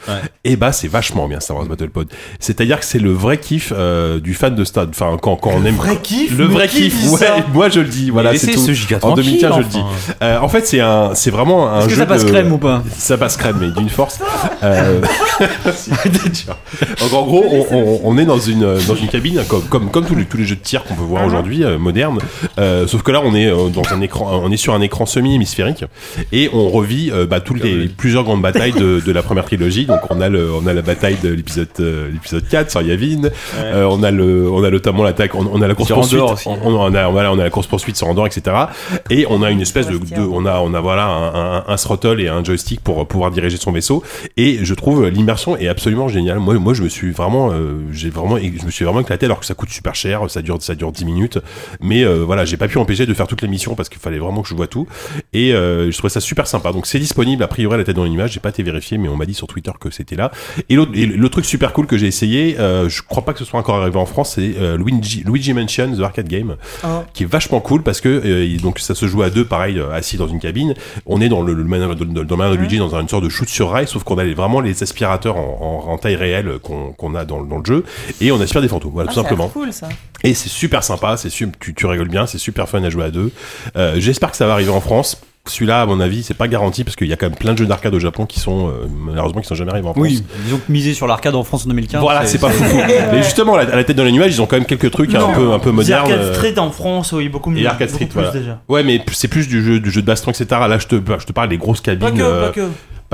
Et bah, c'est vachement bien Star Wars Battle Pod. C'est-à-dire que c'est le vrai kiff euh, du fan de Star. Enfin, quand, quand on aime. Vrai kiff? Le vrai kiff, ouais, moi je le dis, voilà, c'est tout. ce En 2015, je le dis. Euh, en fait, c'est un, c'est vraiment un Est-ce que jeu ça passe de- crème ou pas? Ça passe crème, mais d'une force. Euh... Donc en gros, on, on- on est dans une dans une cabine comme comme, comme tous les tous les jeux de tir qu'on peut voir aujourd'hui euh, modernes. Euh, sauf que là, on est euh, dans un écran, on est sur un écran semi-hémisphérique et on revit euh, bah, toutes les plusieurs grandes batailles de, de la première trilogie. Donc on a le on a la bataille de l'épisode euh, l'épisode 4 sur Yavin. Euh, on a le on a notamment l'attaque. On, on a la course Sur poursuite. Aussi. On, on a voilà, on a la course poursuite sur Andorre, etc. Et on a une espèce de, de- on a on a voilà un, un, un throttle et un joystick pour pouvoir diriger son vaisseau. Et je trouve l'immersion est absolument géniale. Moi moi je me suis vraiment euh, j'ai vraiment je me suis vraiment éclaté alors que ça coûte super cher. Ça dure ça dure 10 minutes. Mais euh, voilà j'ai pas pu empêcher de faire toutes les missions parce qu'il fallait vraiment que je vois tout. Et euh, je trouvais ça super sympa. Donc c'est disponible a priori la tête dans l'image. J'ai pas été vérifié mais on m'a dit sur Twitter que c'était là. Et le truc super cool que j'ai essayé, euh, je crois pas que ce soit encore arrivé en France, c'est Luigi, Luigi Mansion The Arcade Game, qui est vachement cool parce que donc ça se joue à deux, pareil, assis dans une cabine. On est dans le, le de, dans Luigi dans une sorte de shoot sur rail, sauf qu'on a les- vraiment les aspirateurs en, en- en taille réelle qu'on qu'on a dans, le- dans le jeu et on aspire des fantômes, voilà Ah, tout simplement. cool ça. Et c'est super sympa, c'est tu, tu rigoles bien, c'est super fun à jouer à deux. Euh, J'espère que ça va arriver en France. Celui-là, à mon avis, c'est pas garanti parce qu'il y a quand même plein de jeux d'arcade au Japon qui sont euh, malheureusement qui sont jamais arrivés en France. Oui, disons que miser sur l'arcade en France en 2015. Voilà, c'est pas fou. Mais justement, à la, tête dans les nuages, ils ont quand même quelques trucs un Non. peu un peu modernes. Arcade euh, Street en France, oui, beaucoup mieux. et Arcade Street, voilà. déjà. Ouais, mais c'est plus du jeu, du jeu de baston, etc. Là, je te, je te parle des grosses cabines. Pas que, pas que.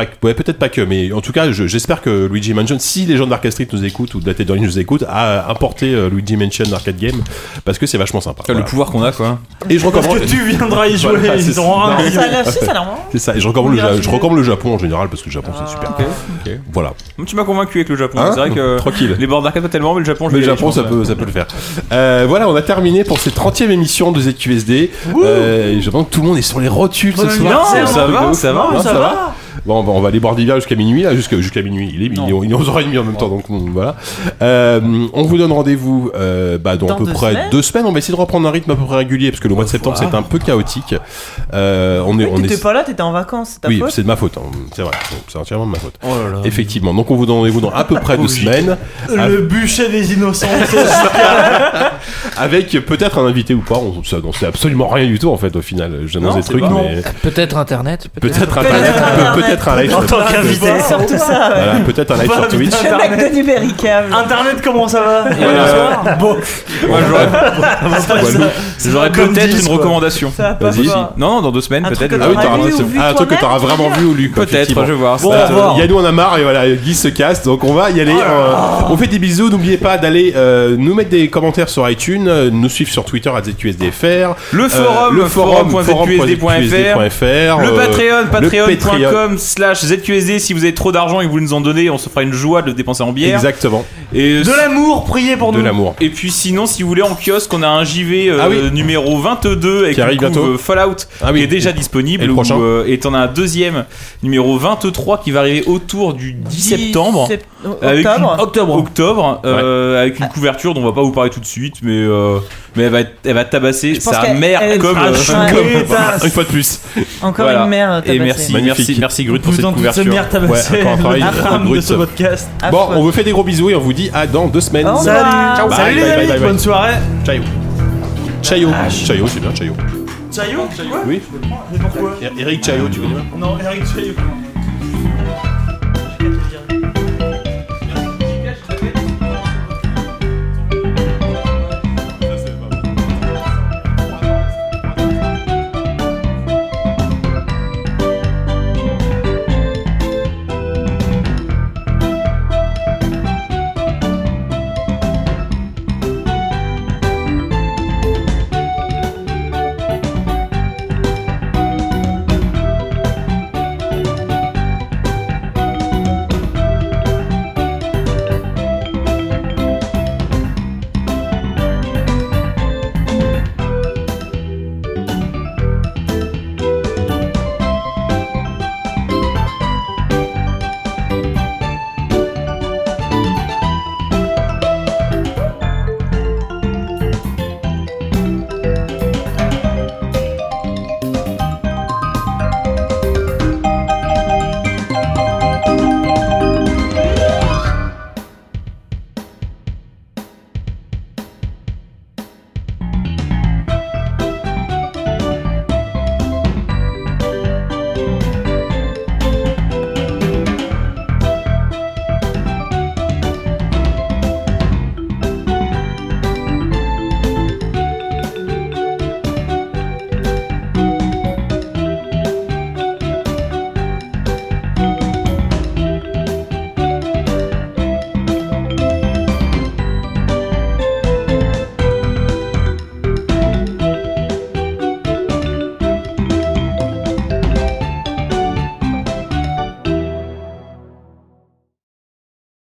Pas ouais, peut-être pas que, mais en tout cas, je- j'espère que Luigi Mansion, si les gens d'Arcade Street nous écoutent ou de la tête nous écoutent, a importé euh, Luigi Mansion d'Arcade Game parce que c'est vachement sympa. Le pouvoir qu'on a, quoi. Et je Parce recommande. que tu viendras y jouer, Voilà, ils auront un Non. C'est ça. Et je recommande, le, je recommande Japon en général parce que le Japon c'est super. Voilà. Tu m'as convaincu avec le Japon. Hein c'est vrai que Tranquille. les bords d'arcade pas tellement, mais le Japon, je Mais le Japon, ça peut, ça peut le faire. Euh, voilà, on a terminé pour cette 30e émission de ZQSD. Euh, je pense que tout le monde est sur les rotules ce soir. un ça va, de ça va, Non, ça va. Bon, bah, on va aller boire des bières jusqu'à minuit, là, jusqu'à jusqu'à minuit. Il est, il est, il est 11h30 en même temps, donc on- voilà. Euh, on vous donne rendez-vous euh, bah, dans, Dans à peu deux près semaines. deux semaines. On va essayer de reprendre un rythme à peu près régulier parce que le mois de septembre c'était un peu chaotique. Euh, on est, on T'étais est. pas là, t'étais en vacances, c'est ta Oui, faute. c'est de ma faute. hein. C'est vrai, c'est entièrement de ma faute. Oh là là. Effectivement. Donc on vous donne rendez-vous dans à peu près deux semaines. Le bûcher des innocents. Avec peut-être un invité ou pas, on ça- on sait absolument rien du tout en fait au final. J'annonce Non, des c'est trucs, mais Peut-être Internet. peut-être- peut-être internet, peut- peut-être un live En tant qu'invité. Surtout ça. ouais. voilà, peut-être un live sur Twitch. Le mec de Numéricable. Internet, comment ça va. Bon, Moi, j'aurais, peut-être une recommandation. Vas-y. Non, non, dans deux semaines, peut-être. Ah oui, T'auras ah, un truc que t'auras vraiment vu ou lu. Peut-être, je vais voir. Bon. Yannou en a marre et voilà, Guy se casse. Donc on va y aller. euh, on fait des bisous. N'oubliez pas d'aller euh, nous mettre des commentaires sur iTunes, euh, nous suivre sur Twitter à ZQSDFR. Le forum, le forum, forum.zqsd.fr. Le Patreon. patreon.com slash ZQSD. Si vous avez trop d'argent et que vous nous en donnez, on se fera une joie de le dépenser en bière. Exactement. Et de l'amour, priez pour De nous. l'amour. Et puis sinon, si vous voulez en kiosque, on a un JV euh, Ah oui. numéro 22 avec Qui arrive coup, bientôt. euh, Fallout Ah oui. qui est déjà disponible. Et le où, prochain euh, et t'en as un deuxième numéro 23 qui va arriver autour du 10 septembre. sept- Avec une- Octobre. Octobre. Octobre, avec une couverture dont on va pas vous parler tout de suite, mais euh, mais elle va être- elle va tabasser Je sa mère elle comme, euh, chouette. comme- Une fois de plus. Encore Voilà. une mère et tabassée. merci Magnifique. merci merci Grut pour cette toute cette couverture. merde. Ouais, encore un travail de- ce podcast. Bon, on vous fait des gros bisous et on vous dit à dans deux semaines. Salut. Ciao. Salut les bye, amis, bye, bye. bonne soirée. Chayo. Chayo. Chayo, c'est bien, Chayo. Chaillot Oui. Mais pourquoi Eric Chayo, tu connais pas Non, Eric Chaillot.